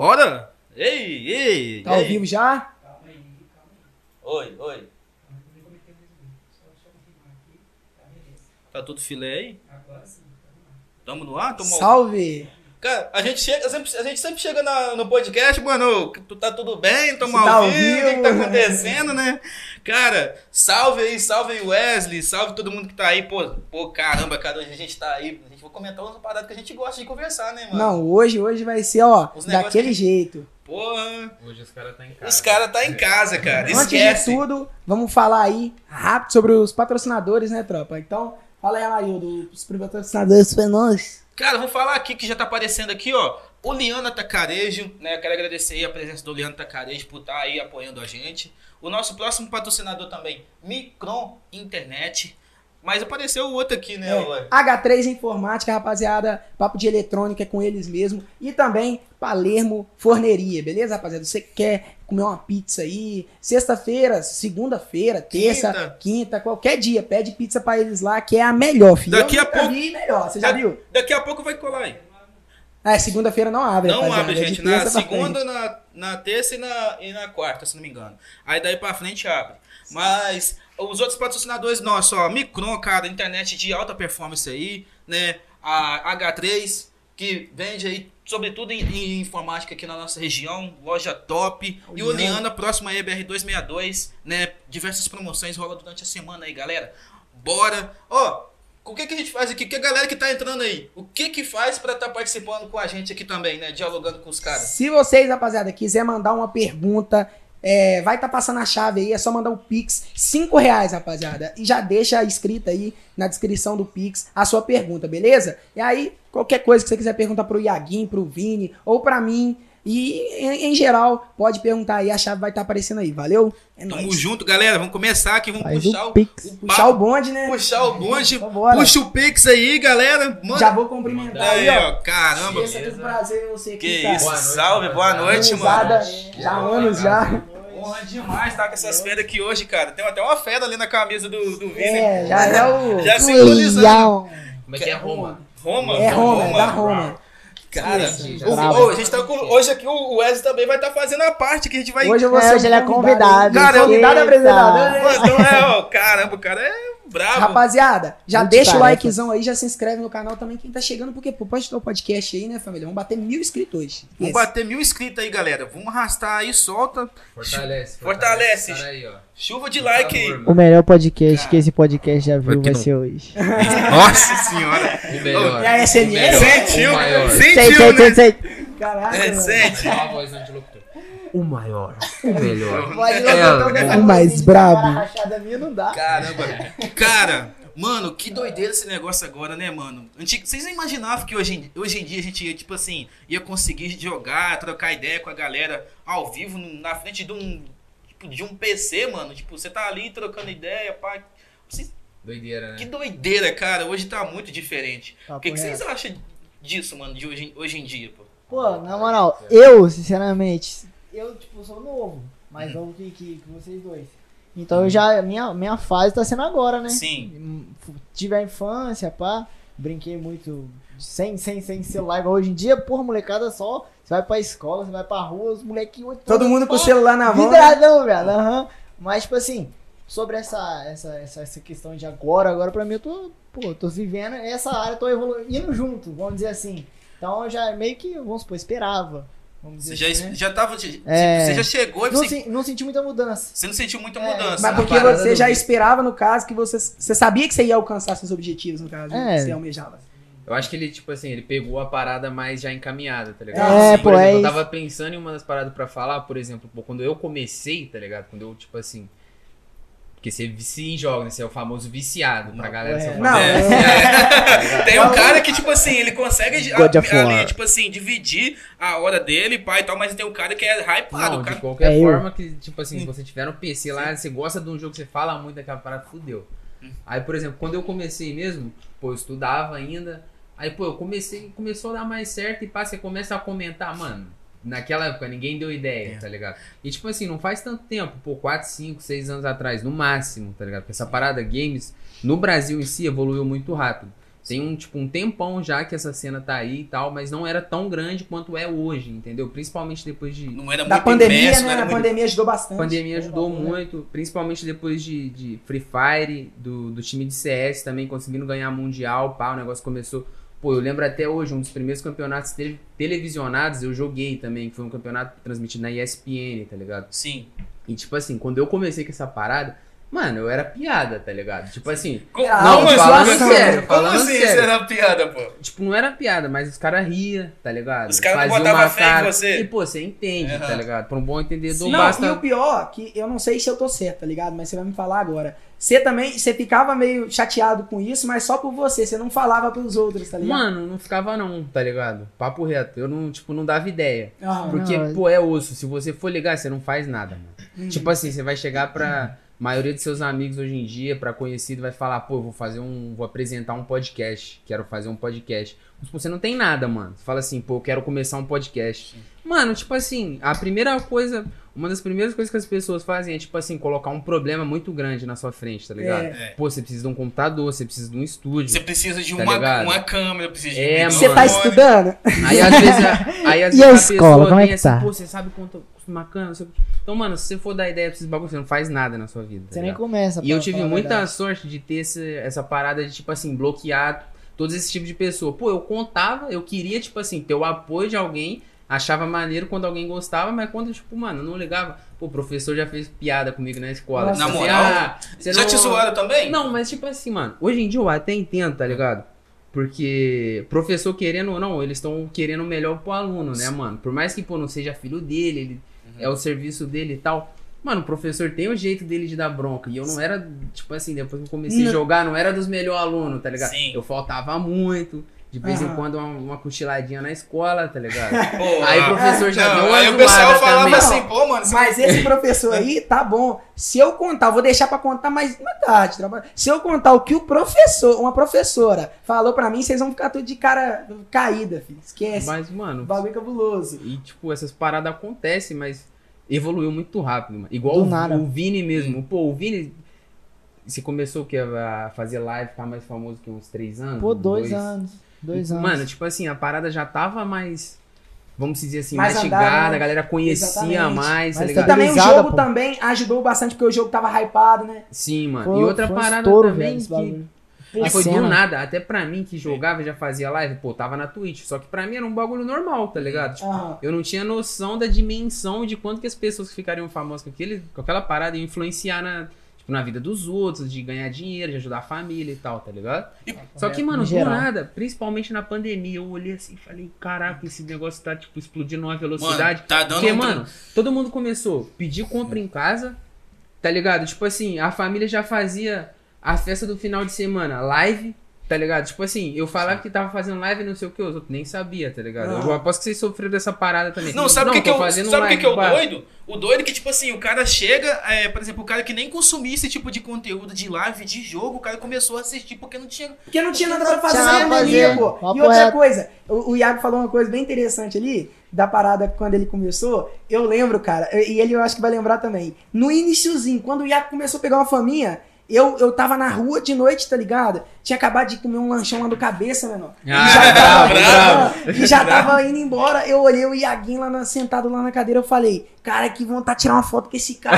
Bora! Ei, ei! Tá ao vivo já? Oi, oi. Tá tudo filé aí? Tamo no ar? Tamo ao- Salve! Cara, a gente, chega, sempre- a gente sempre chega na- no podcast, mano, tu tá tudo bem, tamo tá ao vivo, o que, tá acontecendo, né? Cara, salve aí, salve aí Wesley, salve todo mundo que tá aí, pô, pô, caramba, cara, hoje a gente tá aí, a gente vai comentar umas paradas que a gente gosta de conversar, né, mano? Não, hoje, hoje vai ser, ó, Os daquele que- jeito. Porra, Hoje os caras tá em casa. os caras tá em casa, cara, Antes de esquece. tudo, vamos falar aí rápido sobre os patrocinadores, né, tropa? Então, fala aí, Amarildo, os patrocinadores foi nós. Cara, vamos falar aqui que já tá aparecendo aqui, ó. O Liana Tacarejo, né? Eu quero agradecer aí a presença do Liana Tacarejo por estar aí apoiando a gente. O nosso próximo patrocinador também, Micron Internet. Mas apareceu o outro aqui, né? É, ué? H3 Informática, rapaziada, papo de eletrônica é com eles mesmo. E também Palermo Forneria, beleza, rapaziada? Você quer comer uma pizza aí, sexta-feira, segunda-feira, terça, Quinta. quinta. qualquer dia, pede pizza pra eles lá, que é a melhor, filho. Daqui Eu a pouco- vi melhor, você já Da- viu? Daqui a pouco vai colar aí. É, segunda-feira não abre, Não abre, é gente. Na terça pra segunda, na, na terça e na, e na quarta, se não me engano. Aí daí pra frente abre. Mas os outros patrocinadores nossos, ó, Micron, cara, internet de alta performance aí, né? A H3, que vende aí, sobretudo em, em informática aqui na nossa região, loja top. E o Oliana. Liana, próximo aí, BR262, né? Diversas promoções rolam durante a semana aí, galera. Bora! Ó, o que, que a gente faz aqui? Que a galera que tá entrando aí, o que que faz pra estar participando com a gente aqui também, né? Dialogando com os caras. Se vocês, rapaziada, quiser mandar uma pergunta, é, vai estar passando a chave aí, é só mandar um Pix, 5 reais, rapaziada. E já deixa escrita aí na descrição do Pix a sua pergunta, beleza? E aí, qualquer coisa que você quiser perguntar pro Iaguinho, pro Vini ou pra mim, e em, em geral, pode perguntar aí, a chave vai estar aparecendo aí, valeu? É Tamo nóis. junto, galera. Vamos começar aqui, vamos Faz puxar o o, Pix. o Puxar o bonde, né? puxar o bonde. Vambora. Puxa o Pix aí, galera. Manda. Já vou cumprimentar aí, Aí, ó. caramba. Esse é um prazer você aqui, Que cara. isso, Boa noite, salve, boa noite, mano. Já há anos já. Honra demais estar com essas feras aqui hoje, cara. Tem até uma fera ali na camisa do, do Vini. É, já é o... Já o simbolizando. Leão. Como é que é Roma? Roma? É Roma, é da Roma. Cara, Sim, o- bravo. ô, a gente tá com, hoje aqui o Wesley também vai estar fazendo a parte que a gente vai. Hoje eu vou É, hoje ele é convidado. Cara, eu- convidado Eita. apresentador. Então é, ó, caramba, o cara é brabo. Rapaziada, já Muito deixa o tarefa. likezão aí, já se inscreve no canal também. Quem tá chegando, porque pô, pode estar o podcast aí, né, família? Vamos bater mil inscritos hoje. Vamos bater mil inscritos aí, galera. Vamos arrastar aí, solta. Fortalece. Fortalece. Cara aí, ó. Chuva de Por like aí. favor, O melhor podcast que esse podcast já viu vai não- ser hoje. Nossa senhora. O melhor. E a? O melhor, Sentiu, o sentiu, né? sei. Caraca, É, mano. sente. O maior. O melhor. É, é. o O mais brabo. rachada minha não dá. Caramba. Cara, mano, que doideira esse negócio agora, né, mano? Antigo, vocês não imaginavam que hoje em, hoje em dia a gente ia, tipo assim, ia conseguir jogar, trocar ideia com a galera ao vivo, na frente de um, tipo, de um PC, mano? Tipo, você tá ali trocando ideia, pá. Vocês- Doideira, que né? doideira, cara. Hoje tá muito diferente. O Papo que, que vocês reto. acham disso, mano, de hoje, em- hoje em dia, pô? Pô, na moral, eu, sinceramente, eu, tipo, sou novo. Mais Hum. novo que, que, que vocês dois. Então eu já, minha, minha fase tá sendo agora, né? Sim. Hum, Tive a infância, pá. Brinquei muito sem, sem, sem celular. Hoje em dia, porra, molecada só. Você vai pra escola, você vai pra rua, os molequinhos. Todo mundo com o celular na mão. né? Vidradão, velho. Aham. Mas, tipo assim, sobre essa, essa, essa, essa questão de agora, agora pra mim eu tô, pô, tô vivendo essa área, tô evoluindo junto, vamos dizer assim. Então eu já meio que, vamos supor, esperava. Vamos Você dizer já, assim, né? já tava. É. Você já chegou e não, você, não senti muita mudança. você não sentiu muita É, mudança. Mas porque você do já esperava, no caso, que você. Você sabia que você ia alcançar seus objetivos, no caso, É. que você almejava. Eu acho que ele, tipo assim, ele pegou a parada mais já encaminhada, tá ligado? É, Assim, por pô, exemplo, é eu tava pensando em uma das paradas pra falar, por exemplo, pô, quando eu comecei, tá ligado? Quando eu, tipo assim. Porque você vicia em jogos, né? Você é o famoso viciado. Pra galera, é é. famoso Não, viciado. Tem um cara que, tipo assim, ele consegue God a- ali, tipo assim, dividir a hora dele, pai e tal, mas tem um cara que é hypado. Não, cara... de qualquer É eu. forma que, tipo assim, se você tiver no PC lá, você gosta de um jogo que você fala muito daquela parada, fudeu. Aí, por exemplo, quando eu comecei mesmo, pô, eu estudava ainda. Aí, pô, eu comecei, começou a dar mais certo e pá, você começa a comentar, mano. Naquela época ninguém deu ideia, tá ligado? E tipo assim, não faz tanto tempo, pô, 4, 5, 6 anos atrás, no máximo, tá ligado? Porque essa parada games no Brasil em si evoluiu muito rápido. Tem um, tipo, um tempão já que essa cena tá aí e tal, mas não era tão grande quanto é hoje, entendeu? Principalmente depois de. Não era Da muito pandemia, imerso, né? não era A muito... pandemia ajudou A bastante. pandemia ajudou né? muito, principalmente depois de, de Free Fire, do, do time de CS também conseguindo ganhar Mundial, pá, o negócio começou. Pô, eu lembro até hoje, um dos primeiros campeonatos tele- televisionados eu joguei também, que foi um campeonato transmitido na ESPN, tá ligado? Sim. E tipo assim, quando eu comecei com essa parada, mano, eu era piada, tá ligado? Tipo assim, Co- Era Não, alta falando sério, Como falando assim sério. era piada, pô? tipo, não era piada, mas os caras ria, tá ligado? Os caras não botavam fé em cara- você. E pô, você entende, Aham. tá ligado? Pra um bom entendedor Sim. Não, basta. e o pior, que eu não sei se eu tô certo, tá ligado? Mas você vai me falar agora. Você também, você ficava meio chateado com isso, mas só por você, você não falava pros outros, tá ligado? Mano, não ficava não, tá ligado? Papo reto. Eu não, tipo, não dava ideia. Aham. Porque, não, pô, é osso. Se você for ligar, você não faz nada, mano. Uhum. Tipo assim, você vai chegar pra maioria dos seus amigos hoje em dia, pra conhecido, vai falar, pô, eu vou fazer um. Vou apresentar um podcast. Quero fazer um podcast. Mas, pô, você não tem nada, mano. Você fala assim, pô, eu quero começar um podcast. Mano, tipo assim, a primeira coisa. Uma das primeiras coisas que as pessoas fazem é, tipo assim, colocar um problema muito grande na sua frente, tá ligado? É. Pô, você precisa de um computador, você precisa de um estúdio. Você precisa de Tá uma, ligado? uma câmera, precisa de É, um Você tá estudando? Aí às vezes, a, aí, às E vezes a a escola, pessoa como é vem que assim, tá? pô, você sabe quanto custa uma cana? não sei o quê. Então, mano, se você for dar ideia pra esses bagulhos, você não faz nada na sua vida. tá Você nem ligado? começa. E eu tive muita verdade. sorte de ter esse- essa parada de, tipo assim, bloquear todos esses tipos de pessoa. Pô, eu contava, eu queria, tipo assim, ter o apoio de alguém, achava maneiro quando alguém gostava, mas quando, tipo, mano, eu não ligava. Pô, o professor já fez piada comigo na escola. Nossa, na moral? ah, você Já não- te zoaram também? não, mas tipo assim, mano, hoje em dia eu até entendo, tá ligado? Porque professor querendo ou não, eles estão querendo o melhor pro aluno, né, mano? Por mais que, pô, não seja filho dele, ele Uhum. é o serviço dele e tal. Mano, o professor tem o jeito dele de dar bronca. E eu não era, tipo assim, depois que eu comecei a Não. jogar, não era dos melhores alunos, tá ligado? Sim. Eu faltava muito. De vez em Aham. quando uma, uma cochiladinha na escola, tá ligado? Pô, Aí o ah, professor já não, deu uma Aí o pessoal falava também. assim, pô, mano, você Mas esse professor aí, tá bom. Se eu contar, vou deixar pra contar mais na tarde. trabalho. Se eu contar o que o professor, uma professora, falou pra mim, vocês vão ficar tudo de cara caída, filho. Esquece. Mas, mano, O bagulho é cabuloso. E, tipo, essas paradas acontecem, mas evoluiu muito rápido, mano. Igual o, nada. o Vini mesmo. Pô, o Vini. Você começou que a fazer live, ficar mais famoso que uns três anos? Pô, dois, anos. Dois anos. Mano, tipo assim, a parada já tava mais. Vamos dizer assim, Mais mastigada, andada, né? a galera conhecia Exatamente. mais, tá Mas E ligado? também o jogo pô. também ajudou bastante, porque o jogo tava hypado, né? Sim, mano. Foi- e outra foi um parada estouro, também velho, que. Pô, A foi do nada. Até pra mim que jogava e já fazia live, pô, tava na Twitch. Só que pra mim era um bagulho normal, tá ligado? Tipo, Aham. Eu não tinha noção da dimensão de quanto que as pessoas que ficariam famosas com, aquele, com aquela parada iam influenciar na, na vida dos outros, de ganhar dinheiro, de ajudar a família e tal, tá ligado? Só que, mano, Em do nada, principalmente na pandemia, eu olhei assim e falei, caraca, esse negócio tá, tipo, explodindo numa velocidade. Mano, tá dando Porque, um- mano, todo mundo começou a pedir compra em casa, tá ligado? Tipo assim, a família já fazia a festa do final de semana, live, tá ligado? Tipo assim, eu falava que tava fazendo live e não sei o que, os outros nem sabia, tá ligado? Ah. Eu aposto que vocês sofreram dessa parada também. Não, sabe o que, que, tô eu, fazendo sabe o que, que é o doido? O doido é que, tipo assim, o cara chega, é, por exemplo, o cara que nem consumia esse tipo de conteúdo de live, de jogo, o cara começou a assistir porque não tinha. Porque não tinha nada pra fazer Tinha fazer. pô. Papo E outra reto. coisa, o, o Iago falou uma coisa bem interessante ali, da parada quando ele começou. Eu lembro, cara, e ele eu acho que vai lembrar também. No iniciozinho, quando o Iago começou a pegar uma faminha, eu, eu tava na rua de noite, tá ligado? Tinha acabado de comer um lanchão lá do cabeça, menor. E Ah, já tava, bravo, e já tava indo embora. Eu olhei o Iaguinho lá na- sentado lá na cadeira. Eu falei, cara, que vontade de tirar uma foto com esse cara.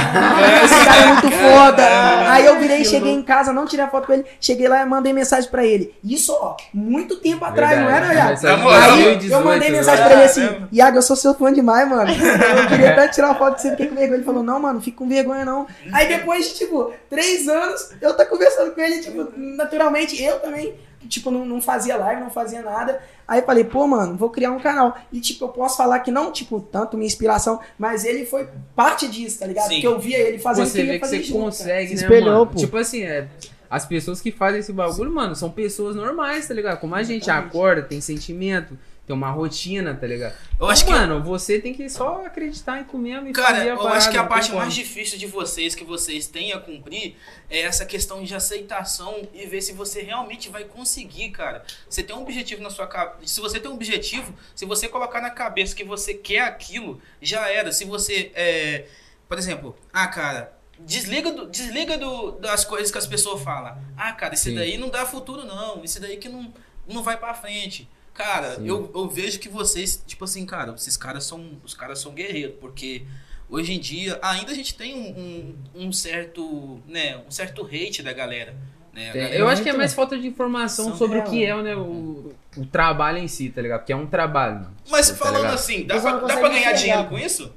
esse cara é muito foda. Aí eu virei, cheguei em casa, não tirei a foto com ele. Cheguei lá e mandei mensagem pra ele. Isso, ó, muito tempo atrás, não era, Iago? É Aí 2018, eu mandei né? mensagem pra ele assim, Iago, eu sou seu fã demais, mano. Eu queria até tirar uma foto com você, fiquei com vergonha. Ele falou, não, mano, fica com vergonha não. Aí depois de, tipo, três anos, eu tô conversando com ele, tipo, naturalmente, eu também, tipo, não, não fazia live, não fazia nada. Aí eu falei, pô, mano, vou criar um canal. E, tipo, eu posso falar que não, tipo, tanto minha inspiração, mas ele foi parte disso, tá ligado? Sim. Porque eu via ele fazendo Você vê que fazer você junto, consegue, Se né, espelhou, mano? pô. Tipo assim, é, as pessoas que fazem esse bagulho, mano, são pessoas normais, tá ligado? Como a gente Exatamente. acorda, tem sentimento, tem uma rotina, tá ligado? Eu acho Então, que- mano, você tem que só acreditar em tu mesmo e Cara, eu parada, acho que a tem parte como. mais difícil de vocês, que vocês têm a cumprir, é essa questão de aceitação e ver se você realmente vai conseguir, cara. Você tem um objetivo na sua cabeça. Se você tem um objetivo, se você colocar na cabeça que você quer aquilo, já era. Se você, é, por exemplo, ah, cara, Desliga, do- desliga do- das coisas que as pessoas falam. Ah, cara, Sim. daí não dá futuro, não. Esse daí que não, não vai pra frente. Cara, Sim. eu, eu vejo que vocês, tipo assim, cara, esses caras são. Os caras são guerreiros, porque hoje em dia ainda a gente tem um, um, um certo. né, um certo hate da galera. Né? Galera- eu acho que é mais falta de informação sobre o dela. que é né, o, o trabalho em si, tá ligado? Porque é um trabalho. mano. Mas Tá falando ligado? assim, dá pra, não dá pra ganhar dinheiro com isso?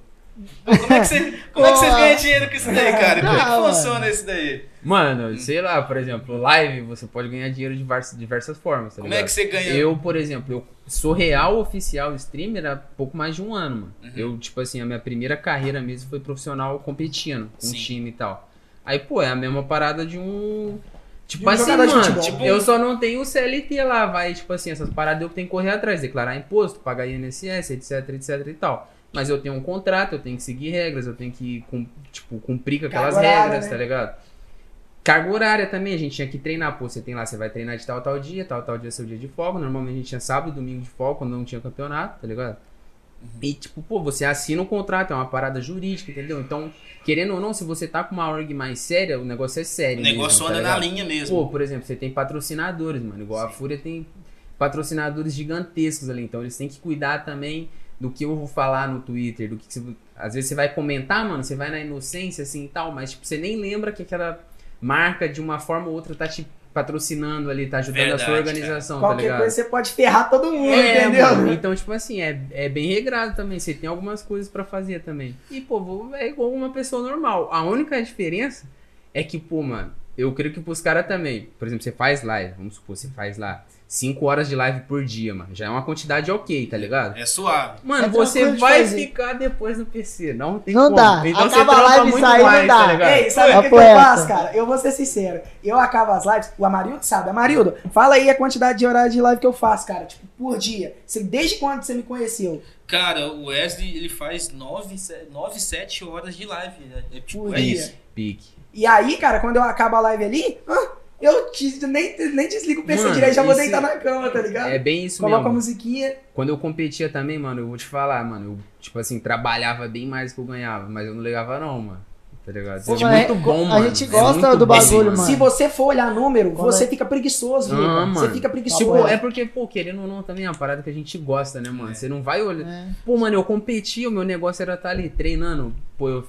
Como é que, você, como é que vocês Pô. ganham dinheiro com isso daí, cara? Como é que funciona isso daí? Mano, sei lá, por exemplo, live você pode ganhar dinheiro de diversas, diversas formas, tá Como ligado? é que você ganha? Eu, por exemplo, eu sou real oficial streamer há pouco mais de um ano, mano. Uhum. Eu, tipo assim, a minha primeira carreira mesmo foi profissional competindo, com um Sim. time e tal. Aí, pô, é a mesma parada de um. Tipo um assim, mano, futebol. tipo, eu só não tenho o CLT lá, vai, tipo assim, essas paradas eu tenho que correr atrás, declarar imposto, pagar INSS, etc, etc e tal. Mas eu tenho um contrato, eu tenho que seguir regras, eu tenho que, tipo, cumprir com aquelas Carga horária, regras, né? tá ligado? Carga horária também, a gente tinha que treinar, pô, você tem lá, você vai treinar de tal, tal dia, tal, tal dia é seu dia de folga, normalmente a gente tinha sábado e domingo de folga, quando não tinha campeonato, tá ligado? E tipo, pô, você assina um contrato, é uma parada jurídica, entendeu? Então, querendo ou não, se você tá com uma org mais séria, o negócio é sério O negócio mesmo, tá anda na ligado? linha mesmo. Pô, por exemplo, você tem patrocinadores, mano. Igual a Fúria tem patrocinadores gigantescos ali. Então eles têm que cuidar também do que eu vou falar no Twitter, do que, que você- às vezes você vai comentar, mano, você vai na inocência assim e tal, mas tipo, você nem lembra que aquela marca de uma forma ou outra tá te patrocinando ali, tá ajudando a Verdade, sua organização, tá Qualquer ligado? coisa você pode ferrar todo mundo, É, entendeu? mano, então, tipo assim, é, é bem regrado também. Você tem algumas coisas pra fazer também. E, pô, vou- é igual uma pessoa normal. A única diferença é que, pô, mano, eu creio que pros caras também. Por exemplo, você faz live, vamos supor, você faz lá 5 horas de live por dia, mano. Já é uma quantidade ok, tá ligado? É suave. Mano, É você de vai fazer. ficar depois no PC. Não tem Não como. dá. Então Acaba a trampa live e muito sai, não mais, dá. tá ligado? Ei, sabe o que, que eu faço, cara? Eu vou ser sincero. Eu acabo as lives, o Amarildo sabe. Amarildo, fala aí a quantidade de horário de live que eu faço, cara. Tipo, por dia. Você, desde quando você me conheceu? Cara, o Wesley, ele faz 9, 7 horas de live. É, é tipo, Por é dia. isso. Pique. E aí, cara, quando eu acabo a live ali, ah, eu te- nem, nem desligo o PC Mano, direito, já vou deitar na cama, tá ligado? É bem isso Coloca a mesmo. musiquinha. Quando eu competia também, mano, eu vou te falar, mano, eu, tipo assim, trabalhava bem mais que eu ganhava, mas eu não ligava não, mano. Tá ligado? Pô, é muito é- bom, a mano. gente É gosta muito do bagulho, mano. Se você for olhar número, Quando você é- fica preguiçoso, Ah, mano. Você fica preguiçoso. Tipo, é porque, pô, querendo ou não, também é uma parada que a gente gosta, né, mano? Você não vai olhar. É. Pô, mano, eu competia, o meu negócio era estar ali treinando. Pô, eu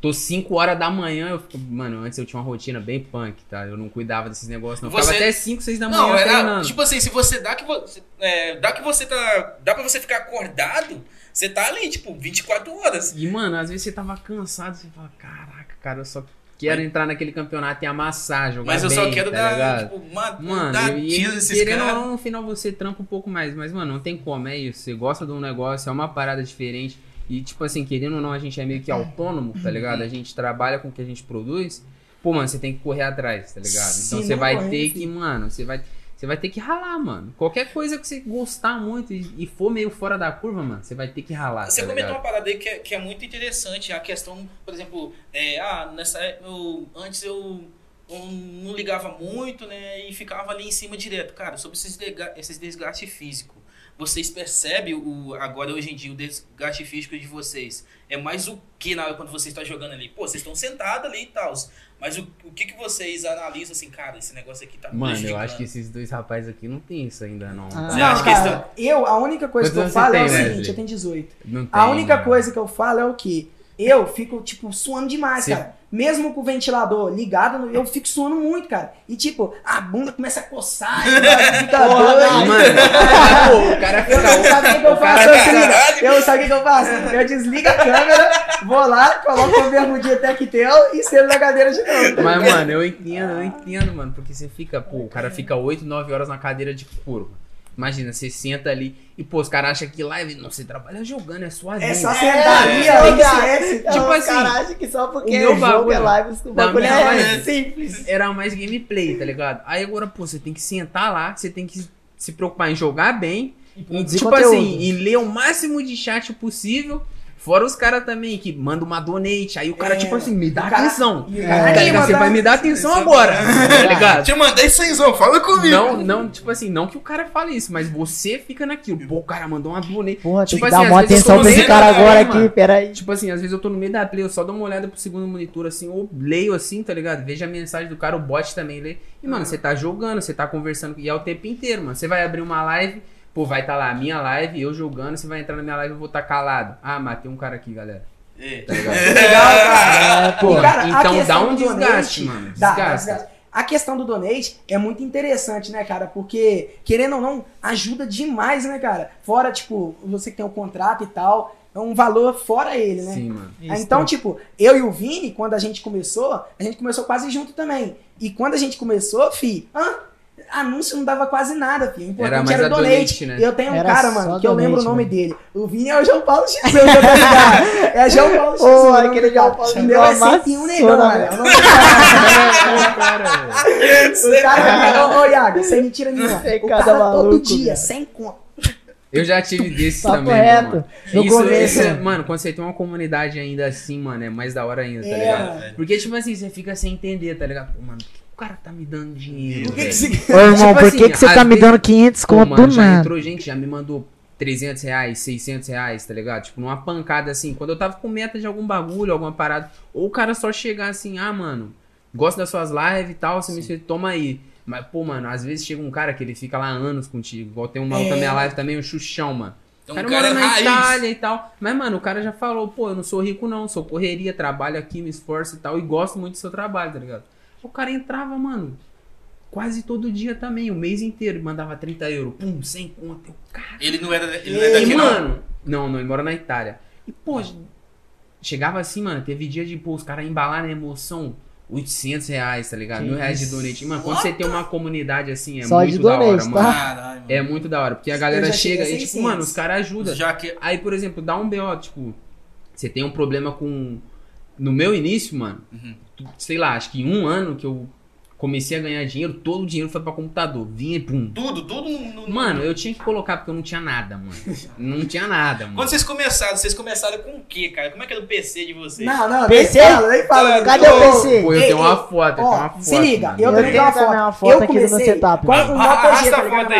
tô 5 horas da manhã, eu fico. Mano, antes eu tinha uma rotina bem punk, tá? Eu não cuidava desses negócios, não. Eu Você- ficava até 5, 6 da manhã Não, é, treinando. tipo assim, se você dá que você. É, dá que você tá. Dá pra você ficar acordado, você tá ali, tipo, 24 horas. E, mano, às vezes você tava cansado, você fala, caraca, cara, eu só quero entrar naquele campeonato e amassar, jogar Mas eu só bem, quero tá dar, ligado? tipo, ma- Mano, dar e, tiro e nesses querendo ou caras. não, no final você trampa um pouco mais. Mas, mano, não tem como, é isso. Você gosta de um negócio, é uma parada diferente. E, tipo assim, querendo ou não, a gente é meio que autônomo, tá ligado? A gente trabalha com o que a gente produz. Pô, mano, você tem que correr atrás, tá ligado? Se Então você vai correr, ter filho. que, mano, você vai, você vai ter que ralar, mano. Qualquer coisa que você gostar muito e, e for meio fora da curva, mano, você vai ter que ralar. Você tá comentou ligado? uma parada aí que é, que é muito interessante, a questão, por exemplo, é, ah, nessa é- eu, antes eu, eu não ligava muito, né, e ficava ali em cima direto. Cara, sobre esses, esses desgaste físico, vocês percebem o, agora hoje em dia o desgaste físico de vocês? É mais o que na hora quando você está jogando ali? Pô, vocês estão sentados ali e tal, mas o, o que, que vocês analisam assim, cara, esse negócio aqui tá Mano, eu acho que esses dois rapazes aqui não tem isso ainda, não. Ah. Você Não, acha que cara, eu, a única coisa que eu falo você é o tem, seguinte, Wesley? eu tenho 18. Não tem, A única mano. coisa que eu falo é o que? Eu fico, tipo, suando demais, Cê- cara. Mesmo com o ventilador ligado, eu fico suando muito, cara. E, tipo, a bunda começa a coçar, o fica doido. Mano, o cara Eu fica. sabe o que, que eu o faço? Eu, eu sabe o que, eu faço? Eu desligo a câmera, vou lá, coloco a bermudinha Tectel e sento na cadeira de novo. Mas, mano, eu entendo, eu entendo, mano. Porque você fica, pô, o cara fica 8, 9 horas na cadeira de couro. Imagina, você senta ali e, pô, os caras acham que live. Não, você trabalha jogando, é suavinho. É só É, sentar ali, é, ó, é, esquece. É, Tipo os assim, caras acham que só porque o meu o jogo bagulho é live, o bagulho é live- simples. Era mais gameplay, tá ligado? Aí agora, pô, você tem que sentar lá, você tem que se preocupar em jogar bem. Em, produzir tipo conteúdo. assim, em ler o máximo de chat possível. Fora os caras também que mandam uma donate, aí o cara, É. tipo assim, me dá cara- atenção. Tá ligado? anima, Você vai me dar atenção é agora, tá ligado? Te mandei cenzão, fala comigo. Não, não, tipo assim, não que o cara fale isso, mas você fica naquilo. Pô, o cara mandou uma donate. Porra, tem Tipo que assim, dar uma atenção pra esse cara agora mano? aqui, peraí. Tipo assim, às vezes eu tô no meio da play, eu só dou uma olhada pro segundo monitor, assim, ou leio assim, tá ligado? Vejo a mensagem do cara, o bot também lê. E, mano, você tá jogando, você tá conversando, e é o tempo inteiro, mano. Você vai abrir uma live, pô, vai tá lá a minha live, eu jogando, você vai entrar na minha live, eu vou estar tá calado. Ah, matei um cara aqui, galera. É. Tá? Legal, cara. É, pô. E, cara, a então dá um desgaste, donate- mano. Dá, Desgasta. desgaste. A questão do donate é muito interessante, né, cara? Porque, querendo ou não, ajuda demais, né, cara? Fora, tipo, você que tem o contrato e tal, é um valor fora ele, né? Sim, mano. Ah, Então, tipo, eu e o Vini, quando a gente começou, a gente começou quase junto também. E quando a gente começou, fi, hã? Anúncio não dava quase nada, fi. O importante Era mais era, o donate. né? Eu tenho um Era cara, mano, que eu lembro o nome mano. dele. O Vini é o João Paulo X, eu já tô ligado. É João Paulo X. Ô, o nome aquele cara. João Paulo O meu é X, 101 amassou negão, mano. O nome do cara- cara, ô, Iago, sem mentira nenhuma. Tem O cada cara todo dia, sem conta. Eu já tive desses Papo também, reto. mano. No Isso, começo. isso é- mano, quando você tem uma comunidade ainda assim, mano, é mais da hora ainda, tá É, ligado? Porque, tipo assim, você fica sem entender, tá ligado? Pô, mano, por que o cara tá me dando dinheiro? Por que que você... Ô, irmão, Tipo por assim, que, que você tá me vezes- dando 500 Pô, conto mano, do já nada? entrou gente, já me mandou 300 reais, 600 reais, tá ligado? Tipo, numa pancada assim. Quando eu tava com meta de algum bagulho, alguma parada. Ou o cara só chegar assim, ah, mano, gosto das suas lives e tal, você me fez, toma aí. Mas, pô, mano, às vezes chega um cara que ele fica lá anos contigo. Igual tem um maluco É. na minha live também, o Xuxão, mano. Então, O cara, o cara mora é na raiz. Itália e tal. Mas, mano, o cara já falou, pô, eu não sou rico não, sou correria, trabalho aqui, me esforço e tal. E gosto muito do seu trabalho, tá ligado? O cara entrava, mano, quase todo dia também, o mês inteiro. Mandava 30 euros, pum, 100 conto. Eu, cara, Ele não era, ele não é Ei, daqui, e, não. mano, não, não, ele mora na Itália. E, pô, chegava assim, mano, teve dia de, pô, os caras embalar na emoção 800 reais, tá ligado? Que Mil reais de donate. Mano, quando você tem uma comunidade assim, é Só muito de da hora, donate, mano. tá? Caralho, mano. É muito da hora, porque a galera chega e, tipo, 600. mano, os caras ajudam. Já que... Aí, por exemplo, dá um BO, tipo, você tem um problema com. No meu início, mano, Uhum. sei lá, acho que em um ano que eu comecei a ganhar dinheiro, todo o dinheiro foi pra computador. Vinha e pum. Tudo, tudo no... no- Mano, eu tinha que colocar porque eu não tinha nada, mano. Não tinha nada, mano. Quando vocês começaram, vocês começaram com o quê, cara? Como é que era o PC de vocês? Não, não, PC? nem fala, nem fala. Cadê o PC? Pô, eu Ei, tenho uma foto, eu tenho uma foto. se liga, mano. eu tenho uma foto. uma foto eu aqui comecei setup. com Ah, o Moto G, arrasta tá a ligado, foto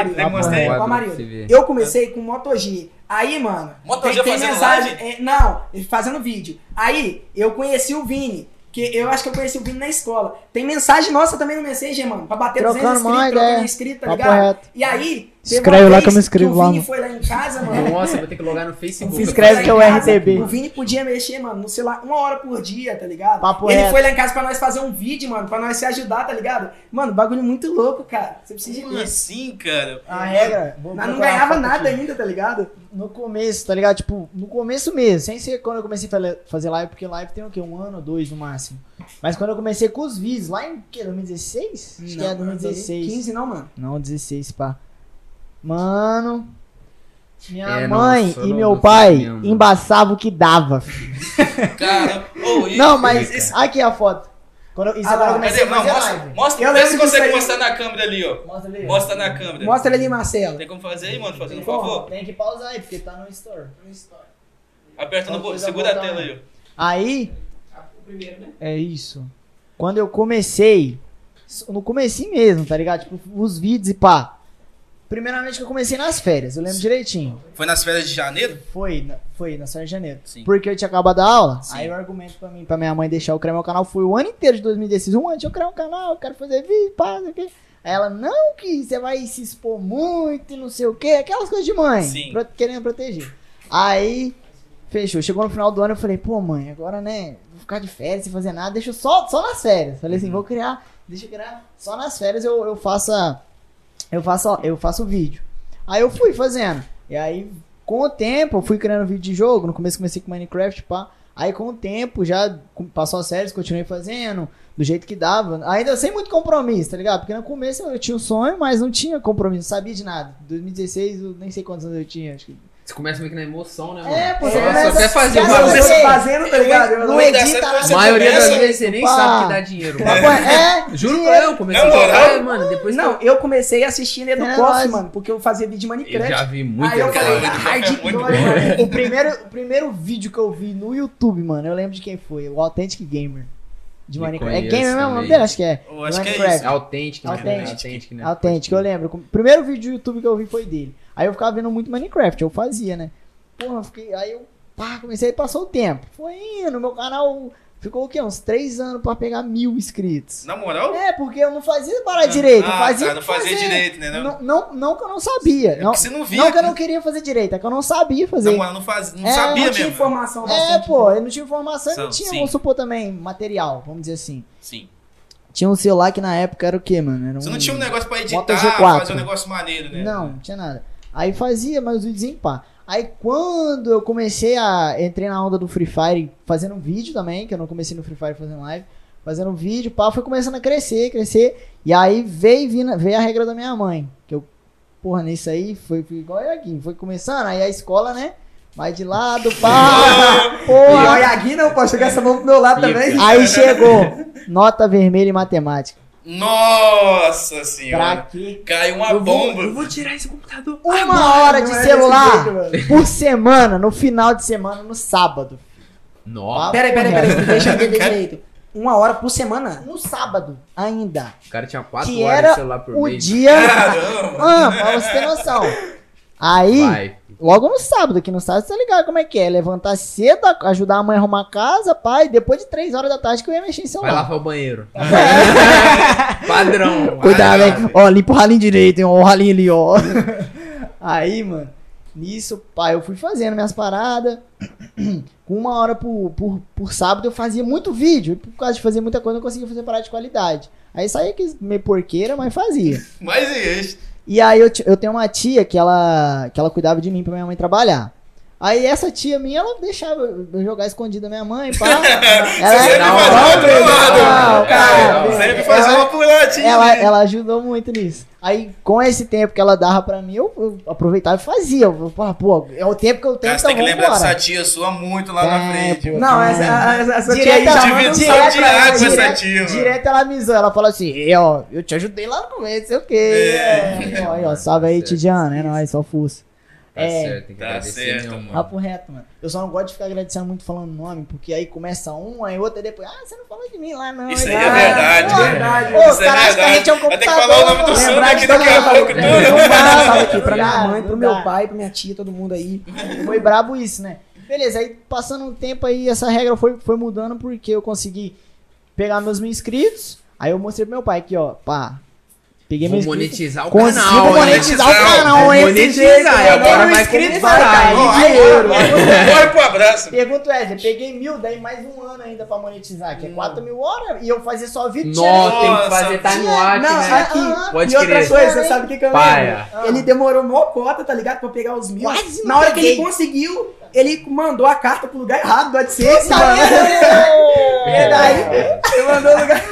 aí. Com o. Eu comecei com Moto G. Aí, mano, Moto G fazendo mensagem. live? é, não, fazendo vídeo. Aí, eu conheci o Vini. Que eu acho que eu conheci o Vini na escola. Tem mensagem nossa também no Messenger, mano. Pra bater Trocando 200 inscritos, trocando ideia. inscrito, tá ligado? reto. E aí, Escreve lá que eu me inscrevo o lá, Vini mano. foi lá em casa, mano. Nossa, eu vou ter que logar no Facebook. Vini Escreve foi que é o RTB. O Vini podia mexer, mano, no celular uma hora por dia, tá ligado? Papo Ele reto. foi lá em casa pra nós fazer um vídeo, mano, pra nós se ajudar, tá ligado? Mano, bagulho muito louco, cara. Você precisa Como ver. assim, cara? A regra. Nós não ganhava nada aqui. ainda, tá ligado? No começo, tá ligado? Tipo, no começo mesmo, sem ser quando eu comecei a fazer live, porque live tem o quê? Um ano ou dois no máximo. Mas quando eu comecei com os vídeos, lá em que, 2016? Acho que é 2016. 15 não, mano. Não, 16, pá. Mano. Minha É, mãe nossa, e meu não pai embaçavam o que dava. Cara, ô, e- Não, mas esse- aqui a foto. Quando eu, isso Ah é eu comecei Cadê? a Não, mostra, mostra, Eu vê se consegue mostrar na câmera ali, ó. Mostra ali. Mostra na câmera. Mostra ele ali, Marcelo. Tem como fazer aí, mano? Fazendo um Pô, favor? Tem que pausar aí, porque tá no store. Aperta no Qualquer botão, coisa segura a tela aí, ó. Aí, Primeiro, né? é isso. Quando eu comecei, no comecinho mesmo, tá ligado? Tipo, os vídeos e pá. Primeiramente que eu comecei nas férias, eu lembro direitinho. Foi nas férias de janeiro? Foi, na- foi na férias de janeiro. Sim. Porque eu tinha acabado a aula. Sim. Aí o argumento pra mim, pra minha mãe deixar eu criar meu canal foi o ano inteiro de 2016. Um ano eu criar um canal, eu quero fazer vídeo, pá, não sei o quê. Aí ela, não, que você vai se expor muito e não sei o quê. Aquelas coisas de mãe. Sim. pro- querendo proteger. Aí, fechou. Chegou no final do ano, eu falei, pô, mãe, agora, né, vou ficar de férias sem fazer nada. Deixa eu só, só nas férias. Falei assim, vou criar, deixa eu criar. Só nas férias eu, eu faço a- eu faço, eu faço vídeo. Aí eu fui fazendo. E aí, com o tempo, eu fui criando vídeo de jogo. No começo comecei com Minecraft, pá. Aí com o tempo, já passou as séries, continuei fazendo, do jeito que dava. Ainda sem muito compromisso, tá ligado? Porque no começo eu tinha um sonho, mas não tinha compromisso, não sabia de nada. 2016, eu nem sei quantos anos eu tinha, acho que Você começa meio que na emoção, né, mano? É, pô, você Só- começa- só quer fazer Você sei. bagulho. começa fazendo, tá ligado? Não O edita é A maioria das vezes você nem Pá. sabe que dá dinheiro. Pô, É, Juro dinheiro. que eu comecei Na a jogar, mano, depois que Não, eu comecei assistindo Edu É nóis. mano, porque eu fazia vídeo de eu, eu Minecraft. já vi muito Aí eu falei, hardcore, mano. O primeiro, o primeiro vídeo que eu vi no YouTube, mano, eu lembro de quem foi, o Authentic Gamer. De Me Minecraft. É Gamer mesmo o nome também. dele? Acho que é. Eu acho que é Minecraft. isso. É autêntico, né? Authentic. Autêntico, né? Authentic, eu lembro. O primeiro vídeo do YouTube que eu vi foi dele. Aí eu ficava vendo muito Minecraft, eu fazia, né? Porra, eu fiquei. Aí eu pá, comecei, passou o tempo. Foi indo, meu canal ficou o quê? Uns três anos pra pegar mil inscritos. Na moral? É, porque eu não fazia parar direito. eu Ah, fazia, tá, não fazia fazer. direito, né? Não, Não, não, não que eu não sabia. É não, porque você não via. não que eu não queria fazer direito, é que eu não sabia fazer. Na moral, não, faz, não É, sabia Não tinha mesmo. informação É, pô, eu não tinha informação e não tinha, sim. vamos supor também, material, vamos dizer assim. Sim. Tinha um celular que na época era o quê, mano? Era um... Você não tinha um negócio pra editar, Moto G4. fazer um negócio maneiro, né? Não, não tinha nada. Aí fazia, mas os vídeos em pá. Aí quando eu comecei a. Entrei na onda do Free Fire fazendo um vídeo também, que eu não comecei no Free Fire fazendo live. Fazendo um vídeo, pá, foi começando a crescer, crescer. E aí veio, vindo, veio a regra da minha mãe. Que eu, porra, nisso aí foi, foi igual aqui. Foi começando, aí a escola, né? Vai de lado, pá, E porra. olha aqui, não posso jogar essa mão pro meu lado também. Aí chegou, nota vermelha em matemática. Nossa Pra senhora. quê? Caiu uma Eu vou, bomba. eu vou tirar esse computador. Uma hora de é celular jeito, por semana, no final de semana, no sábado. Nossa, Peraí, peraí, peraí, deixa eu entender direito. Uma hora por semana? No sábado, ainda. o cara tinha 4 Que horas de celular por O mês. dia. Caramba. Ah, pra você ter noção. Aí, Vai. Logo no sábado, que no sábado você tá ligado como é que é. Levantar cedo, ajudar a mãe a arrumar a casa, pai. Depois de três horas da tarde que eu ia mexer em Vai celular. lavar o banheiro. Padrão. Cuidado, Vai, hein? Ó, limpa o ralinho direito, hein? Ó, o ralinho ali, ó. Aí, mano, nisso, pai, eu fui fazendo minhas paradas. Com uma hora por, por, por sábado eu fazia muito vídeo. E por causa de fazer muita coisa, eu não conseguia fazer parada de qualidade. Aí saía que meio porqueira, mas fazia. Mas e isso? E aí eu, eu tenho uma tia que ela, que ela cuidava de mim pra minha mãe trabalhar. Aí essa tia minha, ela deixava eu jogar escondido da minha mãe, pá. ela, Sempre Não, fazia uma cara, Sempre ela- fazia uma puladinha. ela, né? ela ajudou muito nisso. Aí, com esse tempo que ela dava pra mim, eu, eu aproveitava e fazia. Eu, pô, pô, é o tempo que eu tenho, Cara, você então tem que lembrar dessa tia sua muito lá na É, frente. pô. Não, essa, essa, tia aí Direto, já direto de ela, água essa tia. Direto ela avisou, ela falou assim, "E, ó, eu te ajudei lá no começo, sei o quê. É. É. Ó, aí, salve Certo. Tidiana, é nóis, só fuça. Tá É. certo, tem que Tá agradecer certo, mesmo, mano. Papo reto, mano. Eu só não gosto de ficar agradecendo muito falando nome, porque aí começa um, aí outro, aí depois, ah, você não falou de mim lá, não. Isso aí Ah, é verdade. pô, verdade. Ô, Isso os é que a gente é um verdade. Vai ter que computador. falar o nome do mano. Sandro aqui daqui a pouco, eu tudo. um salve aqui pra minha mãe, pro meu pai, pra minha tia, todo mundo aí. Foi brabo isso, né? Beleza, aí passando um tempo aí, essa regra foi, foi mudando porque eu consegui pegar meus mil inscritos. Aí eu mostrei pro meu pai aqui, ó, pá. Peguei Vou monetizar o canal, hein? monetizar o Monetizar, canal, é hein? monetizar, e agora vai inscrito, começar, vai pro abraço. Pergunta Wesley, peguei mil, daí mais um ano ainda pra monetizar, que é 4 mil horas, e eu fazer só vídeo Nossa, tem que fazer time tinha- watch, Não, né? aqui. Ah, Pode e outra coisa, você sabe o que, que eu lembro? Ele demorou mó cota, tá ligado? Pra pegar os mil. Na hora que ele conseguiu, ele mandou a carta pro lugar errado do AdSense, Tá mano. E daí, ele mandou no lugar.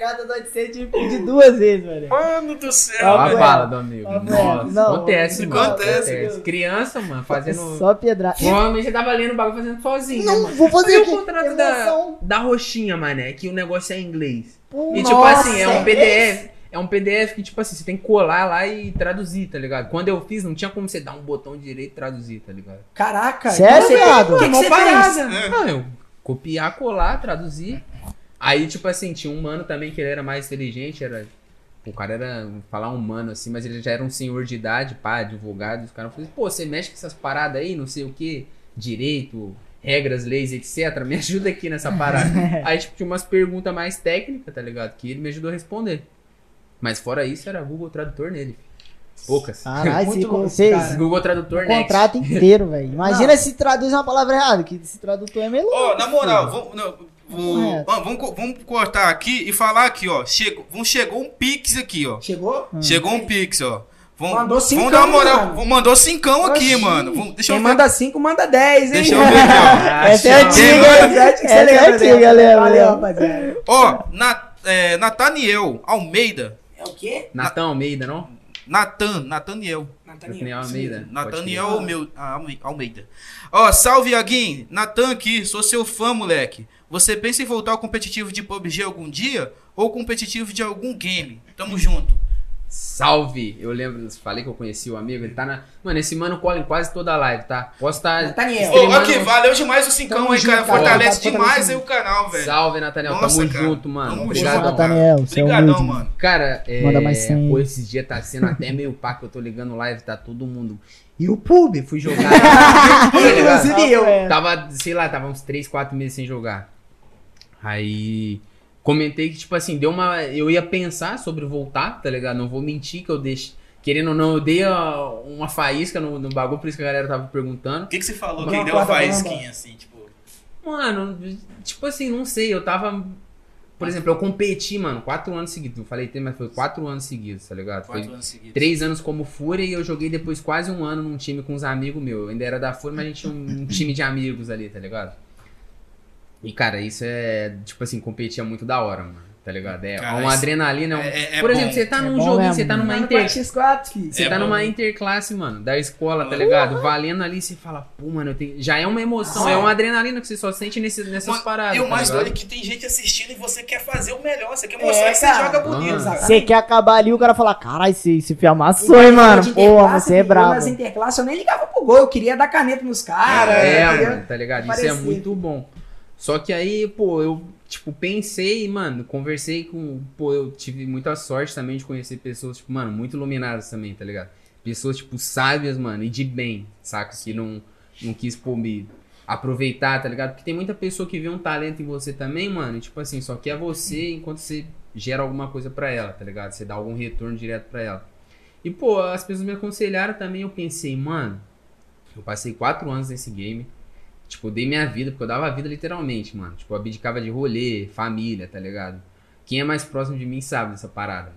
A carta do AdSense tive que pedir duas vezes, velho. Mano do céu. Ó a bala do amigo. Papo Nossa. Não, acontece, mano. acontece. Criança, mano, fazendo... Só pedra. Provavelmente você tava lendo o bagulho fazendo sozinho, Não, mano. vou fazer E o aqui. contrato da, da roxinha, mané, que o negócio é em inglês. Pô, E tipo nossa, assim, é um PDF. É um PDF que, tipo assim, você tem que colar lá e traduzir, tá ligado? Quando eu fiz, não tinha como você dar um botão direito e traduzir, tá ligado? Caraca. Sério, você- viado? O que, que Mó você parada. fez? Não, eu copiar, colar, traduzir. Aí, tipo assim, tinha um mano também que ele era mais inteligente, era. O cara era, falar um mano assim, mas ele já era um senhor de idade, pá, advogado. Os caras falaram, pô, você mexe com essas paradas aí, não sei o que, direito, regras, leis, etc. Me ajuda aqui nessa parada. aí, tipo, tinha umas perguntas mais técnicas, tá ligado? Que ele me ajudou a responder. Mas fora isso, era Google Tradutor nele. Poucas. Caralho, Muito se- louco, vocês. cara. Google Tradutor Next. contrato inteiro, velho. Imagina se traduz uma palavra errada, que esse tradutor é meio louco. Ó, na moral, vamos, não, vou- vamos, vamos co- vamos cortar aqui e falar aqui, ó. Chegou, chegou um Pix aqui, ó. Chegou? Chegou um Pix, ó. Vamos, Mandou vamos cincão, dar uma moral. mano. Mandou cincão aqui, Oxi. mano. Vamos, deixa Quem eu ver. manda 5, manda 10, hein? Deixa eu ver aqui, Essa é antiga, manda- Essa é antiga, Essa é antiga, dela? lembra, Valeu, rapaziada. ó. Ó, Na- é, Nathaniel Almeida. É o quê? Natão Almeida, não? Natan, Nataniel. Nathaniel Almeida. Nathaniel Almeu- ah, Alme- Almeida. Ó, salve, Iaguinho. Natan aqui, sou seu fã, moleque. Você pensa em voltar ao competitivo de PUBG algum dia? Ou competitivo de algum game? Tamo junto. Salve! Eu lembro, falei que eu conheci o amigo, ele tá na. Mano, esse mano cola em quase toda a live, tá? Posso estar. Nathaniel. Ô, streamando- aqui, valeu demais o cincão aí, cara. Fortalece Tá demais aí o canal, velho. Salve, Nathaniel. Nossa, Tamo cara. junto, mano. Tamo Obrigado. junto. Nathaniel, Obrigadão, mano. Cara, é. Manda mais. Pô, esses dias tá sendo até meio pá que eu tô ligando live, tá todo mundo. E o pub? Fui jogar. Tá? Inclusive eu. É. Tava, sei lá, tava uns 3, 4 meses sem jogar. Aí comentei que, tipo assim, deu uma. Eu ia pensar sobre voltar, tá ligado? Não vou mentir que eu deixei. Querendo ou não, eu dei uma faísca no, no bagulho, por isso que a galera tava perguntando. O que, que você falou? Quem deu uma faísquinha, assim, tipo... Mano, tipo assim, não sei, eu tava. Por exemplo, eu competi, mano, quatro anos seguidos. Não falei tem, mas foi quatro anos seguidos, tá ligado? Foi Quatro anos seguidos. três anos como Fúria e eu joguei depois quase um ano num time com uns amigos meus. Eu ainda era da Fúria, mas a gente tinha um, um time de amigos ali, tá ligado? E, cara, isso é, tipo assim, competir é muito da hora, mano. Tá ligado? É Cara, uma adrenalina. é um- é- é- é Por exemplo, bom. você tá É num mesmo, você tá mano. numa Mano, inter... X4, filho. Você tá bom. numa interclasse, mano, da escola, tá ligado? Valendo ali, você fala, pô, mano, eu tenho... já é uma emoção, Sim. é uma adrenalina que você só sente nesse, nessas paradas. E o tá mais doido é que tem gente assistindo e você quer fazer o melhor. Você quer mostrar É, que você joga bonito. Ah. Exatamente. Você quer acabar ali, o cara fala, caralho, esse, esse filho amassou, hein, mano? Pô, você é eu brabo. Nas interclasses eu nem ligava pro gol, eu queria dar caneta nos caras. É, eu mano, tá ligado? Isso é muito bom. Só que aí, pô, eu, tipo, pensei, mano, conversei com. Pô, eu tive muita sorte também de conhecer pessoas, tipo, mano, muito iluminadas também, tá ligado? Pessoas, tipo, sábias, mano, e de bem, saca? Que não, não quis, pô, me aproveitar, tá ligado? Porque tem muita pessoa que vê um talento em você também, mano, e, tipo assim, só quer você enquanto você gera alguma coisa pra ela, tá ligado? Você dá algum retorno direto pra ela. E, pô, as pessoas me aconselharam também, eu pensei, mano, eu passei quatro anos nesse game. Tipo, eu dei minha vida, porque eu dava a vida literalmente, mano. Tipo, eu abdicava de rolê, família, tá ligado? Quem é mais próximo de mim sabe dessa parada.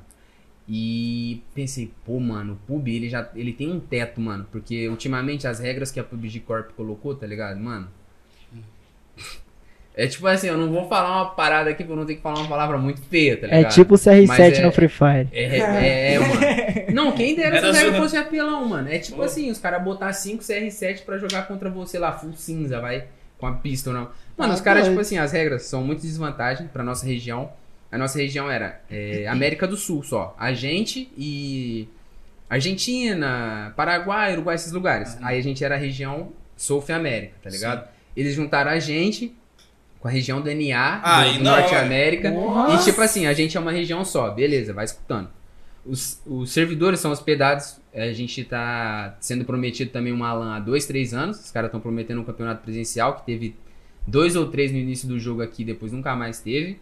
E pensei, pô, mano, o PUB, ele já ele tem um teto, mano. Porque ultimamente as regras que a PUBG Corp colocou, tá ligado? Mano. É tipo assim, eu não vou falar uma parada aqui porque eu não tenho que falar uma palavra muito feia, tá É ligado? tipo o CR7 Mas é- no Free Fire. É, é, é, mano. Não, quem dera essa regra fosse apelão, mano. É tipo Pô. assim, os caras botar 5 CR7 pra jogar contra você lá, full cinza, vai. Com a pista ou não. Mano, Ah, os caras, tipo assim, as regras são muito desvantagem pra nossa região. A nossa região era é, América do Sul só. A gente e. Argentina, Paraguai, Uruguai, esses lugares. Aí a gente era a região South América, tá ligado? Eles juntaram a gente com a região do NA, Ah, do, e do Norte é. América. Nossa. E tipo assim, a gente é uma região só, beleza, vai escutando. Os, os servidores são hospedados, eh, a gente tá sendo prometido também uma LAN há dois, três anos. Os caras estão prometendo um campeonato presencial que teve dois ou três no início do jogo aqui, depois nunca mais teve.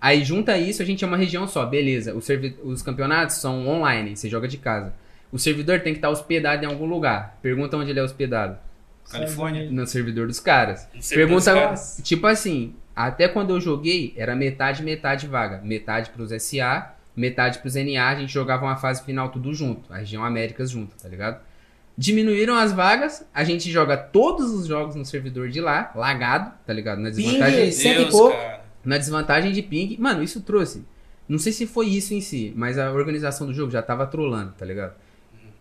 Aí junta isso, a gente é uma região só, beleza. Os, os campeonatos são online, você joga de casa. O servidor tem que estar hospedado em algum lugar. Pergunta onde ele é hospedado. Califórnia. No servidor dos caras. Servidor Pergunta, dos caras. tipo assim, até quando eu joguei, era metade, metade vaga. Metade pros SA, metade pros NA, a gente jogava uma fase final tudo junto. A região Américas junto, tá ligado? Diminuíram as vagas, a gente joga todos os jogos no servidor de lá, lagado, tá ligado? Na desvantagem, Ping, pouco. na desvantagem de ping. Mano, isso trouxe. Não sei se foi isso em si, mas a organização do jogo já tava trolando, tá ligado?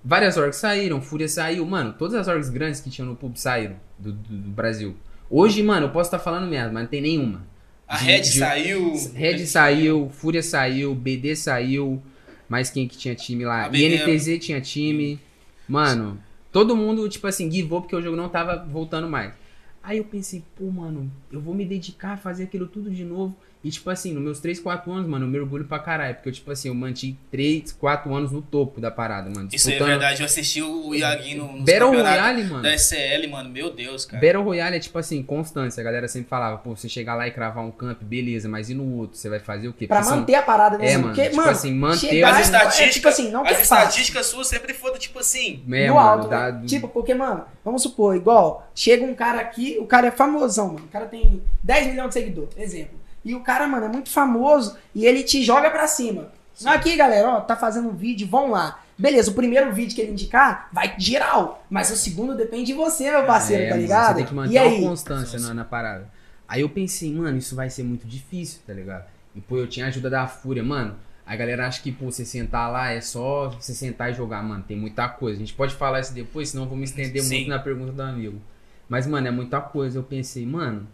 Várias orgs saíram, Fúria saiu, mano, todas as orgs grandes que tinham no pub saíram do, do- do Brasil. Hoje, mano, eu posso estar falando merda, mas não tem nenhuma. A Red de- saiu. Red saiu, Fúria saiu, BD saiu, mais quem que tinha time lá? INTZ tinha time. Mano, todo mundo, tipo assim, give up porque o jogo não tava voltando mais. Aí eu pensei, pô, mano, eu vou me dedicar a fazer aquilo tudo de novo. E, tipo assim, nos meus 3, 4 anos, mano, eu me orgulho pra caralho. Porque, eu, tipo assim, eu mantive 3, 4 anos no topo da parada, mano. Isso é verdade, eu assisti o Iaguinho no, nos Battle Royale, mano. da SCL, mano. Meu Deus, cara. Battle Royale é tipo assim, constância. A galera sempre falava, pô, você chegar lá e cravar um camp, beleza, mas e no outro? Você vai fazer o quê? Pra Porque são- manter a parada, né? É, mano, Porque, tipo mano, assim, manter chegar As estatísticas, é tipo assim, não as é estatísticas suas sempre foram tipo assim. É, no mano, alto, dá- né? Tipo, porque, mano, vamos supor, igual, chega um cara aqui, o cara é famosão, mano. O cara tem 10 milhões de seguidores, exemplo. E o cara, mano, é muito famoso e ele te joga pra cima. Aqui, galera, ó, tá fazendo um vídeo, vão lá. Beleza, o primeiro vídeo que ele indicar vai geral. Mas o segundo depende de você, meu parceiro, É, tá ligado? Você tem que manter e aí? uma constância na, na parada. Aí eu pensei, mano, isso vai ser muito difícil, tá ligado? E pô, eu tinha a ajuda da Fúria, mano. A galera acha que, pô, você sentar lá é só você sentar e jogar, mano. Tem muita coisa. A gente pode falar isso depois, senão eu vou me estender Sim. muito na pergunta do amigo. Mas, mano, é muita coisa. Eu pensei, mano,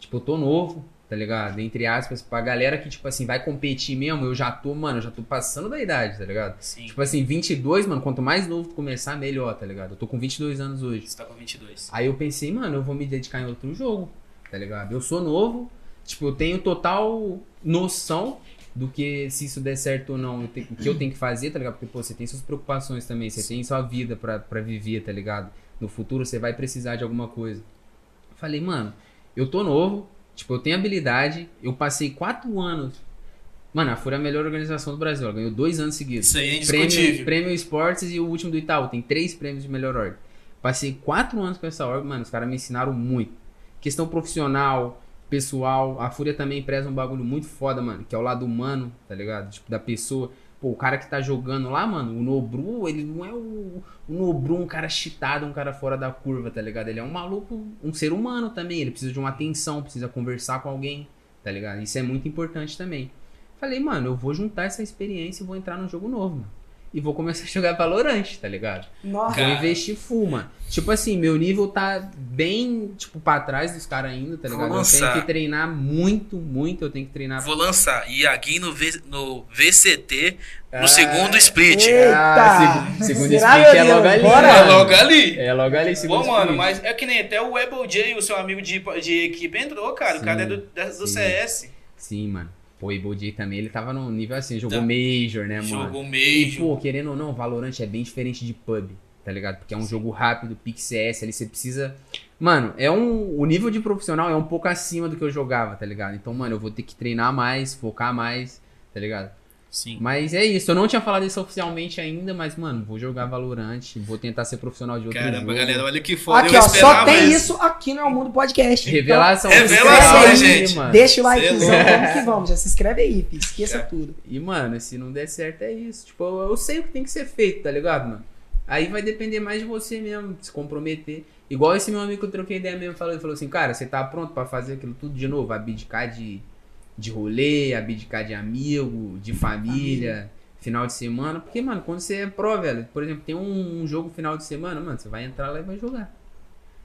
tipo, eu tô novo, tá ligado? Entre aspas, pra galera que, tipo assim, vai competir mesmo, eu já tô, mano, eu já tô passando da idade, tá ligado? Sim. Tipo assim, 22, mano, quanto mais novo tu começar, melhor, tá ligado? Eu tô com 22 anos hoje. Você tá com 22. Aí eu pensei, mano, eu vou me dedicar em outro jogo, tá ligado? Eu sou novo, tipo, eu tenho total noção do que se isso der certo ou não, o que eu tenho que fazer, tá ligado? Porque, pô, você tem suas preocupações também, você tem sua vida pra, pra viver, tá ligado? No futuro você vai precisar de alguma coisa. Falei, mano, eu tô novo, tipo, eu tenho habilidade, eu passei quatro anos. Mano, a Fúria é a melhor organização do Brasil, ela ganhou dois anos seguidos. Isso aí é Prêmio, prêmio Esportes e o último do Itaú. Tem três prêmios de melhor ordem. Passei quatro anos com essa ordem, mano. Os caras me ensinaram muito. Questão profissional, pessoal. A Fúria também preza um bagulho muito foda, mano. Que é o lado humano, tá ligado? Tipo, da pessoa. Pô, o cara que tá jogando lá, mano, o Nobru, ele não é o, o Nobru, um cara cheatado, um cara fora da curva, tá ligado? Ele é um maluco, um ser humano também. Ele precisa de uma atenção, precisa conversar com alguém, tá ligado? Isso é muito importante também. Falei, mano, eu vou juntar essa experiência e vou entrar num jogo novo, mano. E vou começar a jogar Valorant, tá ligado? Nossa. Vou investir full, mano. Tipo assim, meu nível tá bem, tipo, pra trás dos caras ainda, tá Vou ligado? Eu lançar. tenho que treinar muito, muito. Eu tenho que treinar. Vou lançar Iaguinho no, v, no VCT no Ah, segundo split. Eita! Ah, seg- segundo Será, split é logo ali. Bora? É logo ali. É logo ali, segundo Pô, mano, split. mas é que nem até o Able J, o seu amigo de, de equipe, entrou, cara. o Sim, cara é do, do sim. CS. Sim, mano. E J também, ele tava num nível assim, jogou Tá. Major, né, mano? Jogou E, Major. pô, querendo ou não, Valorant é bem diferente de PUB, tá ligado? Porque é um jogo rápido, pique CS, ali você precisa... Mano, é um... O nível de profissional é um pouco acima do que eu jogava, tá ligado? Então, mano, eu vou ter que treinar mais, focar mais, tá ligado? Sim. Mas é isso, eu não tinha falado isso oficialmente ainda, mas, mano, vou jogar Valorant, vou tentar ser profissional de outro Caramba, jogo. galera, olha que foda. Aqui, eu ó, só tem isso aqui no É o Mundo Podcast. Revelação. Revelação, escreve aí, gente. Mano. Deixa o likezão, é vamos que vamos. Já se inscreve aí, filho. Esqueça É. tudo. E, mano, se não der certo é isso. Tipo, eu, eu sei o que tem que ser feito, tá ligado, mano? Aí vai depender mais de você mesmo, se comprometer. Igual esse meu amigo que eu troquei ideia mesmo falou, ele falou assim, cara, você tá pronto pra fazer aquilo tudo de novo? Abdicar de, de rolê, abdicar de amigo, de família, final de semana. Porque, mano, quando você é pró, velho, por exemplo, tem um, um jogo final de semana, mano, você vai entrar lá e vai jogar.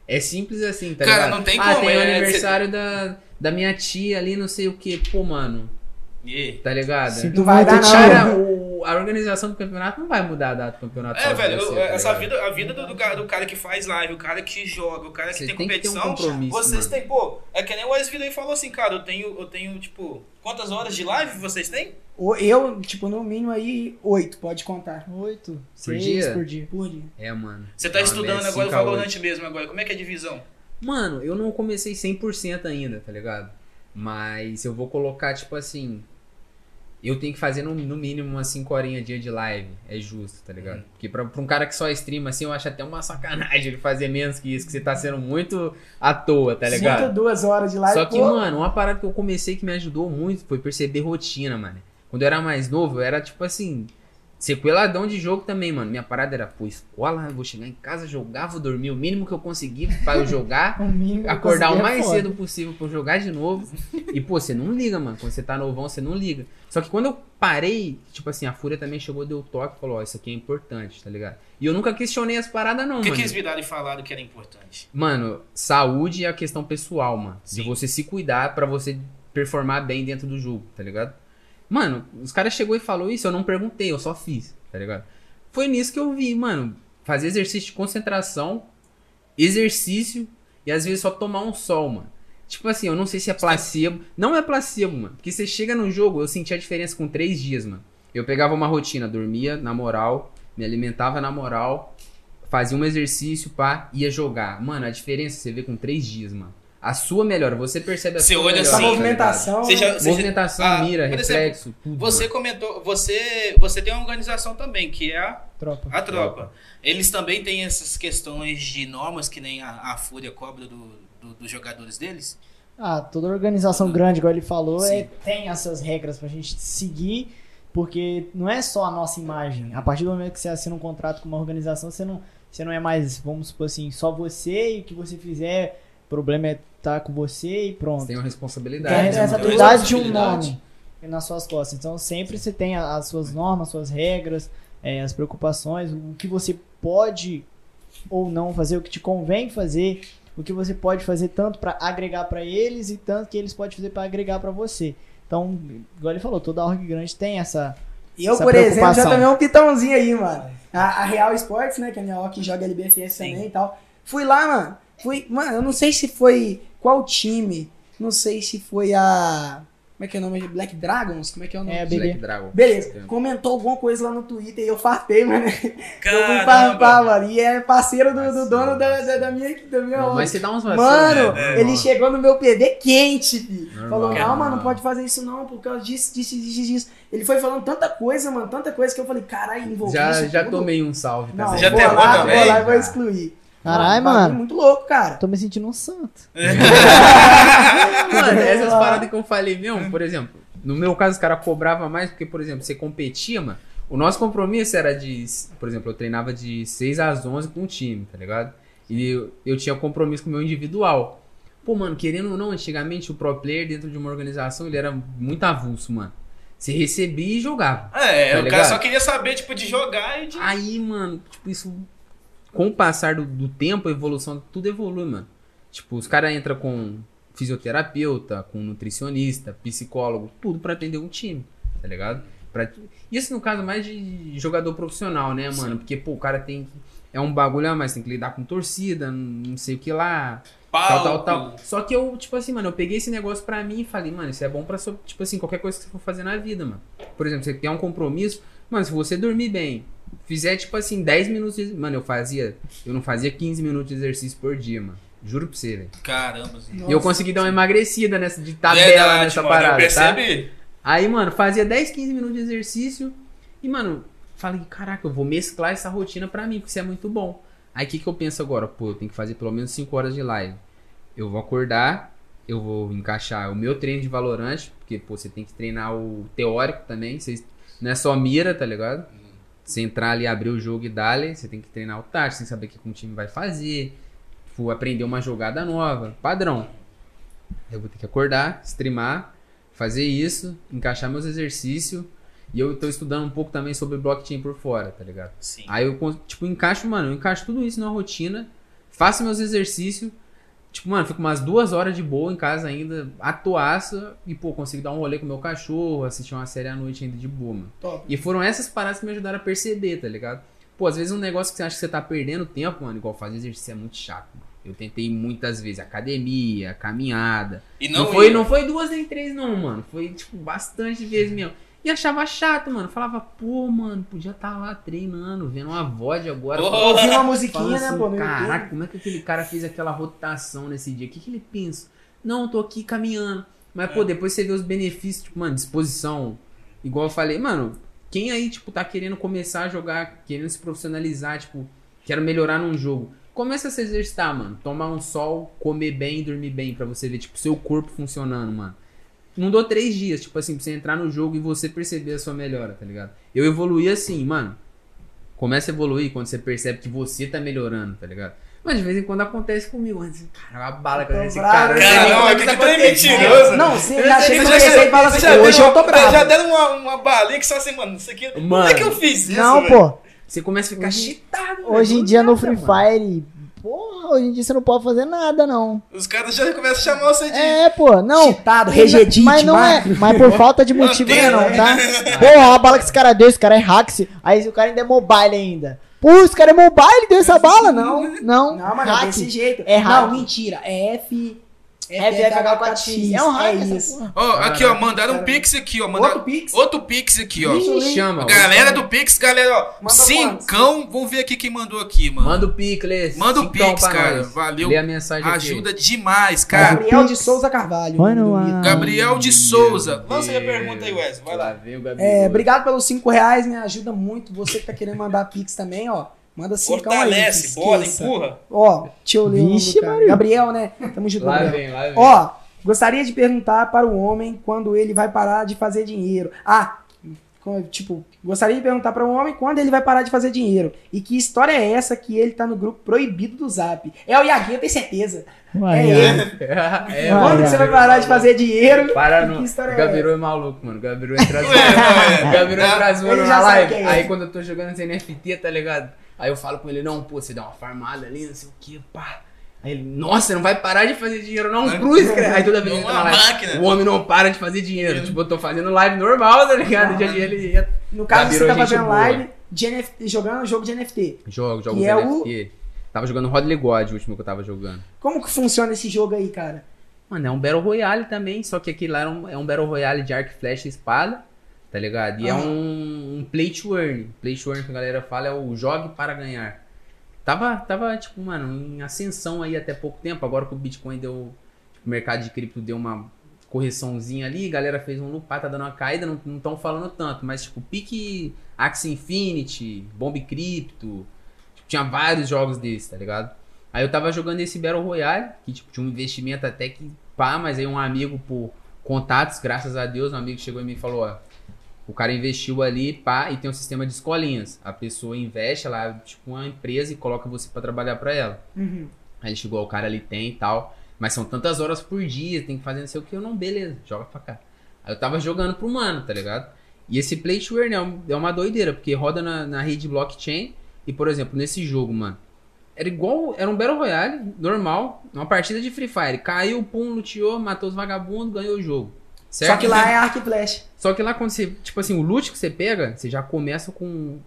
É simples assim, tá Cara, ligado? não tem ah, como, tem o é, aniversário da, da minha tia ali, não sei o que. Pô, mano, E- tá ligado? Sim, Não tu vai dar, não. o- a organização do campeonato não vai mudar a data do campeonato. É, velho, você, eu- tá essa ligado? vida, a vida do, do cara, do cara que faz live, o cara que joga, o cara que Você tem tem que ter um competição, vocês mano. têm, pô, é que nem o Wes aí falou assim, cara, eu tenho, eu tenho, tipo, quantas horas de live vocês têm? Eu, tipo, no mínimo aí, oito, pode contar. Oito. Por Seis dia? por dia. Por dia. É, mano. Você tá É uma estudando agora o 5 a 8. Valorant mesmo agora, como é que é a divisão? Mano, eu não comecei 100% ainda, tá ligado? Mas eu vou colocar, tipo assim. Eu tenho que fazer no, no mínimo umas 5 horinhas dia de live. É justo, tá ligado? Porque pra, pra um cara que só streama assim, eu acho até uma sacanagem ele fazer menos que isso, que você tá sendo muito à toa, tá ligado? Cinco, duas horas de live. Só que, pô, mano, uma parada que eu comecei que me ajudou muito foi perceber rotina, mano. Quando eu era mais novo, eu era tipo assim, sequeladão de jogo também, mano. Minha parada era, pô, escola, eu vou chegar em casa, jogar, vou dormir o mínimo que eu conseguir pra eu jogar. eu acordar o consegui, é mais foda. cedo possível pra eu jogar de novo. E, pô, você não liga, mano. Quando você tá novão, você não liga. Só que quando eu parei, tipo assim, a Fúria também chegou, deu toque e falou, ó, isso aqui é importante, tá ligado? E eu nunca questionei as paradas, não, O que, mano. que eles viraram e falaram que era importante? Mano, saúde é a questão pessoal, mano. De Sim. você se cuidar pra você performar bem dentro do jogo, tá ligado? Mano, os caras chegou e falou isso, eu não perguntei, eu só fiz, tá ligado? Foi nisso que eu vi, mano. Fazer exercício de concentração, exercício e às vezes só tomar um sol, mano. Tipo assim, eu não sei se é placebo. Não é placebo, mano. Porque você chega no jogo, eu senti a diferença com três dias, mano. Eu pegava uma rotina, dormia na moral, me alimentava na moral, fazia um exercício, pá, ia jogar. Mano, a diferença você vê com três dias, mano. A sua melhora, você percebe a Você sua olha melhora, assim, tá movimentação. Você já- ligado? você já- Movimentação, Ah, mira, por exemplo, reflexo, tudo. Você mano. comentou, você, você tem uma organização também, que é a, Tropa. a tropa. Eles também têm essas questões de normas que nem a, a Fúria cobra do- do- dos jogadores deles? Ah, toda organização grande, igual ele falou, é, tem essas regras pra gente seguir, porque não é só a nossa imagem. A partir do momento que você assina um contrato com uma organização, você não, você não é mais, vamos supor assim, só você e o que você fizer, o problema é estar com você e pronto. Você tem uma Tem responsabilidade. a né, responsabilidade de um nome. nas suas costas. Então sempre você tem as suas normas, as suas regras, é, as preocupações, o que você pode ou não fazer, o que te convém fazer, o que você pode fazer tanto para agregar para eles e tanto que eles podem fazer para agregar para você. Então, igual ele falou, toda org grande tem essa Eu, Essa por exemplo, já tomei um pitãozinho aí, mano. A, a Real Sports, né? Que é a minha ó que joga LBFS Sim. também e tal. Fui lá, mano. Fui, mano, eu não sei se foi qual time. Não sei se foi a. Como é que é o nome? Black Dragons? Como é que é o nome? É. Black Dragon. Beleza, comentou alguma coisa lá no Twitter e eu farpei, mano. Eu fui Caramba. farpar, mano. E é parceiro do, do dono da, da, da minha. Da minha Não, mas você dá uns Mano, né? ele chegou no meu PV quente, filho. Normal. Falou, não, mano, não pode fazer isso não, por causa disso, disso, disso, disso. Ele foi falando tanta coisa, mano, tanta coisa que eu falei, caralho, envolvi Já, isso já tudo. tomei um salve Não, também. Já vou lá, também? vou lá e vou Já. excluir. Caralho, mano. Muito louco, cara. Tô me sentindo um santo. Mano, essas paradas que eu falei mesmo, por exemplo, no meu caso os caras cobravam mais porque, por exemplo, você competia, mano. O nosso compromisso era de, por exemplo, eu treinava de 6 às 11 com o time, tá ligado? E eu, eu tinha compromisso com o meu individual. Pô, mano, querendo ou não, antigamente o pro player dentro de uma organização, ele era muito avulso, mano. Você recebia e jogava. É, Tá o cara ligado? só queria saber, tipo, de jogar e de. Aí, mano, tipo, isso. Com o passar do, do tempo, a evolução, tudo evolui, mano. Tipo, os caras entram com fisioterapeuta, com nutricionista, psicólogo, tudo pra atender um time, tá ligado? Pra... Isso no caso mais de jogador profissional, né, mano? Porque, pô, o cara tem que. É um bagulho a mais, tem que lidar com torcida, não sei o que lá, tal, tal, tal. Só que eu, tipo assim, mano, eu peguei esse negócio pra mim e falei, mano, isso é bom pra, tipo assim, qualquer coisa que você for fazer na vida, mano. Por exemplo, você tem um compromisso, mano, se você dormir bem, fizer, tipo assim, 10 minutos de... Mano, eu fazia, eu não fazia 15 minutos de exercício por dia, mano. Juro pra você, velho. Caramba. E eu consegui dar uma emagrecida nessa, de tabela Verdade, nessa mano, parada, eu tá? percebi. Aí, mano, fazia 10, 15 minutos de exercício e, mano, falei, caraca, eu vou mesclar essa rotina pra mim, porque isso é muito bom. Aí, o que que eu penso agora? Pô, eu tenho que fazer pelo menos 5 horas de live. Eu vou acordar, eu vou encaixar o meu treino de Valorant, porque, pô, você tem que treinar o teórico também, você, não é só mira, tá ligado? Você entrar ali, abrir o jogo e dar você tem que treinar o tático, que saber o que o time vai fazer, tipo, aprender uma jogada nova, padrão. Eu vou ter que acordar, streamar, fazer isso, encaixar meus exercícios. E eu tô estudando um pouco também sobre blockchain por fora, tá ligado? Sim. Aí eu, tipo, encaixo, mano, eu encaixo tudo isso na rotina, faço meus exercícios, tipo, mano, fico umas duas horas de boa em casa ainda, atoaça, e, pô, consigo dar um rolê com meu cachorro, assistir uma série à noite ainda de boa, mano. Top. E foram essas paradas que me ajudaram a perceber, tá ligado? Pô, às vezes um negócio que você acha que você tá perdendo tempo, mano, igual fazer exercício é muito chato, mano. Eu tentei muitas vezes academia, caminhada. E Não, não, foi, ia. não foi duas nem três, não, mano. Foi, tipo, bastante vezes mesmo. E achava chato, mano. Falava, pô, mano, podia estar lá treinando, vendo uma VOD agora. Ouvi uma assim, musiquinha, né, pô, no Caraca, YouTube. como é que aquele cara fez aquela rotação nesse dia? O que, que ele pensa? Não, tô aqui caminhando. Mas, É. pô, depois você vê os benefícios, tipo, mano, disposição. Igual eu falei, mano, quem aí, tipo, tá querendo começar a jogar, querendo se profissionalizar, tipo, quero melhorar num jogo. Começa a se exercitar, mano. Tomar um sol, comer bem e dormir bem pra você ver, tipo, seu corpo funcionando, mano. Não dou três dias, tipo assim, pra você entrar no jogo e você perceber a sua melhora, tá ligado? Eu evoluí assim, mano. Começa a evoluir quando você percebe que você tá melhorando, tá ligado? Mas de vez em quando acontece comigo. Mas, cara, uma bala Tô esse bravo. cara. eu não sei Cara, não, como é que que isso tu é mentiroso. Não, você Eu já chega que no já- PC e fala já assim, deram hoje eu tô uma- bravo. Já deram uma, uma balinha que só assim, mano, isso aqui. Como Mano. é que eu fiz isso? Não, pô. Você começa a ficar Hoje- cheatado. Hoje em dia no Free mano. Fire, porra, hoje em dia você não pode fazer nada, não. Os caras já começam a chamar você de. É, pô, não. Mas- regedite, Mas não é, macro. mas por falta de motivo Mantém, não, né? tá? Porra, a bala que esse cara deu, esse cara é hack. Aí o cara ainda é mobile ainda. Pô, esse cara é mobile, deu essa bala? Não, não. Não, mano, é hack. desse jeito. É hack. Não, mentira. É F... FFH4X. É um hack essa isso. Ó, aqui, ó, mandaram um pix aqui, ó. Mandaram... Outro Pix? Outro pix aqui, ó. Ih, chama. Galera do Pix, galera, ó. Manda Cincão, vamos ver aqui quem mandou aqui, mano. Manda o Picles. Manda o Pix, cara. nós. Valeu. Lê a mensagem aqui. Ajuda demais, cara. Gabriel de Souza Carvalho. Vai no nome do ar. Vitor. Gabriel de Souza. Lança a pergunta aí, Wesley. Vai Lá. É, obrigado pelos 5 reais, me ajuda muito. Você que tá querendo mandar Pix também, ó. Manda 5 aí. Fortalece, esqueça. empurra. Ó, deixa eu ler o nome Vixe, do cara. Maria. Gabriel, né? Tamo junto, Lá Gabriel. vem, lá vem. Ó, gostaria de perguntar para o homem quando ele vai parar de fazer dinheiro. Ah, tipo, gostaria de perguntar pra um homem quando ele vai parar de fazer dinheiro. E que história é essa que ele tá no grupo proibido do Zap? É o Iaguinho, eu tenho certeza. Uai, É ele. É, Vai, Quando você vai parar de fazer dinheiro? Para Que no. história é Gabiru é maluco, mano. Gabiru é. Gabiru entra zoando Ele na live. é. Aí quando eu tô jogando esse NFT, tá ligado? Aí eu falo com ele, não, pô, você dá uma farmada ali, não sei o que, pá. Aí ele, nossa, não vai parar de fazer dinheiro, não, cruz, cara. Aí toda vez ele Uma entra na live. máquina. O homem não para de fazer dinheiro. Tipo, eu tô fazendo live normal, tá ligado? Que ele ia. No caso, você é tá fazendo boa. live de NFT, jogando um jogo de NFT. Jogo, jogo de é o- NFT. Tava jogando Rodley God, o último que eu tava jogando. Como que funciona esse jogo aí, cara? Mano, é um Battle Royale também, só que aqui lá é um, é um Battle Royale de arco flecha e espada, tá ligado? E é um, um play to earn. Play to earn que a galera fala é o jogue para ganhar. Tava, tava, tipo, mano, em ascensão aí até pouco tempo, agora que o Bitcoin deu, tipo, o mercado de cripto deu uma correçãozinha ali, a galera fez um lupar, tá dando uma caída, não estão falando tanto, mas tipo, pique Axie Infinity, Bomb Crypto, tipo, tinha vários jogos desses, tá ligado? Aí eu tava jogando esse Battle Royale, que tipo, tinha um investimento até que pá, mas aí um amigo por contatos, graças a Deus, um amigo chegou em mim e falou, ó, o cara investiu ali, pá, e tem um sistema de escolinhas. A pessoa investe, ela tipo uma empresa e coloca você pra trabalhar pra ela. Uhum. Aí ele chegou, o cara ali tem e tal. Mas são tantas horas por dia, tem que fazer não sei o que. Eu não, beleza, joga pra cá. Aí eu tava jogando pro mano, tá ligado? E esse Play to Earn é, é uma doideira, porque roda na, na rede blockchain. E, por exemplo, nesse jogo, mano, era igual. Era um Battle Royale, normal, uma partida de Free Fire. Caiu, pum, luteou, matou os vagabundos, ganhou o jogo. Certo? Só que lá é arco e flecha. Só que lá quando você, tipo assim, o loot que você pega, você já começa com,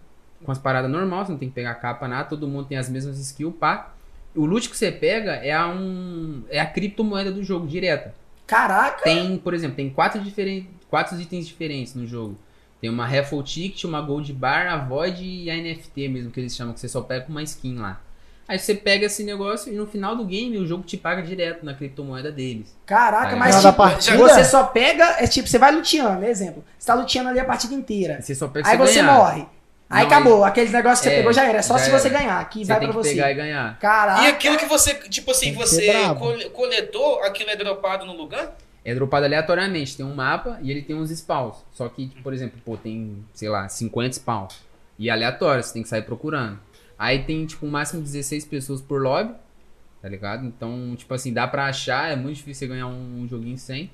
com as paradas normais, você não tem que pegar capa, nada, todo mundo tem as mesmas skills, pá. O loot que você pega é a, um, é a criptomoeda do jogo, direta. Caraca! Tem, por exemplo, tem quatro, diferen, quatro itens diferentes no jogo. Tem uma Raffle Ticket, uma Gold Bar, a Void e a NFT mesmo, que eles chamam, que você só pega com uma skin lá. Aí você pega esse negócio e no final do game o jogo te paga direto na criptomoeda deles. Caraca, Tá mas tipo, você só pega, é tipo, você vai luteando, exemplo. Você tá luteando ali a partida inteira. Aí você só pega Aí se você ganhar. morre. Aí Não, acabou, aqueles negócios que você É, pegou já era. É só se você era. ganhar, que Você vai tem pra que você. pegar e ganhar. Caraca. E aquilo que você, tipo assim, você coletou, aquilo é dropado no lugar? É dropado aleatoriamente. Tem um mapa e ele tem uns spawns. Só que, por exemplo, pô, tem, sei lá, 50 spawns. E é aleatório, você tem que sair procurando. Aí tem, tipo, um máximo de 16 pessoas por lobby. Tá ligado? Então, tipo assim, dá pra achar. É muito difícil você ganhar um, um joguinho sem.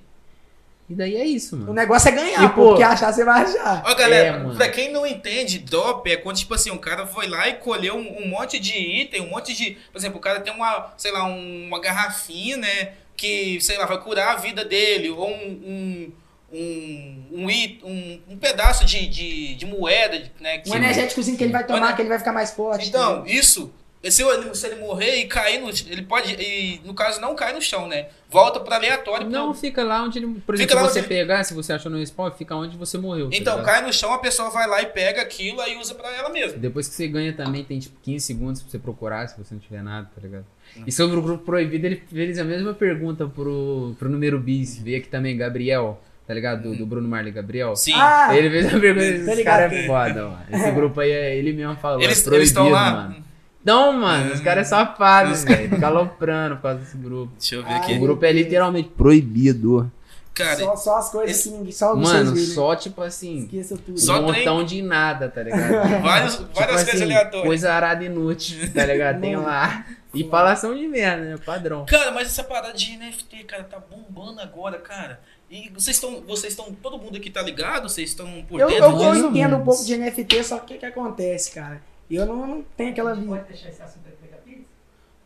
E daí é isso, O mano. negócio é ganhar, E, pô, pô, porque achar você vai achar. Ó, galera, É, pra quem não entende, drop é quando, tipo assim, um cara foi lá e colheu um, um monte de item, um monte de. Por exemplo, o cara tem uma, sei lá, um- uma garrafinha, né? Que, sei lá, vai curar a vida dele, ou um. um um, um, it- um, um pedaço de, de, de moeda, né? que- Um energéticozinho que ele vai tomar, que ele vai ficar mais forte. Então, isso, se ele, se ele morrer e cair no. Ele pode. E, no caso, não cai no chão, né? Volta pra aleatório. Não, pro- fica lá onde ele. Por exemplo, se você onde- pegar, se você achou no spawn, fica onde você morreu. tá Então, ligado? cai no chão, a pessoa vai lá e pega aquilo aí usa pra ela mesma. Depois que você ganha também, tem tipo 15 segundos pra você procurar, se você não tiver nada, tá ligado? E sobre o grupo proibido, ele fez a mesma pergunta pro, pro número bis. Veio aqui também, Gabriel, tá ligado? Do, do Bruno Marley Gabriel. Sim. Ah, Ele fez a pergunta, Tá esse cara é foda, mano. Esse grupo aí, é, ele mesmo falou, eles é proibido, eles estão lá. mano. Não, mano, os caras é safado, velho. Fica aloprando por causa desse grupo. Deixa eu ver Ai, aqui. O grupo é literalmente proibido. Cara, só, só as coisas esse- que ninguém, só Mano, só tipo assim, Esqueça tudo. Só um montão de nada, tá ligado? vários, Tipo várias coisas assim, aleatórias. Coisa arada inútil, tá ligado? Tem lá. E falação de merda, né? Padrão. Cara, mas essa parada de NFT, cara, tá bombando agora, cara. E vocês estão. Vocês estão. Todo mundo aqui tá ligado? Vocês estão por Eu, dentro eu, eu entendo um pouco de NFT, só que o que, que acontece, cara? Eu não, não tenho aquela vida.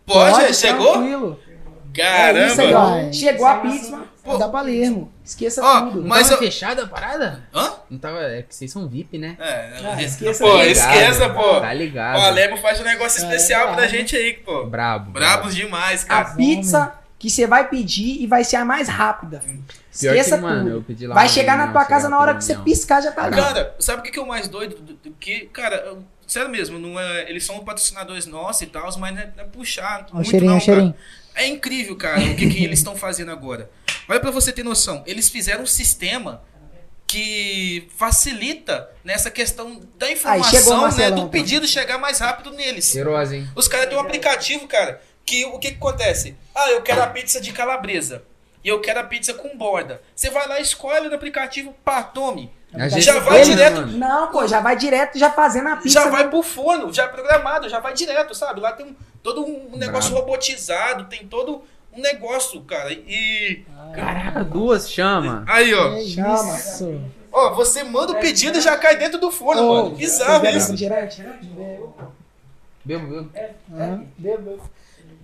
Pode, chegou? Tranquilo. Caramba! É isso aí. Chegou a pizza, Pô. dá pra ler, irmão. Esqueça Ó, tudo. Não Mas tava eu- fechada a parada? Hã? Não tava. É que vocês são VIP, né? É, Ah, esqueça pô, aí. esqueça, pô. Tá ligado. Ó, a Lemo faz um negócio É, especial é. pra gente aí, pô. Brabo. Brabos demais, A cara. pizza que você vai pedir e vai ser a mais rápida. Pior Esqueça que, mano, tudo. eu pedi lá Vai chegar na tua casa na hora que você piscar, já tá lá. Cara, sabe o que que é o mais doido? Do, do que, cara, eu- sério mesmo, não é, eles são patrocinadores nossos e tal, mas não é, não é puxar muito cheirinho, não, cheirinho. cara. É incrível, cara, o que, que eles estão fazendo agora. Olha pra você ter noção, eles fizeram um sistema que facilita nessa questão da chegou o informação, né, do então. pedido chegar mais rápido neles. Cheirosa, hein? Os caras têm um aplicativo, cara, que o que, que acontece? Ah, eu quero a pizza de calabresa. E eu quero a pizza com borda. Você vai lá, escolhe no aplicativo, pá, tome. A Já vai dele, direto- mano. Não, pô, já vai direto já fazendo a pizza. já vai né? pro forno, já é programado, já vai direto, sabe? Lá tem um- todo um negócio Brabo. robotizado, tem todo um negócio, cara. E Caraca, duas chama. aí, ó. É Chama. isso. Ó, você manda o pedido e já cai dentro do forno, Ô, mano. Bizarro isso. refrigerante? Bebo, bebo.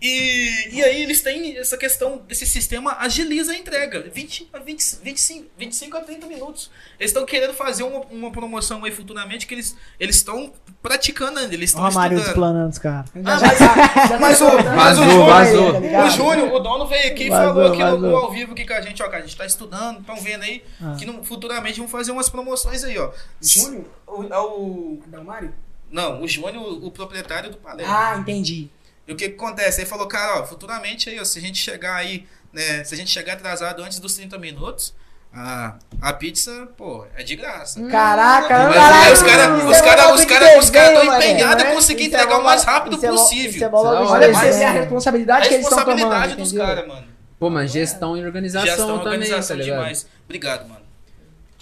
E, e aí eles têm essa questão desse sistema agiliza a entrega. 20 a 20, 25, 25 a 30 minutos. Eles estão querendo fazer uma, uma promoção aí futuramente que eles eles estão praticando ainda, eles estão o estudando. explanando os caras. Ah, mas, mas o, mas o Júnior, vazou. tá o Júnior, o dono veio aqui e falou aqui no, no ao vivo aqui com a gente, ó, cara, a gente tá estudando, estão vendo aí, Ah. que no- futuramente vão fazer umas promoções aí, ó. Júnior? O, é o- Dalmário? não, o Júnior, o, o proprietário do Palermo. Ah, entendi. E o que, que acontece? Ele falou, cara, ó, futuramente aí, ó, se a gente chegar aí, né, se a gente chegar atrasado antes dos 30 minutos, a, a pizza, pô, é de graça. Caraca, Mas os caras isso os é cara, os cara, os cara estão empenhados em conseguir Isso é entregar o mais rápido isso é possível. isso é Olha você ver a responsabilidade É que eles estão tomando. responsabilidade dos caras, mano. Pô, mas gestão e organização Gestão, também, organização tá ligado? demais. Obrigado, mano.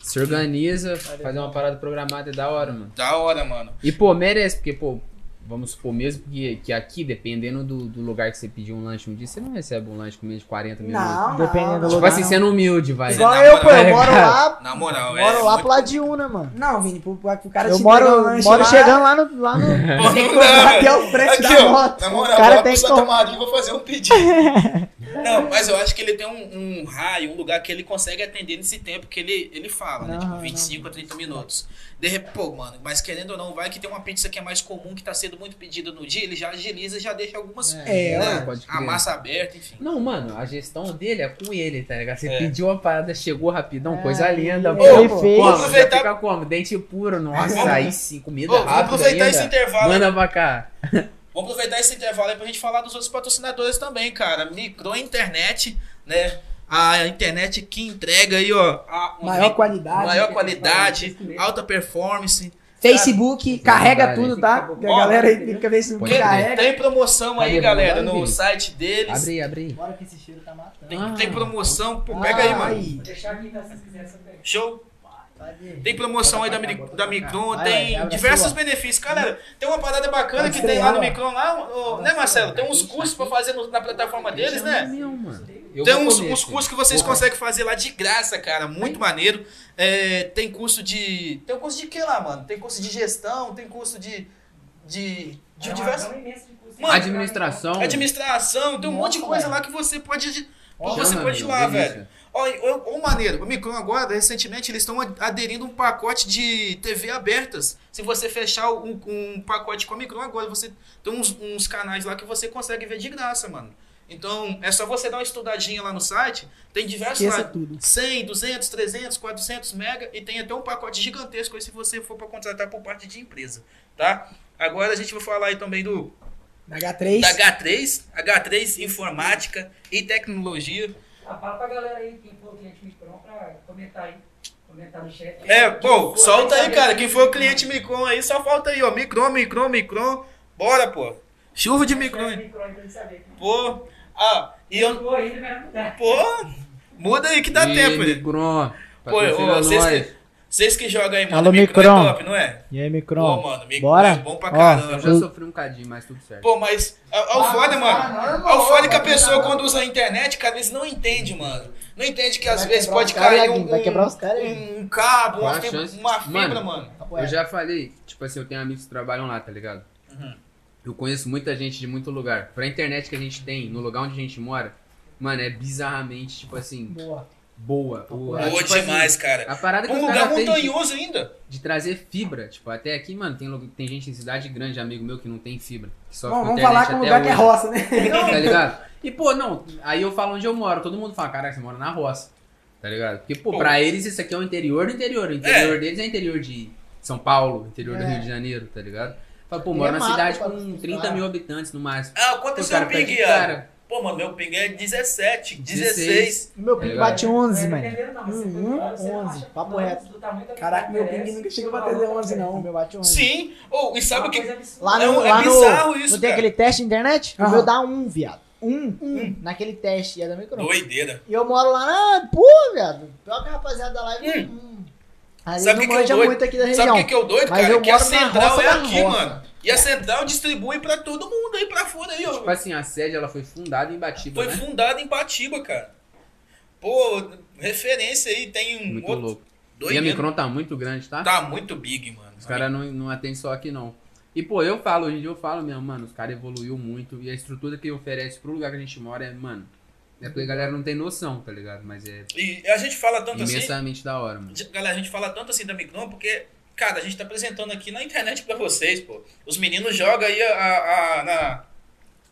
Se organiza, fazer uma parada programada é da hora, mano. Da hora, mano. E, pô, merece, porque, pô, vamos supor mesmo que, que aqui, dependendo do, do lugar que você pedir um lanche um dia, você não recebe um lanche com menos de 40 minutos. Não, Dependendo não. do Tipo lugar. assim, sendo humilde, vai. Igual na eu, pô, eu moro lá, Na moral, é. moro lá muito- pro lado de Una, mano. Não, Vini, pro, pro cara Eu te moro, um lanche moro lá, chegando lá no, lá no... Pô, Tem que não velho. até o preço Aqui, da ó, moto. Na moral, O cara eu vou tem que Santa Maria e vou fazer um pedido. Não, mas eu acho que ele tem um, um raio, um lugar que ele consegue atender nesse tempo que ele, ele fala, né? Tipo, 25 a 30 minutos. De repente, pô, mano, mas querendo ou não, vai que tem uma pizza que é mais comum, que tá sendo muito pedida no dia, ele já agiliza e já deixa algumas. É, né, ué, pode a crer. massa aberta, enfim. Não, mano, a gestão dele é com ele, tá ligado? Você É. pediu uma parada, chegou rapidão, É, coisa linda, ele pô. fez. Vamos aproveitar- fica como? Dente puro, nossa, aí sim, comida Ô, vamos rápida aproveitar ainda. esse intervalo. Manda pra cá. Vamos aproveitar esse intervalo aí pra gente falar dos outros patrocinadores também, cara. Micro internet, né? A internet que entrega aí, ó. a- Maior qualidade. maior qualidade, alta performance. Facebook, carrega Verdade. tudo, tá? Porque a galera aí fica Facebook crer. carrega. Tem promoção aí, galera, no site deles. Abre aí, abre aí. Bora que esse cheiro tá matando. Tem, Ah. tem promoção, pô, pega aí, mano. Ai, Vou deixar aqui, tá, se vocês quiserem saber. Show. Tem promoção aí da, da. Micron, tem diversos benefícios. Galera, tem uma parada bacana que tem lá no Micron, lá, né, Marcelo? Tem uns cursos pra fazer na plataforma deles, né? Tem uns, uns cursos que vocês conseguem fazer lá de graça, cara. Muito maneiro. É, tem curso de. Tem um curso de quê lá, mano? Tem curso de gestão, tem curso de. De. De diversos. Mano, Administração. Administração, tem um monte de coisa lá que você pode. Ó, você pode ir lá, velho. Ô, ô, maneiro, o Micron agora, recentemente, eles estão aderindo a um pacote de TV abertas. Se você fechar um, um pacote com a Micron agora, você tem uns, uns canais lá que você consegue ver de graça, mano. Então, é só você dar uma estudadinha lá no site. Tem diversos esqueça lá. tudo. 100, 200, 300, 400 mega e tem até um pacote gigantesco aí se você for para contratar por parte de empresa, tá? Agora a gente vai falar aí também do Da H3. da H3, H3 Informática e Tecnologia. Ah, fala pra galera aí, quem for cliente Micron, pra comentar aí. Comentar no chat. É, pô, solta aí, cara. que- Quem for o cliente Micron aí, só falta aí, ó. Micron, Micron, Micron. Bora, pô. Chuva de Micron. hein? Micron, saber. Pô. Ah, e eu. Pô, muda aí que dá Ih, tempo, né? Micron. Pô, vocês vocês que jogam aí, mano. Alô, Micron, Micron. é top, não é? E aí, Pô, Micron? mano, Micron Bora? é bom pra Ó, caramba. Eu já sofri um cadinho, mas tudo certo. Pô, mas é, é o foda, mano. É o foda que a pessoa, quando usa a internet, cara, eles não entendem, mano. Não entende que às Vai vezes pode cair um, vai quebrar os caras um, um cabo, uma chance? uma fibra, Mano, mano. Eu já falei, tipo assim, eu tenho amigos que trabalham lá, tá ligado? Uhum. Eu conheço muita gente de muito lugar. Pra internet que a gente tem, no lugar onde a gente mora, mano, é bizarramente, tipo assim, Boa. Boa. O- Boa tipo assim, demais, cara. a parada que Um lugar fez de, montanhoso ainda. de trazer fibra, tipo, até aqui, mano, tem, tem gente em cidade grande, amigo meu, que não tem fibra. Que só Bom, vamos falar com um lugar que é roça, né? Tá ligado? E, pô, não, aí eu falo onde eu moro. Todo mundo fala, caraca, você mora na roça. Tá ligado? Porque, pô, Pô. pra eles isso aqui é o interior do interior. O interior deles é interior de São Paulo, interior do É. Rio de Janeiro, tá ligado? Fala, pô, moro é na cidade com os 30 caras. mil habitantes no máximo. Ah, quanto é seu cara. Pô, mano, meu ping é 17, 16. 16. O meu Tá pique ligado? bate 11, É, mano. não, Uhum, foi embora, você 11, acha papo que reto. da Caraca, meu ping nunca chegou você a bater fala, 11, O não. meu bate 11. Sim. Oh, e sabe o que. absurda. Lá É no, é lá no, bizarro isso, não tem cara. aquele teste de internet? O Aham. meu dá um, viado. Um. Um. Naquele teste, e é da Micron. Doideira. E eu moro lá na... Pô, viado. Pior que a rapaziada da live... Hum. Hum. Sabe o que que é o manja doido? muito aqui da Sabe região. o que, que é o doido, Mas cara? eu Que a central é aqui, roça. mano. E a central distribui pra todo mundo aí pra fora aí, ó. Tipo assim, a sede ela foi fundada em Batiba, Foi né? fundada em Patiba, cara. Pô, referência aí, tem um Muito outro. louco. E Doido a Micron tá muito grande, tá? Tá muito big, mano. Os caras não, não atendem só aqui, não. E, pô, eu falo, hoje em dia eu falo mesmo, mano, os caras evoluiu muito e a estrutura que oferece pro lugar que a gente mora é, mano, é porque a galera não tem noção, tá ligado? Mas é E a gente fala tanto assim. imensamente da hora, mano. Galera, a gente fala tanto assim da Micron porque, cara, a gente tá apresentando aqui na internet pra vocês, pô. Os meninos jogam aí a, a- a- na.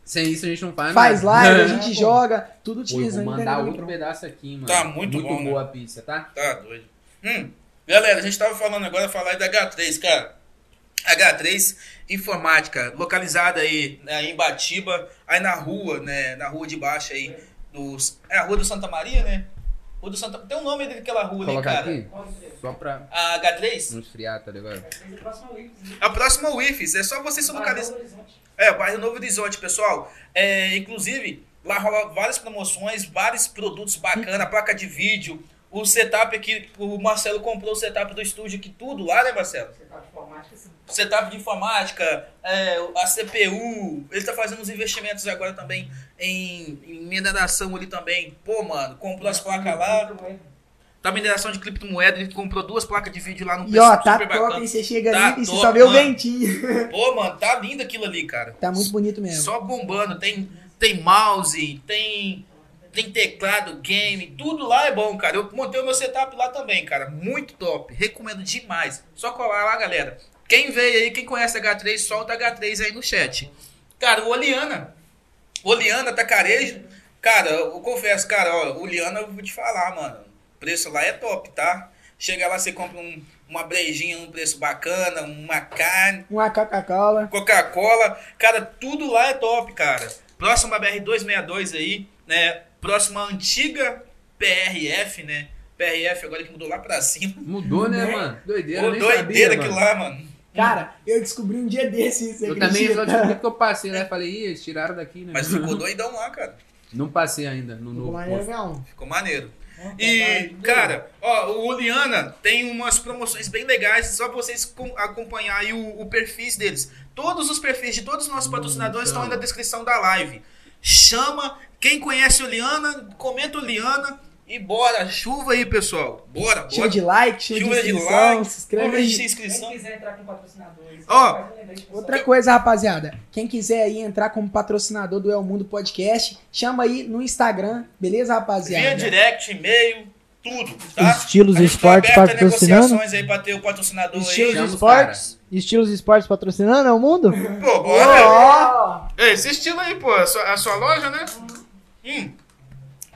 Sem isso a gente não faz Faz nada. live, a gente joga, tudo Pô, utilizando vou mandar outro pedaço aqui, mano. Tá muito bom, boa a pizza, tá? Tá doido. Hum, galera, a gente tava falando agora, falar aí da H3, cara. H3 Informática, localizada aí né, em Batiba, aí na rua, né? Na rua de baixo aí. Dos, é a rua do Santa Maria, né? Rua do Santa Tem um nome daquela rua ali, Colocar cara. aqui, só pra A H3? não esfriar, tá ligado? A próxima Wix. A próxima UIFES, é só você se localizar. Novo Horizonte. É, o bairro Novo Horizonte, pessoal. É, inclusive, lá rola várias promoções, vários produtos bacanas, placa de vídeo. O setup aqui, o Marcelo comprou o setup do estúdio aqui, tudo lá, né, Marcelo? Tá de informática, assim. Setup de informática, é, a CPU. Ele tá fazendo uns investimentos agora também em, em mineração ali também. Pô, mano, comprou as placas lá. Tá mineração de criptomoeda, ele comprou duas placas de vídeo lá no E ó, tá super top, bacana. hein? Você chega Tá ali e você só vê o mano. ventinho. Pô, mano, tá lindo aquilo ali, cara. Tá muito bonito mesmo. Só bombando. Tem, tem mouse, tem, tem teclado, game, tudo lá é bom, cara. Eu montei o meu setup lá também, cara. Muito top. Recomendo demais. Só colar lá, galera. Quem veio aí, quem conhece H3, solta H3 aí no chat. Cara, o Oliana. Oliana Tacarejo. Cara, eu confesso, cara, ó, Oliana, eu vou te falar, mano. O preço lá é top, tá? Chega lá, você compra um- uma brejinha num preço bacana, uma carne. Uma Coca-Cola. Coca-Cola, cara, tudo lá é top, cara. Próxima BR-262 aí, né? Próxima antiga PRF, né? PRF agora que mudou lá pra cima. Mudou, né, Né? mano? Doideira, Pô, doideira sabia, aquilo mano. lá, mano. Cara, eu descobri um dia desses. você Eu também, só descobri que eu passei lá e falei, ih, eles tiraram daqui, né? Mas ficou doidão lá, cara. Não passei ainda no Ficou novo maneiro. Ficou maneiro. Ó, E, cara, ó, o Uliana tem umas promoções bem legais, só vocês com- acompanhar aí o, o perfis deles. Todos os perfis de todos os nossos patrocinadores estão aí na descrição da live. Chama, quem conhece o Liana, comenta o Liana e bora, chuva aí, pessoal. Bora, bora. Show de like, show Chuva de de inscrição, like, se inscreve se aí. tem Quem quiser entrar com patrocinadores, Ó, pro Outra coisa, rapaziada. Quem quiser aí entrar como patrocinador do El Mundo Podcast, chama aí no Instagram, beleza, rapaziada? Via direct, e-mail, tudo, tá? Estilos tá Esportes a patrocinando. negociações aí pra ter o patrocinador Estilos aí. Esportes. Estilos Esportes patrocinando, é o mundo? Pô, bora. Ó, É, esse estilo aí, pô, a sua, a sua loja, né? Hum.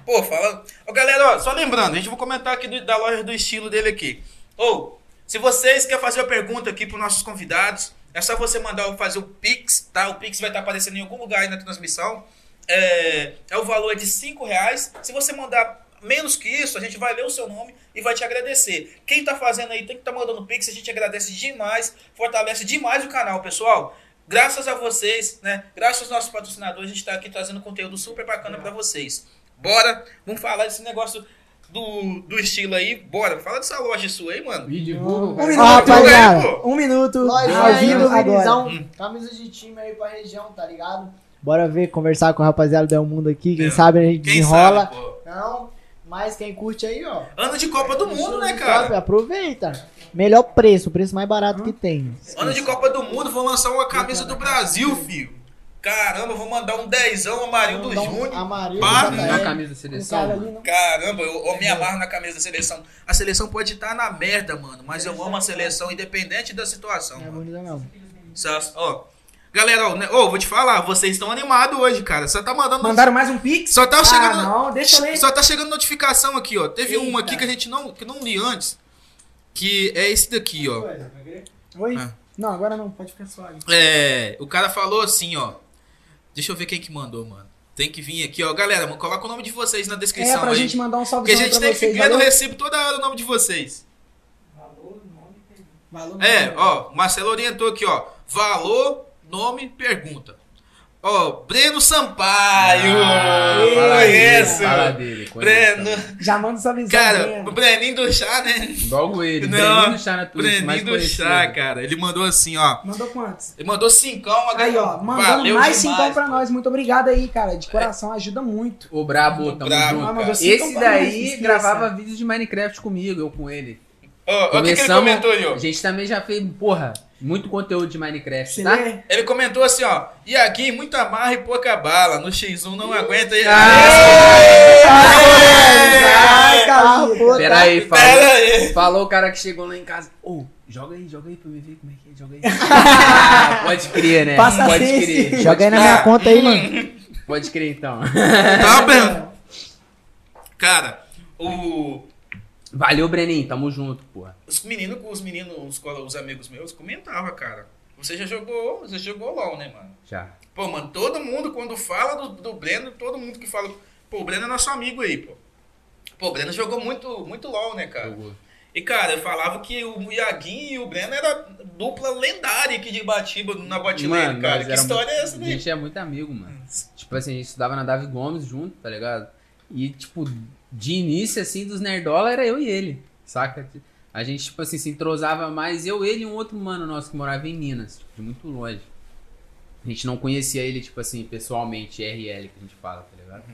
Pô, fala. Ô, galera, ó, só lembrando, a gente vai comentar aqui do- da loja do estilo dele aqui. Ou, se vocês querem fazer uma pergunta aqui pros nossos convidados, é só você mandar fazer o Pix, tá? O Pix vai estar aparecendo em algum lugar aí na transmissão. É, é o valor de 5 reais. Se você mandar menos que isso, a gente vai ler o seu nome e vai te agradecer. Quem tá fazendo aí tem que estar tá mandando Pix, a gente agradece demais, fortalece demais o canal, pessoal. Graças a vocês, né? Graças aos nossos patrocinadores, a gente tá aqui trazendo conteúdo super bacana pra vocês. Bora, vamos falar desse negócio do, do estilo aí. Bora, fala dessa loja sua aí, mano. E divulga, Um cara. minuto, Ah, aí, um minuto, ao Lojinha aí vivo agora. Hum. camisa de time aí pra região, tá ligado? Bora ver, conversar com o rapaziada do El Mundo aqui, quem É. sabe a gente Quem desenrola. sabe. Não, mas quem curte aí, ó. Ano de Copa do Mundo, né, cara? Aproveita. Melhor preço, o preço mais barato que tem. Ano de Copa do Mundo, vou lançar uma camisa do Brasil, filho. Caramba, vou mandar um dezão Amarildo dar um Júnior. Amarildo. Na camisa da Um seleção. cara mano. ali, não. Caramba, eu, eu me amarro na camisa da seleção. A seleção pode estar na merda, mano, mas eu amo a seleção, independente da situação. É mano. bonito mesmo. Só- Ó, galera, ó, né, ó, vou te falar, vocês estão animados hoje, cara. Só tá mandando. Mandaram mais um Pix? Só tá chegando. Ah, não, deixa eu ler. Só tá chegando notificação aqui, ó. Teve Eita. uma aqui que a gente não, que não li antes. Que é esse daqui, ó. Oi? Ah. Não, agora não, pode ficar suave. É, o cara falou assim, ó. Deixa eu ver quem que mandou, mano. Tem que vir aqui, ó. Galera, coloca o nome de vocês na É, descrição pra aí. gente mandar um salve Porque a gente tem que ver no recibo toda hora o nome de vocês. Valor, nome, pergunta. Valeu, É, valeu. ó, o Marcelo orientou aqui, ó. Valor, nome, pergunta. Ó, Breno Sampaio! Ah, fala Conheço! dele, fala dele. conheço Breno. Já manda sua visão. Cara, o Breninho do chá, né? Logo ele, Não, Breninho do chá na Twitch, Breninho do conhecido. chá, cara. Ele mandou assim, ó. Mandou quantos? Ele mandou cincão. Aí, ó, mandando Valeu mais demais, cincão pra pô. nós. Muito obrigado aí, cara. De coração, ajuda muito. O Brabo, tamo brabo, junto. Ah, cara. Esse nós, daí gravava vídeos de Minecraft comigo, eu com ele. Ó, ó, o que, que ele comentou aí, ó? A gente também já fez, porra, muito conteúdo de Minecraft, Você tá? lê? Ele comentou assim, ó. E aqui, muita marra e pouca bala. No X1 não aguenta. aí. Ai, Ah, Pera tá. aí, Pera falou, aí. falou o cara que chegou lá em casa. Ô, joga aí, joga aí pra me ver como é que é, joga aí. Ah, pode crer, né? Passa pode assim, crer. sim. Joga aí na minha conta aí, mano. Pode crer então. Tá, Breno? Cara, o... Valeu, Breninho, tamo junto, porra. Os meninos, os meninos, os, os amigos meus comentavam, cara. Você já jogou, você jogou LOL, né, mano? Já. Pô, mano, todo mundo, quando fala do, do Breno, todo mundo que fala. Pô, o Breno é nosso amigo aí, pô. Pô, o Breno jogou muito, muito LOL, né, cara? Jogou. E, cara, eu falava que o Iaguinho e o Breno era dupla lendária aqui de Batiba, na Mano, cara. Que história muito- é essa A daí? gente é muito amigo, mano. Tipo assim, a gente estudava na Davi Gomes junto, tá ligado? E, tipo, de início, assim, dos Nerdola era eu e ele, saca? A gente, tipo assim, se entrosava mais, eu, ele e um outro mano nosso que morava em Minas, tipo, de muito longe. A gente não conhecia ele, tipo assim, pessoalmente, RL, que a gente fala, tá ligado?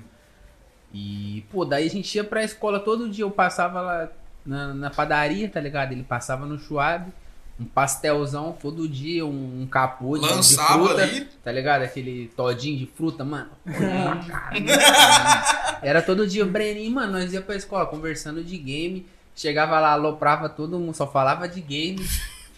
E, pô, daí a gente ia pra escola todo dia, eu passava lá na, na padaria, tá ligado? Ele passava no Schwab, um pastelzão todo dia, um, um capô de, de Lançava fruta, ali. tá ligado? Aquele todinho de fruta, mano. Era todo dia o Breninho, mano, nós ia pra escola conversando de game, chegava lá, aloprava todo mundo, só falava de game.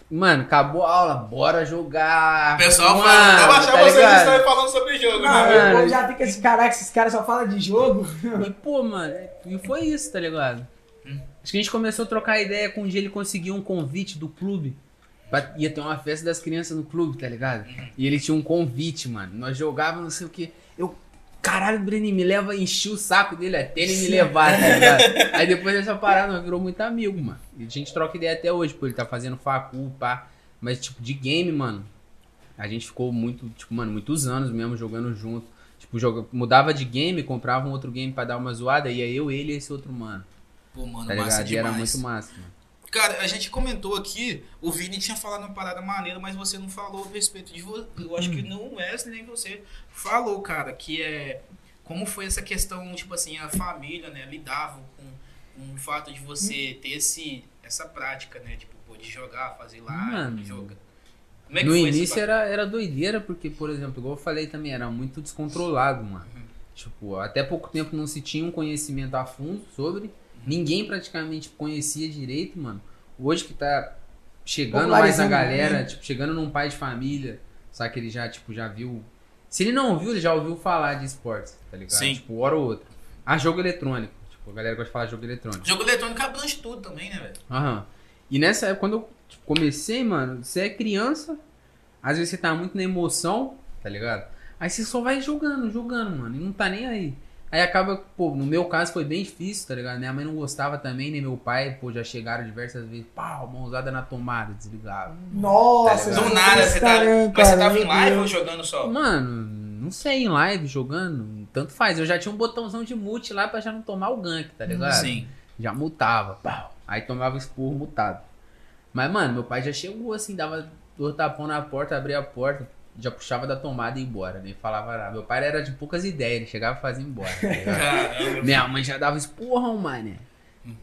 Mano, acabou a aula, bora jogar. O pessoal mano, fala, eu achava tá vocês ligado? estavam falando sobre jogo, Não, né? Mano. já fica esse caraca, esses caras só falam de jogo. E, pô, mano, e foi isso, tá ligado? Acho que a gente começou a trocar ideia com um dia ele conseguiu um convite do clube. Pra, ia ter uma festa das crianças no clube, tá ligado? E ele tinha um convite, mano. Nós jogávamos não sei o que. Eu, caralho, Breninho, me leva, enchi o saco dele até ele me levar, tá ligado? Aí depois dessa parada, nós virou muito amigo, mano. E a gente troca ideia até hoje, pô, ele tá fazendo facu, pá. Mas, tipo, de game, mano, a gente ficou muito, tipo, mano, muitos anos mesmo jogando junto. Tipo, joga, mudava de game, comprava um outro game pra dar uma zoada, ia eu, ele e esse outro mano. Pô, mano, Tá massa ligado? E era muito massa, mano. Cara, a gente comentou aqui, o Vini tinha falado uma parada maneira, mas você não falou a respeito de você. Eu acho que Hum. não o Wesley nem você falou, cara, que é. Como foi essa questão, tipo assim, a família, né, lidava com, com o fato de você ter esse, essa prática, né, tipo, de jogar, fazer live, Mano. jogar. Como é que No início era, era doideira, porque, por exemplo, igual eu falei também, era muito descontrolado, mano. Uhum. Tipo, até pouco tempo não se tinha um conhecimento a fundo sobre. Ninguém praticamente conhecia direito, mano. Hoje que tá chegando mais a galera, né? tipo, chegando num pai de família, sabe que ele já, tipo, já viu. Se ele não viu, ele já ouviu falar de esportes, tá ligado? Sim. Tipo, hora ou outra. Ah, jogo eletrônico. Tipo, a galera gosta de falar de jogo eletrônico. Jogo eletrônico abrange tudo também, né, velho? Aham. E nessa época, quando eu tipo, comecei, mano, você é criança, às vezes você tá muito na emoção, tá ligado? Aí você só vai jogando, jogando, mano, e não tá nem aí. Aí acaba, pô, no meu caso foi bem difícil, tá ligado? Minha mãe não gostava também, nem meu pai, pô, já chegaram diversas vezes, pau, mãozada na tomada, desligava. Nossa, Tá Do ligado? nada, você tá. Também, Mas você tava em live ou jogando só? Mano, não sei, em live, jogando, tanto faz. Eu já tinha um botãozão de mute lá pra já não tomar o gank, tá ligado? Sim. Já mutava, pau. Aí tomava esporro mutado. Mas, mano, meu pai já chegou assim, dava dois tapão na porta, abria a porta, já puxava da tomada e ia embora, nem falava nada. Meu pai era de poucas ideias, ele chegava e fazia embora. tá. Minha mãe já dava esporrão, mané.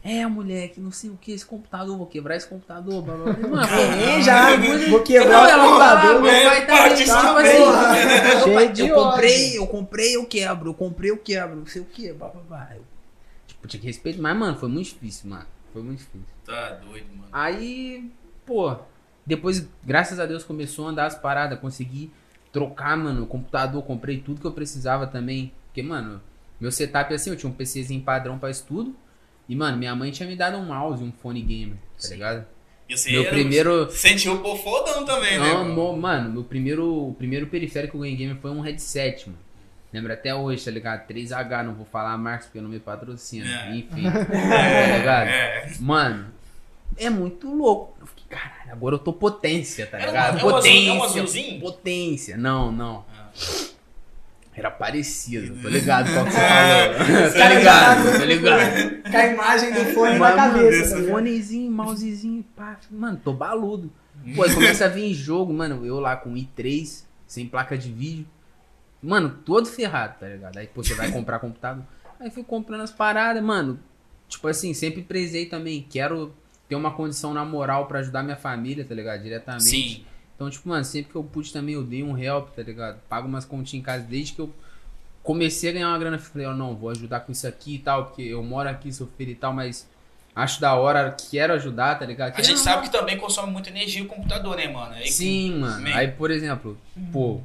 É, moleque, não sei o que, esse computador, vou quebrar esse computador. Blá, blá, blá. Mano, Nem já, vou Não, quebrar ela o computador. meu velho, pai tá parte tipo assim, porra. eu, eu comprei, eu comprei, eu quebro, eu comprei, eu quebro, não sei o que, blá, blá, blá. Eu, tipo, tinha que respeitar, mas, mano, foi muito difícil, mano. Foi muito difícil. Tá doido, mano. Aí, pô, depois, graças a Deus, começou a andar as paradas, consegui trocar, mano, o computador, comprei tudo que eu precisava também. Porque, mano, meu setup assim, eu tinha um PCzinho padrão pra estudo. E, mano, minha mãe tinha me dado um mouse e um fone gamer, tá Sim. ligado? E você Meu era- primeiro- Sentiu pô fodão também, né? Não, mano? mo- mano, meu primeiro, o primeiro periférico que eu ganhei gamer foi um headset, mano. Lembro até hoje, tá ligado? 3H, não vou falar a marca porque não me patrocina. É. Enfim, tá ligado? É. Mano, é muito louco. Eu fiquei, caralho, agora eu tô potência, tá Era ligado? um- é um azul- potência. é um azulzinho? Potência. Não, não. Ah. Era parecido, tô ligado qual que você falou. tô caras ligado, tô ligado. Com a imagem do fone na Mas, mano, cabeça. tá ligado? fonezinho, mousezinho, pá. Mano, tô baludo. Pô, aí começa a vir jogo, mano, eu lá com i3, sem placa de vídeo. Mano, todo ferrado, tá ligado? Aí, pô, você vai comprar computador. Aí fui comprando as paradas, mano. Tipo assim, sempre prezei também. Quero ter uma condição na moral pra ajudar minha família, tá ligado? Diretamente. Sim. Então, tipo, mano, sempre que eu pude também, eu dei um help, tá ligado? Pago umas continhas em casa desde que eu comecei a ganhar uma grana. Falei, ó, não, vou ajudar com isso aqui e tal, porque eu moro aqui, sou filho e tal, mas acho da hora, quero ajudar, tá ligado? A gente sabe que também consome muita energia o computador, né, mano? Aí- Sim, mano. Amém. Aí, por exemplo, pô,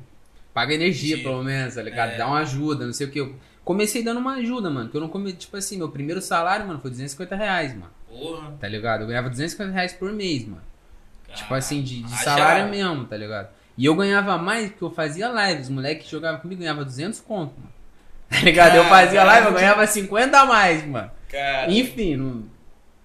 paga energia Sim. pelo menos, tá ligado? É. Dá uma ajuda, não sei o que. Eu comecei dando uma ajuda, mano. Que eu não come, tipo assim, meu primeiro salário, mano, foi 250 reais, mano. Porra. Tá ligado? Eu ganhava 250 reais por mês, mano. Tipo assim, de, de Ah, salário mesmo, tá ligado? E eu ganhava mais porque eu fazia lives. Os moleques que jogavam comigo ganhavam 200 conto, mano. Tá ligado? Eu fazia live, eu ganhava 50 a mais, mano. Cara. Enfim, não,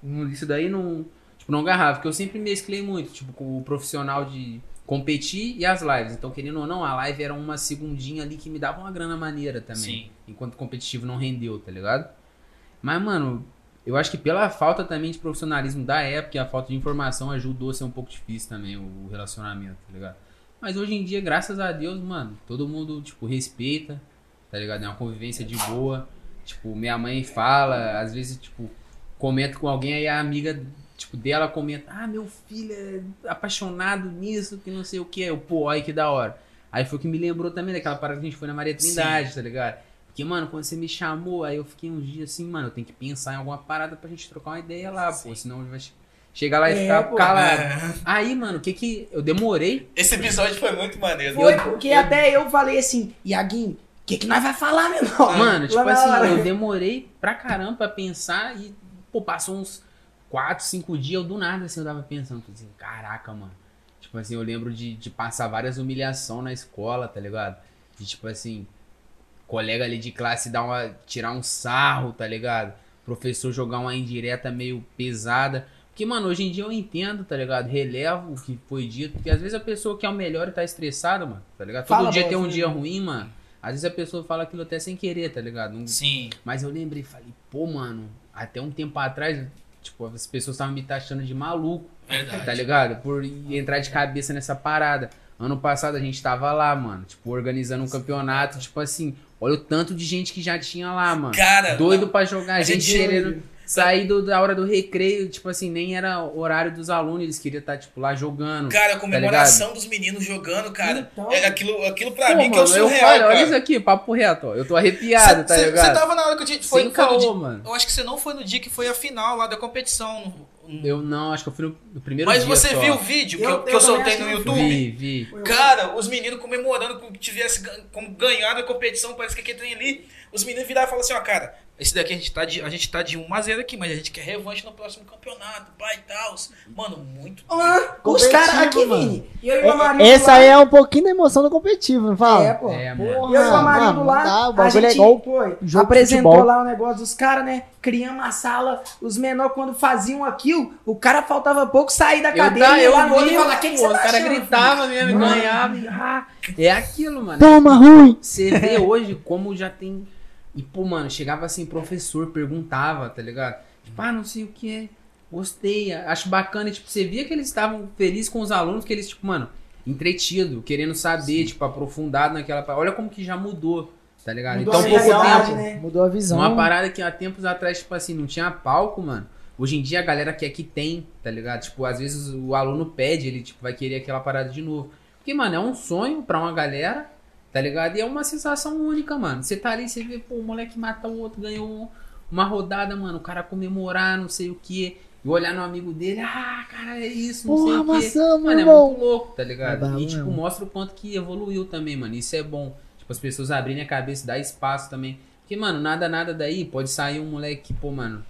não- isso daí não, tipo, não agarrava, porque eu sempre mesclei muito, tipo, com o profissional de competir e as lives. Então, querendo ou não, a live era uma segundinha ali que me dava uma grana maneira também. Sim. Enquanto competitivo não rendeu, tá ligado? Mas, mano, eu acho que pela falta também de profissionalismo da época e a falta de informação ajudou a ser um pouco difícil também o relacionamento, tá ligado? Mas hoje em dia, graças a Deus, mano, todo mundo, tipo, respeita, tá ligado? É uma convivência de boa. Tipo, minha mãe fala, às vezes, tipo, comenta com alguém, aí a amiga, tipo, dela comenta, ah, meu filho é apaixonado nisso, que não sei o que. Eu, pô, aí que da hora. Aí foi o que me lembrou também daquela parada que a gente foi na Maria Trindade, tá ligado? Porque, mano, quando você me chamou, aí eu fiquei uns dias assim, mano, eu tenho que pensar em alguma parada pra gente trocar uma ideia lá, pô, senão vai che- chegar lá e É, ficar pô. calado. Aí, mano, o que que eu demorei? Esse episódio foi muito maneiro. Foi Eu- porque até eu falei assim, Iaguinho, o que, que nós vai falar, meu irmão? Mano, Lá tipo na assim, hora. eu demorei pra caramba pra pensar e, pô, passou uns 4, 5 dias, eu do nada, assim, eu tava pensando, assim, caraca, mano. Tipo assim, eu lembro de, de passar várias humilhações na escola, tá ligado? De, tipo assim, colega ali de classe dar uma, tirar um sarro, tá ligado? Professor jogar uma indireta meio pesada. Porque, mano, hoje em dia eu entendo, tá ligado? Relevo o que foi dito. Porque às vezes a pessoa quer o melhor e tá estressada, mano, tá ligado? Todo Fala dia tem um dia ruim, mano. Às vezes a pessoa fala aquilo até sem querer, tá ligado? Não- Sim. mas eu lembrei, falei, pô, mano, até um tempo atrás, tipo, as pessoas estavam me taxando de maluco, Verdade. tá ligado? Por entrar de cabeça nessa parada. Ano passado a gente tava lá, mano, tipo, organizando um campeonato, tipo assim, olha o tanto de gente que já tinha lá, mano. Cara, Doido pra jogar, a gente gente- querendo sair do- da hora do recreio, tipo assim, nem era horário dos alunos, eles queriam estar, tipo, lá jogando. Cara, a comemoração dos meninos jogando, cara. Então. é aquilo, aquilo pra Pô, mim que é o mano, eu surreal, falei, olha isso aqui, papo reto, ó. Eu tô arrepiado, tá Você ligado? tava na hora que a gente foi, Sem foi no dia, mano. Eu acho que você não foi no dia que foi a final lá da competição. Eu não, acho que eu fui no, no primeiro Mas dia você só. viu o vídeo que Eu- eu, que eu eu soltei no YouTube? Vi, vi. Cara, os meninos comemorando como tivesse como ganhado a competição, parece que aquele trem ali. Os meninos viraram e falaram assim, ó, cara, esse daqui a gente tá de, a gente tá de 1 a 0 aqui, mas a gente quer revanche no próximo campeonato, pai e tal. Mano, muito. Ah, os caras aqui. Vini. E eu e o Amarildo Essa lá- aí é um pouquinho da emoção do competitivo, não fala? É, pô. É. Porra, Eu e o Amarildo mano, lá, o a é gente igual pô, jogo de apresentou lá o negócio dos caras, né? Criamos a sala, os menores quando faziam aquilo, o cara faltava pouco sair da Eu, cadeira tá, e eu lá no outro e falar, "Que que pô, você o tá cara achando, gritava mesmo, Mano. ganhava. e, ah, é aquilo, mano. Toma, ruim! Você vê hoje como já tem. E, pô, mano, chegava assim, professor, perguntava, tá ligado? Tipo, ah, não sei o que é. Gostei, acho bacana. E, tipo, você via que eles estavam felizes com os alunos, que eles, tipo, mano, entretido, querendo saber, tipo, aprofundado naquela. Olha como que já mudou, tá ligado? Mudou então, a pouco realidade, tempo. né? Mudou a visão. Uma parada que há tempos atrás, tipo assim, não tinha palco, mano. Hoje em dia a galera quer que tem, tá ligado? Tipo, às vezes o aluno pede, ele tipo, vai querer aquela parada de novo. Porque, mano, é um sonho pra uma galera, tá ligado? E é uma sensação única, mano. Você tá ali, você vê, pô, o moleque mata o outro, ganhou uma rodada, mano. O cara comemorar, não sei o quê. E olhar no amigo dele, ah, cara, é isso, não Porra, sei o quê. maçã, meu Mano, é irmão. muito louco, tá ligado? É e, tipo, mesmo. mostra o quanto que evoluiu também, mano. Isso é bom. Tipo, as pessoas abrirem a cabeça, dar espaço também. Porque, mano, nada, nada daí pode sair um moleque que, pô, mano,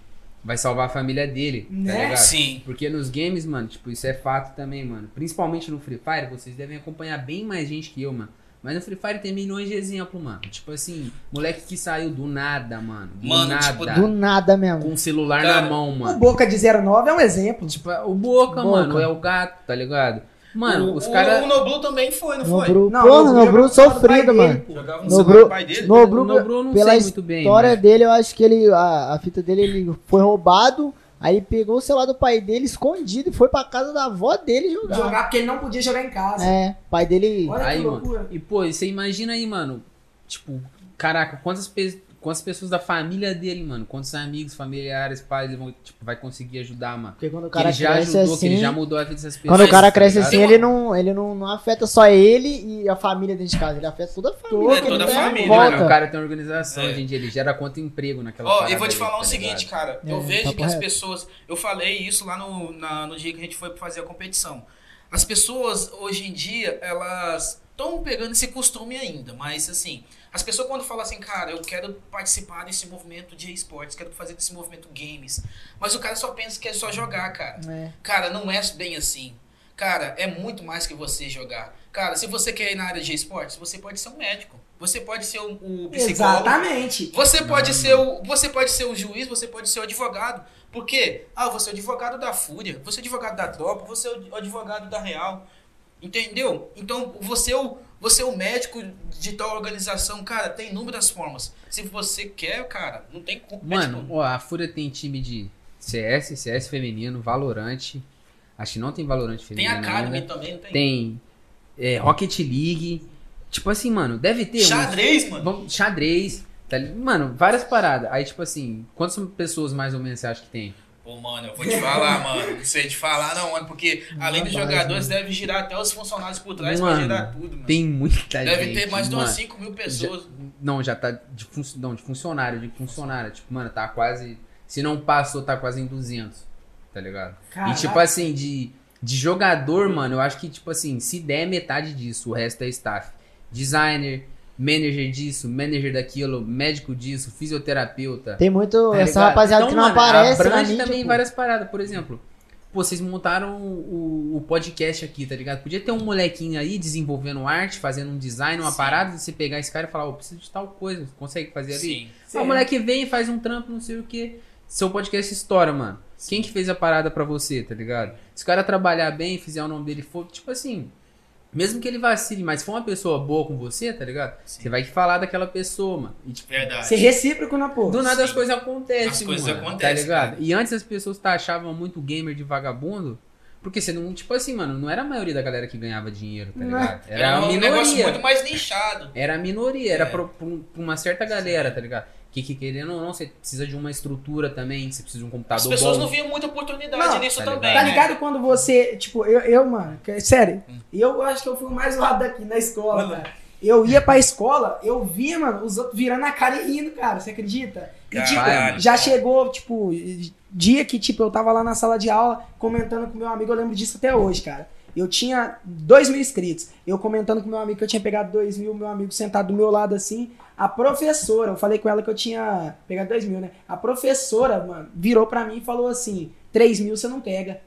vai salvar a família dele, tá Né? ligado? Sim. Porque nos games, mano, tipo, isso é fato também, mano. Principalmente no Free Fire, vocês devem acompanhar bem mais gente que eu, mano. Mas no Free Fire tem milhões de exemplos, mano. Tipo assim, moleque que saiu do nada, mano. Do Mano, nada. tipo, Do nada mesmo. Com o celular Cara, na mão, O mano. Boca de 09 é um exemplo. Tipo, o Boca, Boca. mano, é o gato, tá ligado? Mano, o, os o- caras. O Noblu também foi, não foi? Nobru, Não, porra, Nobru Nobru sofrido, dele, mano. pô. Jogava no Nobru- celular do pai dele? Nobru, O Nobru não pela sei muito bem. história mano. dele, eu acho que ele, a, a fita dele, ele foi roubado, aí ele pegou o celular do pai dele escondido e foi pra casa da avó dele jogar. Jogar porque ele não podia jogar em casa. É, o pai dele... Olha Aí, que mano. loucura. E, pô, você imagina aí, mano. Tipo, caraca, quantas, pe quantas pessoas da família dele, mano? Quantos amigos, familiares, pais, ele vão, tipo, vai conseguir ajudar, mano? Porque quando o cara ele já cresce ajudou, assim... que ele já mudou a vida dessas pessoas. Quando o cara tá cresce ligado? assim, ele não, ele não, não afeta só ele e a família dentro de casa, ele afeta toda a família. Toda- toda a família, volta. Mano, o cara tem organização, É. gente. Ele gera conta emprego naquela Ó, parada eu vou te falar o tá seguinte, cara. Eu É, vejo papo que as reto. pessoas. Eu falei isso lá no, na- no dia que a gente foi fazer a competição. As pessoas, hoje em dia, elas estão pegando esse costume ainda. Mas, assim, as pessoas quando falam assim, cara, eu quero participar desse movimento de esportes, quero fazer desse movimento games. Mas o cara só pensa que é só jogar, cara. É. Cara, não é bem assim. Cara, é muito mais que você jogar. Cara, se você quer ir na área de esportes, você pode ser um médico. Você pode ser o, o psicólogo. Exatamente. Você pode ser o, você pode ser o juiz, você pode ser o advogado. Por quê? Ah, você é o advogado da Fúria, você é o advogado da tropa, você é o advogado da Real. Entendeu? Então, você é o, você é o médico de tal organização, cara, tem inúmeras formas. Se você quer, cara, não tem como. Mano, ó, a Fúria tem time de CS, CS feminino, Valorante. Acho que não tem Valorante tem feminino. Academy ainda. também, não tem? Tem é, Rocket League. Tipo assim, mano, deve ter. Xadrez, mano. Xadrez. Tá, mano, várias paradas. Aí, tipo assim, quantas pessoas mais ou menos você acha que tem? Pô, mano, eu vou te falar, mano. Não sei te falar, não, mano, porque além dos jogadores, deve girar até os funcionários por trás pra Mano, girar tudo, mano. Tem muita Deve gente. ter mais de umas mano. 5 mil pessoas. Não, já tá de, fun... não, de funcionário, de funcionário. Tipo, mano, tá quase. Se não passou, tá quase em 200. Tá ligado? Caraca. E tipo assim, de, de jogador, mano, eu acho que, tipo assim, se der metade disso, o resto é staff. Designer, manager disso, manager daquilo, médico disso, fisioterapeuta. Tem muito tá essa rapaziada Então, que não mano, aparece abrange mídia, também pô. várias paradas. Por exemplo, pô, vocês montaram o, o podcast aqui, tá ligado? Podia ter um molequinho aí desenvolvendo arte, fazendo um design, uma Sim. parada, e você pegar esse cara e falar, ô, preciso de tal coisa, consegue fazer ali? Sim. Ah, o moleque vem e faz um trampo, não sei o que. Seu podcast estoura, mano. Quem que fez a parada pra você, tá ligado? Se o cara trabalhar bem, fizer o nome dele, for, tipo assim, mesmo que ele vacile, mas se for uma pessoa boa com você, tá ligado? Sim. Você vai falar daquela pessoa, mano. E, tipo, Verdade. Ser recíproco na porra. do nada as Sim. coisas acontecem, As coisas mano, acontecem, tá ligado? E antes as pessoas taxavam muito gamer de vagabundo, porque você não, tipo assim, mano, não era a maioria da galera que ganhava dinheiro, tá Não. ligado? Era, Era a um minoria. negócio muito mais nichado. Era a minoria, era É. pra, pra um- pra uma certa galera, tá ligado? Que, que querendo ou não, você precisa de uma estrutura também, você precisa de um computador As pessoas bom. não viam muita oportunidade Não, nisso tá também. Tá né? ligado quando você, tipo, eu, eu mano, que- sério, eu acho que eu fui o mais zoado daqui na escola, cara. Eu ia pra escola, eu via, mano, os outros virando a cara e rindo, cara, você acredita? E, tipo, Caralho, já cara. chegou, tipo, dia que, tipo, eu tava lá na sala de aula comentando com meu amigo, eu lembro disso até hoje, cara. Eu tinha dois mil inscritos. Eu comentando com meu amigo que eu tinha pegado dois mil, meu amigo sentado do meu lado assim. A professora, eu falei com ela que eu tinha pegado dois mil, né? A professora, mano, virou pra mim e falou assim: três mil você não pega.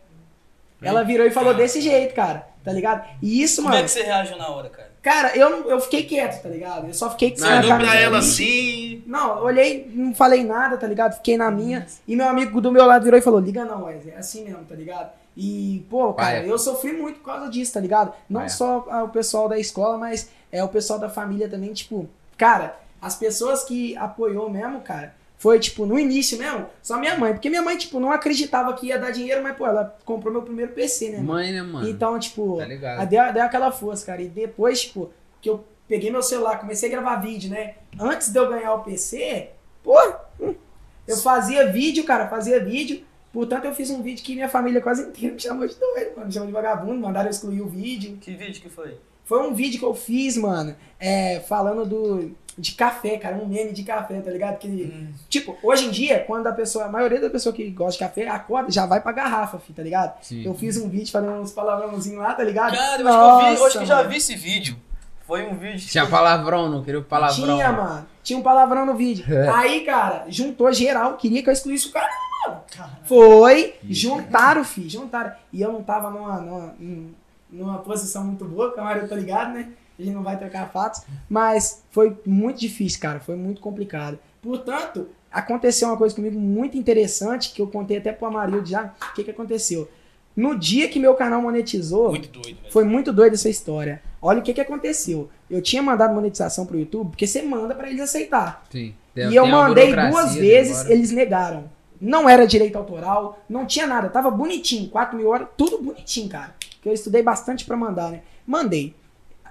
Ela virou e falou desse jeito, cara, tá ligado? E isso, Como é mano, que você reagiu na hora, cara? Cara, eu, não- eu fiquei quieto, tá ligado? Eu só fiquei essa olhou pra ela assim. Não, olhei, não falei nada, tá ligado? Fiquei na minha. E meu amigo do meu lado virou e falou: liga não, Wesley, é assim mesmo, tá ligado? E, pô, cara, Vai. eu sofri muito por causa disso, tá ligado? Não Vai. só ah, o pessoal da escola, mas é o pessoal da família também, tipo, cara, as pessoas que apoiou mesmo, cara, foi, tipo, no início mesmo, só minha mãe. Porque minha mãe, tipo, não acreditava que ia dar dinheiro, mas, pô, ela comprou meu primeiro PC, né? Mãe, né, mano? Então, tipo, Tá ligado? Aí deu, deu aquela força, cara. E depois, tipo, que eu peguei meu celular, comecei a gravar vídeo, né? Antes de eu ganhar o PC, pô, eu fazia vídeo, cara, fazia vídeo. Portanto, eu fiz um vídeo que minha família quase inteira me chamou de doido, mano. Me chamou de vagabundo, mandaram eu excluir o vídeo. Que vídeo que foi? Foi um vídeo que eu fiz, mano, é, falando do, de café, cara, um meme de café, tá ligado? Que, tipo, hoje em dia, quando a pessoa, a maioria da pessoa que gosta de café, acorda, já vai pra garrafa, filho, tá ligado? Sim. Eu fiz um vídeo falando uns palavrãozinhos lá, tá ligado? Cara, eu acho que eu vi, Nossa, que já vi esse vídeo. Foi um vídeo. Tinha palavrão, não queria o palavrão. Tinha, mano. Tinha um palavrão no vídeo. É. Aí, cara, juntou geral, queria que eu excluísse o cara. mano. Foi, juntaram, filho, juntaram. E eu não tava numa, numa, numa posição muito boa, camarada, tá ligado, né? A gente não vai trocar fatos. Mas foi muito difícil, cara. Foi muito complicado. Portanto, aconteceu uma coisa comigo muito interessante, que eu contei até pro Amarildo já. O que que aconteceu? No dia que meu canal monetizou, Muito doido, velho. foi muito doida essa história. Olha o que que aconteceu. Eu tinha mandado monetização pro YouTube, porque você manda pra eles aceitar. Sim. e eu mandei duas vezes, ele eles negaram. Não era direito autoral, não tinha nada, tava bonitinho, 4 mil horas, tudo bonitinho, cara. Que eu estudei bastante pra mandar, né? Mandei,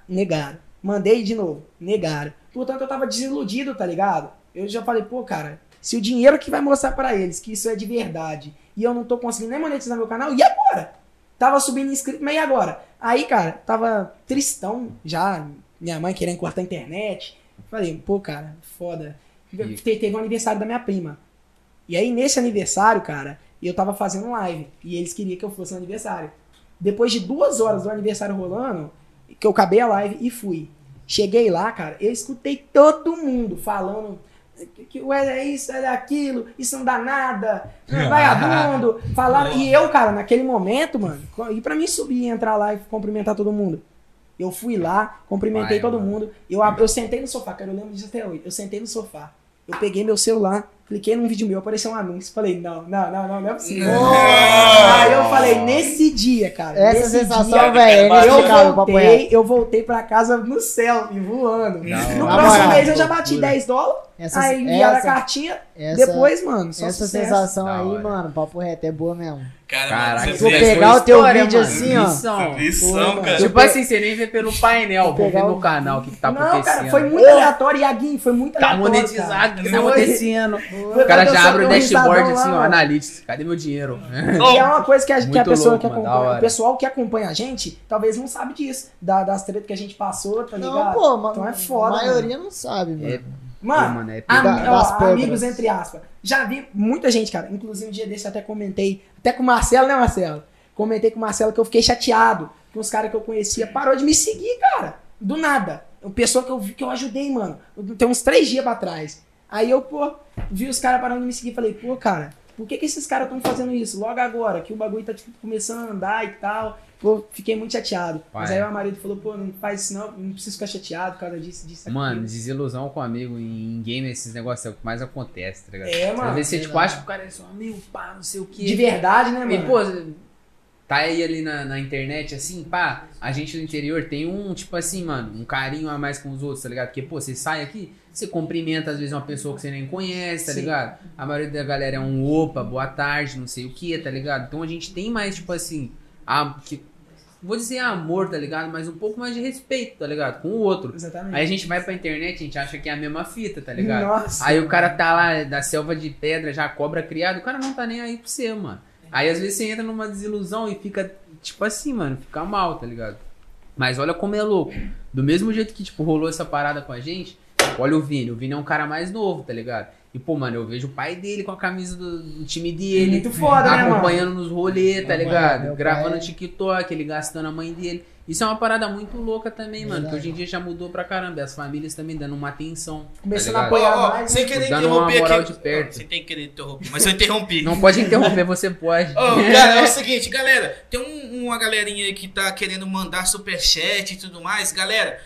negaram. Mandei de novo, negaram. Portanto, eu tava desiludido, tá ligado? Eu já falei, pô, cara, se o dinheiro que vai mostrar pra eles que isso é de verdade e eu não tô conseguindo nem monetizar meu canal, e agora? Tava subindo inscrito, mas e agora? Aí, cara, tava tristão já, minha mãe querendo cortar a internet. Falei, pô, cara, foda. E- Te- Teve um aniversário da minha prima. E aí, nesse aniversário, cara, eu tava fazendo live. E eles queriam que eu fosse no aniversário. Depois de duas horas do aniversário rolando, que eu acabei a live e fui. Cheguei lá, cara, eu escutei todo mundo falando que, é isso, é aquilo, isso não dá nada, vagabundo. Falaram, e eu, cara, naquele momento, mano, e pra mim subir entrar lá e cumprimentar todo mundo. Eu fui lá, cumprimentei Vai, todo mano. mundo. Eu, eu sentei no sofá, cara, eu lembro disso até hoje. Eu sentei no sofá. Eu peguei meu celular, cliquei num vídeo meu, apareceu um anúncio. Falei, não, não, não, não, não é possível. Não. Aí eu falei, nesse dia, cara. Essa nesse sensação, velho, é eu voltei, eu voltei pra casa no selfie, voando. Não, no na próximo moral. mês eu já bati Loucura. 10 dólares. Essa, aí enviaram a cartinha. essa, depois, mano, só essa sucesso. sensação Da aí, hora. mano, papo reto, é boa mesmo. Cara, Caraca, vê- foi pegar o teu história, vídeo mano. assim, ó. Missão. Missão, Pô, cara. Tipo assim, você nem vê pelo painel, vou ver no canal o que, que tá não, acontecendo. cara, foi muito aleatório. Yagui, foi muito Tá aleatório. monetizado, o que tá acontecendo? O cara já abre o dashboard assim, ó, mano. analytics, cadê meu dinheiro? E é uma coisa que a, que a pessoa louco, que mano, acompanha, o pessoal que acompanha a gente, talvez não sabe disso, da- das tretas que a gente passou, tá ligado? Não, pô, mano. Então é foda, A maioria não sabe, mano. É, Mano, Pô, mano, é Am- Da- ó, amigos entre aspas. Já vi muita gente, cara. Inclusive um dia desse eu até comentei, até com o Marcelo, né, Marcelo? Comentei com o Marcelo que eu fiquei chateado que uns caras que eu conhecia parou de me seguir, cara. Do nada. Uma pessoa que eu vi que eu ajudei, mano. Tem uns três dias pra trás. Aí eu, pô, vi os caras parando de me seguir. Falei, pô, cara, por que, que esses caras estão fazendo isso? Logo agora, que o bagulho tá tipo, começando a andar e tal. Pô, fiquei muito chateado. Mas Pai. aí o marido falou, pô, não faz isso não, não preciso ficar chateado por causa disso, disso, Mano, aquilo. desilusão com amigo em game, esses negócios é o que mais acontece, tá ligado? É, mano. Às vezes você tipo, verdade. acha que o cara é seu amigo, pá, não sei o que. De verdade, né, mano? E, pô, tá aí ali na, na internet, assim, pá, a gente do interior tem um, tipo assim, mano, um carinho a mais com os outros, tá ligado? Porque, pô, você sai aqui, você cumprimenta, às vezes, uma pessoa que você nem conhece, tá Sim. ligado? A maioria da galera é um opa, boa tarde, não sei o que, tá ligado? Então a gente tem mais, tipo assim, a, que, vou dizer amor, tá ligado? Mas um pouco mais de respeito, tá ligado? Com o outro. Exatamente. Aí a gente vai pra internet, a gente acha que é a mesma fita, tá ligado? Nossa. Aí o cara tá lá da selva de pedra, já cobra criado, o cara não tá nem aí pra você, mano. Aí às vezes você entra numa desilusão e fica, tipo assim, mano, fica mal, tá ligado? Mas olha como é louco. Do mesmo jeito que, tipo, rolou essa parada com a gente, olha o Vini. O Vini é um cara mais novo, tá ligado? E, pô, mano, eu vejo o pai dele com a camisa do, do time dele. Muito foda, né, mano? acompanhando nos rolês, tá Meu ligado? Gravando pai- TikTok, ele gastando a mãe dele. Isso é uma parada muito louca também, mano. Que Verdade. hoje em dia já mudou pra caramba. As famílias também dando uma atenção. Começando tá a apoiar Ó, ó, mais. sem né? querer Dando uma interromper moral aqui. de perto. Sem ter querer interromper, mas eu interrompi. Não pode interromper, você pode. Ô, cara, é o seguinte, galera, tem um- uma galerinha aí que tá querendo mandar superchat e tudo mais. Galera,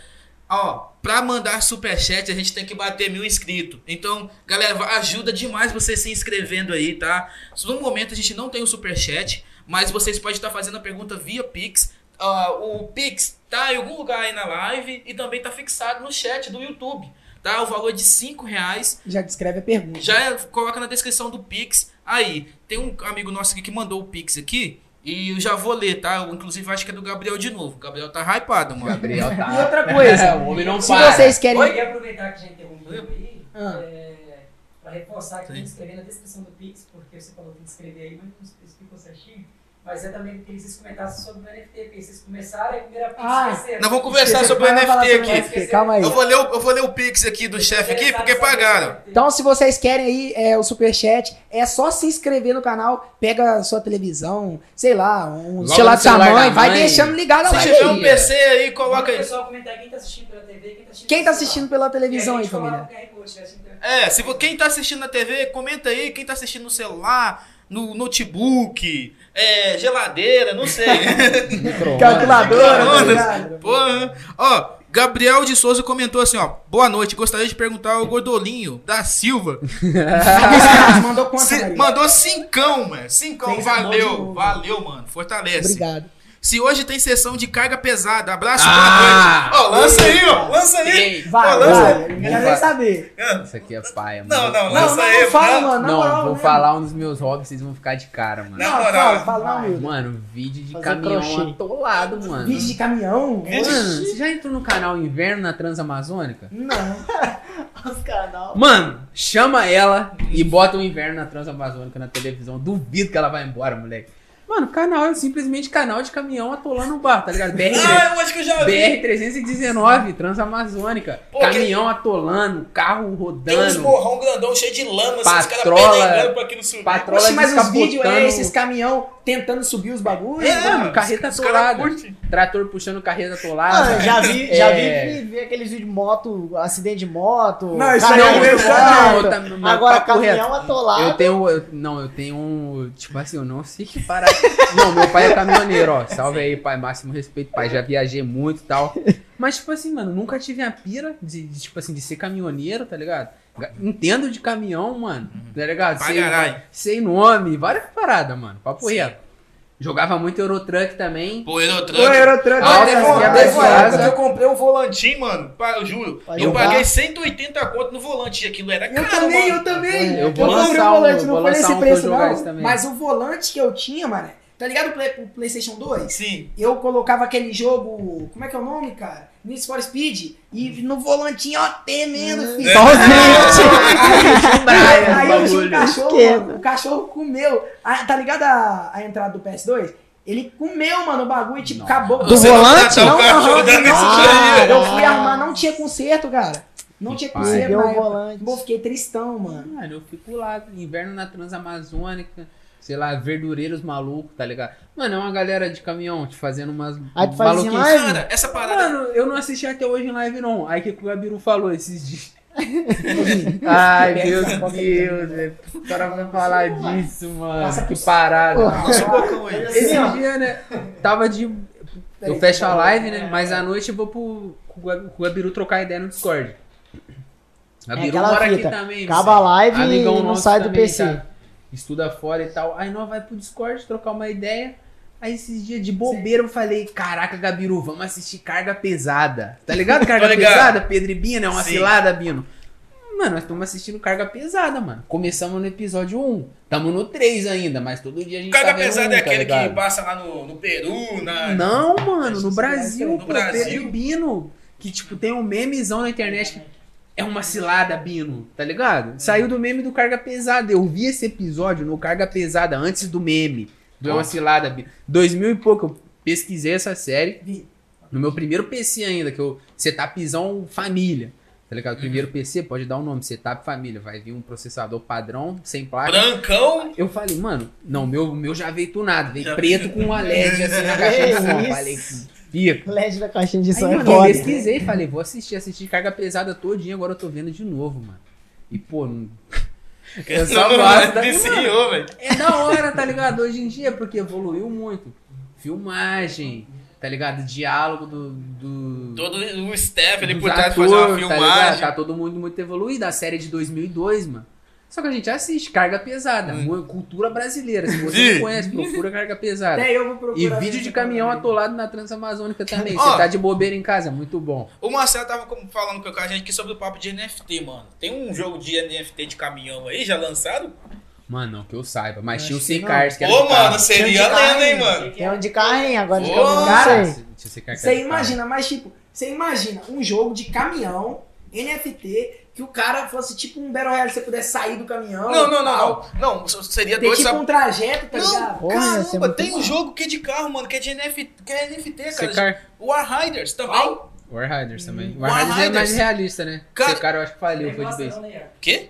ó, pra mandar superchat a gente tem que bater mil inscritos. Então, galera, ajuda demais você se inscrevendo aí, tá? No momento a gente não tem o superchat, mas vocês podem estar fazendo a pergunta via Pix. Ah, o Pix tá em algum lugar aí na live e também tá fixado no chat do YouTube. Tá? O valor é de 5 reais. Já descreve a pergunta. Já é- coloca na descrição do Pix. Aí, tem um amigo nosso aqui que mandou o Pix aqui. E eu já vou ler, tá? Eu, inclusive, acho que é do Gabriel de novo. O Gabriel tá hypado, mano. Gabriel tá. E outra coisa, o homem não Se para. vocês querem. Eu queria aproveitar que já interrompeu aí, Ah. é, pra reforçar que tem que escrever na descrição do Pix, porque você falou que tem que escrever aí, mas não explicou certinho. Mas eu também queria que vocês comentassem sobre o NFT, porque vocês começaram e a primeira Pix Ah, esqueceram. Nós vamos conversar sobre o NFT aqui. Calma aí. Eu vou, ler o, eu vou ler o Pix aqui do chefe aqui, porque pagaram. Então, se vocês querem aí é, o superchat, é só se inscrever no canal, pega a sua televisão, sei lá, um Logo celular da sua celular mãe, da vai mãe. deixando ligado a Se tiver aí. um PC aí, Coloca coloca o aí. pessoal comentar quem tá assistindo pela TV, quem tá assistindo Quem tá assistindo pela televisão aí, família? É, se quem tá assistindo na TV, comenta aí. Quem tá assistindo no celular, no notebook, é, geladeira, não sei. Calculadora, tá ligado? Porra. Ó, Gabriel de Souza comentou assim, ó. Boa noite, gostaria de perguntar ao Gordolinho da Silva. Mandou quanto, mandou cincão, mano. Cincão, valeu, valeu, mano. Fortalece. Obrigado. Se hoje tem sessão de carga pesada, abraço Ah! boa noite. Ó, lança aí, ó. Lança aí. Ei, Vai, Ó, lança vai. aí. Eu quero nem saber. Isso aqui é paia, Não, mano. não, Não, lança não, aí. não fala, não. mano. Não, moral, vou né? falar um dos meus hobbies, vocês vão ficar de cara, mano. Na Não, moral. fala, fala, não, Wilton. Mano, vídeo de Fazer caminhão crochê. atolado, mano. Vídeo de caminhão? Mano, você já entrou no canal Inverno na Transamazônica? Não. Os canal. Mano, chama ela e bota o Inverno na Transamazônica na televisão. Duvido que ela vai embora, moleque. Mano, o canal é simplesmente canal de caminhão atolando o bar, tá ligado? BR, Ah, eu acho que eu já vi. BR-319, Transamazônica. Pô, caminhão atolando, carro Tem uns rodando. morrão grandão cheio de lama, assim, os caras Patrola- pelengando pra aquilo subir. patrola Oxe, mas os vídeos é esses caminhão tentando subir os bagulhos? É, mano, carreta atolada. Trator puxando carreta atolada. Mano, já vi, já É. vi, vi aqueles vídeos de moto, acidente de moto. Não, isso aí eu moto. Não, Agora, caminhão atolado. Eu tenho. eu- não, eu tenho um. Tipo assim, eu não sei que parar. Não, meu pai é caminhoneiro, ó. Salve aí, pai. Máximo respeito, pai. Já viajei muito e tal. Mas, tipo assim, mano, nunca tive a pira de, de, tipo assim, de ser caminhoneiro, tá ligado? Ga- Entendo de caminhão, mano. Tá ligado? Sei, sei nome, várias paradas, mano. Papo reto. Jogava muito Eurotruck também. Pô, Eurotruck. Ô, Aerotruck. Ah, teve uma, quebras teve uma de época asa. que eu comprei um volantinho, mano. Eu juro. Eu jogar. paguei 180 conto no volante. Aquilo era Eu caro, também, mano. eu também. Eu vou comprei o volante, um- não foi nesse um preço, não. Mas o volante que eu tinha, mano, tá ligado o, Play- o PlayStation 2? Sim. Eu colocava aquele jogo. Como é que é o nome, cara? Need for Speed. E no volantinho, ó, temendo, filho. É. Brian, Aí eu um bagulho. cachorro, o cachorro comeu. Ah, tá ligado a, a entrada do PS2? Ele comeu, mano, o bagulho e tipo, Não. acabou. Do Você não volante? o Não, cachorro não, não, mensagem. Eu fui arrumar, não tinha conserto, cara. Não tinha conserto o volante. Pô, fiquei tristão, mano. Mano, eu fico lá, inverno na Transamazônica, sei lá, verdureiros malucos, tá ligado? Mano, é uma galera de caminhão te fazendo umas Aí tu faz assim, maluquices. live? Cara, essa parada. Mano, eu não assisti até hoje em live não. Aí que o Gabiru falou esses dias. Ai, meu Deus, velho. O cara vai falar disso, mano. Passa Que parada. Nossa, um bocão aí. Esse Assim, ó. dia, né? Tava de. Eu fecho a peraí. live, né? Mas à noite eu vou pro, com o Gabi- com o Gabiru trocar ideia no Discord. Gabiru É aquela mora aqui fita. também. Acaba a live Amigão e não nosso sai do também, PC. tá? Estuda fora e tal. Aí nós vai pro Discord trocar uma ideia. Aí esses dias de bobeira eu falei, caraca, Gabiru, vamos assistir carga pesada. Tá ligado? Carga ligado. pesada, Pedro e Bino, é uma Sim. cilada, Bino. Mano, nós estamos assistindo carga pesada, mano. Começamos no episódio 1. Tamo no 3 ainda, mas todo dia a gente Carga tá pesada um, é tá aquele que ligado? passa lá no, no Peru, na. Não, mano, no que Brasil, no pô, Brasil? Pedro e Bino. Que, tipo, tem um memezão na internet que é uma cilada, Bino, tá ligado? Saiu do meme do Carga Pesada. Eu vi esse episódio no Carga Pesada antes do meme. Do É uma cilada, Bino. 2000 e pouco, eu pesquisei essa série. No meu primeiro PC ainda, que eu. Setupzão família. Tá ligado? Primeiro PC, pode dar o nome, Setup Família. Vai vir um processador padrão, sem placa. Brancão. Eu falei, mano, não, meu, meu já veio tunado, veio preto com uma LED assim na caixa de som. Falei, pica. LED da caixinha de Aí, som é mano, eu pesquisei, falei, vou assistir, assistir carga pesada todinha, agora eu tô vendo de novo, mano. E, pô, não... eu só Não, gosto da... viciou, velho. É da hora, tá ligado? Hoje em dia, porque evoluiu muito. Filmagem, tá ligado? Diálogo do... do... Todo o staff ali por trás fazer uma Tá, filmagem. tá todo mundo muito evoluído. A série de 2002, mano. Só que a gente assiste, carga pesada. Hum. Cultura brasileira. Se você não conhece, procura carga pesada. Até eu vou procurar. E vídeo de caminhão parada. atolado na Transamazônica também. Você tá de bobeira em casa, muito bom. O Marcelo tava falando com a gente aqui sobre o papo de NFT, mano. Tem um jogo de NFT de caminhão aí, já lançado? Mano, não que eu saiba. Mas tinha o que Sea não. Cars, que era Ô, mano, seria lenda, hein, mano? Tem um de carrinho, agora de caminhão, cara, Você imagina, mas tipo, você imagina um jogo de caminhão, NFT, que o cara fosse tipo um Battle Royale, você pudesse sair do caminhão. Não, não, não, não. Não, seria Ter doido, tipo sabe? um trajeto, tá Não, ligado? Caramba, tem um bom. jogo que é de carro, mano, que é de NFT, que é NFT, cara. Car, War Riders também. Qual? War Riders também. War War Riders é mais realista, né? Cara- Sea Car eu acho que faliu, foi de né, Ian? Quê?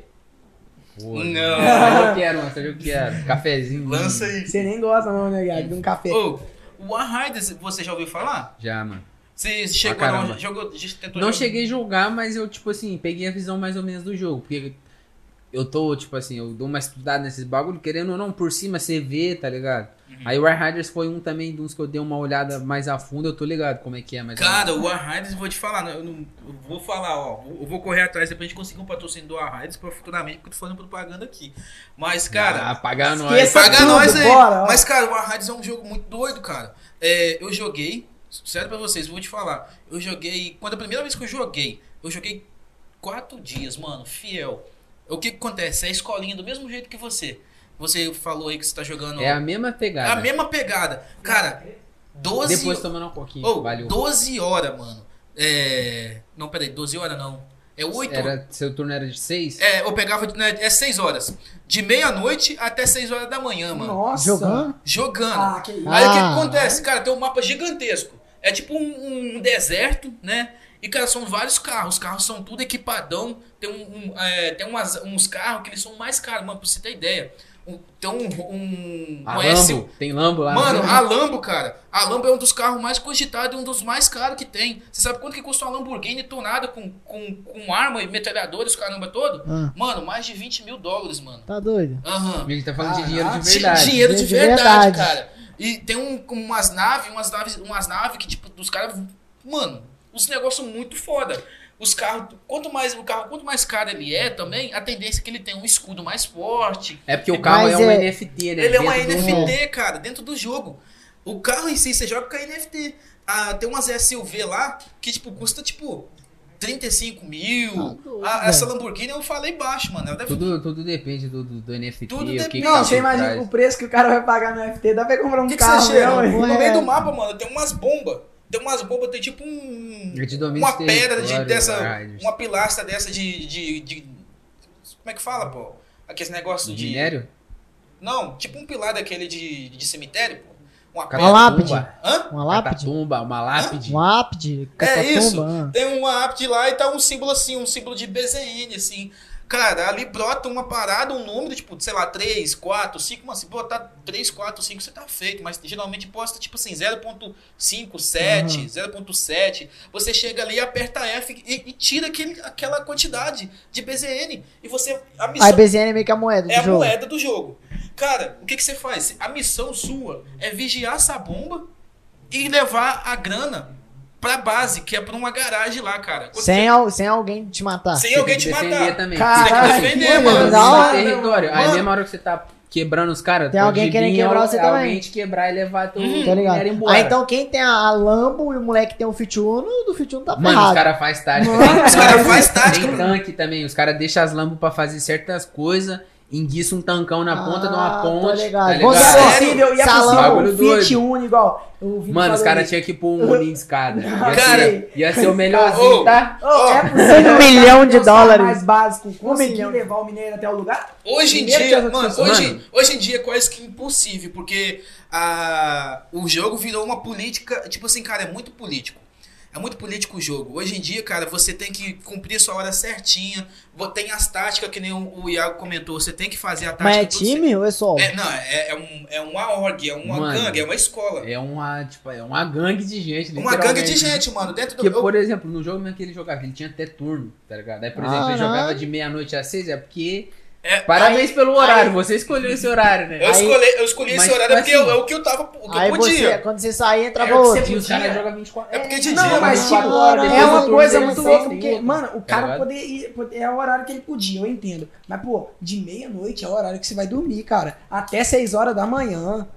Pô, Não. Mas eu quero, mas eu quero. Cafezinho. Lança aí. Você nem gosta, não, né, Gabi? De um café. Ô, o War Riders, você já ouviu falar? Já, mano. Você chegou, não, jogou, tentou Não jogar? cheguei a jogar, mas eu, tipo assim, peguei a visão mais ou menos do jogo. Porque eu tô, tipo assim, eu dou uma estudada nesses bagulho, querendo ou não, por cima você vê, tá ligado? Aí o Warriders foi um também de uns que eu dei uma olhada mais a fundo, eu tô ligado como é que é, mas. Cara, o Arraides, vou te falar, eu, não, eu vou falar, ó, eu vou correr atrás depois de conseguir um patrocínio do Arraides pra futuramente, porque eu tô fazendo propaganda aqui. Mas, cara, ah, pagar nós. esqueça paga tudo, nós aí. bora. Mas, cara, o Arraides é um jogo muito doido, cara. É, eu joguei, sério pra vocês, vou te falar. Eu joguei, quando a primeira vez que eu joguei, eu joguei quatro dias, mano, fiel. O que que acontece? É a escolinha do mesmo jeito que você. Você falou aí que você tá jogando. É a mesma pegada. a mesma pegada. Cara, 12 Depois tomando um pouquinho. Oh, valeu. 12 horas, mano. É. Não, peraí, 12 horas não. É 8 Era, seu turno era de 6? É, eu pegava. né, É 6 horas. De meia-noite até 6 horas da manhã, mano. Nossa. Jogando? Jogando. Ah, que. Aí o que, que Ah. acontece? Cara, tem um mapa gigantesco. É tipo um, um deserto, né? E, cara, são vários carros. Os carros são tudo equipadão. Tem, um, um, é, tem umas, uns carros que eles são mais caros, mano, pra você ter ideia. Um- tem um. um, A Lambo, tem Lambo lá. Mano, a Lambo, cara. A Lambo é um dos carros mais cogitados e um dos mais caros que tem. Você sabe quanto que custa uma Lamborghini tunada com, com, com arma e metralhadores, caramba todo? Ah. Mano, mais de 20 mil dólares, mano. Tá doido? Aham. Ele tá falando de dinheiro de verdade. Dinheiro de De verdade, verdade. cara. E tem um, umas naves, umas naves, umas naves que, tipo, dos caras. Mano, os negócios muito foda. Os carros, quanto mais o carro, quanto mais caro ele é também, a tendência é que ele tenha um escudo mais forte. É porque o carro Mas é um é- NFT, né? Ele é uma do- NFT, cara, dentro do jogo. O carro em si, você joga com a NFT. Ah, tem umas SUV lá que, tipo, custa, tipo, 35 mil. Ah, essa. Lamborghini eu falei baixo, mano. Deve Tudo, tudo depende do, do, do NFT, Tudo o que depende. que Não, tá você imagina o preço que o cara vai pagar no FT, dá pra comprar um que, que carro, você chega? mesmo, No meio É. do mapa, mano, tem umas bombas. Tem umas bombas, tem tipo um. É Uma pedra de, dessa. Riders. Uma pilastra dessa de, de, de- Como é que fala, pô? Aqueles negócios de. Minério? Não, tipo um pilar daquele de, de cemitério, pô. Uma Uma lápide. Hã? Uma lápide? Catatumba, uma lápide. Um lápide? É isso. Catatumba. Tem uma app lá e tá um símbolo assim, um símbolo de BZN, assim. Cara, ali brota uma parada, um número, tipo, sei lá, 3, 4, 5, mas se botar 3, 4, 5, você tá feito. Mas geralmente posta, tipo assim, 0.5, 7, 0.7. Você chega ali, aperta F e, e tira aquele, aquela quantidade de BZN. E você. A missão A BZN é meio que a moeda do é a jogo. moeda do jogo. Cara, o que, que você faz? A missão sua é vigiar essa bomba e levar a grana pra base, que é pra uma garagem lá, cara. Quando Sem, al- sem alguém te matar. Sem Você alguém tem te que defender matar. também. Caralho, Você tem que defender, que mano. hora, território. Aí mano. mesma hora que você tá quebrando os caras, Tem alguém querendo quebrar você alguém também. te quebrar e levar teu Uhum. Tá ligado? embora. Ah, então quem tem a, a Lambo e o moleque tem o Fit Uno, o do Fit Uno tá Mano, os ferrado. caras fazem tática. Mano, os cara tanque, faz tática, Tem tanque também. Os caras deixam as lambos pra fazer certas coisas, enguiça um tancão na ponta de uma Ah, ponte. ligado. Tá E Você- é ligado? Possível, e é Salão. possível doido. Uno igual. Mano, os caras tinham que pôr um molinho de escada. Ia, Cara, ser, ia ser o melhorzinho, ô, tá? Ô, é possível um milhão de dólares. mais básicos conseguir milhão. levar o mineiro até o lugar? Hoje em dia, mano, hoje, Mano. hoje em dia é quase que impossível, porque a, o jogo virou uma política, tipo assim, cara, é muito político. É muito político o jogo. Hoje em dia, cara, você tem que cumprir a sua hora certinha. Tem as táticas, que nem o, Iago comentou, você tem que fazer a tática. Mas é time ou é certo. É, não, é, é, um, é uma org, é uma Mano. gangue, é uma escola. É uma, tipo, é uma gangue de gente, uma gangue de gente, mano. Dentro do. Porque, eu- por exemplo, no jogo mesmo que ele jogava, ele tinha até turno, tá ligado? Aí, por exemplo, ele jogava de meia-noite às seis, é porque. É, Parabéns aí- pelo horário, aí- você escolheu esse horário, né? eu, Aí- escolhi, eu escolhi esse horário tipo porque assim, é o que eu tava. O que Aí eu você, podia. quando você sair, entrava É o outro. você podia. caras jogam 24 É porque de Não, dia, mas tipo, Agora, é uma coisa muito louca, porque, mano, o cara ligado? poder ir, é o horário que ele podia, eu entendo. Mas, pô, de meia-noite é o horário que você vai dormir, cara. Até 6 horas da manhã.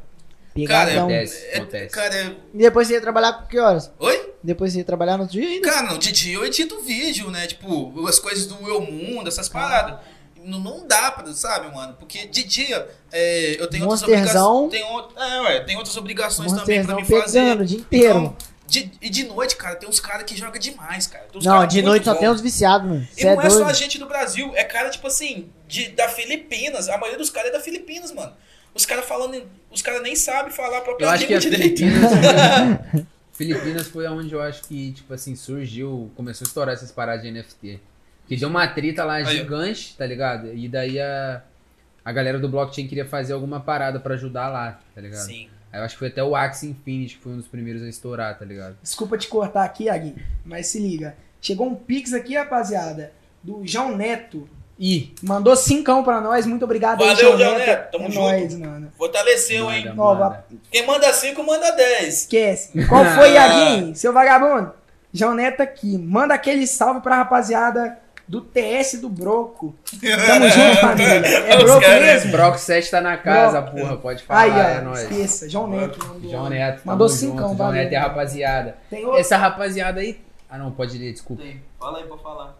Cara, Pegadão. Acontece, É, acontece. cara, é- E depois você ia trabalhar com que horas? oi? Depois você ia trabalhar no dia ainda? Cara, não, de dia eu edito vídeo, né? Tipo, as coisas do Eu Mundo, essas paradas. Não, não dá pra, sabe, mano? Porque de dia é, eu tenho outras Monsterzão. obrigações. Tem, é, ué, tem outras obrigações também pra me fazer. pegando o dia inteiro. Então, de- e de noite, cara, tem uns caras que jogam demais, cara. Tem uns não, cara de noite só tem uns viciados, mano. E Você é não é só doido. a gente do Brasil, é cara, tipo assim, de, da Filipinas. A maioria dos caras é da Filipinas, mano. Os caras falando. Os caras nem sabem falar a própria Eu acho que língua direito. Filipinas. Filipinas foi onde eu acho que, tipo assim, surgiu, começou a estourar essas paradas de NFT. Que deu uma treta lá Aí, gigante, tá ligado? E daí a, a galera do blockchain queria fazer alguma parada pra ajudar lá, tá ligado? Sim. Aí eu acho que foi até o Axie Infinity que foi um dos primeiros a estourar, tá ligado? Desculpa te cortar aqui, Agui, mas se liga. Chegou um pix aqui, rapaziada, do João Neto. Ih, Mandou cincão pra nós. Muito obrigado aí, Valeu, João João Neto. Neto. Tamo é junto. nóis, mano. Fortaleceu, hein? manda, Nova- manda. Quem manda 5, manda 10. Esquece. Qual foi. Iaguinho? Seu vagabundo? João Neto aqui. Manda aquele salve pra rapaziada do TS do Broco. Tamo junto, família. É Os Broco caras- mesmo? Broco 7 tá na casa, porra. Pode falar, Aí, ó. é nóis. esqueça. João Neto. Mandou, João Neto. Mandou cincão, valeu. João Neto e a rapaziada. Tem outro. Essa rapaziada aí. Ah, não, pode ler, desculpa. Tem. Fala aí pra falar.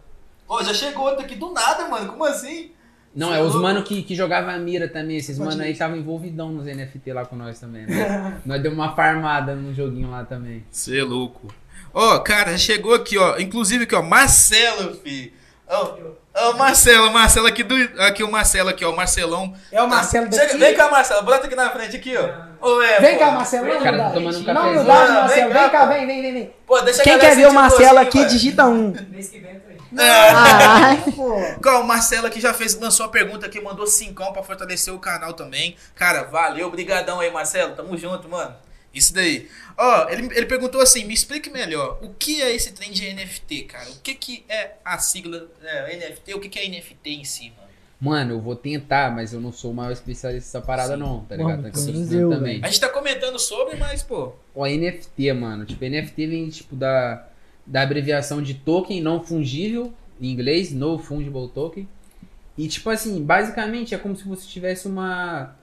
Ô, já chegou outro aqui do nada, mano. Como assim? Não, Cê é é os mano que, que jogavam a mira também. Esses Pode mano aí ir. estavam envolvidão nos NFT lá com nós também, né? nós demos uma farmada num joguinho lá também. Você é louco. Ó, cara, chegou aqui, ó. Inclusive aqui, ó. Marcelo, fi. Ó, ó, Marcelo, Marcelo aqui do. Aqui o Marcelo aqui, ó. o Marcelão. É o Marcelo Chega- daqui. Vem cá, Marcelo. Bota aqui na frente aqui, ó. Ô, é, Vem pô. cá, Marcelo. Não, cara tá tomando um Não, humildade, Ah, Marcelo. vem cá, Vem vem, vem, vem, vem. Pô, deixa Quem quer ver o Marcelo aqui, pai. digita um. Mês que vem pô. Ó, o Marcelo aqui já fez, lançou a pergunta aqui, mandou cincão pra fortalecer o canal também. Cara, valeu, brigadão aí, Marcelo. Tamo junto, mano. Isso daí. Ó, ele, ele perguntou assim, me explique melhor, o que é esse trem de NFT, cara? O que que é a sigla é, NFT? O que que é NFT em si, mano? Mano, eu vou tentar, mas eu não sou o maior especialista nessa parada, Sim. não, tá Mano, ligado? Tá menos estudando eu, também. A gente tá comentando sobre, mas, pô... O NFT, mano. Tipo, NFT vem, tipo, da, da abreviação de token não fungível, em inglês, no fungible token. E, tipo assim, basicamente é como se você tivesse uma.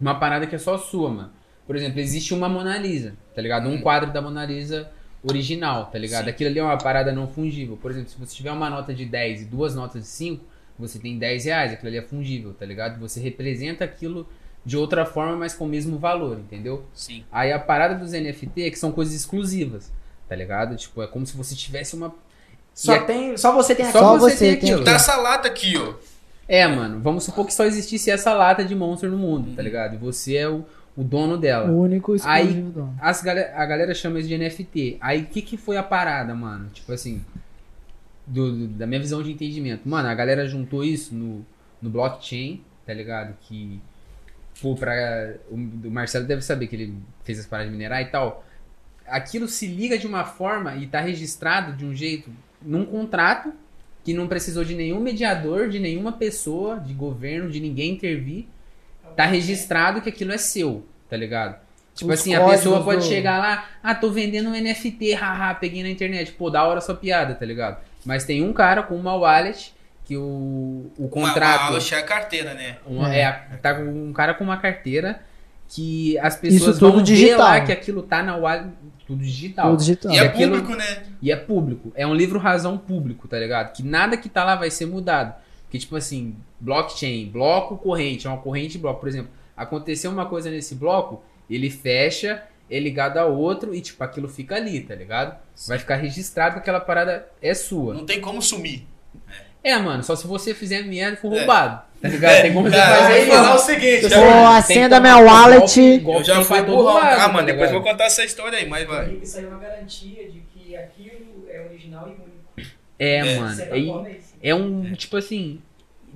Uma parada que é só sua, mano. Por exemplo, existe uma Mona Lisa, tá ligado? Um quadro da Mona Lisa original, tá ligado? Sim. Aquilo ali é uma parada não fungível. Por exemplo, se você tiver uma nota de 10 e duas notas de 5, você tem 10 reais. Aquilo ali é fungível, tá ligado? Você representa aquilo de outra forma, mas com o mesmo valor, entendeu? Sim. Aí a parada dos NFT é que são coisas exclusivas, tá ligado? Tipo, é como se você tivesse uma. Só, E é- tem, só você tem Só, aqui. Só você, você tem aquilo. Tá essa lata aqui, ó. É, mano, vamos supor que só existisse essa lata de monstro no mundo, tá ligado? E você é o, o dono dela. O único Aí- exclusivo do As gal- a galera chama isso de NFT. Aí o que, que foi a parada, mano? Tipo assim, do- do- da minha visão de entendimento. Mano, a galera juntou isso no, no blockchain, tá ligado? Que, pô, pra. O, o Marcelo deve saber que ele fez as paradas de minerar e tal. Aquilo se liga de uma forma e tá registrado de um jeito num contrato que não precisou de nenhum mediador, de nenhuma pessoa, de governo, de ninguém intervir. Tá registrado que aquilo é seu, tá ligado? Tipo Os assim, a pessoa pode do- chegar lá, ah, tô vendendo um NFT, haha, peguei na internet. Pô, da hora sua piada, tá ligado? Mas tem um cara com uma wallet que o, o contrato. Uma, uma, é a carteira, né? uma- É. é, tá com um cara com uma carteira que as pessoas Isso tudo vão ver digital. lá que aquilo tá na wallet. Tudo digital. Tudo digital. E é aquilo- público, né? E é público. É um livro razão público, tá ligado? Que nada que tá lá vai ser mudado. Que, tipo assim, blockchain, bloco, corrente, é uma corrente bloco. Por exemplo, aconteceu uma coisa nesse bloco, ele fecha, é ligado a outro e, tipo, aquilo fica ali, tá ligado? Vai ficar registrado que aquela parada é sua. Não tem como sumir. É, mano, só se você fizer merda e for É. roubado. Tá ligado? Tem como você Cara, fazer eu vou falar o isso. seguinte, Você já- Ô, tem que acenda minha wallet. golpe eu já fui burrão. lado, Ah, mano, tá depois vou contar essa história aí, mas vai. Isso aí é uma garantia de que aquilo é original e único. É, É. mano. É, é isso. É um, tipo assim.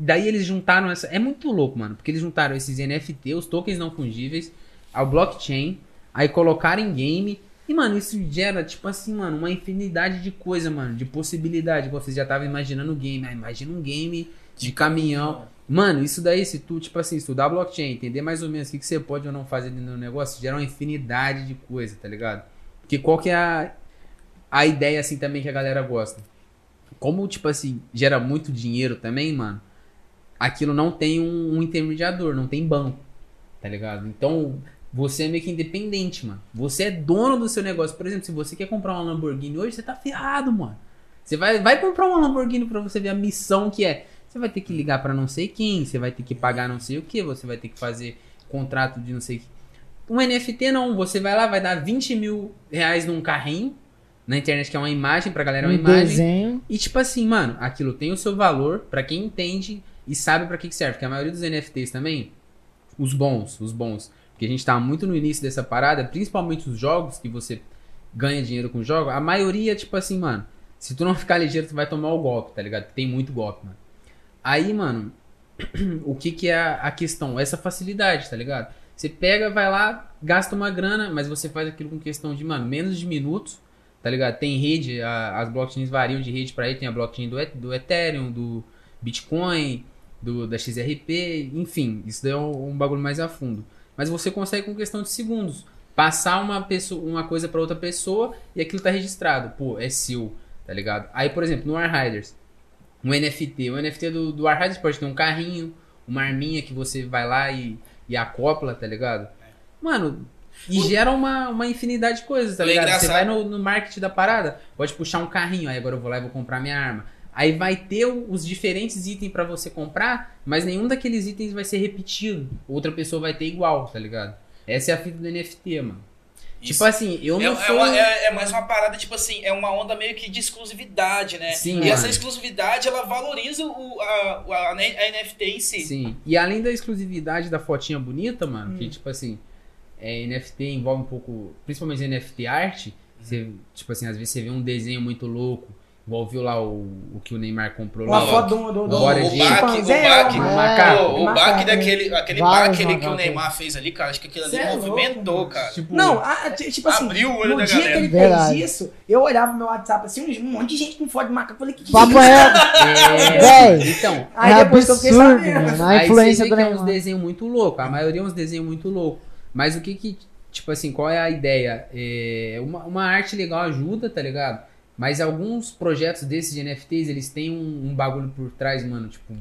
Daí eles juntaram essa. É muito louco, mano. Porque eles juntaram esses NFT, os tokens não fungíveis, ao blockchain, aí colocaram em game. E, mano, isso gera, tipo assim, mano, uma infinidade de coisa, mano. De possibilidade. Você já tava imaginando o game. Ah, imagina um game de caminhão. Mano, isso daí, se tu, tipo assim, estudar blockchain, entender mais ou menos o que, que você pode ou não fazer no negócio, gera uma infinidade de coisa, tá ligado? Porque qual que é a, a ideia, assim, também que a galera gosta? Como, tipo assim, gera muito dinheiro também, mano, aquilo não tem um, um intermediador, não tem banco, tá ligado? Então, você é meio que independente, mano. Você é dono do seu negócio. Por exemplo, se você quer comprar uma Lamborghini hoje, você tá ferrado, mano. Você vai, vai comprar uma Lamborghini pra você ver a missão que é. Você vai ter que ligar pra não sei quem, você vai ter que pagar não sei o que, você vai ter que fazer contrato de não sei o que. Um NFT não, você vai lá, vai dar 20 mil reais num carrinho, na internet que é uma imagem, pra galera é uma Um imagem. desenho. E tipo assim, mano, aquilo tem o seu valor pra quem entende e sabe pra que que serve. Porque a maioria dos NFTs também, os bons, os bons. Porque a gente tá muito no início dessa parada, principalmente os jogos que você ganha dinheiro com jogos, a maioria, tipo assim, mano, se tu não ficar ligeiro, tu vai tomar o golpe, tá ligado? Tem muito golpe, mano. Aí, mano, o que que é a questão? Essa facilidade, tá ligado? Você pega, vai lá, gasta uma grana, mas você faz aquilo com questão de, mano, menos de minutos, tá ligado? Tem rede, a- as blockchains variam de rede pra rede, tem a blockchain do, do Ethereum, do Bitcoin, do, da XRP, enfim, isso daí é um, um bagulho mais a fundo. Mas você consegue com questão de segundos passar uma, pessoa, uma coisa para outra pessoa e aquilo tá registrado. Pô, é seu, tá ligado? Aí, por exemplo, no Warriders, um NFT. O NFT do, do Warriders pode ter um carrinho, uma arminha que você vai lá e, e acopla, tá ligado? Mano, e gera uma, uma infinidade de coisas, tá ligado? Você vai no, no marketing da parada, pode puxar um carrinho, aí agora eu vou lá e vou comprar minha arma. Aí vai ter os diferentes itens pra você comprar, mas nenhum daqueles itens vai ser repetido. Outra pessoa vai ter igual, tá ligado? Essa é a fita do NFT, mano. Isso. Tipo assim, eu É, não é sou... uma- é- é mais uma parada, tipo assim, é uma onda meio que de exclusividade, né? Sim, e mano. essa exclusividade, ela valoriza o, a, a, a NFT em si. Sim. E além da exclusividade da fotinha bonita, mano, Hum. que tipo assim, é, NFT envolve um pouco, principalmente NFT arte, você, tipo assim, às vezes você vê um desenho muito louco, igual viu lá o, o que o Neymar comprou Uma lá. foto do, do, do, o gente. baque, o baque, uma- um macaco. o, o baque daquele aquele Vários baque que o. Neymar fez ali, cara, acho que aquilo ali Cê é movimentou, louco, cara. Tipo, Não, a- a- tipo assim, Abriu o olho no da dia que galera. ele Verdade. fez isso, eu olhava no meu WhatsApp assim, um monte de gente com foto de macaco. Eu falei, que que é Papo é, Véi. então, Aí é depois que eu fiquei absurdo, sabendo. mano. A Aí influência você do vê que é uns Neymar. desenhos muito loucos. A maioria é uns desenhos muito loucos. Mas o que que, tipo assim, qual é a ideia? É, uma, uma arte legal ajuda, tá ligado? Mas alguns projetos desses de NFTs, eles têm um, um bagulho por trás, mano, tipo,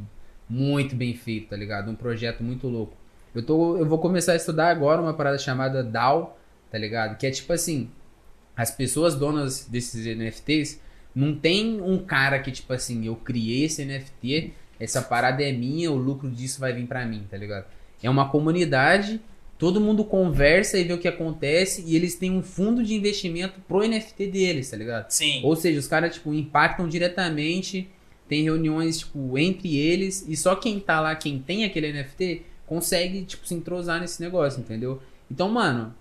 muito bem feito, tá ligado? Um projeto muito louco. Eu, tô, eu vou começar a estudar agora uma parada chamada DAO, tá ligado? Que é tipo assim, as pessoas donas desses NFTs não tem um cara que, tipo assim, eu criei esse NFT, essa parada é minha, o lucro disso vai vir pra mim, tá ligado? É uma comunidade, todo mundo conversa e vê o que acontece e eles têm um fundo de investimento pro NFT deles, tá ligado? Sim. Ou seja, os caras, tipo, impactam diretamente, tem reuniões, tipo, entre eles, e só quem tá lá, quem tem aquele NFT, consegue, tipo, se entrosar nesse negócio, entendeu? Então, mano,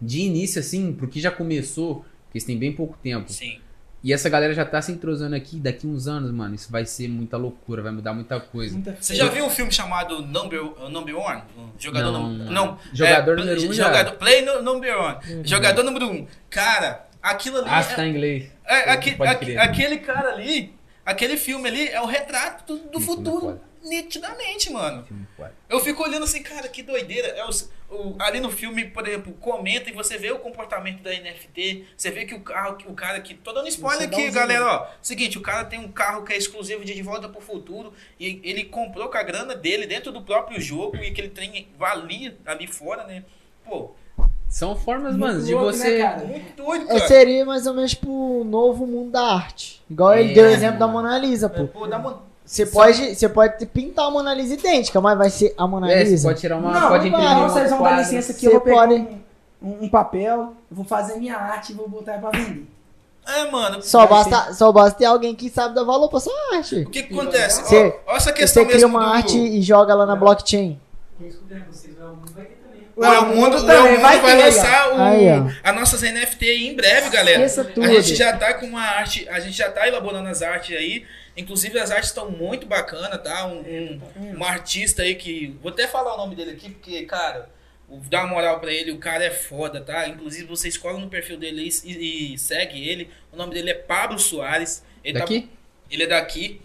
de início, assim, pro que já começou, porque eles têm bem pouco tempo, Sim. E essa galera já tá se entrosando aqui, daqui uns anos, mano, isso vai ser muita loucura, vai mudar muita coisa. Muita Você já viu um filme chamado Number, Number One? Jogador Não, não. não. Jogador é, número um já. jogador, Play no, Number One. Jogador número um. Cara, aquilo ali. Ah, é- tá em inglês. É, aque- aque- crer. aquele cara ali, aquele filme ali é o retrato do, do é futuro. Nitidamente, mano. Eu fico olhando assim, cara, que doideira. É os- o- ali no filme, por exemplo, comenta e você vê o comportamento da NFT. Você vê que o carro, que o cara que. Tô dando spoiler aqui, um galera, ó. Seguinte, o cara tem um carro que é exclusivo de De Volta pro Futuro. E ele comprou com a grana dele dentro do próprio jogo. E aquele trem valia ali fora, né? Pô, São formas, Muito mano, de louco, né, você. cara? muito doido, É, cara. seria mais ou menos tipo o novo mundo da arte. Igual ele É, deu o exemplo da. Mona Lisa, pô. Pô, dá uma. Você pode, você pode pintar a Mona Lisa idêntica, mas vai ser a Mona É, você Lisa. pode tirar uma. Não, pode imprimir não, um vocês vão dar licença aqui, Você eu vou pegar pode- um, um- papel, eu vou fazer minha arte e vou botar pra vender. É, mano. Só Vai basta, só basta ter alguém que sabe dar valor pra sua arte. O que, que acontece? Você- Ó, ó essa questão Você cria mesmo uma do- arte e joga lá na blockchain. Vocês, o mundo vai ter. O El Mundo, o El Mundo vai, ó. lançar o, Aí, as nossas NFT aí em breve, galera. A gente já tá com uma arte, a gente já tá elaborando as artes aí. Inclusive as artes estão muito bacanas, tá? Um, um, um artista aí que. Vou até falar o nome dele aqui, porque, cara, dá uma moral pra ele, o cara é foda, tá? Inclusive vocês colam no perfil dele aí e, e segue ele. O nome dele é Pablo Soares. Ele tá- Daqui? ele é daqui.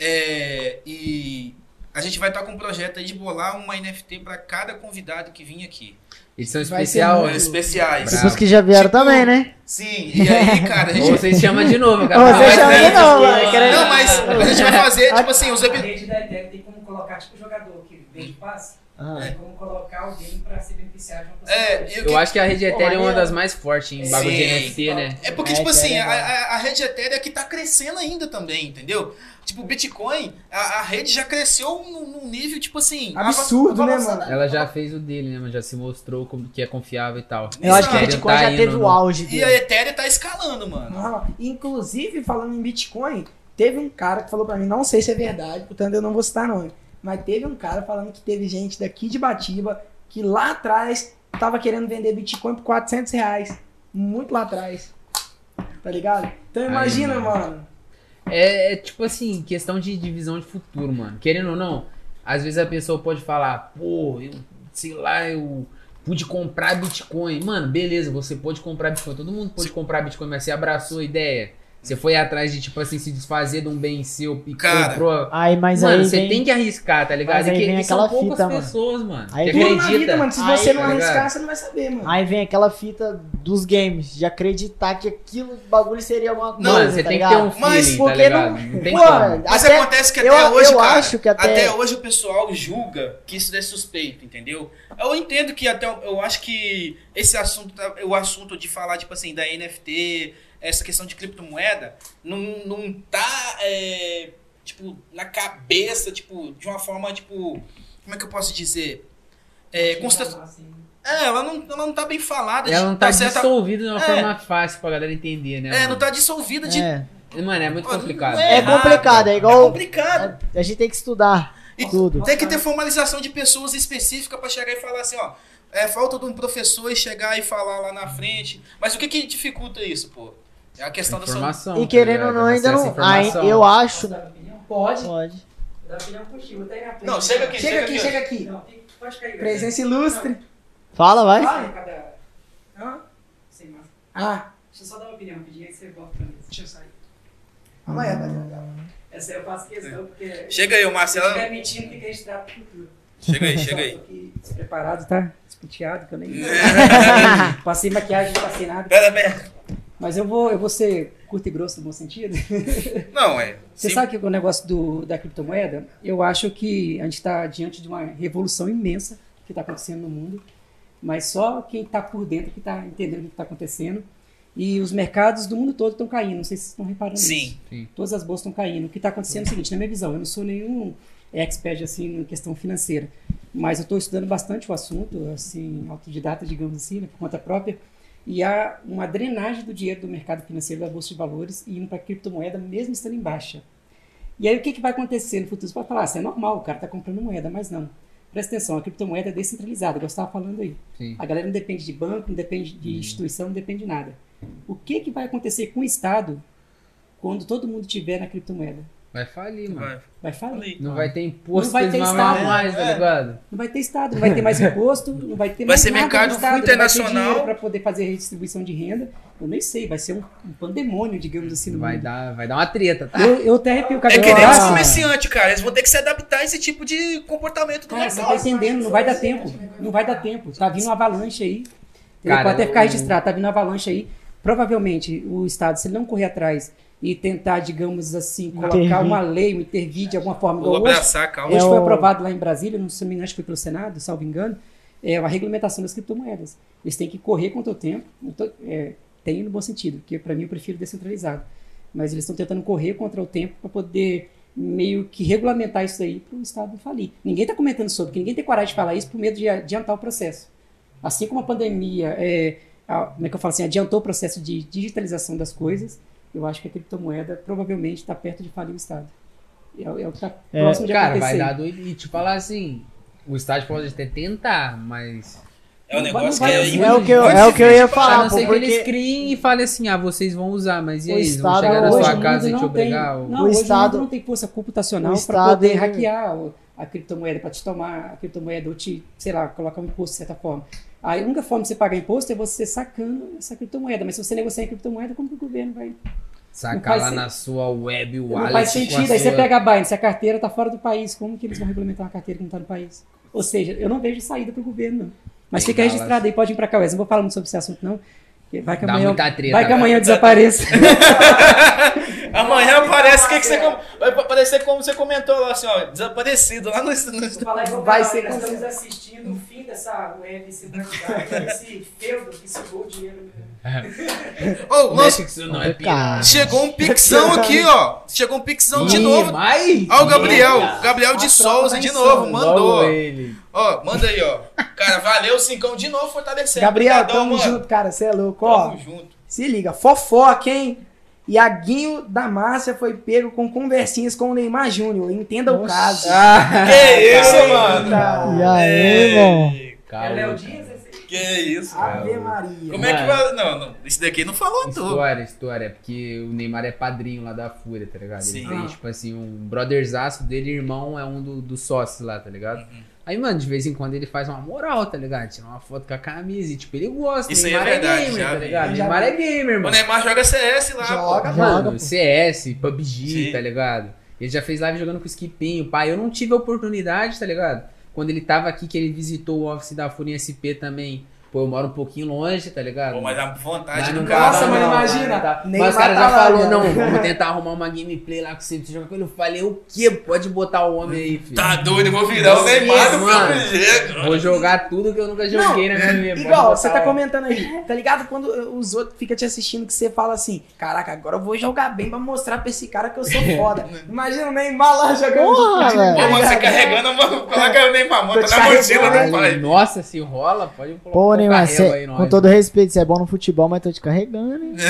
É, e a gente vai estar com um projeto aí de bolar uma NFT pra cada convidado que vir aqui. Edição especial. muito- Especiais. Bravo. Os que já vieram Tipo, também, né? Sim, e aí, cara, a gente. Ou vocês chamam de novo, cara. você mas chama é, de novo, tipo, Não, mas a gente vai fazer, tipo assim, os A episódios. rede da Ethereum tem como colocar, tipo, jogador que vende passe, Ah. tem como colocar alguém pra ser beneficiado de uma É, porcentagem. e o que- Eu acho que a rede Ethereum é uma das mais fortes em bagulho de Sim. NFT, né? É porque, É, tipo assim, é a, a rede Ethereum é que tá crescendo ainda também, entendeu? Tipo, o Bitcoin, a, a rede já cresceu num, num nível, tipo assim. Absurdo, né, mano? Ela já fez o dele, né? Mas já se mostrou como que é confiável e tal. Eu acho que o Ethereum Bitcoin tá já teve no- o auge E a dele. Ethereum tá escalando, mano. Não, inclusive, falando em Bitcoin, teve um cara que falou pra mim, não sei se é verdade, portanto eu não vou citar nome, mas teve um cara falando que teve gente daqui de Batiba que lá atrás tava querendo vender Bitcoin por 400 reais. Muito lá atrás. Tá ligado? Então imagina, Aí, mano. É, é tipo assim, questão de divisão de futuro, mano. Querendo ou não, às vezes a pessoa pode falar, pô, eu sei lá, eu pude comprar Bitcoin. Mano, beleza, você pode comprar Bitcoin. Todo mundo pode comprar Bitcoin, mas você abraçou a ideia. Você foi atrás de, tipo assim, se desfazer de um bem seu e Cara, comprou. Aí, mas mano, aí você vem... tem que arriscar, tá ligado? Mas aí E que- vem e são aquela poucas fita, mano. pessoas, mano. Aí que vem- acredita. vida, mano. Se Aí, você não tá ligado? arriscar, você não vai saber, mano. Aí vem aquela fita dos games, de acreditar que aquilo bagulho seria alguma coisa. Mano, você tá tem que ligado? ter um feeling, Mas tá porque ligado? não- Não tem Pô, como. Mas Até- acontece que até eu- hoje, eu cara, acho que até- hoje o pessoal julga que isso é suspeito, entendeu? Eu entendo que até eu acho que esse assunto, tá- o assunto de falar tipo assim da NFT, essa questão de criptomoeda, não, não tá é, tipo na cabeça, tipo de uma forma tipo, como é que eu posso dizer? É, consta- Assim, é ela não, ela não tá bem falada, Ela de- não tá certa- dissolvida de uma É. forma fácil pra galera entender, né? É, mano? não tá dissolvida de É, Mano, é muito Pô, não complicado. é errado, complicado, é É igual. complicado. A gente tem que estudar E tudo. Tem que ter formalização de pessoas específicas pra chegar e falar assim, ó. É falta de um professor e chegar e falar lá na frente. Mas o que que dificulta isso, pô? É a questão da saúde. informação. E querendo tá ou ligado? não, ainda não. Aí, informação. eu acho. dar minha opinião? Pode. Pode. Vou dar opinião contigo, até na frente. Não, chega aqui, Chega aqui, chega aqui. Não, pode cair. Presença ilustre. Fala, vai. Vai. Cada... Hã? Ah, Deixa eu só dar uma opinião, rapidinho, aí você volta pra mim. Deixa eu sair. amanhã, rapaziada. Essa eu faço questão, porque... Chega aí, o Se Marcelo. estiver mentindo, fica registrado pro futuro. Chega aí, chega aí. Tô aqui despreparado, tá? Despenteado, que eu nem... Passei maquiagem, não passei nada. Pera, pera. Mas eu vou, eu vou ser curto e grosso no bom sentido. Não, é. Você Sim. sabe que o negócio do, da criptomoeda, eu acho que a gente está diante de uma revolução imensa que está acontecendo no mundo, mas só quem está por dentro que está entendendo o que está acontecendo. E os mercados do mundo todo estão caindo, não sei se vocês estão reparando Sim. nisso. Todas as bolsas estão caindo. O que está acontecendo é o seguinte, na minha visão, eu não sou nenhum expert assim, em questão financeira, mas eu estou estudando bastante o assunto, assim, autodidata, digamos assim, né, por conta própria, e há uma drenagem do dinheiro do mercado financeiro da bolsa de valores e indo para a criptomoeda, mesmo estando em baixa. E aí o que, que vai acontecer no futuro? Você pode falar, assim, é normal, o cara está comprando moeda, mas não. Presta atenção, a criptomoeda é descentralizada, igual você estava falando aí. Sim. A galera não depende de banco, não depende de instituição, não depende de nada. O que, que vai acontecer com o Estado quando todo mundo tiver na criptomoeda? Vai falir, mano. Vai. Vai falir. Ali. Não vai ter imposto Não vai ter Estado. mais, tá É. ligado? Não vai ter Estado, não vai ter mais imposto, não vai ter Vai mais ser nada mercado Estado, internacional. para poder fazer redistribuição de renda. Eu nem sei, vai ser um, um pandemônio, digamos assim, Vai mundo. dar, vai dar uma treta, tá? Eu, eu até arrepio o É cabelo. que nem Ah, os comerciantes, cara. Eles vão ter que se adaptar a esse tipo de comportamento do Cara, você mercado. tá entendendo, não vai dar tempo. Não vai dar tempo. Tá vindo uma avalanche aí. Cara, Pode até ficar registrado, tá vindo uma avalanche aí. Provavelmente o Estado, se ele não correr atrás e tentar, digamos assim, colocar Intervir. uma lei, um intervir de alguma forma. Vou hoje, abraçar a causa. Hoje É foi o- aprovado lá em Brasília, não sei se não me engano, acho que foi pelo Senado, salvo engano, é a regulamentação das criptomoedas. Eles têm que correr contra o tempo, tô- é, tem no bom sentido, porque para mim eu prefiro descentralizado. Mas eles estão tentando correr contra o tempo para poder meio que regulamentar isso aí para o Estado não falir. Ninguém está comentando sobre, porque ninguém tem coragem de falar isso por medo de adiantar o processo. Assim como a pandemia, é, a- como é que eu falo assim, adiantou o processo de digitalização das coisas, eu acho que a criptomoeda provavelmente está perto de falir o Estado. É, é o que está É, próximo de Cara, acontecer. vai dar doido. E te falar assim, o estádio pode até tentar, mas. É um vai- negócio que vai é. É o que eu, é o que eu ia de A falar, não ser que eles porque criem e falem assim, ah, vocês vão usar, mas e O aí? Eles vão Estado- chegar na sua o casa e te não obrigar? tem, ou- não, O Estado- o não tem força computacional o para Estado- poder hackear o- a criptomoeda, para te tomar a criptomoeda ou te, sei lá, colocar um imposto de certa forma. A única forma de você pagar imposto é você sacando essa criptomoeda, mas se você negociar em criptomoeda, como que o governo vai? Não Sacar faz lá na sua web Não wallet. faz com a sentido. Aí você sua- pega a Binance, a carteira está fora do país, como que eles vão regulamentar uma carteira que não está no país? Ou seja, eu não vejo saída para o governo, não. Mas Tem fica balas. registrado aí, pode vir para cá, Wes. Não vou falar muito sobre esse assunto, não. porque Vai que Dá amanhã, treta, vai que cara. amanhã eu desapareça. Amanhã parece que, que você. Vai parecer como você comentou lá, assim, ó, desaparecido lá no. no- falar Vai ser nós estamos assistindo o fim dessa web centralizada, esse feudo que sugou o dinheiro. Ô, nossa, não é pirata. chegou um pixão aqui, ó. Chegou um pixão de novo. Ó, o Gabriel, Gabriel de Souza tá de novo, mandou. Ó, manda aí, ó. Cara, valeu, Cincão de novo, fortalecendo. Gabriel, Obrigadão, tamo mano. junto, cara. Você é louco, ó. Tamo junto. Se liga, fofoca, hein? Iaguinho da Márcia foi pego com conversinhas com o Neymar Júnior. Entenda o Nossa. caso. Que isso, mano? E aí, irmão? É o Léo Dias? Que isso, Ave cara. Maria. Como é que vai. Não, não. Isso daqui não falou tudo. História, história. É porque o Neymar é padrinho lá da Fúria, tá ligado? Sim. Ele tem, Ah. tipo assim, um brotherzaço dele, irmão, é um do- dos sócios lá, tá ligado? Uhum. Aí, mano, de vez em quando ele faz uma moral, tá ligado? Tira uma foto com a camisa e, tipo, ele gosta. Isso aí Neymar é verdade, gamer, já tá ligado? Já Neymar vi. é gamer, O mano. Neymar joga CS lá, Joga, pô. Mano, Joga. CS, PUBG, Sim. tá ligado? Ele já fez live jogando com o Skipinho. Pai, eu não tive a oportunidade, tá ligado? Quando ele tava aqui, que ele visitou o office da Fúria SP também. Pô, eu moro um pouquinho longe, tá ligado? Pô, mas a vontade Mas do não cara. Nossa, não, imagina. não dá. Neymar Mas os caras tá já lá, falou, não, vamos tentar arrumar uma gameplay lá com você, pra você jogar com ele. Eu falei, o quê? Pode botar o homem aí, filho. Tá doido, vou virar o Neymar do Mano. meu jeito. Vou jogar tudo que eu nunca joguei na minha vida. Igual, você tá o- comentando aí, tá ligado? Quando os outros ficam te assistindo, que você fala assim, caraca, agora eu vou jogar bem pra mostrar pra esse cara que eu sou foda. Imagina o Neymar lá jogando. Porra, de- velho. Pô, mano, você Tá carregando, coloca o Neymar, monta te na mochila do hein? pai. Nossa, se rola, pode colocar Neymar, carrego cê- aí, nós. com todo respeito, você é bom no futebol, mas tô te carregando, hein?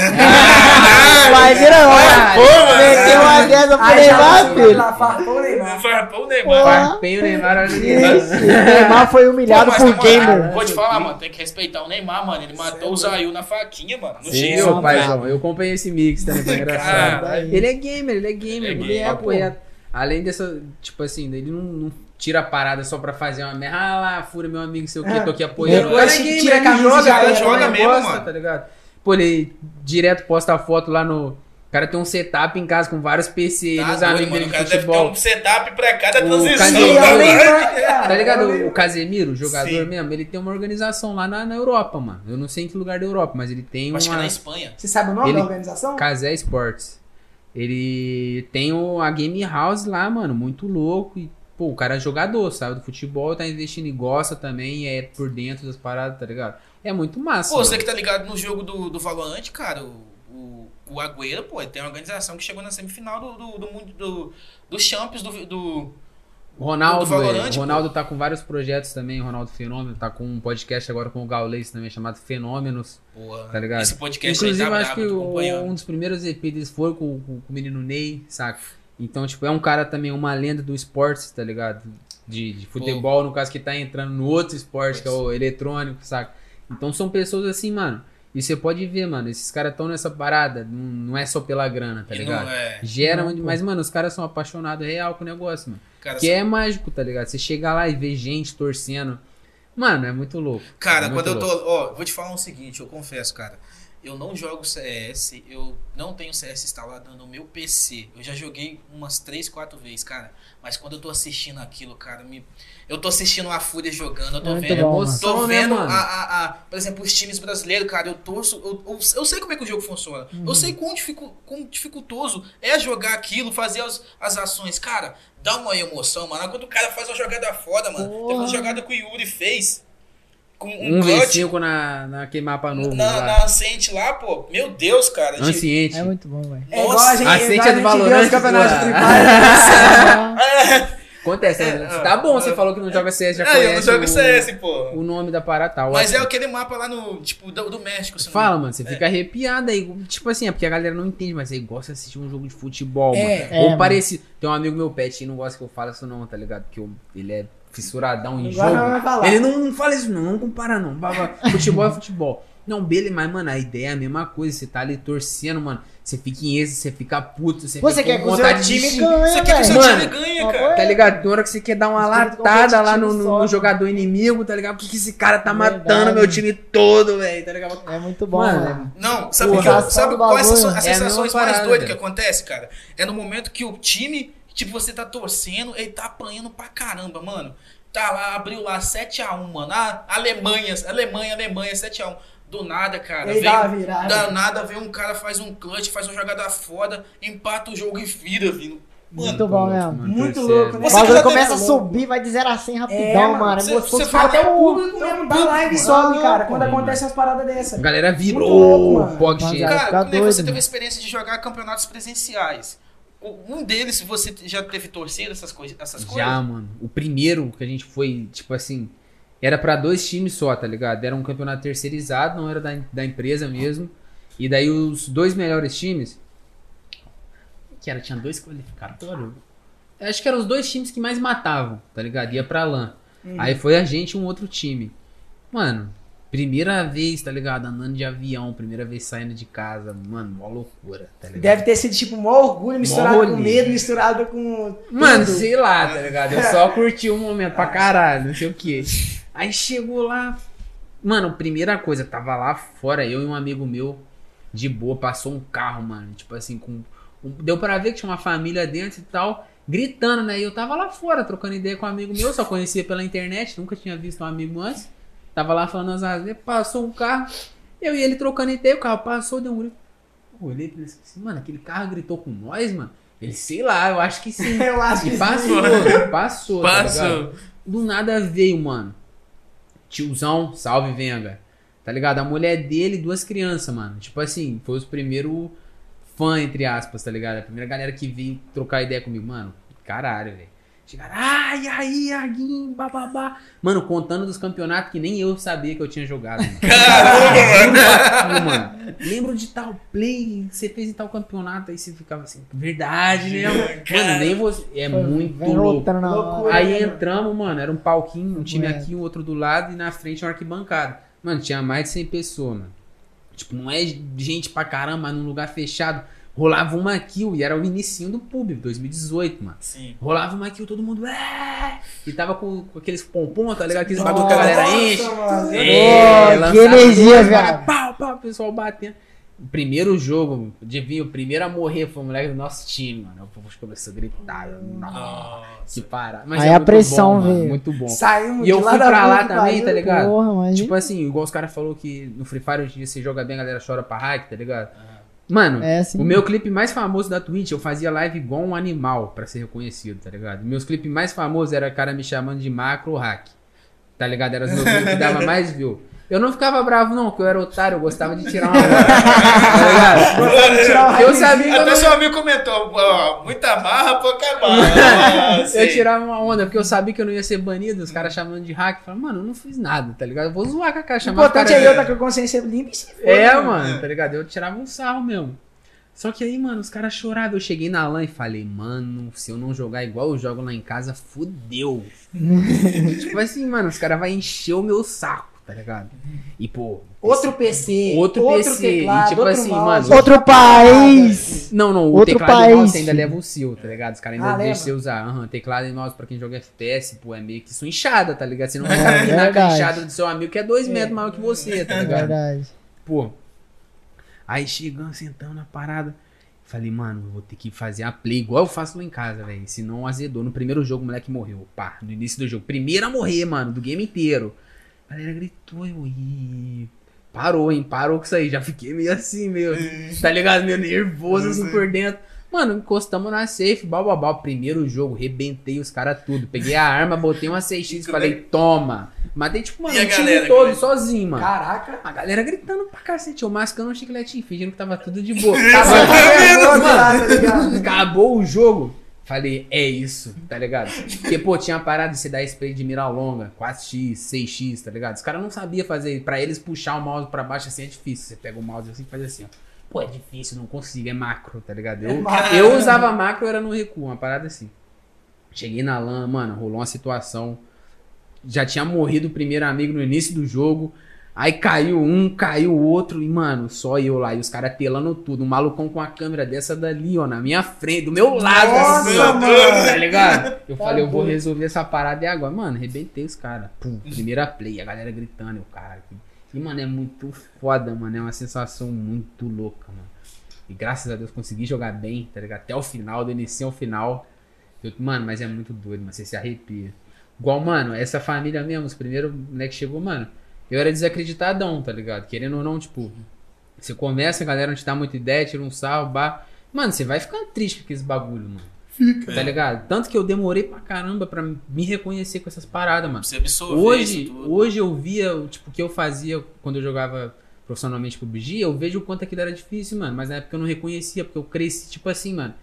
Ah, Ah, pô, mano. Meteu uma dessa pro já Neymar, filho. farpou o Neymar. Farpou o Neymar. Farpei o Neymar, o Neymar foi humilhado mas por moral, gamer. Vou te falar, mano, tem que respeitar o Neymar, mano. Ele matou o Zayu na faquinha, mano. No Sim, X, paizão. Eu acompanhei esse mix também, foi engraçado. Ah, ele é gamer, ele é gamer. Ele é Ele é, pô, é- Além dessa, tipo assim, ele não tira a parada só pra fazer uma merda. Ah lá, fura meu amigo, sei o que, É. tô aqui apoiando. Depois é tira a camisa joga, já joga né? mesmo, Gosta, mano. Tá ligado? Pô, ele direto posta a foto lá no. O cara tem um setup em casa com vários PC, Tá ele, os doido, amigos mano. dele O de cara deve ter futebol. um setup pra cada O transição. Casemiro tá também, ligado? Tá ligado? O Casemiro, o jogador Sim. mesmo, ele tem uma organização lá na, na Europa, mano. Eu não sei em que lugar da Europa, mas ele tem Acho que é uma. na Espanha. Você sabe o nome Ele- da organização? Casé Sports. Ele tem o, a Game House lá, mano, muito louco. E, pô, o cara é jogador, sabe? Do futebol, tá investindo e gosta também, é por dentro das paradas, tá ligado? É muito massa. Pô, você que tá ligado no jogo do, do Valorant, cara, o, o, o Agüero, pô, tem uma organização que chegou na semifinal do, do, do, mundo- do, do Champions do, do, Ronaldo, do Valorant. Ronaldo tá com vários projetos também, Ronaldo Fenômeno, tá com um podcast agora com o Gaules também, chamado Fenômenos, Porra, tá ligado? esse podcast Inclusive, aí tá acho que um dos primeiros EP deles foi com, com- com o menino Ney, saca? Então, tipo, é um cara também, uma lenda do esporte, tá ligado? De, de futebol, no caso, que tá entrando no outro esporte, que é o eletrônico, saca? Então são pessoas assim, mano. E você pode ver, mano, esses caras estão nessa parada, não, não é só pela grana, tá E ligado? não é, Gera, Não, onde- pô. mas, mano, os caras são apaixonados real com o negócio, mano. cara, Que é mágico, tá ligado? Você chega lá e vê gente torcendo. Mano, é muito louco. Cara, É muito quando eu tô. louco. Ó, vou te falar o seguinte, eu confesso, cara. Eu não jogo CS, eu não tenho CS instalado no meu PC. Eu já joguei umas 3, 4 vezes, cara. Mas quando eu tô assistindo aquilo, cara, me... eu tô assistindo a Fúria jogando, eu tô É vendo. Emoção, Tô né, vendo, mano? a, a, a- por exemplo, os times brasileiros, cara, eu torço, eu, eu, eu sei como é que o jogo funciona. Uhum. Eu sei quão, dificu, quão dificultoso é jogar aquilo, fazer as, as ações. Cara, dá uma emoção, mano. Quando o cara faz uma jogada foda, mano. Teve uma Porra. jogada que o Yuri fez. Com um, Um clutch V5 na, na que mapa novo. na, lá. na lá, pô. Meu Deus, cara. tipo, Anciente. É muito bom, velho. É igual a gente, Cintia do Valorant. Acontece, né? É, tá bom, é. você falou que não joga CS, já É, eu não conhece jogo o, CS, pô. o nome da parada, tá Mas é aquele mapa lá no, tipo, do, do México. Fala, mano, você É. fica arrepiado aí. Tipo assim, é porque a galera não entende, mas aí gosta de assistir um jogo de futebol, É, mano. é, Ou parecido. Tem um amigo meu, Pet, que não gosta que eu fale isso não, tá ligado? Porque eu- ele é fissuradão em Agora jogo. vai falar. Ele não, não fala isso, não, não compara, não. Futebol é futebol. Não, beleza, mas, mano, a ideia é a mesma coisa. Você tá ali torcendo, mano. Você fica em êxtase, você fica puto, você Você fica quer com que o seu vontade de time ganhe, Você quer que o seu Mano, time ganhe, cara? Tá ligado? Tem hora que você quer dar uma Espírito latada lá no, no- no jogador inimigo, tá ligado? Por que, que esse cara tá Verdade. matando meu time todo, velho? Tá ligado? É muito bom, Mano, mano. Não, sabe, Porra. que eu- Sensação sabe qual é a sensação- as É sensações mais doidas que acontece, cara? É no momento que o time, tipo, você tá torcendo, ele tá apanhando pra caramba, mano. Tá lá, abriu lá 7x1, mano. Ah, Alemanha, Alemanha, Alemanha, 7x1. Do nada, cara. Ele vem, dá virada. Do nada vem um cara, faz um clutch, faz uma jogada foda, empata o jogo e vira, vindo. Mano, Muito bom mesmo. Muito torcendo. louco, né? O bagulho já começa a subir, vai de 0 a 100 rapidão, É, mano. mano. Você- É gostoso você fala Até o público mesmo da live sobe, cara, quando acontece umas paradas dessas. A galera vibra. Muito louco, mano. Pog Cara, como é doido, você teve a mano. experiência de jogar campeonatos presenciais? Um deles, você já teve torcida, essas, coisas, essas coisas? Já, mano. O primeiro que a gente foi, tipo assim, era pra dois times só, tá ligado? Era um campeonato terceirizado, não era da, da empresa mesmo. E daí os dois melhores times. Que era, tinha dois qualificatórios. Acho que eram os dois times que mais matavam, tá ligado? Ia pra LAN. Aí foi a gente e um outro time. Mano, Primeira vez, tá ligado? Andando de avião, primeira vez saindo de casa, mano, mó loucura, tá ligado? Deve ter sido tipo um maior orgulho misturado rolê. com medo, misturado com. Mano, tudo. sei lá, tá ligado? Eu só curti o momento pra caralho, não sei o que. Aí chegou lá. Mano, primeira coisa, tava lá fora, eu e um amigo meu, de boa, passou um carro, mano. Tipo assim, com. um- deu pra ver que tinha uma família dentro e tal, gritando, né? E eu tava lá fora, trocando ideia com um amigo meu, só conhecia pela internet, nunca tinha visto um amigo antes. Tava lá falando as asas, passou um carro, eu e ele trocando ideia, o carro passou, deu um grito. Eu olhei pra ele assim, mano, aquele carro gritou com nós, mano. Ele, sei lá, eu acho que sim. Eu acho que E sim. passou, passou, tá? Passou. Do nada veio, mano. Tiozão, salve Venga. Tá ligado? A mulher dele e duas crianças, mano. Tipo assim, foi os primeiros fã, entre aspas, tá ligado? A primeira galera que veio trocar ideia comigo. Mano, caralho, velho. Chegaram, ai, aí, Aguinho, bababá. Mano, contando dos campeonatos que nem eu sabia que eu tinha jogado. Mano. Caramba! mano. Lembro de tal play que você fez em tal campeonato. Aí você ficava assim, verdade, né? Mano, nem você. É muito Vem louco. Loucura. Aí entramos, mano, era um palquinho, um time aqui, um outro do lado e na frente uma arquibancada. Mano, tinha mais de 100 pessoas, mano. Tipo, não é gente pra caramba, mas num lugar fechado. Rolava uma kill e era o inicinho do pub, 2018, mano. Sim. Rolava uma kill, todo mundo. "É!" E tava com, com aqueles pompom, tá ligado? Aqueles bagulho que a galera enche. mano. É, Pô, lançava que energia, cara, velho. Pau, pau, o pessoal batendo. O primeiro jogo, adivinha, o primeiro a morrer foi o moleque do nosso time, mano. O povo começou a gritar. Nossa, se parar. Mas Aí é a muito pressão bom, mano, veio. Muito bom. Saímos E eu fui lá pra lá também, tá ligado? Porra. Tipo assim, igual os caras falaram que no Free Fire hoje em dia você joga bem, a galera chora pra hack, tá ligado? Mano, É assim. o meu clipe mais famoso da Twitch, eu fazia live igual um animal pra ser reconhecido, tá ligado? Meus clipes mais famosos era cara me chamando de macro hack. Tá ligado? Era os meus que dava mais view. Eu não ficava bravo, não, porque eu era otário, eu gostava de tirar uma onda. tá ligado? Eu sabia que eu Até não seu amigo comentou, ó, muita barra, pouca barra. Eu tirava uma onda, porque eu sabia que eu não ia ser banido, os caras chamando de hack. Falando, mano, eu não fiz nada, tá ligado? Eu vou zoar com a cara, O importante caras é eu estar com a consciência limpa e se foda, É, mano. mano, tá ligado? Eu tirava um sarro mesmo. Só que aí, mano, os caras choravam. Eu cheguei na LAN e falei, mano, se eu não jogar igual eu jogo lá em casa, fudeu. tipo assim, mano, os caras vão encher o meu saco, tá ligado? E, pô. Outro PC, Outro PC, e teclado, tipo outro assim, mouse, mano, Outro país! Não, não, o Outro teclado e mouse país. ainda leva o seu, tá ligado? Os caras ainda Ah, deixam você usar. Aham, teclado e mouse pra quem joga FPS, pô, é meio que isso inchada, tá ligado? Você não vai É capinar com a inchada do seu amigo que é dois metros maior que você, tá É ligado? verdade. Pô. Aí chegando, sentando na parada. Falei, mano, eu vou ter que fazer a play igual eu faço lá em casa, velho. Senão azedou. No primeiro jogo, o moleque morreu. Pá, no início do jogo. Primeiro a morrer, mano, do game inteiro. A galera gritou, eu. Ih, parou, hein? Parou com isso aí. Já fiquei meio assim, meio. Tá ligado? Meio nervoso assim por dentro. Mano, encostamos na safe, bal, bal, bal. Primeiro jogo, rebentei os caras tudo. Peguei a arma, botei uma 6x e falei, toma. Matei, tipo, mano, E o time galera, todo, galera? sozinho, mano. Caraca. A galera gritando pra cacete, eu mascando um chicletinho, fingindo que tava tudo de boa. Tá ligado? acabou o jogo. Falei, é isso, tá ligado? Porque, pô, tinha parado de você dar spray de mira longa, 4x, 6x, tá ligado? Os caras não sabiam fazer. Pra eles puxar o mouse pra baixo assim é difícil. Você pega o mouse assim e faz assim, ó. Pô, é difícil, não consigo, é macro, tá ligado? Eu, macro. eu usava macro, era no recuo, uma parada assim. Cheguei na LAN, mano, rolou uma situação. Já tinha morrido o primeiro amigo no início do jogo. Aí caiu um, caiu o outro, e, mano, só eu lá. E os caras telando tudo. Um malucão com a câmera dessa dali, ó, na minha frente, do meu lado, Nossa, assim, ó. mano. Tá ligado? Eu Tá falei, eu vou resolver essa parada e agora. Mano, arrebentei os caras. Pum, primeira play, a galera gritando, eu, cara. E, mano, é muito foda, mano. É uma sensação muito louca, mano. E graças a Deus consegui jogar bem, tá ligado? Até o final, do início ao final. Eu- mano, mas é muito doido, mas você se arrepia. Igual, mano, essa família mesmo, os primeiros moleque chegou, mano. Eu era desacreditadão, tá ligado? Querendo ou não, tipo, você começa, a galera não te dá muita ideia, tira um salvo, bah. Mano, você vai ficando triste com aqueles bagulho, mano. Fica. Tá ligado? Tanto que eu demorei pra caramba pra me reconhecer com essas paradas, mano. Você absorver Hoje, isso tudo. hoje eu via o tipo, o que eu fazia quando eu jogava profissionalmente PUBG, eu vejo o quanto aquilo era difícil, mano. Mas na época eu não reconhecia, porque eu cresci, tipo assim, mano.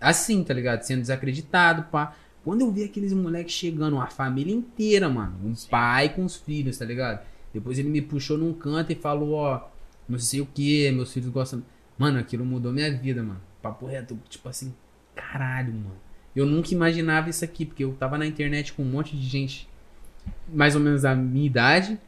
Assim, tá ligado? Sendo desacreditado, pá. Quando eu vi aqueles moleques chegando, uma família inteira, mano. Um pai com os filhos, tá ligado? Depois ele me puxou num canto e falou, ó, não sei o que, meus filhos gostam. Mano, aquilo mudou minha vida, mano. Papo reto, tipo assim, caralho, mano. Eu nunca imaginava isso aqui, porque eu tava na internet com um monte de gente mais ou menos da minha idade,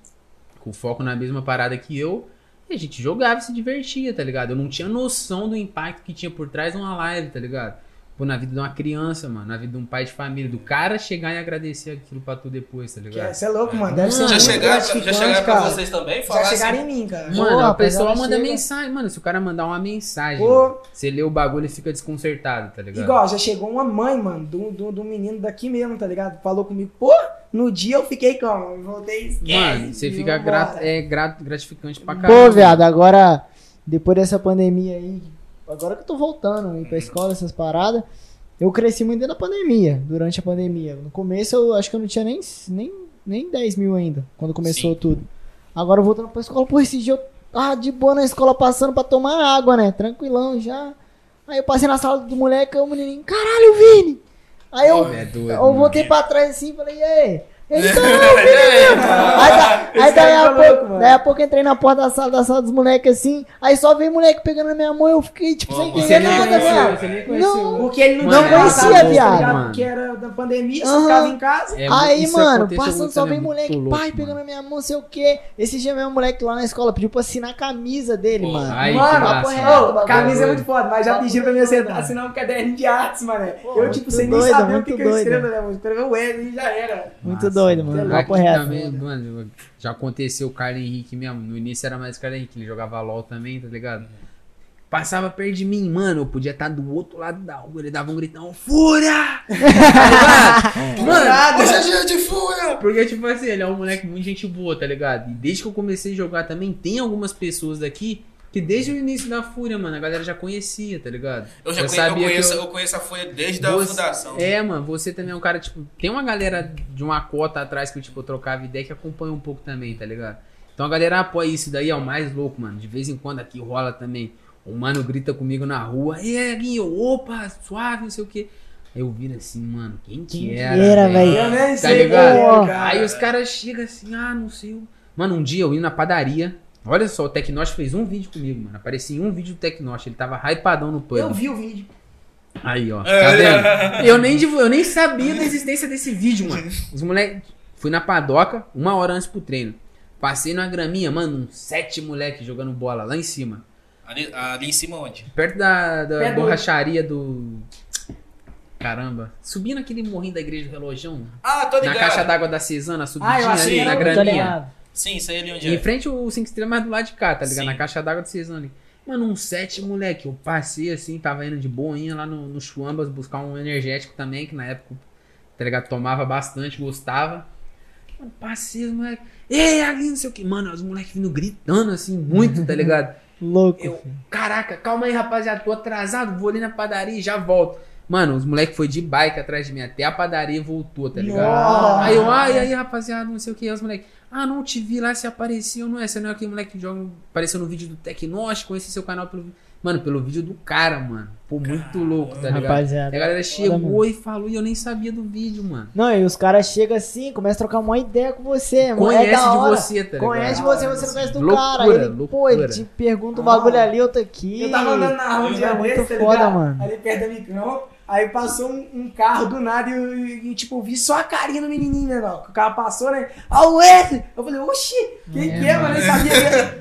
com foco na mesma parada que eu. E a gente jogava e se divertia, tá ligado? Eu não tinha noção do impacto que tinha por trás de uma live, tá ligado? Pô, na vida de uma criança, mano, na vida de um pai de família, do cara chegar e agradecer aquilo pra tu depois, tá ligado? Você é louco, mano. Deve ser Mano, Já muito chegaram, já chegaram pra vocês também? Já Falar chegaram assim, em mim, cara. Mano, Pô, a pessoa manda chega- mensagem, mano. Se o cara mandar uma mensagem, Pô. você lê o bagulho e fica desconcertado, tá ligado? Igual, já chegou uma mãe, mano, do, do, do menino daqui mesmo, tá ligado? Falou comigo, pô, no dia eu fiquei como? Voltei esquece, Mano, você fica grato, é gratificante pra caramba. Pô, viado, agora, depois dessa pandemia aí, agora que eu tô voltando aí pra escola, essas paradas, eu cresci muito dentro da pandemia, durante a pandemia. No começo eu acho que eu não tinha nem, nem, nem 10 mil ainda, quando começou Sim. tudo. Agora voltando pra escola, pô, esse dia eu tava de boa na escola passando pra tomar água, né? Tranquilão já. Aí eu passei na sala do moleque, aí o menininho, caralho, Vini! Aí eu, É doido, eu voltei pra trás assim e falei, e aí? Mesmo! Aí, da- Esse aí daí, cara a pouco, mano. daí a pouco eu entrei na porta da sala, da sala dos moleques assim, aí só veio moleque pegando na minha mão eu fiquei tipo sem entender nada, conheceu, viado. você nem conheceu. Não. Porque ele não, Mano, tinha passado, conhecia, tá viado. Porque era da pandemia, você ficava em casa. É, Aí, mano, passando só muito moleque, louco, pai, mano. pegando na minha mão, sei o quê. Esse dia mesmo, moleque lá na escola pediu pra assinar a camisa dele, Pô, mano. Ai, mano, massa, papo reto, camisa é muito foda, mas já pediram pra mim assinar, assinar um caderno de artes, mano. Eu, tipo, sem nem saber o que, eu escrevo, né? mano? Escreveu o L e já era. Muito doido, mano. Aqui Papo reto. também, mano, já aconteceu o Carlos Henrique mesmo. No início era mais o Carlos Henrique, ele jogava LOL também, tá ligado? Passava perto de mim, mano. Eu podia estar do outro lado da rua. Ele dava um gritão, Fúria! tá ligado? Mano, Hoje é dia de fúria! porque, tipo assim, ele é um moleque muito gente boa, tá ligado? E desde que eu comecei a jogar também, tem algumas pessoas daqui que desde o início da Fúria, mano, a galera já conhecia, tá ligado? Eu já conhe- eu, sabia que conheço, eu- eu conheço a Folha desde a fundação. É, mano, você também é um cara, tipo, tem uma galera de uma cota atrás que eu, tipo, eu trocava ideia que acompanha um pouco também, tá ligado? Então a galera apoia isso daí, é o mais louco, mano. De vez em quando aqui rola também. O mano grita comigo na rua, e aí, Guinho, opa, suave, não sei o quê. Aí eu viro assim, mano, quem que Quem era? que era, velho? Tá ligado? Aí os caras chegam assim, ah, não sei. o- Mano, um dia eu indo na padaria. Olha só, o Tecnost fez um vídeo comigo, mano. Aparecia em um vídeo do Tecnost. Ele tava hypadão no pub. Eu vi o vídeo. Aí, ó. Tá É. vendo? Eu nem, eu nem sabia da existência desse vídeo, mano. Os moleques. Fui na padoca, uma hora antes pro treino. Passei na graminha, mano, uns sete moleques jogando bola lá em cima. Ali, ali em cima onde? Perto da, da do- borracharia do. Caramba. Subindo aquele morrinho da igreja do relojão. Ah, tô Na ligado. caixa d'água da Cesana, Ah, subidinha achei ali, na graminha. Sim, sei ali onde Em é. frente o 5 estrelas, mas do lado de cá, tá ligado? Sim. Na caixa d'água de Cesana ali. Mano, um sete, moleque. Eu passei assim, tava indo de boinha lá no, no Chuambas buscar um energético também, que na época, tá ligado? Tomava bastante, gostava. Mano, passei, os moleque. Ei, ali, não sei o que. Mano, os moleques vindo gritando assim, muito, tá ligado? Louco. Eu, caraca, calma aí, rapaziada, tô atrasado, vou ali na padaria e já volto. Mano, os moleques foi de bike atrás de mim até a padaria e voltou, tá ligado? Nossa. Aí eu, ai, aí, rapaziada, não sei o que, os moleques, ah, não te vi lá, se apareceu, não é? Você não é aquele moleque que joga, apareceu no vídeo do Tecnost, conheci seu canal pelo, mano, pelo vídeo do cara, mano. Pô, muito louco, tá ligado? Rapaziada. Aí a galera chegou mano. e falou e eu nem sabia do vídeo, mano. Não, e os caras chegam assim, começam a trocar uma ideia com você, mano. é Conhece da de hora. você, tá ligado? Conhece você, você não conhece do Loucura, cara. Ele, pô, ele loucura. te pergunta o bagulho ali, eu tô aqui. Eu tava andando na rua um dia É muito desse, tá foda, mano. Ali perto da Micrão. Aí passou um, um carro do nada e, eu- e, tipo, vi só a carinha do menininho, né, não? Que O carro passou, né? Ah, o Wesley! Eu falei, oxi, quem É, que é, mano? Eu sabia.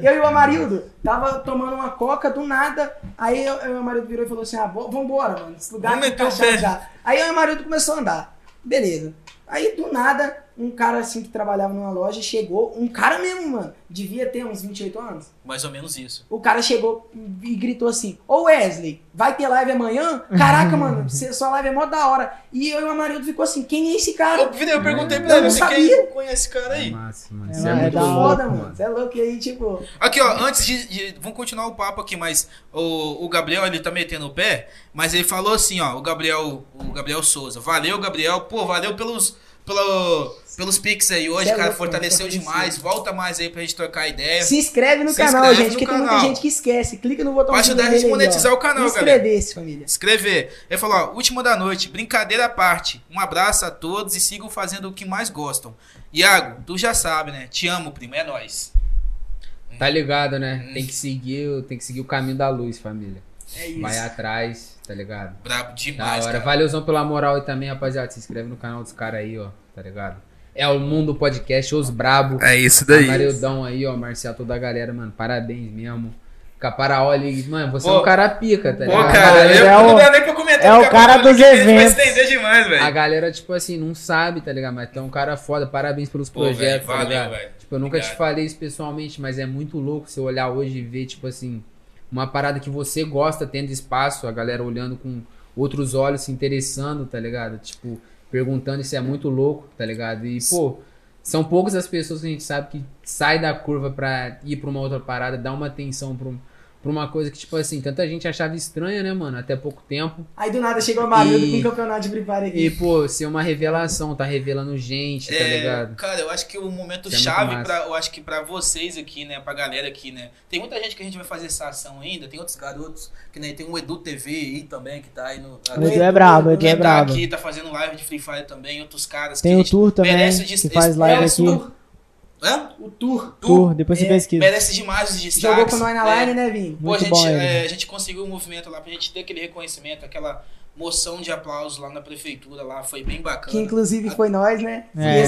Eu, eu e o Amarildo tava tomando uma coca do nada. Aí eu, eu o Amarildo virou e falou assim: ah, vambora, mano. Esse lugar Vamos tá meter o encaixado pé. já. Aí eu e o Amarildo começou a andar. Beleza. Aí do nada, um cara assim que trabalhava numa loja chegou, um cara mesmo, mano. Devia ter uns 28 anos. Mais ou menos isso. O cara chegou e gritou assim: Ô Wesley, vai ter live amanhã? Caraca, mano, você- sua live é mó da hora. E eu e o Amarildo ficou assim: quem é esse cara? Eu, eu perguntei pra ele, você quem conhece esse cara É aí? massa, mano. É, Isso é, é muito da louco, foda, mano. mano. Você é louco. E aí, tipo. Aqui, ó, antes de, de- Vamos continuar o papo aqui, mas o, o Gabriel, ele tá metendo o pé, mas ele falou assim, ó, o Gabriel, o Gabriel Souza. Valeu, Gabriel. Pô, valeu pelos, pelo, pelos pics aí hoje, é cara. louco, fortaleceu demais. Volta mais aí pra gente trocar ideia. Se inscreve no Se canal, inscreve gente, no porque tem canal. muita gente que esquece. Clica no botão Pra ajudar a gente a monetizar o canal, galera. Inscrever-se, família. Escrever. Ele falou, ó, última da noite, brincadeira à parte. Um abraço a todos e sigam fazendo o que mais gostam. Iago, tu já sabe, né? Te amo, primo, é nóis. Tá ligado, né? Tem que seguir, tem que seguir o caminho da luz, família. É isso. Vai atrás, tá ligado? Brabo Da demais, hora. cara. Valeuzão pela moral aí também, rapaziada. Se inscreve no canal dos caras aí, ó. Tá ligado? É o Mundo Podcast, os brabo. É isso Amareldão aí, ó, Marcial, toda a galera, mano. Parabéns mesmo. Caparaoli, mano, você Pô. é um cara pica, tá Pô, ligado? cara, Ele eu é não o- dá nem pra comentar. é o cara agora dos eventos. estender demais, A galera, tipo assim, não sabe, tá ligado? Mas tu é um cara foda, parabéns pelos Pô, projetos, velho, tá valeu, ligado? velho. Tipo, eu nunca te Obrigado. falei isso pessoalmente, mas é muito louco você olhar hoje e ver, tipo assim, uma parada que você gosta tendo espaço, a galera olhando com outros olhos, se interessando, tá ligado? Tipo, perguntando, isso é muito louco, tá ligado? E, pô, são poucas as pessoas que a gente sabe que sai da curva pra ir pra uma outra parada, dar uma atenção pra, um- pra uma coisa que, tipo assim, tanta gente achava estranha, né, mano? Até pouco tempo. Aí do nada chegou a Marilda E- com o campeonato de Free Fire E, aqui. pô, ser uma revelação, tá revelando gente, tá É, ligado? cara, eu acho que o momento Isso é chave massa. pra, eu acho que pra vocês aqui, né, pra galera aqui, né. Tem muita gente que a gente vai fazer essa ação ainda, tem outros garotos, que né, tem o Edu TV aí também que tá aí no O Edu é brabo, o Edu que é tá brabo. aqui, tá fazendo live de Free Fire também, outros caras Tem que a o Tour também, merece de- que faz live É, o aqui. Hã? O Tour. Tour, depois você É, pesquisa. merece demais os destaques. Jogou com nós na né. line, né, Vini? Pô, a gente, bom é, a gente conseguiu um movimento lá pra gente ter aquele reconhecimento, aquela moção de aplausos lá na prefeitura lá, foi bem bacana. Que inclusive foi nós, né? É,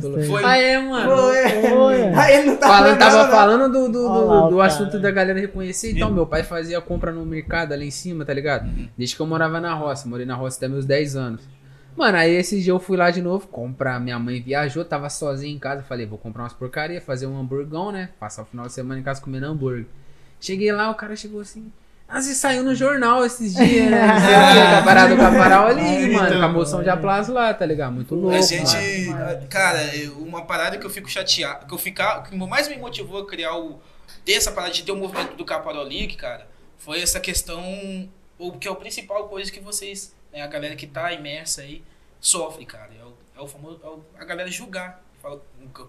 foi- foi- Ah, é, mano. Foi. Foi. Aí ele não tá Falando, tava não. falando do, do, Olha do, assunto da galera reconhecer. Então, meu pai fazia compra no mercado ali em cima, tá ligado? Uhum. Desde que eu morava na roça. Morei na roça até meus 10 anos. Mano, aí esse dia eu fui lá de novo comprar. Minha mãe viajou, tava sozinha em casa. Falei, vou comprar umas porcaria, fazer um hamburgão, né? Passar o final de semana em casa comendo hambúrguer. Cheguei lá, o cara chegou assim. Ah, você saiu no jornal esses dias, né? Não sei o que, com a parada ali, Ai, mano. Com a então, moção de aplauso lá, tá ligado? Muito louco. A gente, mano. cara, uma parada que eu fico chateado, que eu ficar, que mais me motivou a criar o ter essa parada de ter o movimento do Caparol League, cara, foi essa questão, o que é o principal coisa que vocês, né, a galera que tá imersa aí sofre, cara. É o, é o famoso, é o- a galera julgar, fala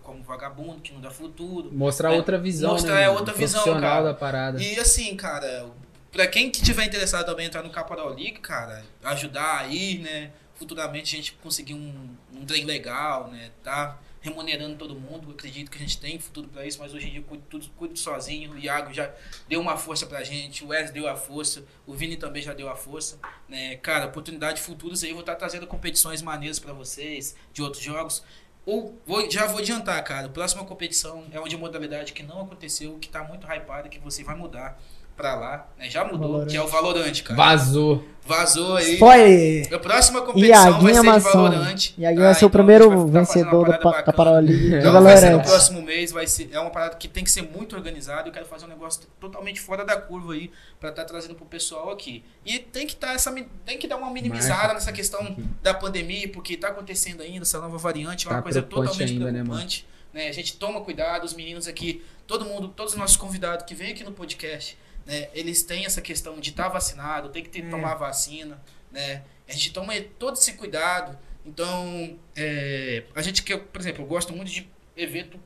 como vagabundo, que não dá futuro. Mostrar É, outra visão, mostrar né? é outra visão, cara. da parada. E assim, cara, pra quem que tiver interessado também entrar no Caporal League, cara, ajudar aí, né? Futuramente a gente conseguir um, um trem legal, né? Tá remunerando todo mundo. Eu acredito que a gente tem futuro pra isso, mas hoje em dia eu cuido tudo, cuido sozinho. O Iago já deu uma força pra gente, o Wes deu a força, o Vini também já deu a força, né? Cara, oportunidades futuras aí, eu vou estar trazendo competições maneiras pra vocês, de outros jogos. Ou vou- já vou adiantar, cara. A próxima competição é uma de modalidade que não aconteceu, que tá muito hypada, que você vai mudar pra lá. Né? Já mudou, Valorant. que é o Valorante, cara. Vazou. Vazou aí. Spoiler. A próxima competição vai Iaguinha ser de Mação. Valorante. Iaguinha tá? vai ser o Então, primeiro vai vencedor parada Pa- de Então vai ser no Valorant. próximo mês, vai ser, é uma parada que tem que ser muito organizada. Eu quero fazer um negócio totalmente fora da curva aí, pra estar trazendo pro pessoal aqui. E tem que, tá essa, tem que dar uma minimizada nessa questão da pandemia, porque tá acontecendo ainda essa nova variante, é uma Tá coisa totalmente ainda, né, preocupante. Né, A gente toma cuidado, os meninos aqui, todo mundo, todos os nossos convidados que vêm aqui no podcast, né, eles têm essa questão de estar vacinado, tem que ter, tomar vacina, né? A gente toma todo esse cuidado. Então, é, a gente que, por exemplo, eu gosto muito de evento,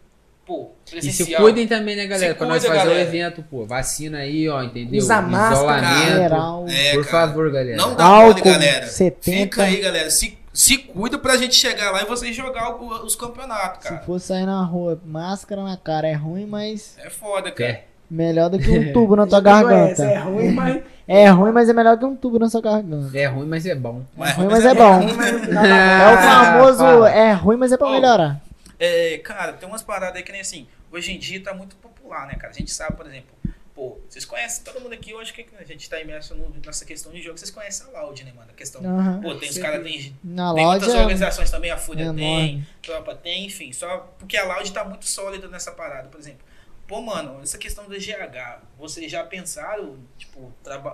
pô, E presencial. se cuidem também, né, galera? Se pra nós fazer o galera. evento, pô. Vacina aí, ó, entendeu? Usa máscara, Isolamento. É, Por cara. favor, galera. Não dá mole, galera. 70. Fica aí, galera. Se, se cuida pra gente chegar lá e vocês jogar o- os campeonatos, cara. Se for sair na rua, máscara na cara é ruim, mas É foda, cara. É. melhor do que um tubo na tua pegou essa, garganta. É ruim, mas. É ruim, mas é melhor que um tubo na sua garganta. É ruim, mas é bom. É ruim, mas é bom. É o famoso, fala. é ruim, mas é pra melhorar. É, cara, tem umas paradas aí que nem assim. Hoje em dia tá muito popular, né, cara? A gente sabe, por exemplo, pô, vocês conhecem, todo mundo aqui, eu acho que a gente tá imerso no- nessa questão de jogo, vocês conhecem a Loud, né, mano? A questão. Aham. Pô, tem os caras, tem, Na tem outras loja organizações também, a é Fúria tem, enorme. Tropa tem, enfim, só porque a Loud tá muito sólida nessa parada, por exemplo. Pô, mano, essa questão do GH, vocês já pensaram, tipo,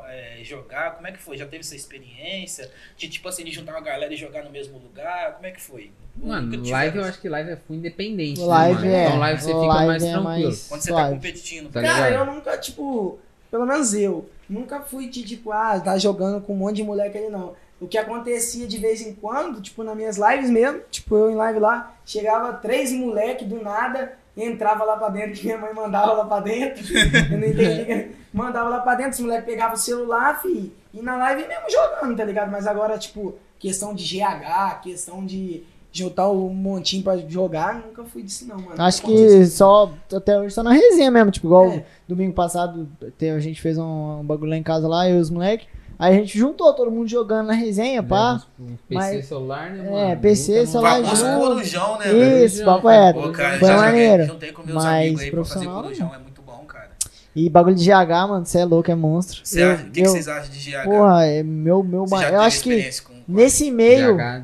é, jogar? Como é que foi? Já teve essa experiência? De, tipo assim, de juntar uma galera e jogar no mesmo lugar? Como é que foi? Mano, live eu acho que live é full independente. né, Live mano? é. Então live você fica live mais é tranquilo. mais Quando você tá suave. competindo. Tá Cara, ligado? eu nunca, tipo, pelo menos eu, nunca fui de, tipo, ah, tá jogando com um monte de moleque ali, não. O que acontecia de vez em quando, tipo, nas minhas lives mesmo, tipo, eu em live lá, chegava três moleque do nada, entrava lá pra dentro, que minha mãe mandava lá pra dentro. eu não entendi. mandava lá pra dentro, os moleques pegavam o celular, fi, e na live mesmo jogando, tá ligado? Mas agora, tipo, questão de GH, questão de juntar o montinho pra jogar, nunca fui disso não, mano. Acho que só até hoje só na resenha mesmo, tipo, igual É. domingo passado a gente fez um, um bagulho lá em casa lá, eu e os moleques. Aí a gente juntou todo mundo jogando na resenha, pá. Uns PC Mas- celular, né, É, mano? PC, Nunca não celular vai Famoso junto. corujão, né, velho? Isso, papo é. Pô, cara, Foi já maneiro. joguei, juntei com meus Mas amigos aí pra fazer corujão, é muito bom, cara. E bagulho de GH, mano, você é louco, é monstro. Você Eu- acha- O que, vocês acham de GH? Porra, é meu, meu, eu acho que nesse meio, GH,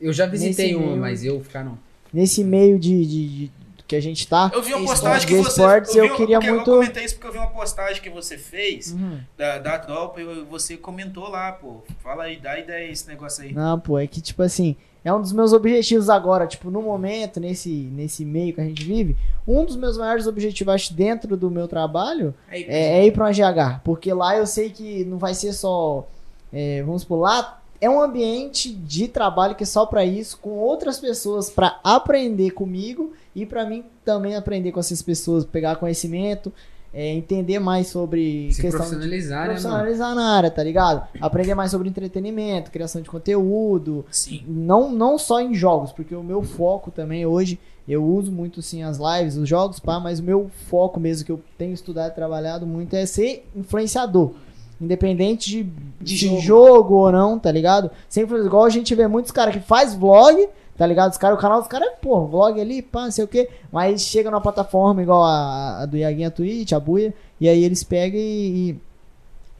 Eu já visitei uma, meio- mas eu ficar não. nesse meio de, de- de- que a gente tá. Eu vi uma postagem que você... esportes, eu vi- queria porque muito- Eu comentei isso porque eu vi uma postagem que você fez Uhum. da, da tropa e você comentou lá, pô. Fala aí, dá ideia esse negócio aí. Não, pô, é que tipo assim, é um dos meus objetivos agora, tipo, no momento, nesse, nesse meio que a gente vive, um dos meus maiores objetivos, acho, dentro do meu trabalho Aí, é, é ir pra uma GH. Porque lá eu sei que não vai ser só. é, vamos por lá. É um ambiente de trabalho que é só pra isso, com outras pessoas pra aprender comigo e pra mim também aprender com essas pessoas, pegar conhecimento, é, entender mais sobre Se questão de profissionalizar, né, mano? profissionalizar na área, tá ligado? Aprender mais sobre entretenimento, criação de conteúdo, Sim. não, não só em jogos, porque o meu foco também hoje, eu uso muito sim as lives, os jogos, pá, mas o meu foco mesmo que eu tenho estudado e trabalhado muito é ser influenciador. Independente de, De de jogo. jogo. ou não, tá ligado? Sempre igual a gente vê muitos caras que faz vlog, tá ligado? Os cara, o canal dos caras é, pô, vlog ali, pá, não sei o quê. Mas chega numa plataforma igual a, a do Iaguinha Twitch, a Buia, e aí eles pegam e.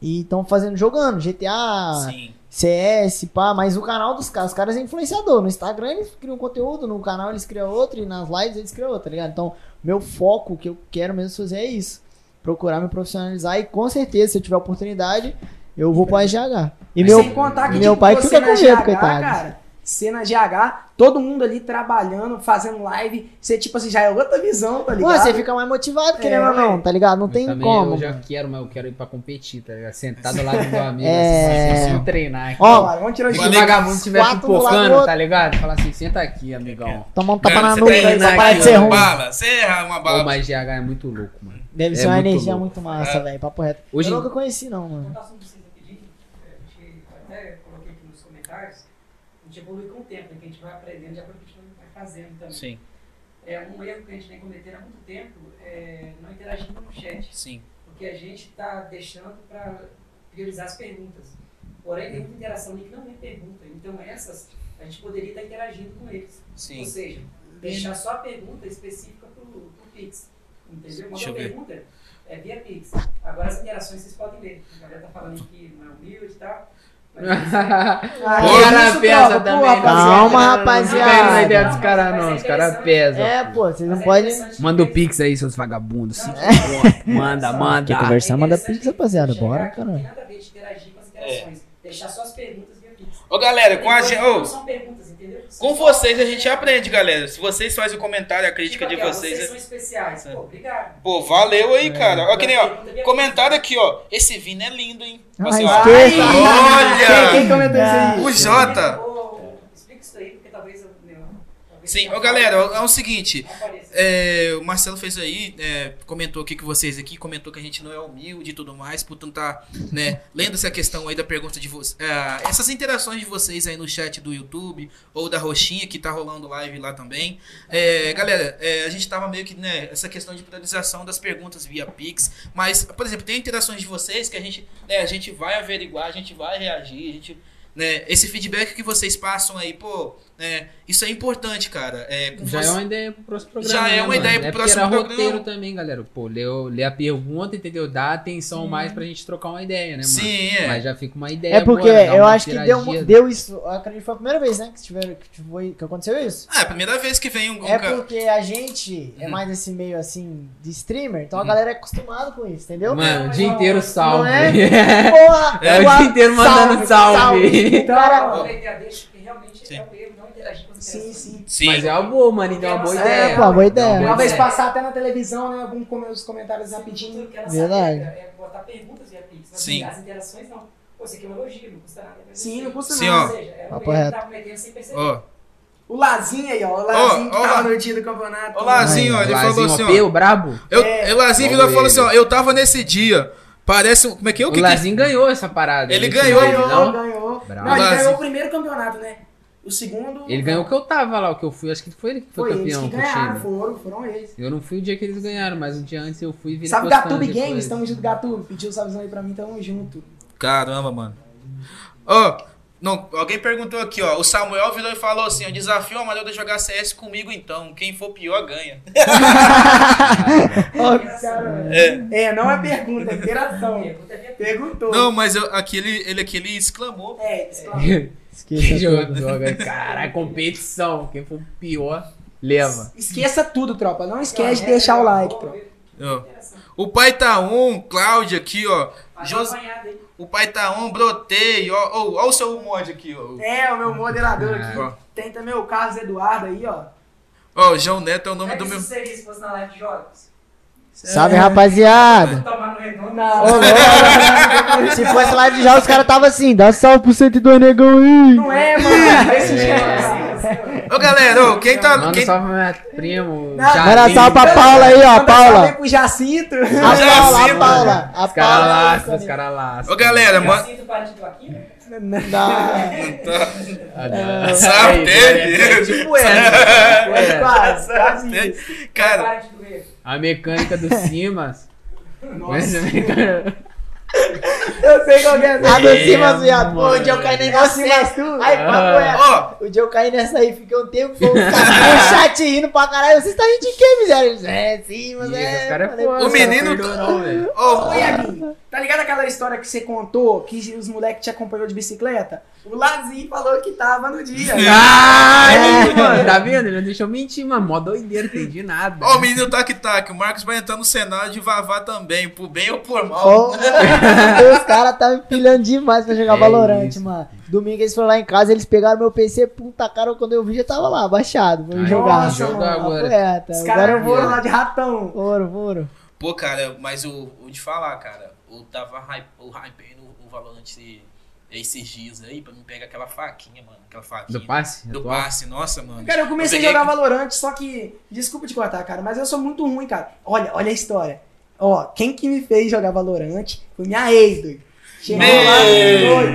E estão fazendo, jogando GTA, Sim. CS, pá, mas o canal dos caras, os caras é influenciador. No Instagram eles criam conteúdo, no canal eles criam outro, e nas lives eles criam outro, tá ligado? Então, meu foco, o que eu quero mesmo fazer é isso. Procurar me profissionalizar e com certeza, se eu tiver oportunidade, eu vou pra GH. E Mas meu, sem contar que, meu tipo, pai fica com medo, GH, coitado. Cara, você na GH, todo mundo ali trabalhando, fazendo live, você tipo assim, já é outra visão, tá Pô, ligado? você fica mais motivado, querendo É, ou não, tá ligado? Não Eu tem como. Eu já mano. quero, mas eu quero ir pra competir, tá ligado? Sentado lá do meu amigo, É. assim, sem treinar. aqui. Ó, vamos tirar o Se Valeu. o vagabundo estiver Quatro do lado do pipocando, tá ligado? Fala assim, senta aqui, amigão. Tomar um tapa na você nuca aqui, parar de ser ruim. Bala, você erra uma Pô, bala. mas GH é muito louco, mano. Deve É ser uma energia louco. muito massa, velho, papo reto. Hoje eu nunca conheci, não, mano. Contar sobre vocês rapidinho, é, a gente até coloquei aqui nos comentários, a gente evolui com o tempo, né, que a gente vai aprendendo de acordo com o que a gente vai fazendo também. Sim, É um erro que a gente vem cometendo há muito tempo, é não interagindo no chat, sim. porque a gente está deixando para priorizar as perguntas. Porém, tem muita interação ali que não é pergunta, então essas a gente poderia estar interagindo com eles. Ou Sim. seja, deixar só a pergunta específica para o Pix. Entendeu? Uma Deixa eu ver. pergunta é via Pix. Agora as interações vocês podem ver. A galera tá falando que não é humilde e tal. É- Ah, Os caras pesam também. pô, né? Calma, Não cai na rapaziada. ideia dos caras, não. Os caras pesam. É, pô, vocês não é podem. Manda o pix aí, seus vagabundos. Não, não, conto. Manda, manda. Quer conversar, manda interessante pix, rapaziada. Bora, Não tem caralho. nada a ver de interagir com as interações. Deixar só as perguntas via Pix. Ô, galera, com a gente... Não ô, são perguntas, com vocês a gente aprende, galera. Se vocês fazem o comentário, a crítica Tipo de aqui, ó, vocês... Vocês é- são especiais. Pô, obrigado. Pô, valeu aí, cara. Ó, que nem, ó. Comentário aqui, ó. Esse Vini é lindo, hein? Ah, Assim, ó. esqueça. Olha! Quem, quem comentou isso aí? O Jota. Ô, Explica isso aí, porque talvez eu. meu, talvez Sim, ô galera, é o seguinte. É, o Marcelo fez aí, é, comentou aqui que vocês aqui, comentou que a gente não é humilde e tudo mais, portanto tá, né, lendo essa questão aí da pergunta de vocês, essas interações de vocês aí no chat do YouTube ou da Roxinha, que tá rolando live lá também. É, galera, é, a gente tava meio que, né, essa questão de priorização das perguntas via Pix, mas, por exemplo, tem interações de vocês que a gente, né, a gente vai averiguar, a gente vai reagir, a gente, né, esse feedback que vocês passam aí, pô, né, isso é importante, cara. É, com Já você- é uma ideia pro próximo programa. Já é né, uma mano? ideia pro é próximo era programa. roteiro também, galera. Pô, lê, lê a pergunta, entendeu? Dá atenção mais pra gente trocar uma ideia, né, mano? Sim, é. Mas já fica uma ideia. É porque agora, dá eu acho que deu, deu isso. Acredito que foi a primeira vez, né? Que, tiveram, que, foi, que aconteceu isso. Ah, é a primeira vez que vem um, um É ca- porque a gente é Uhum. mais esse meio assim de streamer, então a Uhum. galera é acostumada com isso, entendeu? Mano, o dia Não, inteiro não salve. é? Porra! É o dia inteiro mandando salve. O cara- Vou meter a deixa, porque realmente é um erro não interagir com as Sim, sim. Sim. Mas é uma boa, mano. Então é uma boa É, ideia. pô, boa ideia. É uma Uma vez ideia. passar até na televisão, né? Os comentários rapidinho. Que Verdade. sabe É botar perguntas. Mas Sim. As interações não. Pô, isso aqui é um elogio, não custa nada. Sim, não custa Sim, nada. ó. Ou seja, é um Papo erro que reto. tá cometendo sem perceber. Ó, O Lazinho aí, ó. O Lazinho que ó, tava no dia do campeonato. Ô, Lazinho, ó, ele falou Lazinho, assim, OP, ó. o brabo. Eu, É. o Lazinho virou e falou assim, ó. Eu tava nesse dia. Parece um. Como é que é? O O que que- Lazinho ganhou essa parada. Ele Ele ganhou, Ganhou, não? ganhou. Não, ele Lazinho. ganhou o primeiro campeonato, né? O segundo. Ele ganhou o que eu tava lá, o que eu fui. Acho que foi ele que foi, Foi eles campeão que com o ganharam, time. foram, foram eles. Eu não fui o dia que eles ganharam, mas um dia antes eu fui e Sabe Gatube depois. Games? Tamo junto, Gatube. Pediu o salvezão aí pra mim, tamo junto. Caramba, mano. Ó, não, alguém perguntou aqui, ó. O Samuel virou e falou assim: ó, desafio a a jogar CS comigo então. Quem for pior ganha. É. É, não é pergunta, é interação. Perguntou. Não, mas eu, aqui ele, ele aqui ele exclamou. É, Quem joga, joga. Caralho, competição. Quem for pior, leva. Esqueça tudo, tropa. Não esquece de deixar o like, tropa. Ó. O pai tá on, Cláudio aqui, ó. O pai tá on, brotei, ó. Ó, ó o seu mod aqui, ó. É, o meu moderador aqui. Ó. Tem também o Carlos Eduardo aí, ó. Ó, o João Neto é o nome do meu. serviço fosse na live de jogos? Salve, rapaziada. Redondo. Não, Ô, louco. Se fosse live de jogos, os caras tava assim, dá salve pro 102 negão aí. não é, mano. Desse jeito. Ô, galera, ô, quem tá. Manda Quem... salve pro meu primo. Jair. Manda salve pra Paula aí, ó, Paula. salve pro Jacinto. A Já Paula, a Paula. A Os caras Paula. laçam, os caras laçam. Ô, galera, mano. Sinto parente do Aquino? Não. Sabe, teve. Tipo essa. É, quase, quase É. isso. Cara. A mecânica do Simas. Nossa. Eu sei qual que é A essa. do É, Simas, viado. Pô, o dia eu caí É nessa tu. Aí, papo é. O dia eu caí nessa aí, fiquei um tempo com o chat rindo pra caralho. Vocês estão rindo de quê, miséria? Eles, É, sim, mas é. Os caras é foda. O menino- Ô, Iaguinho, tá ligado aquela história que você contou que os moleques te acompanhou de bicicleta? O Lazinho falou que tava no dia. Ai, mano, tá vendo? Ele não deixou mentir, mano. Mó doideira, entendi nada. ó, o menino Tac Tac. O Marcos vai entrar no cenário de Vavá também, por bem ou por mal. Os caras tá me pilhando demais pra jogar É Valorant, isso. mano. Domingo eles foram lá em casa, eles pegaram meu PC, puta cara, quando eu vi já tava lá, baixado. Vamos Ai, jogar. nossa, mano, agora. Os caras eu vou. foram lá de ratão. Foram, foram. Pô, cara, mas o, o de falar, cara, o tava hype, o hype aí no, no Valorant esses dias aí, pra não pegar aquela faquinha, mano. Aquela faquinha. Do passe? Do atual? passe, nossa, mano. Cara, eu comecei peguei- a jogar Valorant, só que. Desculpa te cortar, cara, mas eu sou muito ruim, cara. Olha, olha a história. Ó, quem que me fez jogar Valorant foi minha ex, doido. Chegou lá.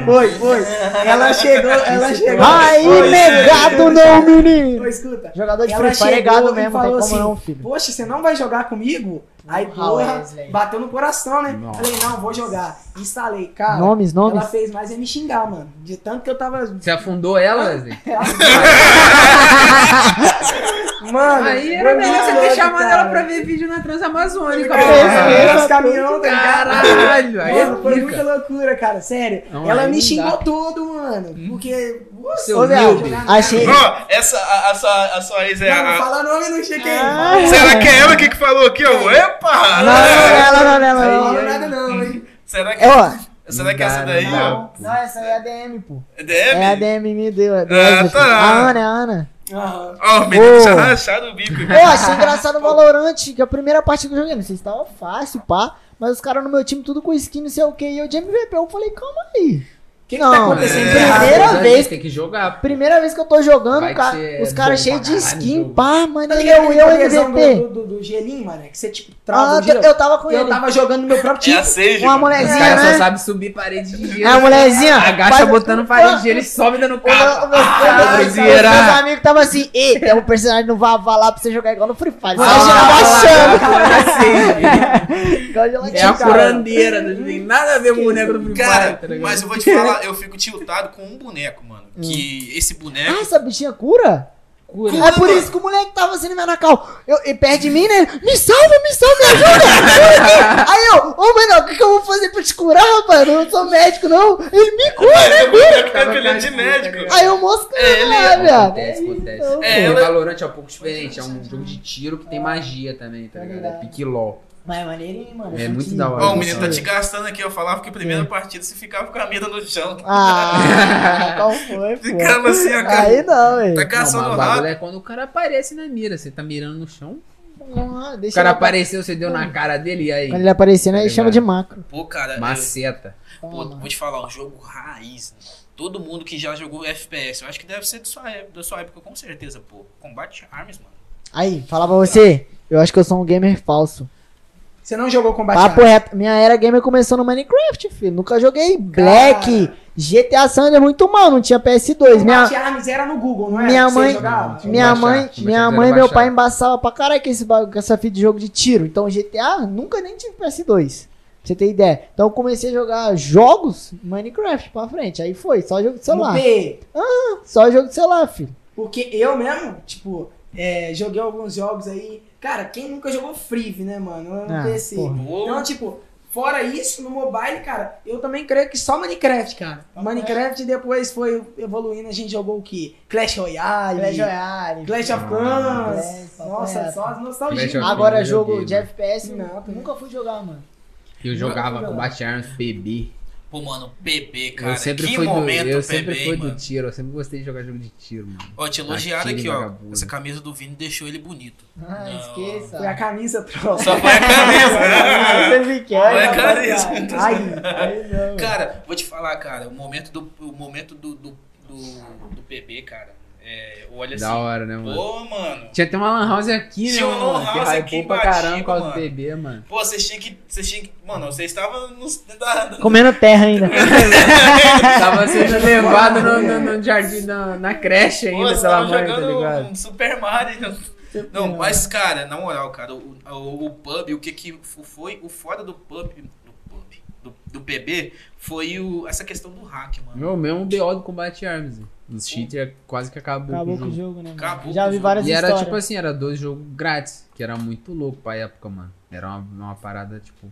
Foi, foi, foi. Ela chegou, ela chegou. Aí, Foi, negado não, menino. Ô, escuta. Jogador de Ela Free Fire é gado mesmo, falou tem como assim, não, filho. Poxa, você não vai jogar comigo? Aí, Porra, bateu no coração, né? Nossa. Falei, não, vou jogar. Instalei, cara. Nomes, nomes. Ela fez mais é me xingar, mano. De tanto que eu tava. Você afundou ela, Wesley? Mano, Aí era melhor você ter chamado cara. ela pra ver vídeo na Transamazônica, Cara, porra. esse caminhão, tá? Caralho, aí é Mano, foi muita loucura, cara, sério. Não, ela me não xingou dá. todo, mano. Porque. Seu humilde. achei. Ó, essa, a, a sua, a sua ex é Não, a. fala nome, não cheguei. Ah. Não Será que é ela que que falou aqui, ó? Epa! Não, não, não, não, não, não. fala nada, não, hein? Será que, É, ó. será que é essa Não daí, ó? Não, essa aí é a DM, pô. É DM? É a DM me deu. É Ah, tá. A Ana, é a Ana. Aham. Ó, o menino já rachado o bico. Pô, achei engraçado o Valorant, que a primeira partida que eu joguei, não sei se tava fácil, pá. Mas os caras no meu time tudo com skin, não sei o que. E eu de MVP, eu falei, calma aí. O que, que Não, tá acontecendo? é. Primeira Mas vez- Tem que jogar. Primeira vez que eu tô jogando, Vai cara, os é caras cheios de skin, jogo. pá, mano. Tá eu, eu, MVP. do, do, do gelinho, mano? Que você, tipo, trava Ah, o gelo. eu tava com E eu ele. tava jogando no meu próprio É time. Sage. Uma mano. Os mulherzinha, caras só né? sabem subir parede de gelo. É a mulherzinha. Agacha faz- botando parede de gelo e sobe dando O meu- Ah, meus- amigos tava assim, ei, tem um personagem no Vavá lá pra você jogar igual no Free Fire. Você Ah, já baixando. É a curandeira, não tem nada a ver com o boneco do Free Fire, Cara, tá mas eu vou te falar, eu fico tiltado com um boneco, mano. Que esse Ah, boneco. essa bichinha cura? Cura. É por isso que o moleque tava assim no meu nacal. Eu, e perto de mim, né? Me salva, me salva, me ajuda! Aí eu, ô mano, o que, que eu vou fazer pra te curar, rapaz? Eu não sou médico, não. Ele me cura, me cura. É apelido de médico. Aí eu mosco É, ele- lá, viado. Acontece, acontece. É, É, ela- Valorant é um pouco diferente, é um jogo de tiro que tem magia também, tá ligado? É pique LOL. Mas é maneirinho, mano. É eu muito da hora. Ó, o menino tá te gastando aqui, eu falava que primeira partida você ficava com a mira no chão. Ah, qual foi, pô? Ficando assim, ó, cara. Aí não, Tá velho. Não, caçando mas o rápido. é quando o cara aparece na mira, você tá mirando no chão. Ah, O cara apareceu, você deu na cara dele e aí? Quando ele aparecer, né? Tá chama de macro. Pô, cara, eu- Maceta. pô, vou te falar, um jogo raiz. né? Todo mundo que já jogou FPS, eu acho que deve ser da sua, época- da sua época, com certeza, pô. Combate Arms, mano. Aí, fala pra você. Eu acho que eu sou um gamer falso. Você não jogou combate Papo reto. Minha era gamer começou no Minecraft, filho. Nunca joguei Black. GTA San é muito mal, não tinha PS2. Minha, Arms era no Google, não era? minha mãe- jogava? Minha baixar, mãe, minha mãe e meu pai embaçavam pra caralho com, esse, bagulho- com essa fita de jogo de tiro. Então GTA, nunca nem tive PS2. Pra você ter ideia. Então eu comecei a jogar jogos Minecraft pra frente. Aí foi, só jogo de No celular. P. Só jogo de celular, filho. Porque eu mesmo, tipo, é, joguei alguns jogos aí. Cara, quem nunca jogou Free, né, mano? No Ah, PC. porra. Então, tipo, fora isso, no mobile, cara, eu também creio que só Minecraft, cara. Minecraft depois foi evoluindo, a gente jogou o quê? Clash Royale. Clash Royale. Clash of Clans. Clash, Nossa, só as nostalgias. Agora Eu jogo de. FPS, Não, não, nunca fui jogar, mano. Eu jogava Não, Combat Arms PB. Pô, mano, PB, cara. eu sempre que fui do, momento eu PB, sempre fui mano. do tiro, eu sempre gostei de jogar jogo de tiro, mano. Ó, te elogiaram aqui, ó. vagabundo. Essa camisa do Vini deixou ele bonito. Ah, Não. esqueça. Foi a camisa, troll. Só foi a camisa. Você me quer, Foi a camisa. Ai, Aí não. Cara, vou te falar, cara, o momento do, o momento do, do, do, do PB, cara, é, olha assim. Da hora, né, mano? Pô, mano. Tinha até uma lan house aqui, né, Tinha uma mano? lan house que aqui em Batiba, caramba por causa do mano. Mano. Pô, vocês tinham que. Vocês tinham que. Mano, vocês estavam nos. Da, da- Comendo terra ainda. Tava sendo levado no, no, no jardim, na, na creche Pô, ainda pela estavam mãe, tá jogando ligado? um Super Mario. Não, mas, cara, na moral, cara, o, o, o pub, o que que foi o fora do pub, do PB, foi o, essa questão do hack, mano. Meu, mesmo BO do Combat Arms. Os cheaters quase que acabou, Acabou com com o jogo. jogo, né? Acabou Já vi jogo. várias E era histórias. tipo assim, era dois jogos grátis, que era muito louco pra época, mano. Era uma, uma parada, tipo,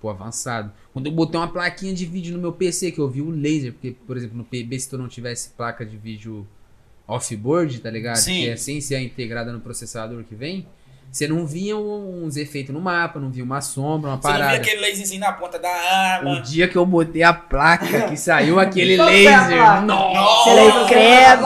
pô, avançado. Quando eu botei uma plaquinha de vídeo no meu PC, que eu vi o laser, porque, por exemplo, no PB, se tu não tivesse placa de vídeo off-board, tá ligado? Sim. Que é sem ser integrada no processador que vem, você não via uns efeitos no mapa, não via uma sombra, uma Você não via parada. aquele laserzinho na ponta da O arma. dia que eu botei a placa, que saiu aquele laser. Nossa! Você lembra? Credo!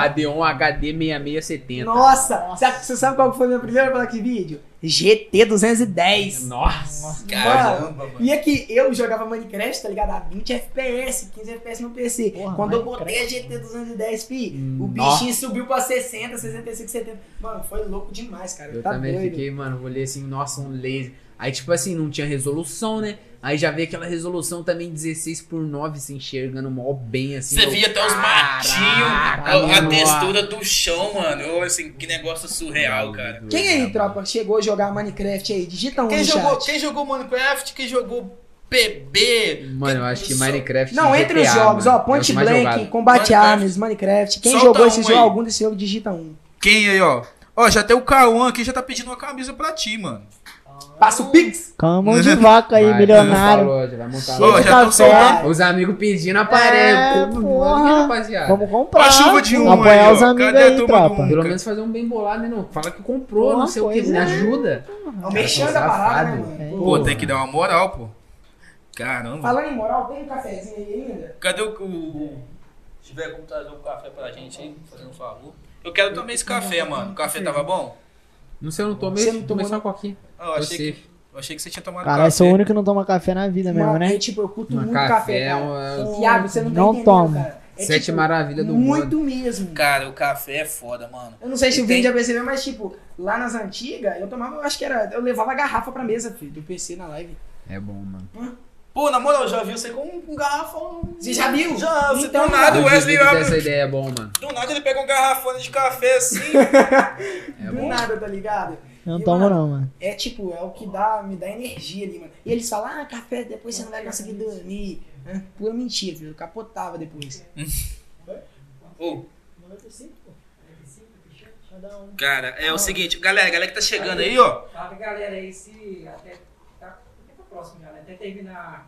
AD1 HD 6670. Nossa, você- sabe qual foi a minha primeira placa de vídeo? GT 210. Nossa! Caramba, mano. E é que eu jogava Minecraft, tá ligado? A 20 FPS, 15 FPS no PC. Porra, Quando eu botei a GT 210, fi, o Nossa. bichinho subiu pra 60, 65, 70. Mano, foi louco demais, cara. Eu tá também doido. fiquei, mano, olhei assim, nossa, um laser. Aí, tipo assim, não tinha resolução, né? Aí já veio aquela resolução também 16 por 9, se enxergando mó bem, assim. Você via até os matinhos, a, a textura do chão, mano. Eu, assim, que negócio surreal, cara. Quem aí, tropa, chegou a jogar Minecraft aí? Digita um Quem no jogou, chat. quem jogou Minecraft, quem jogou PB. Mano, eu acho que Minecraft Não, e entre os GTA, jogos, mano, ó, Point é mais Blank, jogado. Combat Minecraft. Arms, Minecraft. Quem Solta jogou esse um jogo, aí. algum desse jogo, digita um. Quem aí, ó? Ó, já tem o K1 aqui, já tá pedindo uma camisa pra ti, mano. Passa o Pix. Com a mão de vaca aí, Vai, milionário. falou, já vai montar de já café. Os amigos pedindo É, aparelho. Pô, porra. rapaziada. Vamos comprar. A chuva de um Apoiar aí, os amigos aí, tropa. Pelo menos fazer um bem bolado, né? Não, fala que comprou, Porra, não sei o que, me é. ajuda. É o mexendo da parada, né, mano? Pô, tem que dar uma moral, pô. Caramba. Falando em moral, tem um cafezinho aí ainda? Cadê o. o... Se tiver como trazer um café pra gente aí, fazendo um favor. Eu quero também esse café, mano. O café tava bom? Não sei, eu não tomei, Você não tomei só um coquinha. Ah, eu, achei que, eu achei que você tinha tomado Cara, eu café. sou o único que não toma café na vida mesmo, né? eu, tipo, eu curto muito café, café é cara. uma- Iago, você não tá Não tomo. cara. É, Sete tipo, maravilhas do Muito mundo. mesmo. Cara, o café é foda, mano. Eu não sei se E o Vini tem- já percebeu, mas tipo, lá nas antigas, eu tomava, eu acho que era, eu levava a garrafa pra mesa, filho, do PC na live. É bom, mano. Pô, na moral, eu já vi você com um garrafão. Você já viu? Já, você Então, do nada, o Eu Wesley abre. ideia é bom, mano. Do nada ele pega um garrafão de café assim. É Do bom. nada, tá ligado? Eu não E, tomo não, mano. É tipo, é o que dá, me dá energia ali, mano. E eles falam, ah, café, depois você não vai conseguir dormir. É, pura mentira, filho. Eu capotava depois. Ô. Cara, é o seguinte, galera, galera que tá chegando aí, ó. Fala pra galera aí se até próximo já, né? Até terminar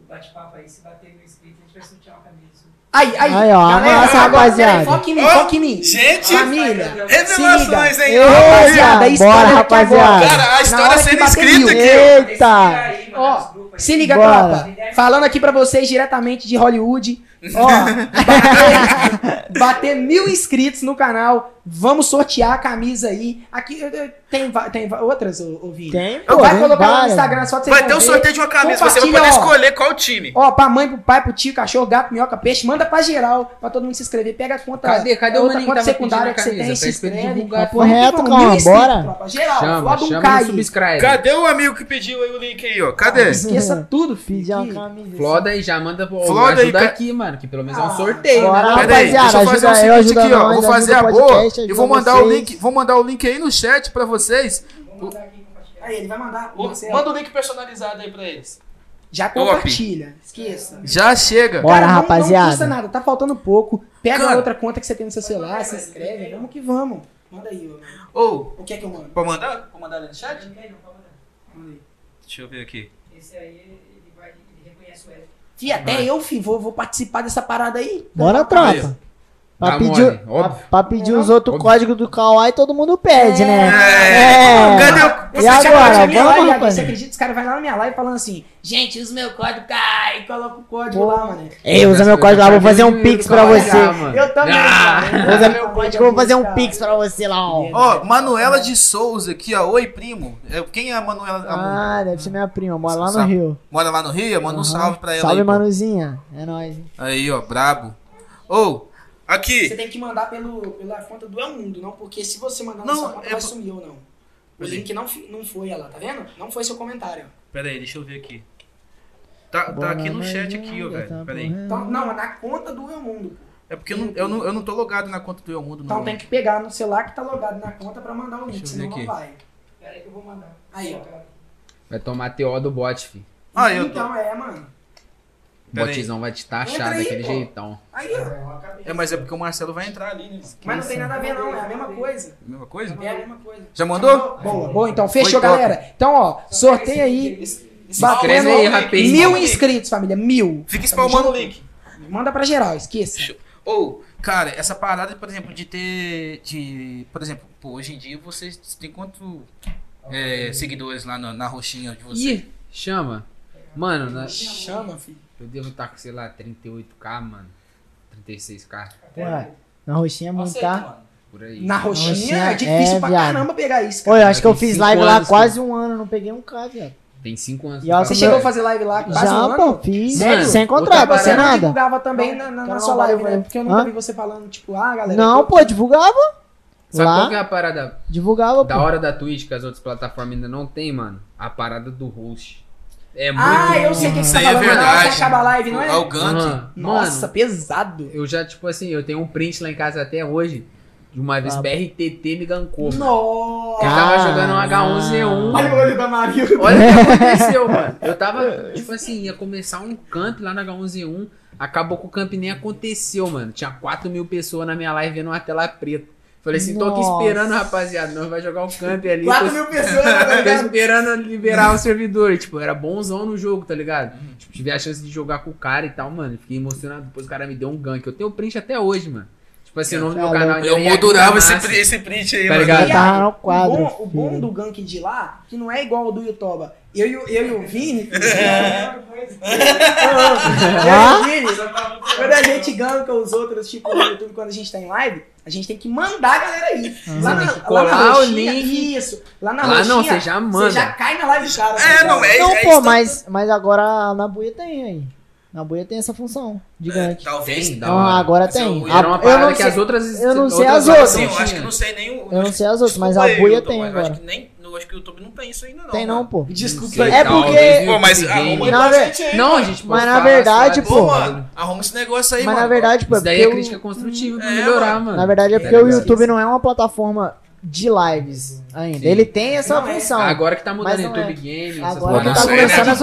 o bate-papo aí, se bater mil inscritos, a gente vai sortear uma camisa. Aí, aí, Aí, ó, amassa, agora, rapaziada. Foca em mim, Ó, foca em mim. gente, Família, Revelações, hein? Ei, rapaziada, a história bora, rapaziada. Cara, a história sendo escrita aqui, Eita! Ó, Se liga, Bora. tropa. Falando aqui pra vocês diretamente de Hollywood. Ó, bater, bater mil inscritos no canal. Vamos sortear a camisa aí. Aqui tem, tem outras, Vini? Tem, pô, vai colocar lá no. Instagram, só pra vocês Vai ter um ver. sorteio de uma camisa, você vai poder ó. escolher qual time. Ó, pra mãe, pro pai, pro tio, cachorro, gato, minhoca, peixe, manda pra geral, pra todo mundo se inscrever. Pega a conta. Cadê? Cadê o maninho que secundária que você tem, camisa? se inscreve. Correto, calma, mil inscritos, bora. Geral, Chama, chama Caio. no subscribe. Cadê o amigo que pediu aí o link aí, ó? Cadê? Esqueça tudo, filho. Pedir uma que- camisa. Floda aí, já manda pô, Floda ajuda aí, aqui, mano, que pelo menos é Ah, um sorteio, bora. né? Pera aí, deixa eu fazer ajuda o eu, seguinte aqui, ó. Vou fazer a o boa e vou mandar o vocês. link, vou mandar o link aí no chat pra vocês. Aí, ele vai mandar. O- Marcelo. Manda o link personalizado aí pra eles. Já compartilha. Esqueça. Já chega. Bora, Cara, não- rapaziada. Não custa nada, tá faltando pouco. Pega Cara. a outra conta que você tem no seu celular, se inscreve. Vamos que vamos. Manda aí, mano. Ou, O que é que eu mando? pode mandar? Pode mandar ali no chat? Manda aí. Deixa eu ver aqui. Esse aí, ele, vai, ele reconhece o Eric. Fih, até eu, fi, vou, vou participar dessa parada aí. Bora, tropa. Pra pedir, mole, pra, pedir É, os outros códigos do Kawaii, todo mundo pede, né? É. Cadê o- E agora? minha live, Vamos, Você acredita? Os caras vão lá na minha live falando assim, gente, usa meu código, cai, coloca o código lá, mano. Ei, usa meu código lá, vou fazer um pix pra você. Eu também, Ah. Usa meu código, eu vou fazer um pix pra você lá, ó. Ó, Manuela de Souza aqui, ó. Oi, primo. É, Quem é a Manuela? A Ah, deve ser minha prima, mora lá no. Rio. Mora lá no Rio? Manda um salve pra ela Salve, aí. pô. Manuzinha. É nóis. hein? Aí, ó, brabo. Ô, aqui. Você tem que mandar pelo, pela conta do El Mundo, não, porque se você mandar na Não, sua conta, é vai sumir ou não. O Peraí. link não, não foi ela, tá vendo? Não foi seu comentário. Pera aí, deixa eu ver aqui. Tá, tá aqui no chat aqui, ó, velho. Pera aí. Então, não, é na conta do El Mundo. pô. É porque eu não, eu, não, eu não tô logado na conta do El Mundo, Então tem que pegar no celular que tá logado na conta pra mandar o link, senão ver não aqui. vai. Pera aí que eu vou mandar. Aí, ó. Vai tomar TO do bot, fi. Ah, eu tô. Então, é, mano. O botzão vai te taxar aí, daquele pô. jeitão. Aí, ó. É, mas é porque o Marcelo vai entrar ali, né? Mas não tem nada a ver, não. É a mesma coisa. Mesma coisa? É a mesma coisa. Já mandou? Boa, boa. Então, fechou, Foi top. galera. Então, ó, sorteio aí. inscreve aí, rapaz. Mil inscritos, família. Mil. Fica spamando o link. Manda pra geral, esqueça. Ou, cara, essa parada, por exemplo, de ter. De, por exemplo, pô, hoje em dia vocês têm quanto é, seguidores lá na, na roxinha de vocês? Ih, chama. Mano, na- Chama, filho. Eu devo estar com, sei lá, 38k, mano. 36k, Porra, na roxinha é tá? mano. por aí. Na roxinha, roxinha é difícil é, pra viado. caramba pegar isso, Oi, cara. eu acho que eu fiz live lá quase um ano, não peguei um K, viado. Tem 5 anos. E tá? Você chegou a fazer live lá quase um Já, ano? pô, fiz. Mano, sem contrato, Você sem não nada. divulgava também na, na, na sua live, né? Porque eu nunca Hã? vi você falando, tipo, ah, galera. Não, pô, divulgava. Sabe qual que é Lá, a parada divulgava, da pô. hora da Twitch que as outras plataformas ainda não tem, mano? A parada do host. É muito. Ah, eu sei o que você tá é falando. verdade. Nossa, acaba a live, não é? É o gank. Aham. Nossa, Mano, pesado. eu já, tipo assim, eu tenho um print lá em casa até hoje. De uma vez Ah. BRTT me gancou. mano. Nossa. Eu tava jogando um H1Z1. Olha o olho da Maria. Olha o que aconteceu, mano. Eu tava, tipo assim, ia começar um camp lá na H1Z1. Acabou que o camp nem aconteceu, mano. Tinha 4 mil pessoas na minha live vendo uma tela preta. Falei assim, tô aqui Nossa. esperando, rapaziada. Nós vai jogar o camp ali. 4 tô- mil pessoas, tá Tô esperando liberar o servidor. E, Tipo, era bonzão no jogo, tá ligado? Tipo, tive a chance de jogar com o cara e tal, mano. Fiquei emocionado. Depois o cara me deu um gank. Eu tenho o print até hoje, mano. Tipo assim, o nome do meu Tá canal Eu é moldurava esse, massa. pri- esse print aí, Tá ligado? Aí, no quadro, O bom, o bom do gank de lá, que não é igual ao do Yotoba. Eu, e o- eu e o Vini. Ah? eu e o Vini, quando a gente ganka os outros, tipo, no YouTube, quando a gente tá em live, a gente tem que mandar a galera aí. Lá na, que lá na colar o roxinha, link. Isso. Lá na Lá não, roxinha, você já manda. Você já cai na live do cara. tá É, não, é- Não, é pô, isso mas, mas agora na buia tem aí. Na buia tem essa função de gank. Talvez. Tem, Não, hora. agora Mas tem. eu- era uma A- eu parada não que sei- as outras. eu não sei as outras. Sim, não eu acho que não sei nem o. Eu não sei as outras, mas a Hilton, tem mas eu acho agora. que nem. Eu acho que o YouTube não tem isso ainda, não. Tem não, mano. pô. Desculpa aí. É porque- Pô, mas arruma Na ver- gente aí. Não, mano. gente, Mas na verdade, pô, Pô, mano, arruma esse negócio aí, Mas mano. na verdade, pô, é Isso daí é crítica construtiva pra É, melhorar, mano. mano. Na verdade é porque o? YouTube não é uma plataforma de lives ainda. Sim. Ele tem essa Não é. função. Agora que tá mudando YouTube é. Game, essas Agora que tá começando né? a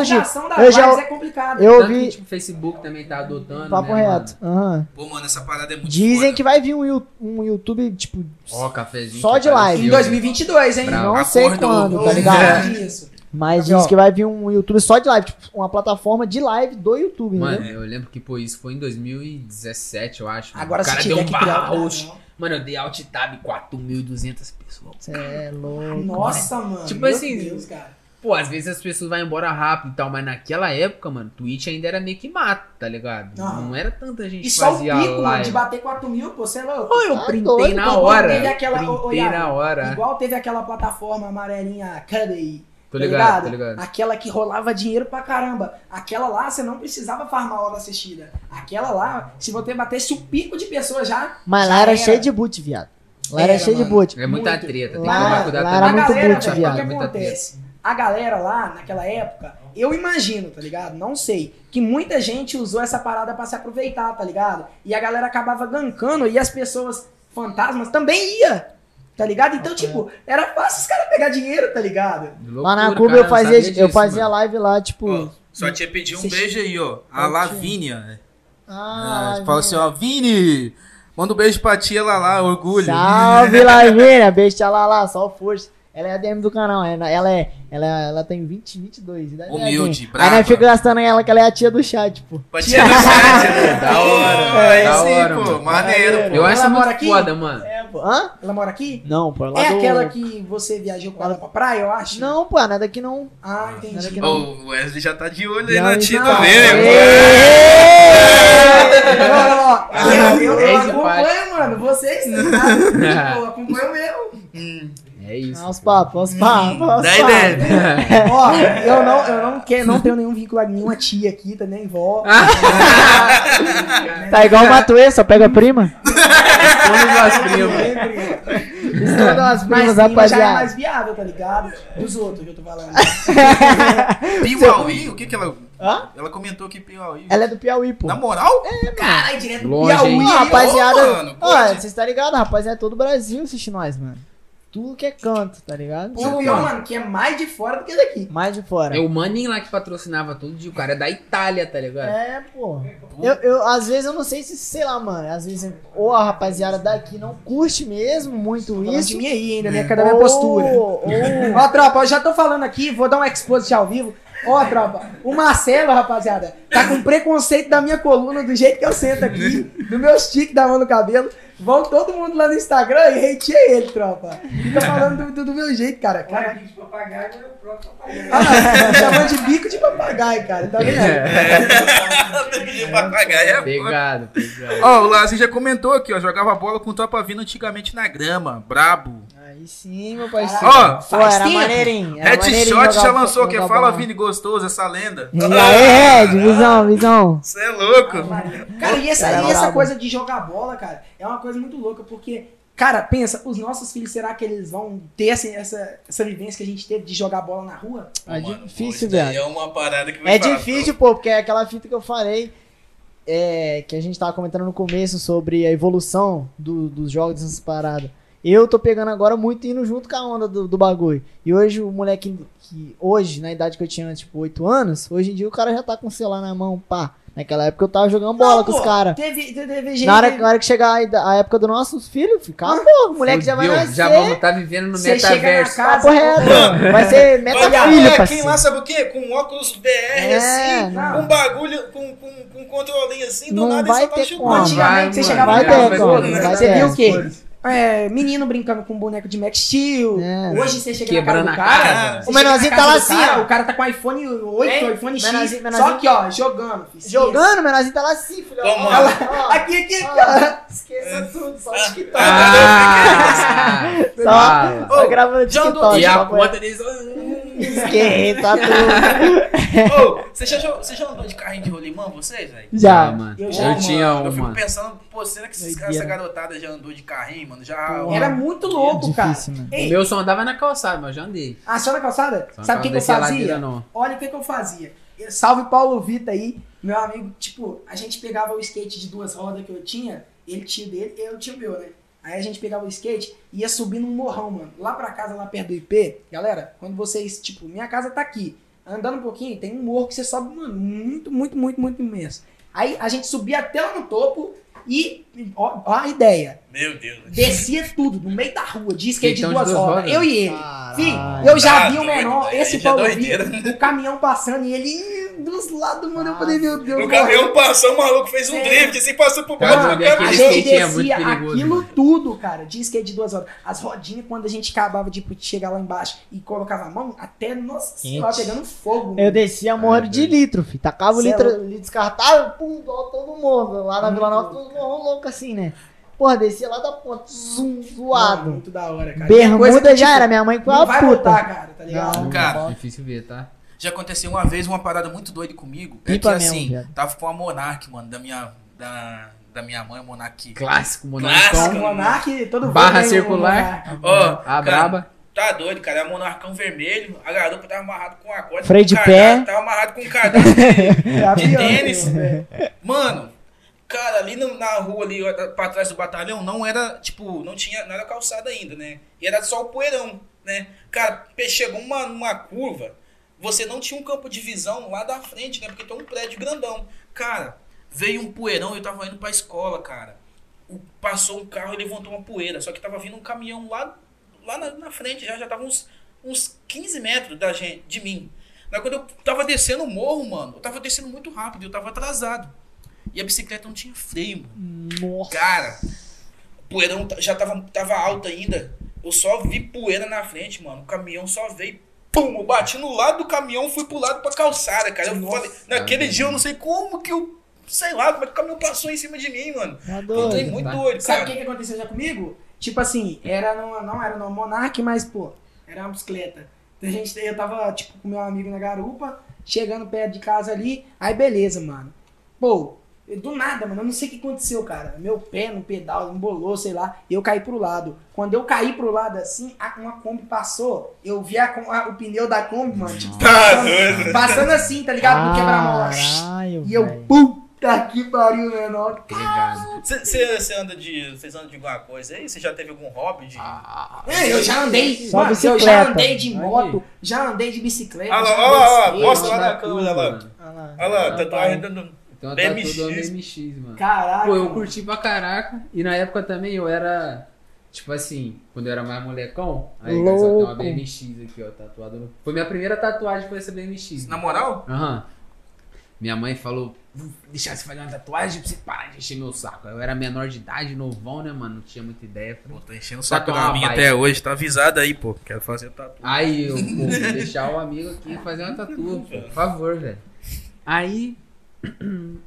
da Eu já- lives é complicado. Eu Tanto que, vi tipo, o Facebook também tá adotando, papo né, reto. Aham. Pô, mano, essa parada é muito Dizem foda. que vai vir um, um YouTube, tipo, cafezinho. Só de live. Em apareceu. 2022, hein? Bravo. não sei quando, tá ligado? vi Isso. Mas Aqui, ó. diz que vai vir um YouTube só de live, tipo, uma plataforma de live do YouTube, Mano, entendeu? eu lembro que, pô, isso foi em 2017, eu acho. mano. Agora o cara se deu um que criar o barro. canal. Mano, eu dei alt tab 4.200 pessoas. Cê é louco. Nossa, mano. Tipo meu assim, Deus, cara. Pô, às vezes as pessoas vão embora rápido e tal, mas naquela época, mano, Twitch ainda era meio que mato, tá ligado? Aham. Não era tanta gente E que só o fazia pico, mano, live. de bater 4 mil, pô, você é louco. Pô, eu Tá printei doido, na hora. Teve aquela- ô, ô, Printei Iago, na hora. Igual teve aquela plataforma amarelinha Cadê? Tô tá ligado, tô ligado. Aquela que rolava dinheiro pra caramba. Aquela lá, você não precisava farmar hora assistida. Aquela lá, se você batesse o pico de pessoas já. Mas já lá era cheio de boot, viado. Lá era, Era, cheio de mano. boot. É muita Muito. treta, tem que Lá- tomar cuidado lá era a muito galera, boot, viado. o que Muita acontece? A galera lá, naquela época, eu imagino, tá ligado? Não sei. Que muita gente usou essa parada pra se aproveitar, tá ligado? E a galera acabava gankando e as pessoas fantasmas também ia. Tá ligado? Então, tipo, era fácil os caras pegar dinheiro, tá ligado? Lá na Loucura, Cuba cara, eu fazia, sabia eu disso, fazia mano. live lá, tipo, Ó. Só tia pediu um beijo aí, ó. A? Lavínia. Ah, Ah, fala assim, ó, Vini, manda um beijo pra tia lá lá, orgulho. Salve, Lavínia. Beijo, tia Lala, só força. Ela é a DM do canal, ela ela é, ela, ela tem 20, 22. idade Humilde, média. brava. Aí nós fica gastando ela que ela é a tia do chat, pô. Pra tia do chat, né? Da hora, aí da sim, hora, pô, mano. maneiro, pô. Eu acho Ela mora aqui? foda, mano. É, pô. Hã? Ela mora aqui? Não, pô, lá É do... aquela que você viajou com ela pra praia, eu acho? Não, pô, nada daqui não. Ah, Nada entendi. que Ô, o Wesley já tá de olho aí na tia não. também, Não, ó, eu, eu, eu acompanho, mano. Vocês, tá ligado? Tipo, eu acompanho mesmo. É isso. Aos papos, aos papos, aos Daí papos. deve. Ó, eu não, eu não, quero, não tenho nenhum vínculo a nenhuma tia aqui, tá nem vó. Tá igual o Matuê, só pega a prima. Todas as primas. Umas Mas primas, prima já é rapaziada. mais viável, tá ligado? Dos outros que eu tô falando. Piauí? O que que ela... Hã? Ela comentou que Piauí... Ela é do Piauí, pô. Na moral? Caralho, direto do Longe, Piauí. hein? Rapaziada. Ô, mano, Ó, vocês tá ligado, rapaziada? Todo o Brasil assiste nós, mano. Tudo que é canto, tá ligado? E o pior, mano, que é mais de fora do que daqui. Mais de fora. É o maninho lá que patrocinava tudo. O cara é da Itália, tá ligado? É, pô. Eu, eu, às vezes eu não sei se, sei lá, mano. Às vezes, ou a rapaziada daqui não curte mesmo muito de isso. mim aí ainda, minha, cada minha postura. Ou, Ó, tropa, eu já tô falando aqui, vou dar um exposit ao vivo. Ó, tropa, o Marcelo, rapaziada, tá com preconceito da minha coluna, do jeito que eu sento aqui, do meu stick da mão no cabelo. Vão todo mundo lá no Instagram e hateia ele, tropa. Fica falando do, do- do meu jeito, cara. cara de papagaio é o próprio papagaio. ah, chamando de bico de papagaio, cara. Tá vendo? De papagaio é. Pegado, pegado. Ó, o Lazinho já comentou aqui, ó. Jogava bola com tropa vindo antigamente na grama. Brabo. Aí sim, meu parceiro. Ó, faz era tempo. maneirinho. era maneirinho Headshot já lançou, que fala bola. Vini gostoso, essa lenda. E aí, Red, visão, visão. Você é louco. Cara, e essa, Cara, e essa coisa de jogar bola, cara, é uma coisa muito louca, porque, cara, pensa, os nossos filhos, será que eles vão ter essa, essa, essa vivência que a gente teve de jogar bola na rua? É Mano, difícil, velho. É uma parada que vai É difícil, pô, porque é aquela fita que eu falei, é, que a gente tava comentando no começo sobre a evolução do- dos jogos dessas paradas. Eu tô pegando agora muito indo junto com a onda do, do bagulho. E hoje o moleque que hoje, na idade que eu tinha, tipo, 8 anos, hoje em dia o cara já tá com o celular na mão, pá. Naquela época eu tava jogando bola Não, com pô, os caras. Teve, teve, teve gente. Na hora, na hora que chegar a, a época dos nossos filhos, fica, pô, o moleque já vai nascer. já vamos estar vivendo no Você chega na metaverso. casa. Papo reto. Vai ser Vai meta ver um filho, molequinho parceiro. lá, sabe o quê? Com óculos VR É, assim, não. com um bagulho, com, com, com um controlinho assim, do Não nada vai ele só tá ter chutando. Antigamente você Vai, chegava vai na casa ter, você ter. viu o quê? É, menino brincando com boneco de Max Steel. É. Hoje você chega Quebrando na a casa do cara. cara. você O menorzinho tá lá assim, cara, ó. O cara tá com iPhone 8, Hein? iPhone X. Menorzinho, Só menorzinho. que, ó, jogando. filho. Jogando, o menorzinho tá lá assim, filho. Ó, ó, Aqui, aqui, aqui, ó. Esqueça tudo, só o TikTok. Ah, Só, fala. só gravando já andou- TikTok. E a conta deles. Esquenta tudo. Ô, você já, você já andou de carrinho de rolimã, vocês, velho? Já. Mano. Eu Eu, já, tinha Eu um, fico pensando, pô, será que esses caras, essa garotada já andou de carrinho, mano? Já. Era muito louco, Difícil, cara. mano. O meu só andava na calçada, mas eu já andei. ah, só na calçada? Só Sabe o que, que eu fazia? ladeira, não. Olha o que, que eu fazia. Eu- Salve Paulo Vita aí, meu amigo. Tipo, a gente pegava o skate de duas rodas que eu tinha, ele tinha o dele, eu tinha o meu, né? Aí a gente pegava o skate e ia subir num morrão, mano. Lá pra casa, lá perto do IP, galera, quando vocês, tipo, minha casa tá aqui. Andando um pouquinho, tem um morro que você sobe, mano, muito, muito, muito, muito imenso. Aí a gente subia até lá no topo e, ó, ó a ideia, Meu Deus. descia tudo, no meio da rua, de skate de Skateão de duas duas rodas. Eu e ele. Caralho. Eu já vi o menor, esse Paulo. Vita, o caminhão passando e ele dos lados, mano. Eu falei, meu Deus, O caminhão passou, o maluco fez um Sim. drift, assim, passou por baixo do aquele A caminhão. gente é descia perigoso, aquilo tudo, cara, de skate de duas horas. As rodinhas, quando a gente acabava de chegar lá embaixo e colocava a mão, até, nossa senhora, Quente. pegando fogo. Eu descia morro de litro, filho. Tacava o é litro, litro descartável, pum, do todo mundo. Lá na Vila Nova, todo mundo louco assim, né? Porra, descia lá da ponta, zoom, Mano, zoado. muito da hora, cara. É Bermuda que, já tipo, era, minha mãe foi Não uma vai puta. voltar, cara, tá ligado? Não. Cara, Difícil ver, tá? Já aconteceu uma vez uma parada muito doida comigo. É que Pipa mesmo, assim, viado. tava com a Monark, mano, da minha, da, da minha mãe, a Monark. Clássico, O Clássico. monarcão. Monark, todo Barra circular. Monark. Ó, A cara, braba. Tá doido, cara. É monarcão vermelho. A garupa tava amarrado com a corda. Freio de um pé. Tava amarrado com um cardado de, É a de tênis. né? Mano, cara, ali no- na rua, ali pra trás do batalhão, não era, tipo, não tinha, não era calçada ainda, né? E era só o poeirão, né? Cara, chegou uma, uma curva, você não tinha um campo de visão lá da frente, né? Porque tem um prédio grandão. Cara, veio um poeirão, eu tava indo pra escola, cara. O- passou um carro e levantou uma poeira. Só que tava vindo um caminhão lá, lá na, na frente, já, já tava uns, uns 15 metros da gente, de mim. Mas quando eu tava descendo o morro, mano, eu tava descendo muito rápido, eu tava atrasado. E a bicicleta não tinha freio, mano. Nossa. Cara, o poeirão já tava, tava alto ainda. Eu só vi poeira na frente, mano. O caminhão só veio. Pum! Eu bati no lado do caminhão, fui pro lado pra calçada, cara. Eu falei, naquele dia eu não sei como que eu. Sei lá, como é que o caminhão passou em cima de mim, mano. Tá Eu doido. tô muito tá? doido, Sabe o que, que aconteceu já comigo? Tipo assim, era numa, não era no Monark, mas, pô, era uma bicicleta. A gente, eu tava, tipo, com meu amigo na garupa, chegando perto de casa ali, aí beleza, mano. Pô, do nada, mano, eu não sei o que aconteceu, cara. Meu pé no pedal embolou, sei lá, e eu caí pro lado. Quando eu caí pro lado assim, a- uma Kombi passou, eu vi a com- a- o pneu da Kombi, mano, tipo, Tá passando, passando assim, tá ligado? No quebra-mola. E eu, puta que pariu, menor. Ligado. Você anda de. Vocês andam de alguma coisa aí? Você já teve algum hobby de. Ah, É, eu já andei, Só mano, eu já andei de Aí. moto, já andei de bicicleta. Olha lá, olha lá, mostra lá na Tá câmera mano. Olha lá. Olha lá, tatuagem pai. dando. Tem uma BMX. tatu do BMX, mano. Caraca. Pô, eu curti pra caraca. E na época também eu era. Tipo assim, quando eu era mais molecão, aí Louco. só tem uma BMX aqui, ó, tatuada no. Foi minha primeira tatuagem, foi essa BMX. Na moral? Aham. Minha mãe falou, "Vou deixar você fazer uma tatuagem pra você parar de encher meu saco. Eu era menor de idade, novão, né, mano? Não tinha muita ideia. Pô, Falei, tô enchendo o saco saco da minha até hoje, tá avisado aí, pô. Quero fazer tatu. Aí eu, pô, vou deixar o amigo aqui fazer uma tatu, pô, por favor, velho. Aí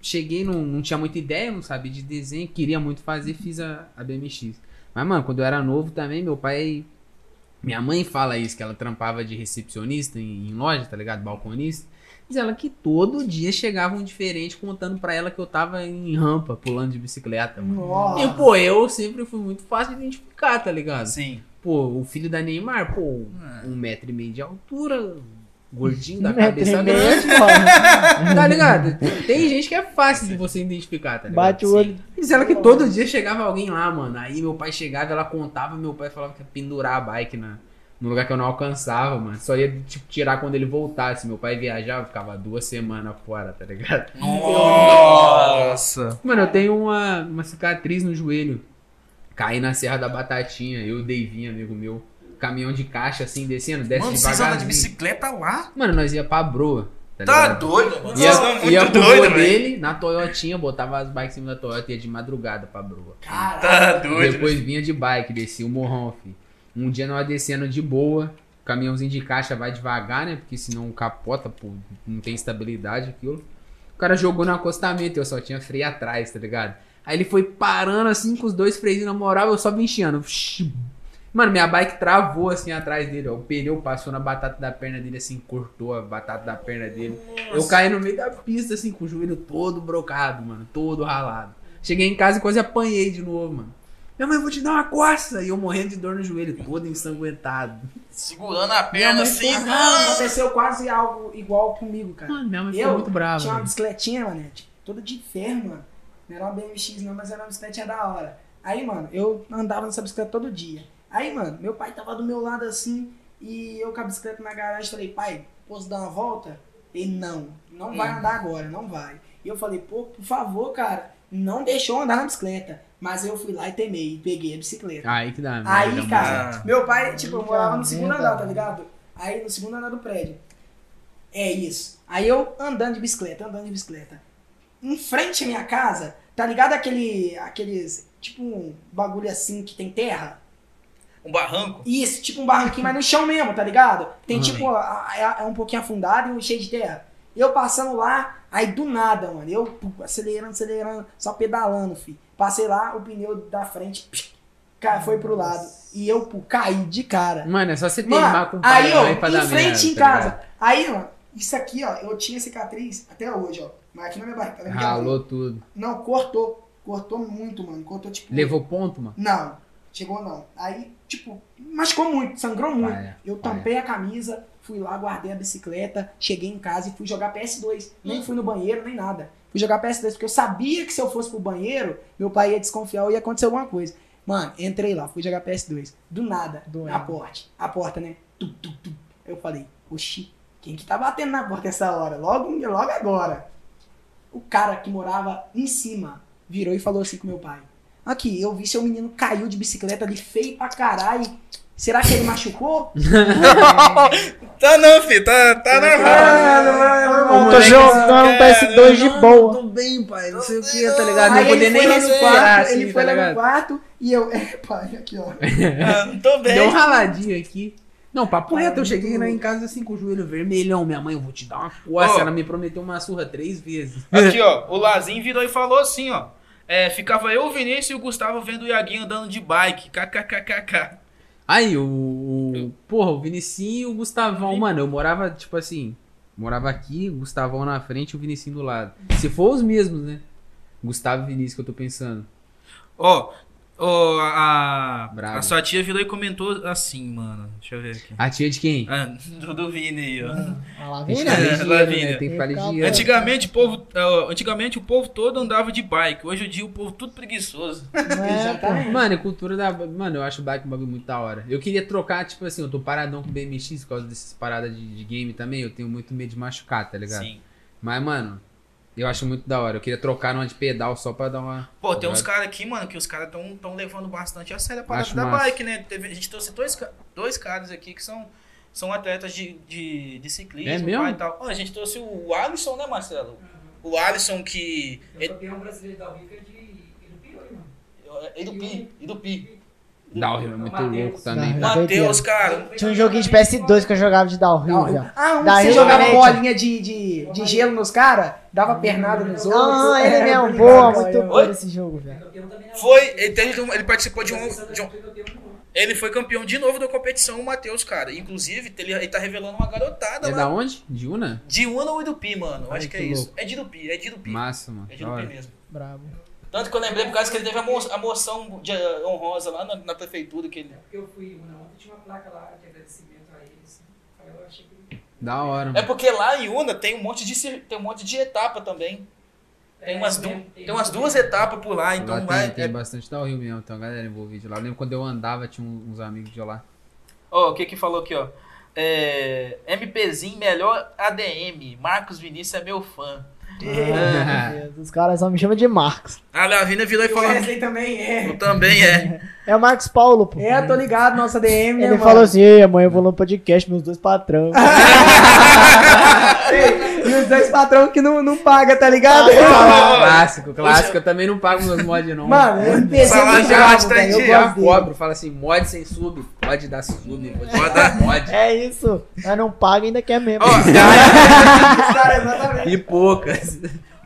cheguei, não, não tinha muita ideia, não sabia de desenho, queria muito fazer, fiz a, a BMX. Mas, mano, quando eu era novo também, meu pai. Minha mãe fala isso, que ela trampava de recepcionista em, em loja, tá ligado? Balconista. Diz ela que todo dia chegava um diferente contando pra ela que eu tava em rampa, pulando de bicicleta, mano. Nossa. E, pô, eu sempre fui muito fácil de identificar, tá ligado? Sim. Pô, o filho da Neymar, pô, É. um metro e meio de altura, gordinho da e cabeça grande, mano. tá ligado? Tem gente que é fácil de você identificar, tá ligado? Bate o olho. Diz ela que todo dia chegava alguém lá, mano. Aí meu pai chegava, ela contava, meu pai falava que ia pendurar a bike na, no lugar que eu não alcançava, mano. Só ia, tipo, tirar quando ele voltasse. Meu pai viajava, ficava duas semanas fora, tá ligado? Nossa. Mano, eu tenho uma, uma cicatriz no joelho. Caí na Serra da Batatinha, eu e o Davinho, amigo meu. Caminhão de caixa, assim, descendo, desce Mano, vocês andam de devagarzinho. bicicleta lá? Mano, nós ia pra broa. Tá, Tá doido, mano. Ia, muito ia pro doido, dele, na Toyotinha, botava as bikes em cima da Toyota e ia de madrugada pra broa. Caraca. Tá doido. Depois vinha de bike, descia o morrão, fi. Um dia nós descendo de boa, caminhãozinho de caixa vai devagar, né? Porque senão capota, pô, não tem estabilidade aquilo. O cara jogou no acostamento, eu só tinha freio atrás, tá ligado? Aí ele foi parando assim com os dois freios na moral, eu só vim enchendo. Mano, minha bike travou assim atrás dele, ó. O pneu passou na batata da perna dele, assim, cortou a batata da perna dele. Eu caí no meio da pista, assim, com o joelho todo brocado, mano, todo ralado. Cheguei em casa e quase apanhei de novo, mano. Minha mãe, eu vou te dar uma coça! E eu morrendo de dor no joelho, todo ensanguentado. Segurando a perna assim. Mano, aconteceu quase algo igual comigo, cara. Mano, minha mãe Eu ficou muito brava. Tinha uma velho. bicicletinha, mano, tipo, toda de ferro, mano. Não era uma BMX não, mas era uma bicicletinha da hora. Aí, mano, eu andava nessa bicicleta todo dia. Aí, mano, meu pai tava do meu lado assim, e eu com a bicicleta na garagem, falei, pai, posso dar uma volta? Ele, não, não vai Hum. andar agora, não vai. E eu falei, pô, por favor, cara, não deixou eu andar na bicicleta. Mas eu fui lá e temei, e peguei a bicicleta. Aí que dá, Aí, merda, cara, mano. meu pai, tipo, eu morava no segundo andar, tá ligado? Aí no segundo andar do prédio. É isso. Aí eu andando de bicicleta, andando de bicicleta. Em frente à minha casa, tá ligado aquele. aqueles. Tipo um bagulho assim que tem terra? Um barranco. Isso, tipo um barranquinho, mas no chão mesmo, tá ligado? Tem Ai. tipo, a- é um pouquinho afundado e um cheio de terra. Eu passando lá, aí do nada, mano, eu pum, acelerando, acelerando, só pedalando, filho. Passei lá, o pneu da frente psh, foi pro lado. E eu pum, caí de cara. Mano, é só você teimar Mano, com o pai aí, ó, dar em frente merda, em tá casa. ligado? Aí, mano, isso aqui, ó, eu tinha cicatriz até hoje, ó. Mas aqui na minha barriga. tá? Ralou tudo. Não, cortou. Cortou muito, mano. Cortou, tipo. Levou ponto, mano? Não, chegou não. Aí, tipo, machucou muito, sangrou muito. Paia, eu paia. tampei a camisa, fui lá, guardei a bicicleta, cheguei em casa e fui jogar PS2. Nem fui no banheiro, nem nada. Fui jogar PS2, porque eu sabia que se eu fosse pro banheiro, meu pai ia desconfiar ou ia acontecer alguma coisa. Mano, entrei lá, fui jogar PS2. Do nada, Doendo. a porta. A porta, né? Tu, tu, tu. Eu falei, oxi, Quem que tá batendo na porta essa hora? Logo, logo agora. O cara que morava em cima virou e falou assim com meu pai. Aqui, eu vi seu menino caiu de bicicleta ali feio pra caralho. Será que ele machucou? Tá não, filho, tá, tá normal. Eu tô jogando PS2 de boa. Tô bem, pai. Não sei o que, tá ligado? Aí Não poder ele nem respirar, assim, ele tá foi lá no quarto e eu. É, pai, aqui, ó. Ah, não tô bem. Deu um raladinho aqui. Não, papo reto, eu é cheguei lá em casa assim com o joelho vermelhão. Minha mãe, eu vou te dar uma coça. Ela me prometeu uma surra três vezes. Aqui, ó, o Lazinho virou e falou assim, ó. É, ficava eu, o Vinícius e o Gustavo vendo o Iaguinho andando de bike. KKKKK. Aí, o, o. Porra, o Vinicinho e o Gustavão, mano, eu morava, tipo assim. Morava aqui, o Gustavão na frente e o Vinicinho do lado. Se for os mesmos, né? Gustavo e Vinícius que eu tô pensando. Ó, ó, a, Bravo. a sua tia virou e comentou assim, mano. Deixa eu ver aqui. A tia de quem? Ah, do, do Vini aí, ó. Ah que né? É, Lavínia. né? Tem que ficar. Antigamente o, povo, ó, antigamente o povo todo andava de bike. Hoje em dia o povo tudo preguiçoso. É. Mano, a cultura da. Mano, eu acho o bike um bagulho muito da hora. Eu queria trocar, tipo assim, eu tô paradão com o BMX por causa dessas paradas de, de game também. Eu tenho muito medo de machucar, tá ligado? Sim. Mas, mano, eu acho muito da hora. Eu queria trocar numa de pedal só pra dar uma. Pô, tem tá uns ligado? caras aqui, mano, que os caras tão, tão levando bastante a sério a parada Acho da massa. bike, né? Teve- a gente trouxe dois, dois caras aqui que são, são atletas de, de, de ciclismo É mesmo? e tal. Ó, a gente trouxe o Alisson, né, Marcelo? O Alisson que. Eu campeão brasileiro da Rica de Irupi hoje, mano. Idupi, Idupi. Downhill é muito louco também. Tá? Matheus, cara. Tinha um joguinho de PS2 que eu jogava de downhill, velho. ah, um que você jogava bolinha de, de, de gelo nos caras, dava pernada nos outros. Ah, ele É, mesmo. obrigado, Boa, muito bom esse jogo, velho. Foi, ele, ele participou de um, de um-. Ele foi campeão de novo da competição, o Matheus, cara. Inclusive, ele, ele tá revelando uma garotada É lá. da onde? De Una? De Una ou Idupi, mano? Ai, acho que, que é isso. louco. É de Idupi, é de Idupi. Massa, mano. É de Idupi mesmo. Bravo. Tanto que eu lembrei por causa que ele teve a, mo a moção de, eh, honrosa lá na, na prefeitura. Que ele... Porque eu fui uma ontem, tinha uma placa lá de agradecimento a eles. Aí eu achei que. Da hora, É porque lá em Una tem um monte de, tem um monte de etapa também. Tem umas, du tem umas duas etapas por lá, então lá tem, vai. tem é- bastante downhill mesmo, tem uma galera envolvida lá. Eu lembro quando eu andava, tinha uns amigos de lá. Ó, o que que falou aqui, ó? É, MPzinho, melhor ADM. Marcos Vinícius é meu fã. Meu Deus, Os caras só me chamam de Marcos. A Lavina virou e o falou. Wesley também é. Eu também é. É o Marcos Paulo, pô. É, tô ligado, nossa DM, né, Ele mano? falou assim, Ei, amanhã eu vou no podcast, meus dois patrão. Os dois patrão que não, não paga, tá ligado? clássico, clássico. Eu também não pago meus mods, não. Mano, é de muito bravo, gasto tá. Eu gosto. Cobro, fala assim, mod sem sub, pode dar sub, pode dar mod. é isso. Mas não paga ainda quer mesmo. Exatamente. E poucas.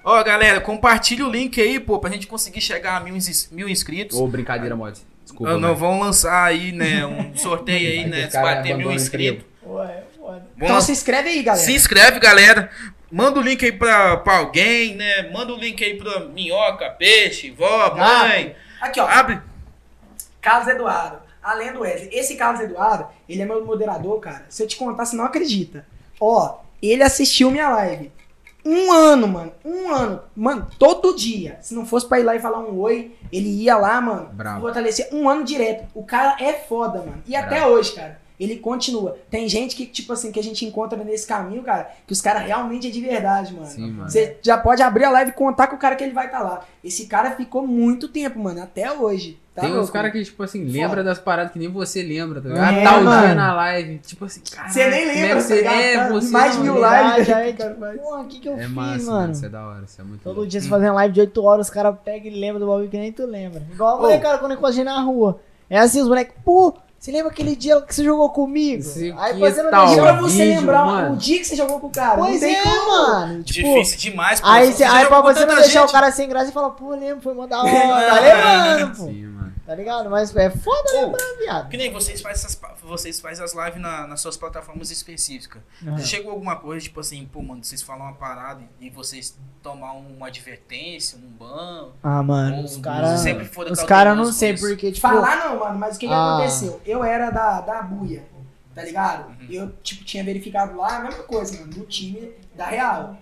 Ó, galera, compartilha o link aí, pô, pra gente conseguir chegar a mil, mil inscritos. Ô, brincadeira, mod. Desculpa. Ah, não, mano. vamos lançar aí, né, um sorteio aí, né, se bater mil inscritos. Ué. Vamos Então se inscreve aí, galera. Se inscreve, galera. Manda o link aí pra, pra alguém, né? Manda o link aí pra minhoca, peixe, vó, mãe. Aqui, ó. Abre. Carlos Eduardo. Além do Wesley. Esse Carlos Eduardo, ele é meu moderador, cara. Se eu te contar, você não acredita. Ó, ele assistiu minha live. Um ano, mano. Um ano. Mano, todo dia. Se não fosse pra ir lá e falar um oi, ele ia lá, mano. Bravo. Fortalecer um ano direto. O cara é foda, mano. E até Bravo. hoje, cara. Ele continua. Tem gente que, tipo assim, que a gente encontra nesse caminho, cara, que os caras realmente é de verdade, mano. Sim, mano. Você já pode abrir a live e contar com o cara que ele vai estar lá. Esse cara ficou muito tempo, mano, até hoje. Tá Tem uns caras que, tipo assim, Foda. lembra das paradas que nem você lembra, tá ligado? É, tal dia mano. na live. Tipo assim, cara. Você nem lembra, você tá é, Tá você. mais não mil lembra. lives. Já é Cara, tipo, porra, o que que eu É fiz, massa, mano. Isso é da hora, isso é muito Todo louco. dia você fazendo live de 8 horas, os caras pegam e lembram do bagulho que nem tu lembra. Igual a Ô. molecada quando eu encontrei na rua. É assim, os moleques, pô, você lembra aquele dia que você jogou comigo? Esse Aí não tal? Pra você vídeo, lembrar mano. o dia que você jogou com o cara. Pois é, como. mano. Tipo, Difícil demais, pô. Aí, Você aí pra você não deixar o gente. cara sem graça e falar, pô, lembro, foi mó da hora. Tá lembrando, pô. Sim, mano. Tá ligado? Mas é foda Ô, lembrar, viado. Que nem vocês fazem essas, vocês fazem as lives na- nas suas plataformas específicas. Já chegou alguma coisa, tipo assim, pô, mano, vocês falam uma parada e e vocês tomar uma advertência, um ban? Ah, mano, ou os caras. Os caras não sei porque, tipo. Falar não, mano, mas o que, que Ah. aconteceu? Eu era da, da buia, tá ligado? Uhum. Eu, tipo, tinha verificado lá a mesma coisa, mano, do time da Real.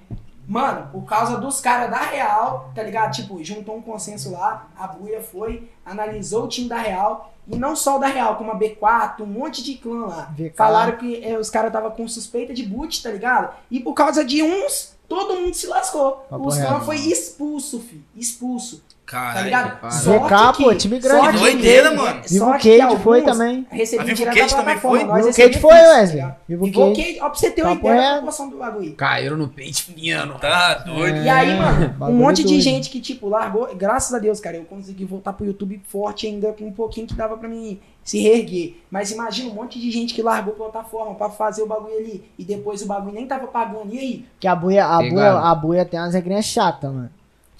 Mano, por causa dos caras da Real, tá ligado? Tipo, juntou um consenso lá, a Buia foi, analisou o time da Real, e não só o da Real, como a B4, um monte de clã lá. Falaram que é, os caras tava com suspeita de boot, tá ligado? E por causa de uns, todo mundo se lascou. Papo os reto. clã foi expulso, fi. Expulso. Tá Caralho. ligado? para. VK, pô, time grande. Que doideira, que- mano. Vivo Cage que foi também. Recebi A Vivo direto Cage da também plataforma, foi? Vivo recebemos Cage foi, tá Wesley. ligado? Vivo. Cage, ó, pra você ter uma Papo ideia da proporção do bagulho. Caíram no pente finiano. Tá doido. E aí, mano, um bagulho monte de doido. gente que, tipo, largou. Graças a Deus, cara, eu consegui voltar pro YouTube forte ainda com um pouquinho que dava pra mim se reerguer. Mas imagina um monte de gente que largou a plataforma pra fazer o bagulho ali. E depois o bagulho nem tava pagando. E aí? Que a buia, a buia, a buia tem umas regrinhas chatas, mano.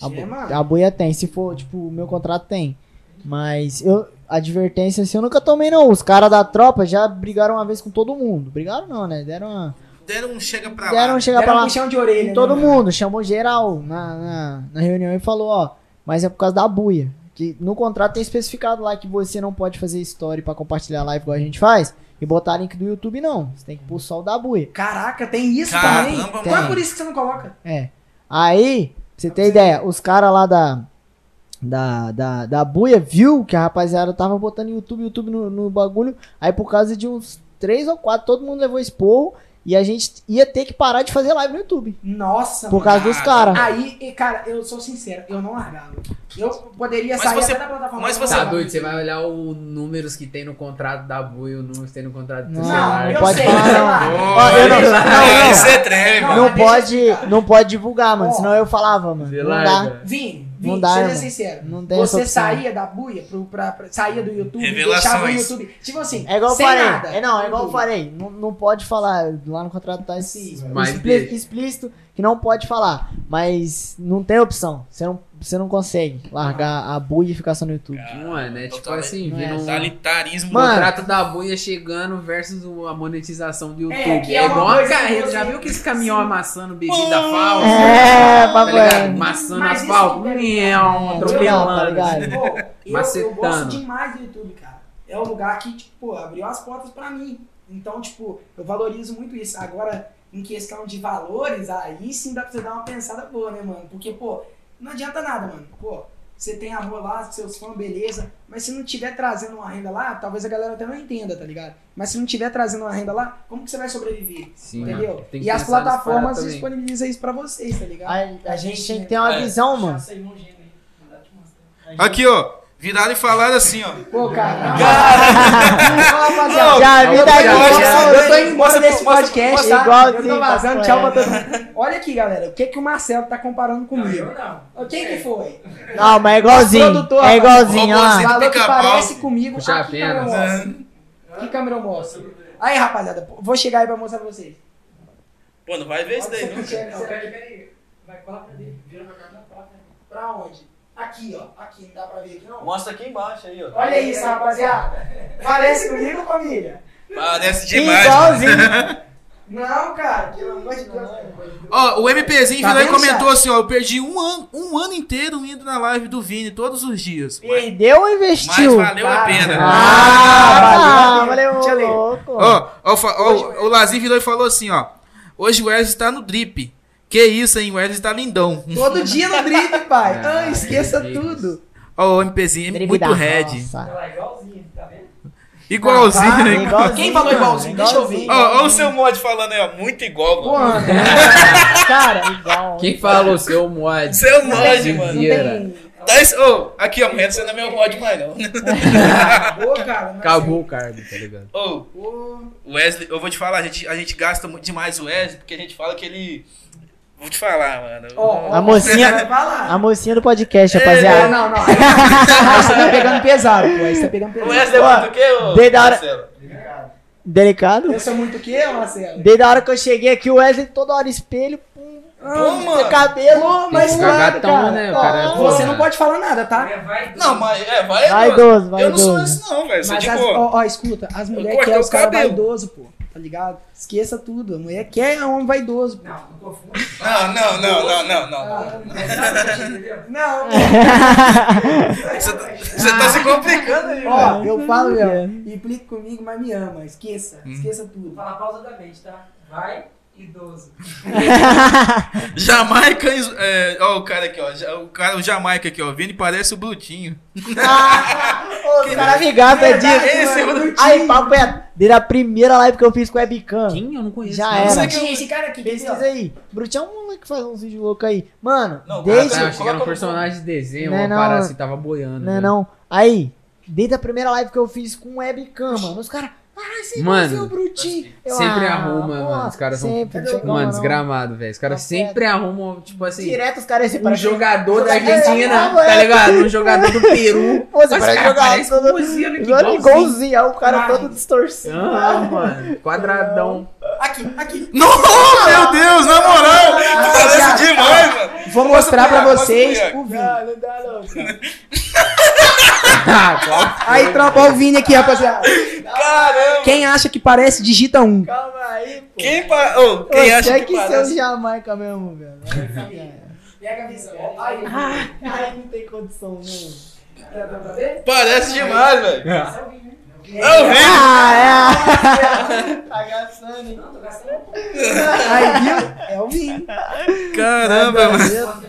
A, bu- a buia tem. Se for, tipo, o meu contrato tem. Mas eu. Advertência assim, eu nunca tomei, não. Os caras da tropa já brigaram uma vez com todo mundo. Brigaram não, né? Deram uma. Deram um chega pra Deram lá. um chegar Deram pra um lá. puxão de orelha. Em né, todo mano? mundo, chamou geral na, na, na reunião e falou, ó, mas é por causa da buia. Que no contrato tem especificado lá que você não pode fazer story pra compartilhar live igual a gente faz e botar link do YouTube, não. Você tem que pôr só o da buia. Caraca, tem isso Caramba, também. Então é por isso que você não coloca. É. Aí, você ter ideia, os caras lá da, da, da, da buia viu que a rapaziada tava botando YouTube, YouTube no, no bagulho. Aí por causa de uns três ou quatro, todo mundo levou esporro e a gente ia ter que parar de fazer live no YouTube. Nossa, Por causa dos caras. Aí, e, cara, eu sou sincero, eu não largava. Eu poderia Mas sair você- até da plataforma. mas você- Tá doido, você vai olhar os números que tem no contrato da Bui, os números que tem no contrato do Não, celular. eu pode sei, falar, sei não. lá. Ó, eu não- não, não. Isso é trem, Não, mano. Não pode, não pode divulgar, mano. Senão eu falava, mano. Não lá, dá. cara. Vim, Não dá, seja sincero. Não tem Você saía da buia, pro, pra, pra- saía do YouTube, Revelações. deixava o YouTube. Tipo assim, É igual eu sem falei. nada. É, não, é igual eu falei. Não, não pode falar. Lá no contrato tá esse- Sim, mas explí- deixa. explícito que não pode falar. Mas não tem opção. Você não, você não consegue largar a buia e ficar só no YouTube. Mano, é tipo Totalmente. assim, Não é vendo um Totalitarismo. Mano, contrato da buia chegando versus a monetização do YouTube. É, É, é igual carreta. Já viu que esse caminhão amassando bebida falsa? É, Tá ligado? é. Amassando Mas isso asfalto. é- Miau, É, atropelando. tá ligado? Pô, eu, eu gosto demais do YouTube, cara. É um lugar que, tipo, pô, abriu as portas pra mim. Então, tipo, eu valorizo muito isso. Agora, em questão de valores, aí sim dá pra você dar uma pensada boa, né, mano? Porque, pô, não adianta nada, mano. Pô, você tem amor lá, seus fãs, beleza. Mas se não tiver trazendo uma renda lá, talvez a galera até não entenda, tá ligado? Mas se não tiver trazendo uma renda lá, como que você vai sobreviver? Sim, entendeu? tem que E as plataformas disponibilizam isso pra vocês, tá ligado? A, a gente tem né? que ter uma É. visão, mano. Aqui, ó. Viraram e falaram assim, ó. Pô, cara. Ó, rapaziada. Já Não, vi eu daqui. já- Eu, já- eu tô indo embora Mostra- desse podcast, mostra- tá? igualzinho, eu tô vazando, papo tchau pra reto. todo mundo. Olha aqui, galera, o que que o Marcelo tá comparando comigo? Quem que foi? Não, mas é igualzinho. Produtor, É igualzinho, ó. Falou que parece comigo. Puxa Ah, que câmera apenas. eu mostro? Que câmera eu mostro? Aí, rapaziada, vou chegar aí pra mostrar pra vocês. Pô, não vai ver isso daí, não. Vai, cola pra dele. Vira pra cá. Pra onde? Aqui, ó. Aqui, não dá pra ver aqui, não? Mostra aqui embaixo aí, ó. Olha isso, rapaziada. Parece comigo, família? Parece demais. Igualzinho. Não, cara, pelo amor de Deus. Ó, o MPzinho Tá virou e vendo, comentou assim, ó. Eu perdi um ano, um ano inteiro indo na live do Vini todos os dias. Mas, Perdeu ou mas investiu? valeu a pena. Ah, Ah, valeu, deixa eu ler. louco. Ó, ó, ó, o Lazinho virou e falou assim, ó. Hoje o Wesley tá no drip. Que isso, hein? O Wesley tá lindão. Todo dia no drip, pai. Ah, Ah, esqueça Deus. tudo. Ó, o MPzinho, Drible muito da red. roça. Igualzinho, Ah, né? igualzinho, Quem falou igualzinho? Deixa eu ver. Ó, ó o seu mod falando aí, ó. Muito igual, Pô, mano. mano, Cara, igual. Quem falou seu mod? Seu mod, mano. tem... Tá esse- ô, aqui, ó, mulher, você não é meu mod mais, não. Pô, cara, mas Acabou o cargo, tá ligado? Ô, Pô, o Wesley, eu vou te falar, a gente, a gente gasta muito demais o Wesley, porque a gente fala que ele. Vou te falar, mano. ó, A mocinha- vai. A mocinha do podcast, Não, rapaziada. não, não. Aí, aí você tá pegando pesado, pô. Você tá pegando O pesado. Wesley é muito o quê, ô? desde a hora- Marcelo? Delicado. Eu sou muito o quê, Marcelo? Desde a hora que eu cheguei aqui, o Wesley toda hora espelho, pum, Pô, mano. cabelo. Mas que claro, tão, cara. né? O cara é você não pode falar nada, tá? Não, mas é, vai. Vaidoso, Eu não sou esse, não, velho. Mas de as, boa. ó, ó, escuta, as mulheres querem o os caras cabelo. vaidosos, pô. Tá ligado? Esqueça tudo. A mulher quer homem vaidoso. Não, não confunda. Não, não, não, não, não, não. Não. Você tá, você tá se complicando aí, Ó, mano. eu falo, meu, implique comigo, mas me ama. Esqueça. Esqueça tudo. Fala pausadamente, tá? Vai Idoso. Jamaica. É, ó, o cara aqui, ó. O, cara, o Jamaica aqui, ó. Vini parece o Brutinho. Ô, Os caras me gastam é disso. Esse é o. Brutinho. Aí, papo é. Desde a primeira live que eu fiz com o webcam. Quem? Eu não conheço. Já não. era. Esse, esse cara aqui, Pesquisa aí. Brutinho é um moleque que faz uns vídeos loucos aí. Mano, Não, Ah, desde. tá, eu achei que era um Coloca- personagem de desenho, Não é uma não, parada assim, tava boiando. Não é velho. não. Aí, desde a primeira live que eu fiz com webcam, mano, os caras. Ah, Mano, vai ser o Brutinho. Eu, Sempre ah, arruma, porra, mano. Os caras são. como Mano, desgramado, velho. Os caras Tá sempre arrumam, tipo assim. Direto os caras esse Um jogador da É, Argentina, é, tá ligado? Um jogador do Peru. Pô, você parece jogar todo. igualzinho, Olha igualzinho. igualzinho, aí o cara Ai. todo distorcido. Ah, mano. Quadradão. Aqui, aqui. Não, meu Deus, na moral. Parece já. demais, mano. Vou mostrar pra vocês o Vini. Não, não dá não, cara. Ah? Aí, tropa, o Vini aqui, rapaziada. Caramba. Quem acha que parece, digita um. Calma aí, pô. Quem, pa... oh, quem Ô, acha tinha que, que ser o parece? Jamaica mesmo, velho. Pega a visão. Aí, aí não tem condição, não. Parece demais, velho. É. Ah, é. Tá gastando, hein? Não, tô gastando um pouco. Aí, viu? É o Vini. Caramba, mano. Eu não,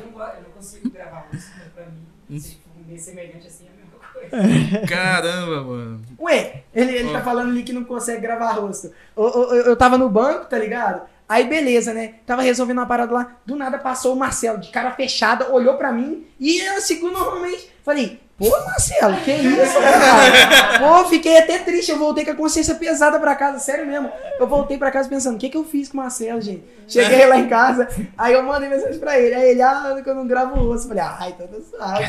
consigo gravar música, mas pra mim, se for meio semelhante assim, é a mesma coisa. Caramba, mano. Ué, ele, ele tá falando ali que não consegue gravar rosto. Eu, eu, eu tava no banco, tá ligado? Aí beleza, né? Tava resolvendo uma parada lá. Do nada passou o Marcelo, de cara fechada, olhou pra mim e eu sigo normalmente. Falei, pô, Marcelo, que isso, cara? Pô, fiquei até triste. Eu voltei com a consciência pesada pra casa, sério mesmo. Eu voltei pra casa pensando, o que que eu fiz com o Marcelo, gente? Cheguei lá em casa, aí eu mandei mensagem pra ele. Aí ele, ah, que eu não gravo o rosto. Falei, ai, então tá suave.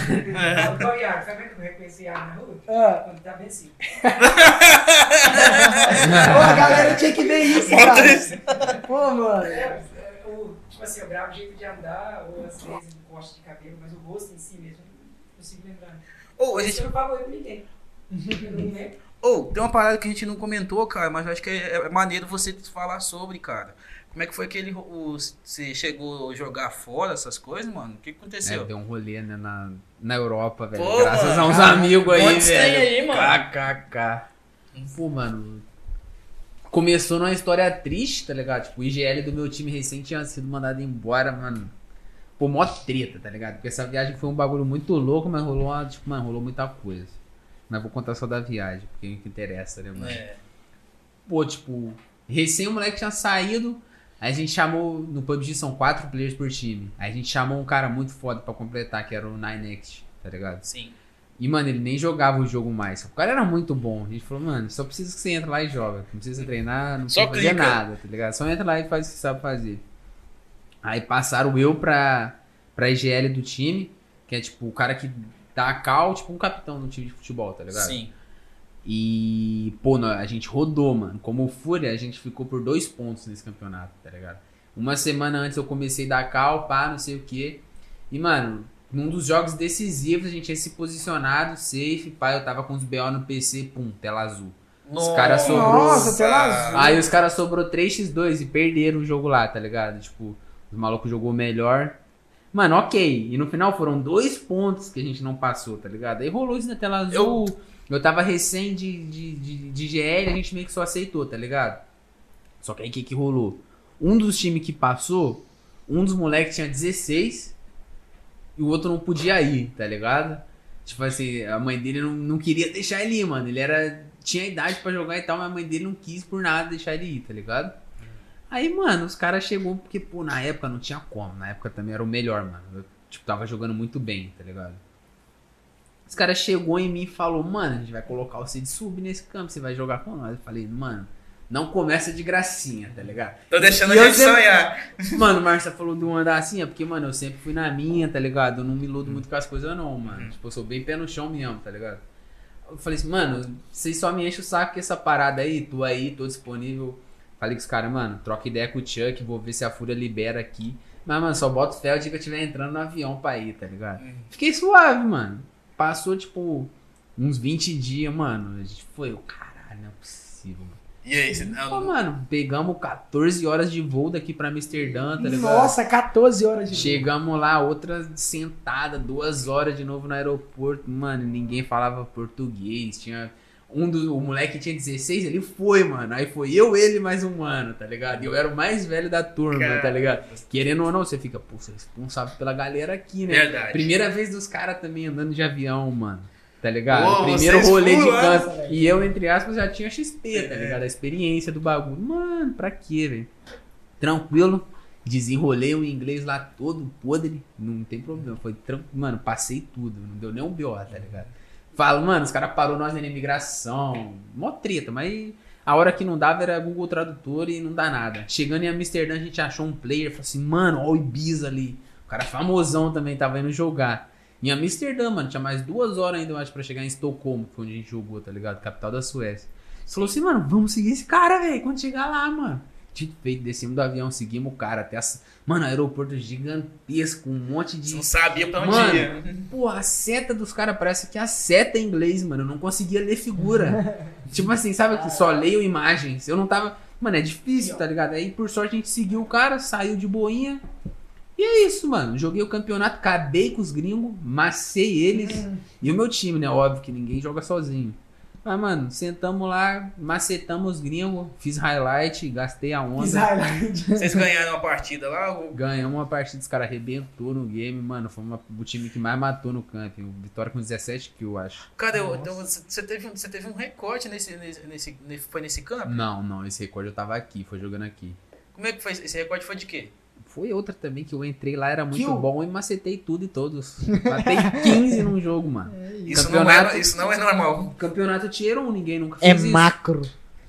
Ô, Iago, sabe como é que eu reconheci Iago na rua? Ah. Quando tá vencido. Pô, a galera tinha que ver isso, cara. Pô, mano. É, o- tipo assim, eu gravo o jeito de andar, ou às vezes o corte de cabelo, mas o rosto em si mesmo, eu não consigo lembrar. Ô, a Esse gente... eu lembro. Ô, tem uma parada que a gente não comentou, cara, mas eu acho que é, é maneiro você falar sobre, cara. Como é que foi aquele. O, você chegou a jogar fora essas coisas, mano? O que que É, aconteceu? deu um rolê, né, na, na Europa, velho. Pô, Graças mano, a uns cara, amigos aí velho. aí, mano. KKK. Pô, mano. Começou numa história triste, tá ligado? Tipo, o IGL do meu time recente tinha sido mandado embora, mano. Pô, mó treta, tá ligado? Porque essa viagem foi um bagulho muito louco, mas rolou, uma, tipo, mano, rolou muita coisa. Mas vou contar só da viagem, porque é o que interessa, né, mano? É. Pô, tipo, recém o moleque tinha saído. Aí a gente chamou. No PUBG são quatro players por time. Aí a gente chamou um cara muito foda pra completar, que era o Ninext, tá ligado? Sim. E, mano, ele nem jogava o jogo mais. O cara era muito bom. A gente falou, mano, só precisa que você entre lá e joga. Não precisa treinar, não Só precisa fazer nada, tá ligado? Só entra lá e faz o que sabe fazer. Aí passaram eu pra, pra IGL do time, que é tipo o cara que dá a cal, tipo um capitão do time de futebol, tá ligado? Sim. E, pô, a gente rodou, mano. Como Fúria, a gente ficou por dois pontos nesse campeonato, tá ligado? Uma semana antes eu comecei a dar cal, pá, não sei o quê. E, mano, num dos jogos decisivos a gente tinha se posicionado, safe, pá, eu tava com os BO no PC, pum, tela azul. Os caras sobrou. Nossa, tela azul. Aí os caras sobrou 3x2 e perderam o jogo lá, tá ligado? Tipo, os malucos jogou melhor. Mano, ok. E no final foram dois pontos que a gente não passou, tá ligado? Aí rolou isso na tela azul. Eu, tava recém de, de, de, de GL, a gente meio que só aceitou, tá ligado? Só que aí o que, que rolou? Um dos times que passou, um dos moleques tinha 16 e o outro não podia ir, tá ligado? Tipo assim, a mãe dele não, não queria deixar ele ir, mano. Ele era. Tinha idade pra jogar e tal, mas a mãe dele não quis por nada deixar ele ir, tá ligado? Aí, mano, os caras chegou porque, pô, na época não tinha como. Na época também era o melhor, mano. Eu, tipo, tava jogando muito bem, tá ligado? Os caras chegou em mim e falou, mano, a gente vai colocar você de sub nesse campo, você vai jogar com nós. Eu falei, mano, não começa de gracinha, tá ligado? Tô deixando E a gente sempre- sonhar. Mano, o Marcia falou de um andar assim, é porque, mano, eu sempre fui na minha, tá ligado? Eu não me iludo muito com as coisas, não, mano. Tipo, eu sou bem pé no chão mesmo, tá ligado? Eu falei assim, mano, vocês só me enchem o saco com essa parada aí, tô aí, tô disponível. Falei com os caras, mano, troca ideia com o Chuck, vou ver se a Fúria libera aqui. Mas, mano, só bota fé o dia que eu estiver entrando no avião pra ir, tá ligado? Fiquei suave, mano. Passou, tipo, uns 20 dias, mano. A gente foi, eu, caralho, não é possível, mano. E aí, você Pô, não. mano, pegamos 14 horas de voo daqui pra Amsterdã, tá ligado? Nossa, 14 horas de Chegamos lá, outra sentada, duas horas de novo no aeroporto. Mano, ninguém falava português. Tinha Um do, o moleque tinha 16, ele foi, mano. Aí foi eu, ele mais um mano, tá ligado? E eu era o mais velho da turma, Cara. tá ligado? Querendo ou não, você fica, pô, você é responsável pela galera aqui, né? Verdade. Primeira vez dos caras também andando de avião, mano. Tá ligado? Ô, Primeiro rolê de canto. E eu, entre aspas, já tinha XP, tá É. ligado? A experiência do bagulho. Mano, pra quê, velho? Tranquilo. Desenrolei o inglês lá todo podre. Não tem problema. Foi tranquilo. Mano, passei tudo. Não deu nem um BO, tá ligado? Falo, mano, os caras parou nós na imigração. Mó treta, mas a hora que não dava era Google Tradutor e não dá nada. Chegando em Amsterdã, a gente achou um player. Falou assim, mano, ó o Ibiza ali. O cara famosão também tava indo jogar. Em Amsterdã, mano, tinha mais duas horas ainda, eu acho, pra chegar em Estocolmo, que foi onde a gente jogou, tá ligado? Capital da Suécia. Falou assim, mano, vamos seguir esse cara, velho, quando chegar lá, mano. Feito, descemos do avião, seguimos o cara até as... Mano, aeroporto gigantesco, um monte de. Não sabia pra onde Mano, ia. Pô, a seta dos caras parece que é a seta em inglês, mano. Eu não conseguia ler figura. tipo assim, sabe que só leio imagens. Eu não tava. Mano, é difícil, tá ligado? Aí, por sorte, a gente seguiu o cara, saiu de boinha. E é isso, mano. Joguei o campeonato, acabei com os gringos, macei eles. E o meu time, né? Óbvio que ninguém joga sozinho. Mas, mano, sentamos lá, macetamos os gringos, fiz highlight, gastei a onda. Vocês ganharam uma partida lá? ou- Ganhamos uma partida, os caras arrebentou no game, mano. Foi uma- o time que mais matou no campo. Vitória com 17 kills, eu acho. Cara, eu- então você teve, um- você teve um recorde nesse, nesse, nesse- nesse- Foi nesse campo? Não, não, esse recorde eu tava aqui, foi jogando aqui. Como é que foi? Esse recorde foi de quê? Foi outra também que eu entrei lá, era muito Kill? bom e macetei tudo e todos. Matei 15 num jogo, mano. Isso não, Campeonato- é, isso não é normal. Campeonato Tier 1, ninguém nunca É fez isso. macro.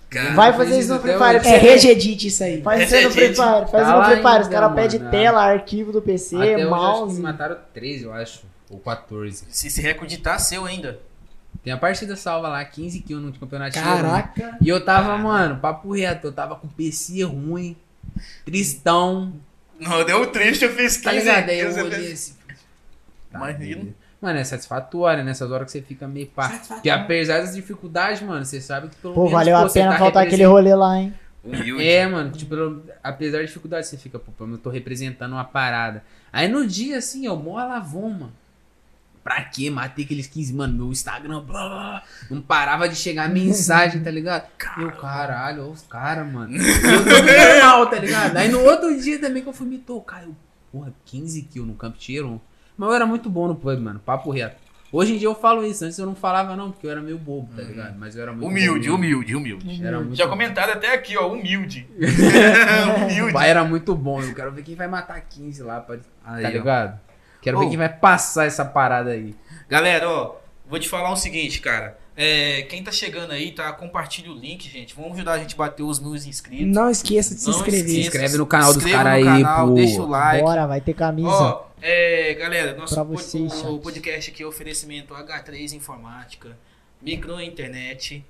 Cara, Vai fazer isso no isso Free Fire hoje. É regedite isso aí. Faz isso é no Free. Fire. Faz Tá isso no Free Fire. Os caras pedem tela, arquivo do PC, Até hoje eu acho mouse. mataram 13, eu acho. Ou 14. Se esse recorde tá seu ainda. Tem a partida salva lá, 15 kills no campeonato Tier 1. Caraca. E eu tava, mano, papo reto, eu tava com PC ruim, tristão, Não, deu triste, eu fiz 15 tá ligado? Aí eu 15 olhei assim. Tá, Imagina. Mano, é satisfatório nessas horas que você fica meio pá. Porque apesar das dificuldades, mano, você sabe que pelo Pô, menos valeu pô, a você pena tá faltar aquele rolê lá, hein? Humilde. É, mano, tipo, pelo- apesar da dificuldade, você fica, pô, eu tô representando uma parada. Aí no dia, assim, eu mó lavon, mano. Pra quê? Matei aqueles 15, mano, meu Instagram, blá, blá, não parava de chegar mensagem, tá ligado? Eu, caralho, olha os caras, mano. Eu todo normal, tá ligado? Aí no outro dia também que eu fui me tocar, eu, porra, 15 kills no Camp Tier 1. Mas eu era muito bom no pub, mano, papo reto. Hoje em dia eu falo isso, antes eu não falava não, porque eu era meio bobo, tá ligado? Mas eu era muito Humilde, bom, humilde, humilde. Era muito Já bom. comentaram até aqui, ó, humilde. O humilde. pai era muito bom. Eu quero ver quem vai matar 15 lá, pra... Aí, tá ó. ligado? Quero Ô. ver quem vai passar essa parada aí. Galera, ó, vou te falar o seguinte, cara. É, quem tá chegando aí, tá? Compartilha o link, gente. Vamos ajudar a gente a bater os mil inscritos. Não esqueça de se Não inscrever. Se inscreve no canal dos caras no aí, canal, pô. Deixa o like. Bora, vai ter camisa. Ó, é, galera, nosso pod- o podcast aqui é oferecimento H3 Informática, Micro Internet,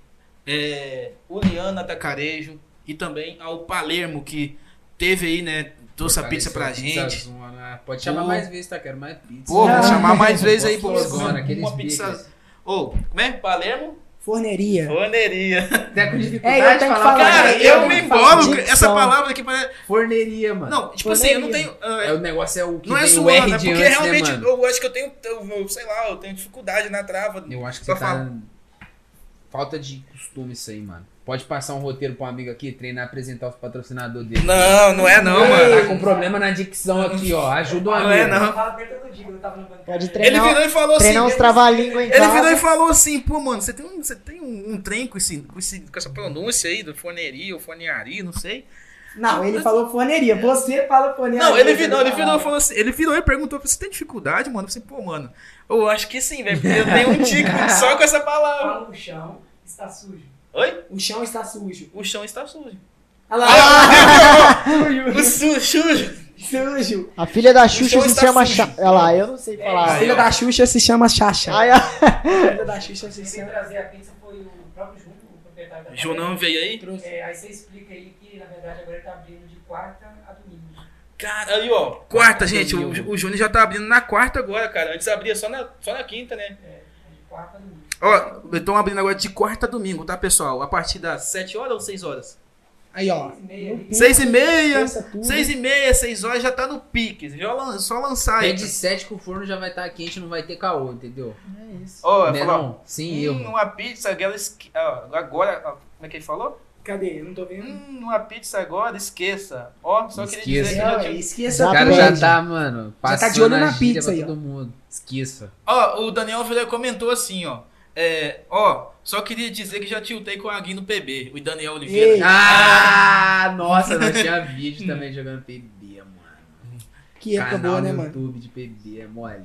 é, Uliana Atacarejo e também ao Palermo que teve aí, né, trouxe a pizza pra gente. Zona. Pode chamar Pô. mais vezes, tá? Quero mais pizza. Pô, vou Ah. chamar mais vezes aí comer aqueles uma pizza. Ô, como é? Palermo? Forneria. Forneria. Até com dificuldade É, eu de tenho que falar. falar, Cara, eu eu não me embolo. Essa palavra aqui parece. Forneria, mano. Não, tipo assim, eu não tenho. ah, É, o negócio é o que não é suando, é porque antes, né, realmente mano? eu acho que eu tenho, eu, eu sei lá, eu tenho dificuldade na trava. Eu acho que você tá... fala. Falta de costume isso aí, mano. Pode passar um roteiro pra um amigo aqui, treinar, apresentar os patrocinadores dele. Não, não é não, Ei, mano. Tá com problema na dicção aqui, ó. Ajuda o Não amigo. é não. No banco. Pode Ele treinar, virou e falou assim. treinar uns trava-língua em Ele virou e casa. falou assim, pô, mano, você tem um, você tem um, um trem com, esse, com, esse, com essa pronúncia aí do foneria ou fonearia, não sei. Não, ele falou forneria. Você fala forneria. Não, ele virou, ele virou e falou assim, ele virou e perguntou, você tem dificuldade, mano? Eu falei, pô, mano, eu acho que sim, velho, porque eu tenho um tique só com essa palavra. Fala o chão, está sujo. Oi? O chão está sujo. O chão está sujo. Olha lá. O su, sujo. Sujo. A filha da Xuxa se chama sujo. Xa... Olha lá, eu não sei A falar. Aí, filha ó. da Xuxa se chama Xaxa. Ai. A filha da Xuxa se Quem chama... trazer a pizza foi o próprio João, o proprietário da Jonão veio aí? Trouxe. É, aí você explica aí que, na verdade, agora ele tá abrindo de quarta a domingo. Cara, aí, ó, quarta, gente, o, o Júnior já tá abrindo na quarta agora, cara. Antes abria só na, só na quinta, né? É, de quarta a domingo. Ó, estão abrindo agora de quarta a domingo, tá, pessoal? A partir das 7 horas ou 6 horas? Aí, ó. Seis e meia. no Pix, Seis e meia, esqueça tudo. seis e meia, seis horas já tá no pique. Já só lançar aí. É de 7 que o forno já vai estar quente, não vai ter caô, entendeu? É isso. Ó, Né, falou? Sem hum, erro. uma pizza agora, esque- ó, agora, ó, como é que ele falou? Cadê? Eu não tô vendo. Hum, uma pizza agora, esqueça. Ó, só queria Esqueça. dizer que já tinha... esqueça Já O cara já tá, mano, tá passando de olho na pizza aí, todo mundo. Esqueça. Ó, o Daniel Vila comentou assim, ó. É, ó, só queria dizer que já tiltei com a Gui no PB. O Daniel Oliveira. Ei. Ah, nossa, nós tinha vídeo também jogando PB, mano. Que época Canal boa, no né, mano? YouTube de PB, é mole.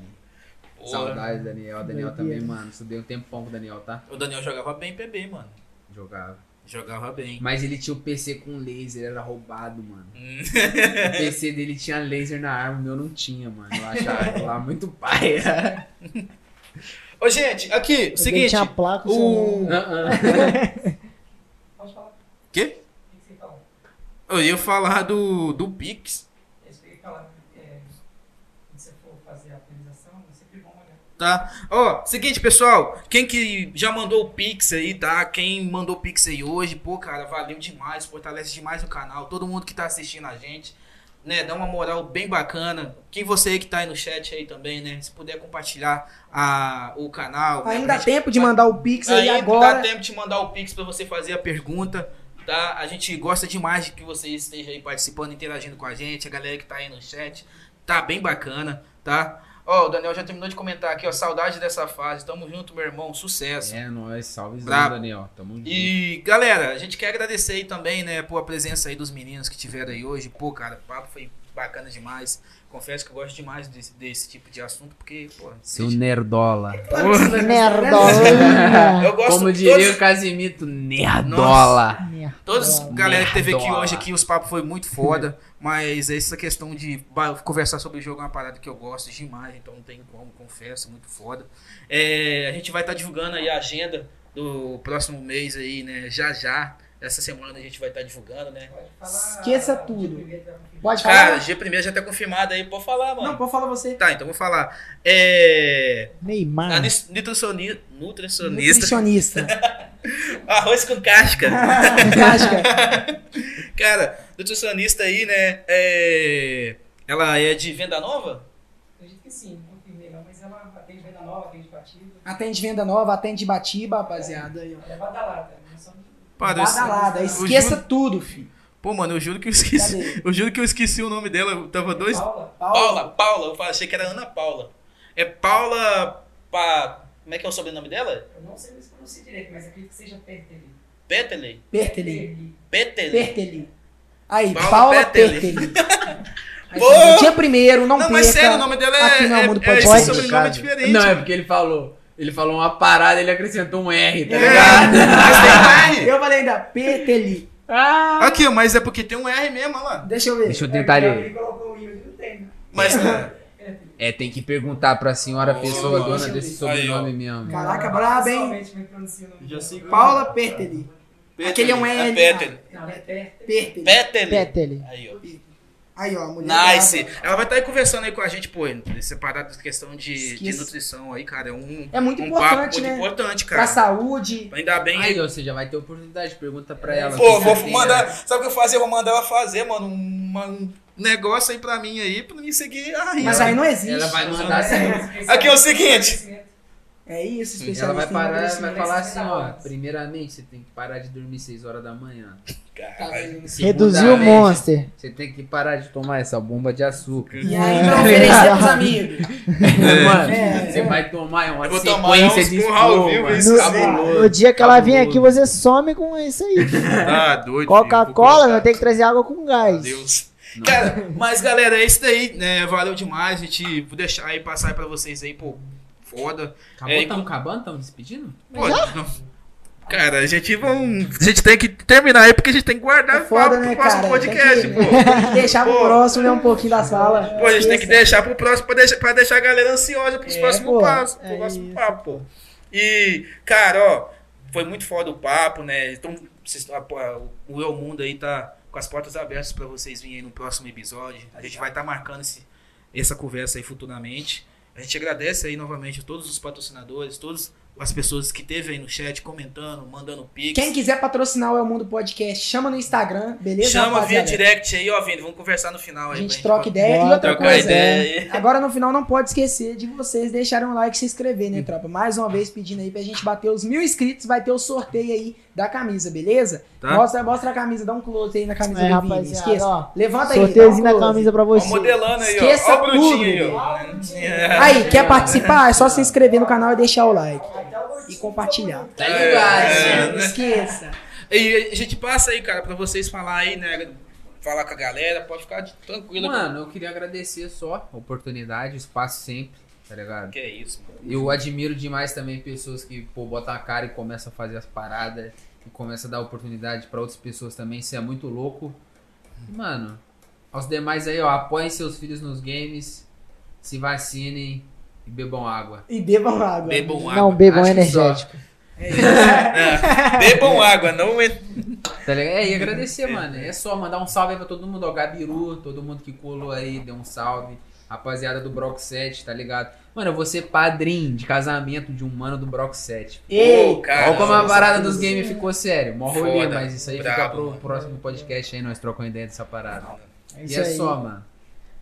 Porra. Saudades, Daniel. Daniel Doideira. também, mano. Estudei um tempão com o Daniel, tá? O Daniel jogava bem PB, mano. Jogava. Jogava bem. Mas ele tinha o PC com laser, era roubado, mano. Hum. O PC dele tinha laser na arma, o meu não tinha, mano. Eu achava lá muito paia. Ô, gente, aqui, Alguém seguinte. tinha placa, O. Ah, ah. Pode falar. Quê? O? Eu ia falar do, do Pix, É. É, quando você for fazer a atualização, é sempre bom olhar. tá? Ó, seguinte, pessoal. Quem que já mandou o Pix aí, tá? Quem mandou o Pix aí hoje, pô, cara, valeu demais. Fortalece demais o canal. Todo mundo que tá assistindo a gente. Né, dá uma moral bem bacana. Quem você que tá aí no chat aí também, né? Se puder compartilhar a, o canal. né, Ainda dá gente- tempo de mandar o Pix aí Ainda agora. dá tempo de mandar o Pix pra você fazer a pergunta, tá? A gente gosta demais de que você esteja aí participando, interagindo com a gente, a galera que tá aí no chat. Tá bem bacana, tá? Ó, o Daniel já terminou de comentar aqui, ó. Saudade dessa fase. Tamo junto, meu irmão. Sucesso. É nóis, salve. Daniel. Tamo junto. E, galera, a gente quer agradecer aí também, né, por a presença aí dos meninos que tiveram aí hoje. Pô, cara, o papo foi bacana demais. Confesso que eu gosto demais desse, desse tipo de assunto, porque, pô... Seu nerdola. Nerdola. Eu gosto Como diria todos- o Casimito, nerdola. Todos Nerdola. galera que teve aqui Nerdola. hoje aqui, os papos foi muito foda, mas essa questão de conversar sobre o jogo é uma parada que eu gosto demais, então não tem como, confesso, muito foda. É, a gente vai estar divulgando aí a agenda do próximo mês aí, né, já já. Essa semana a gente vai estar divulgando, né? Pode falar. Esqueça tudo. Pode Cara, falar? dia primeiro já tá confirmado aí, pode falar, mano. Não, pode falar você. Tá, então vou falar. É. A Neymar. nutricioni- nutricionista. Nutricionista. Arroz com casca. Casca. Cara, nutricionista aí, né? É... Ela é de Venda Nova? Acredito que sim, não confirmei não, mas ela atende venda nova, atende batida. Atende venda nova, atende batiba, rapaziada. Ela é badalada, não são Padre, eu- Badalada. eu Esqueça juro- tudo, filho. Pô, mano, eu juro que eu esqueci. Cadê? Eu juro que eu esqueci o nome dela. Eu tava dois. Paula, Paula, Paula. Eu achei que era Ana Paula. É Paula. Pa... Como é que é o sobrenome dela? eu não sei se pronuncia direito, mas acredito que seja Perteli. Petley? Perteli. Petley? Perteli. Aí, Paula Paula, Perteli. Perteli. Pô! Dia primeiro, não, Não, perca. mas sério, o nome dela é. Aqui no é, Mundo é, esse sobrenome é diferente. Não, é porque ele falou. Ele falou uma parada, ele acrescentou um R, tá É, ligado? mas tem um R. Eu falei ainda, Perteli. Ah. Aqui, mas é porque tem um R mesmo, olha lá. Deixa eu ver. Deixa eu tentar Ele ler. colocou o e-mail, não tem? Mas. É, tem que perguntar pra senhora Oh, pessoa dona desse sobrenome Aí, mesmo. Caraca, braba, hein? É. Paula Perteli. Aquele é um É L. Não, é. Perteli. Petley. Petele. Aí, ó. Aí, ó, mulher. Nice. Ela vai estar aí conversando aí com a gente, pô, separado dessa questão de, de nutrição aí, cara. É um, É muito um importante, papo muito né? importante, Pra cara. saúde. Ainda bem. Aí, ó, você já vai ter oportunidade, pergunta pra ela. Pô, vou tem, mandar. né? Sabe o que eu fazer? Eu vou mandar ela fazer, mano, uma- um negócio aí pra mim aí, pra me seguir a rima. Mas aí não existe. Ela vai mandar assim. Aqui é o seguinte. É isso, Ela vai especialista parar, vai falar assim, ó. Primeiramente, você tem que parar de dormir 6 horas da manhã. Tá vendo? Reduziu o monster. Você tem que parar de tomar essa bomba de açúcar. E aí, pra oferecer pros amigos. Mano, É, você é. vai tomar uma Eu vou sequência de mano. isso No, Cabuloso, no dia que ela vir aqui, você some com isso aí. Ah, doido. Coca-Cola, vai ter que trazer água com gás. Deus. Cara, mas galera, é isso daí, né? Valeu demais. A gente vou deixar aí passar aí pra vocês aí, pô. Foda. Acabou? É, Estamos acabando? Estamos despedindo? Pô, não. Cara, a gente vão. A gente tem que terminar aí porque a gente tem que guardar É foda, papo né, pro próximo cara? podcast, pô. deixar pro Pô. próximo, né, um pouquinho da sala. Pô, a gente tem que deixar pro próximo pra deixar, pra deixar a galera ansiosa pros É, próximos passos, pro é próximo isso. papo, pô. E, cara, ó, foi muito foda o papo, né? Então, vocês- a- a- o Eu Mundo aí tá com as portas abertas pra vocês virem aí no próximo episódio. A gente vai estar marcando esse, essa conversa aí futuramente. A gente agradece aí novamente a todos os patrocinadores, todos as pessoas que teve aí no chat comentando, mandando pix. Quem quiser patrocinar o El Mundo Podcast, chama no Instagram, beleza? Chama via rapaziada? direct aí, ó, Vini. Vamos conversar no final A aí. gente pra troca ideia. Bora E outra coisa, ideia. agora no final não pode esquecer de vocês deixarem um like e se inscrever, né, tropa? Mais uma vez pedindo aí pra gente bater os mil inscritos, vai ter o sorteio aí da camisa, beleza? Tá. Mostra, mostra a camisa, dá um close aí na camisa É, do Vini. rapaziada, Esqueça. ó. Levanta aí. um Sorteiozinho na camisa pra Ó, você. modelando aí, ó. Esqueça Ó o Brutinho aí, tudo. ó. Aí, quer participar? É só se inscrever no canal e deixar o like. E compartilhar. Tá ligado, É, né? Não esqueça. E a gente passa aí, cara, pra vocês falar aí, né? Falar com a galera, pode ficar de- tranquilo. Mano, eu queria agradecer só a oportunidade, o espaço sempre, tá ligado? Que é isso, mano. Eu admiro demais também pessoas que, pô, botam a cara e começam a fazer as paradas e começam a dar oportunidade pra outras pessoas também. Isso é muito louco. E, mano, aos demais aí, ó, apoiem seus filhos nos games, se vacinem e bebam água. E bebam água. Bebam água. Não, bebam Acho energético. É, Bebam água, não Tá ligado? É, e agradecer, mano. É só mandar um salve aí pra todo mundo, ó. Gabiru, todo mundo que colou aí, deu um salve. Rapaziada do Brock 7, tá ligado? Mano, eu vou ser padrinho de casamento de um mano do Brock 7. Ei, Ô, cara. Olha como a parada dos games ficou sério. Mó rolê, Foda, mas isso aí fica brabo, pro mano. próximo podcast aí, nós trocamos ideia dessa parada. É E é aí. só, mano.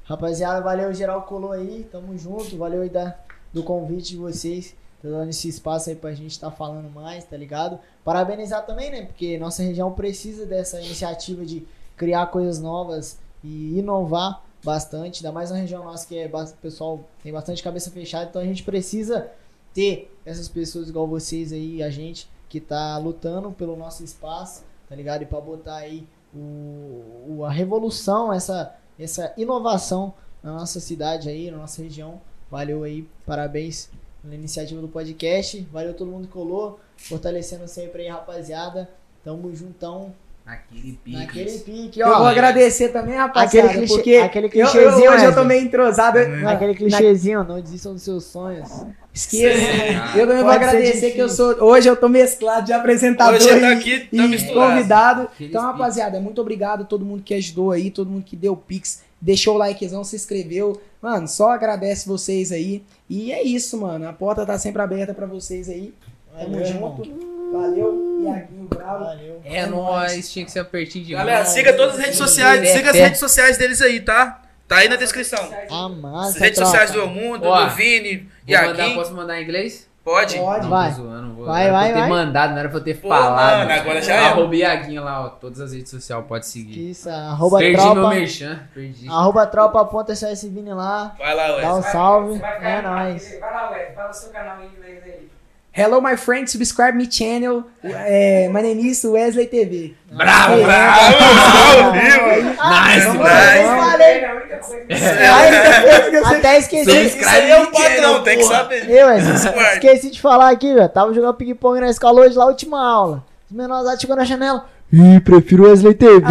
Rapaziada, valeu geral colou aí, tamo junto, valeu aí da, do convite de vocês, tá dando esse espaço aí pra gente tá falando mais, tá ligado? Parabenizar também, né, porque nossa região precisa dessa iniciativa de criar coisas novas e inovar bastante, ainda mais na região nossa que é, o pessoal tem bastante cabeça fechada, então a gente precisa ter essas pessoas igual vocês aí, a gente, que tá lutando pelo nosso espaço, tá ligado? E pra botar aí o, o- a revolução, essa, essa inovação na nossa cidade aí, na nossa região. Valeu aí, parabéns pela iniciativa do podcast. Valeu todo mundo que colou, fortalecendo sempre aí, rapaziada. Tamo juntão Naquele pique. naquele pique, Eu vou ó. agradecer também, rapaziada, Aquele clichê- porque aquele eu- eu, clichêzinho, hoje eu tô meio entrosado. Naquele clichêzinho, não desistam dos seus sonhos. Esqueça. Eu também vou agradecer que eu sou. Hoje eu tô mesclado de apresentador Hoje tá e, aqui, tá e convidado. Aquele Então, rapaziada, muito obrigado a todo mundo que ajudou aí, todo mundo que deu pix, deixou o likezão, se inscreveu. Mano, só agradece vocês aí. E é isso, mano. A porta tá sempre aberta pra vocês aí. Tamo Valeu, junto. Valeu. Iaguinho Bravo. Valeu. É nóis, tinha que ser apertinho de Galera, mão. siga todas as redes sociais, É, siga as é. redes sociais deles aí, tá? Tá aí na descrição. A As massa, redes sociais do El Mundo, Ó, do Vini, mandar, Iaguinho. posso mandar em inglês? Pode? Pode. Não, Vai. tô zoando, vou. Vai, pra vai, eu ter vai. mandado, não era pra eu ter Pô, falado. mano, agora já é. Arroba Iaguinho lá, ó. Todas as redes sociais, pode seguir. Isso, arroba Perdi meu tropa. merchan, perdi. Arroba tropa, aponta esse Vini lá. Vai lá, Dá Wesley. um salve. É nóis. Vai lá, Wes, fala o seu canal em inglês aí. Hello, my friend. Subscribe me channel. É, my name is Wesley TV. Bravo, Aí, bravo! Vivo! Nice, nice. lá. É Até esqueci. Se Isso inscreve aí é no o padrão, channel, tem que saber. Eu, Wesley, esqueci de falar aqui, velho. Tava jogando ping-pong na escola hoje, lá, última aula. Os menores chegou na janela. Ih, prefiro Wesley TV.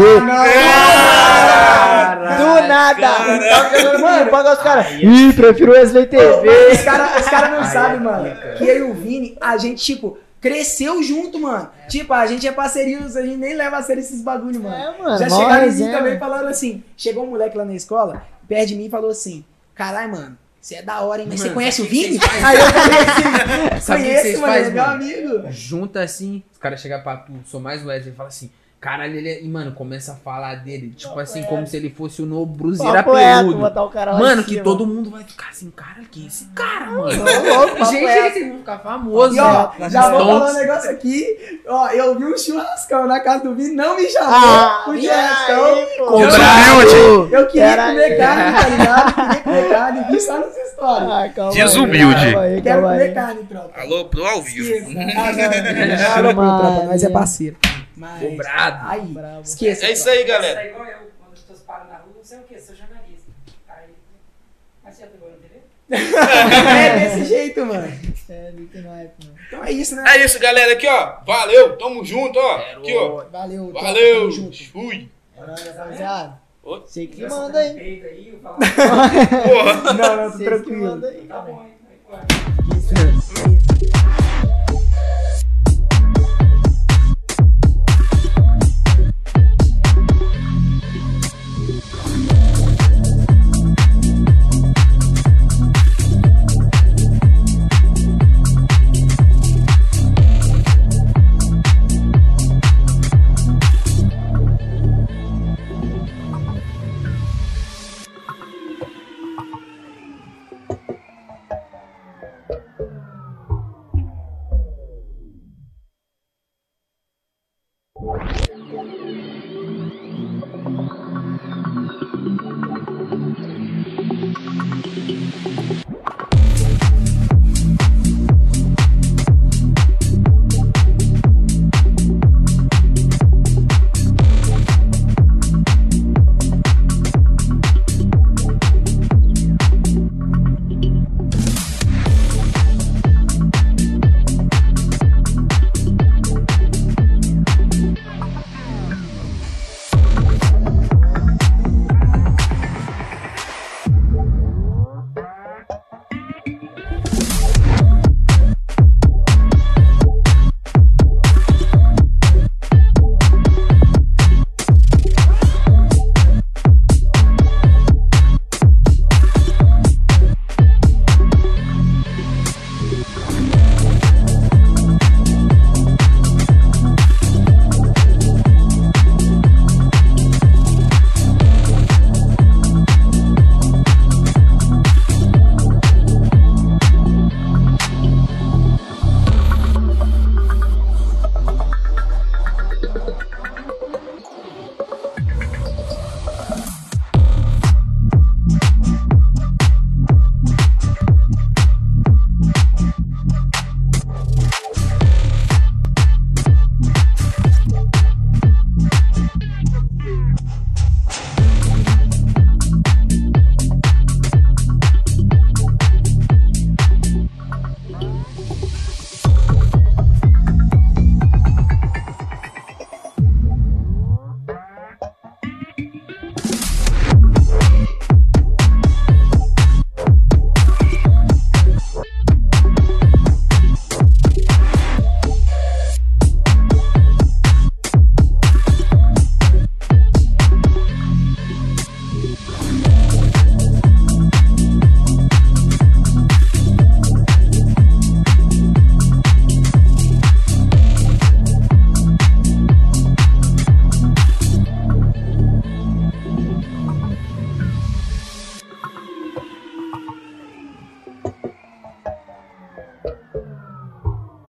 Do nada. Tava jogando ping-pong com os caras. Ih, prefiro Wesley TV. Os caras cara não sabem, mano. Que eu e o Vini, a gente, tipo, cresceu junto, mano. Tipo, a gente é parceiros, a gente nem leva a sério esses bagulho, mano. É, mano. Já chegaram em mim resenha, também mano. falando assim. Chegou um moleque lá na escola, perto de mim e falou assim: Caralho, mano, você é da hora, hein? Mas você Mano, conhece o o Vini? Aí eu falei assim: o Conheço, mano, é meu mano? amigo. Junta assim, os caras chegam pra tu, sou mais Wesley, e fala assim, caralho, ele é... E, mano, começa a falar dele, tipo assim, como se ele fosse o novo Papo peludo. Mano, que cima. todo mundo vai ficar assim, cara, quem é esse cara, mano? Louco, papo Gente, reto. eles vão ficar famosos, E ó, né? já vou falar um negócio aqui. Ó, eu vi um churrascão na casa do Vini, não me chamou. Ah, o e churrascão. aí, pô? Cobrado. Eu queria comer carne, tá ligado? Queria comer carne, vi só nas histórias. Ah, calma Desumilde. aí, calma aí, Quero comer carne, tropa. Alô, pro ao vivo. Ah, não. É parceiro. Mas... Cobrado. Aí, Bravo. esqueça. É isso aí, Você galera. é igual eu, quando as pessoas param na rua, você é o quê? Sou jornalista. Aí, mas você já pegou na TV? É desse jeito, mano. É, não é, pô. Então é isso, né? É isso, galera. Aqui, ó. Valeu. Tamo junto, ó. Aqui, ó. Valeu, Valeu. tamo junto. Fui. É nóis, rapaziada. Sei que manda aí. Falo, Porra. Não, não, tô Sei que tranquilo. manda aí. tá bom, hein? Isso.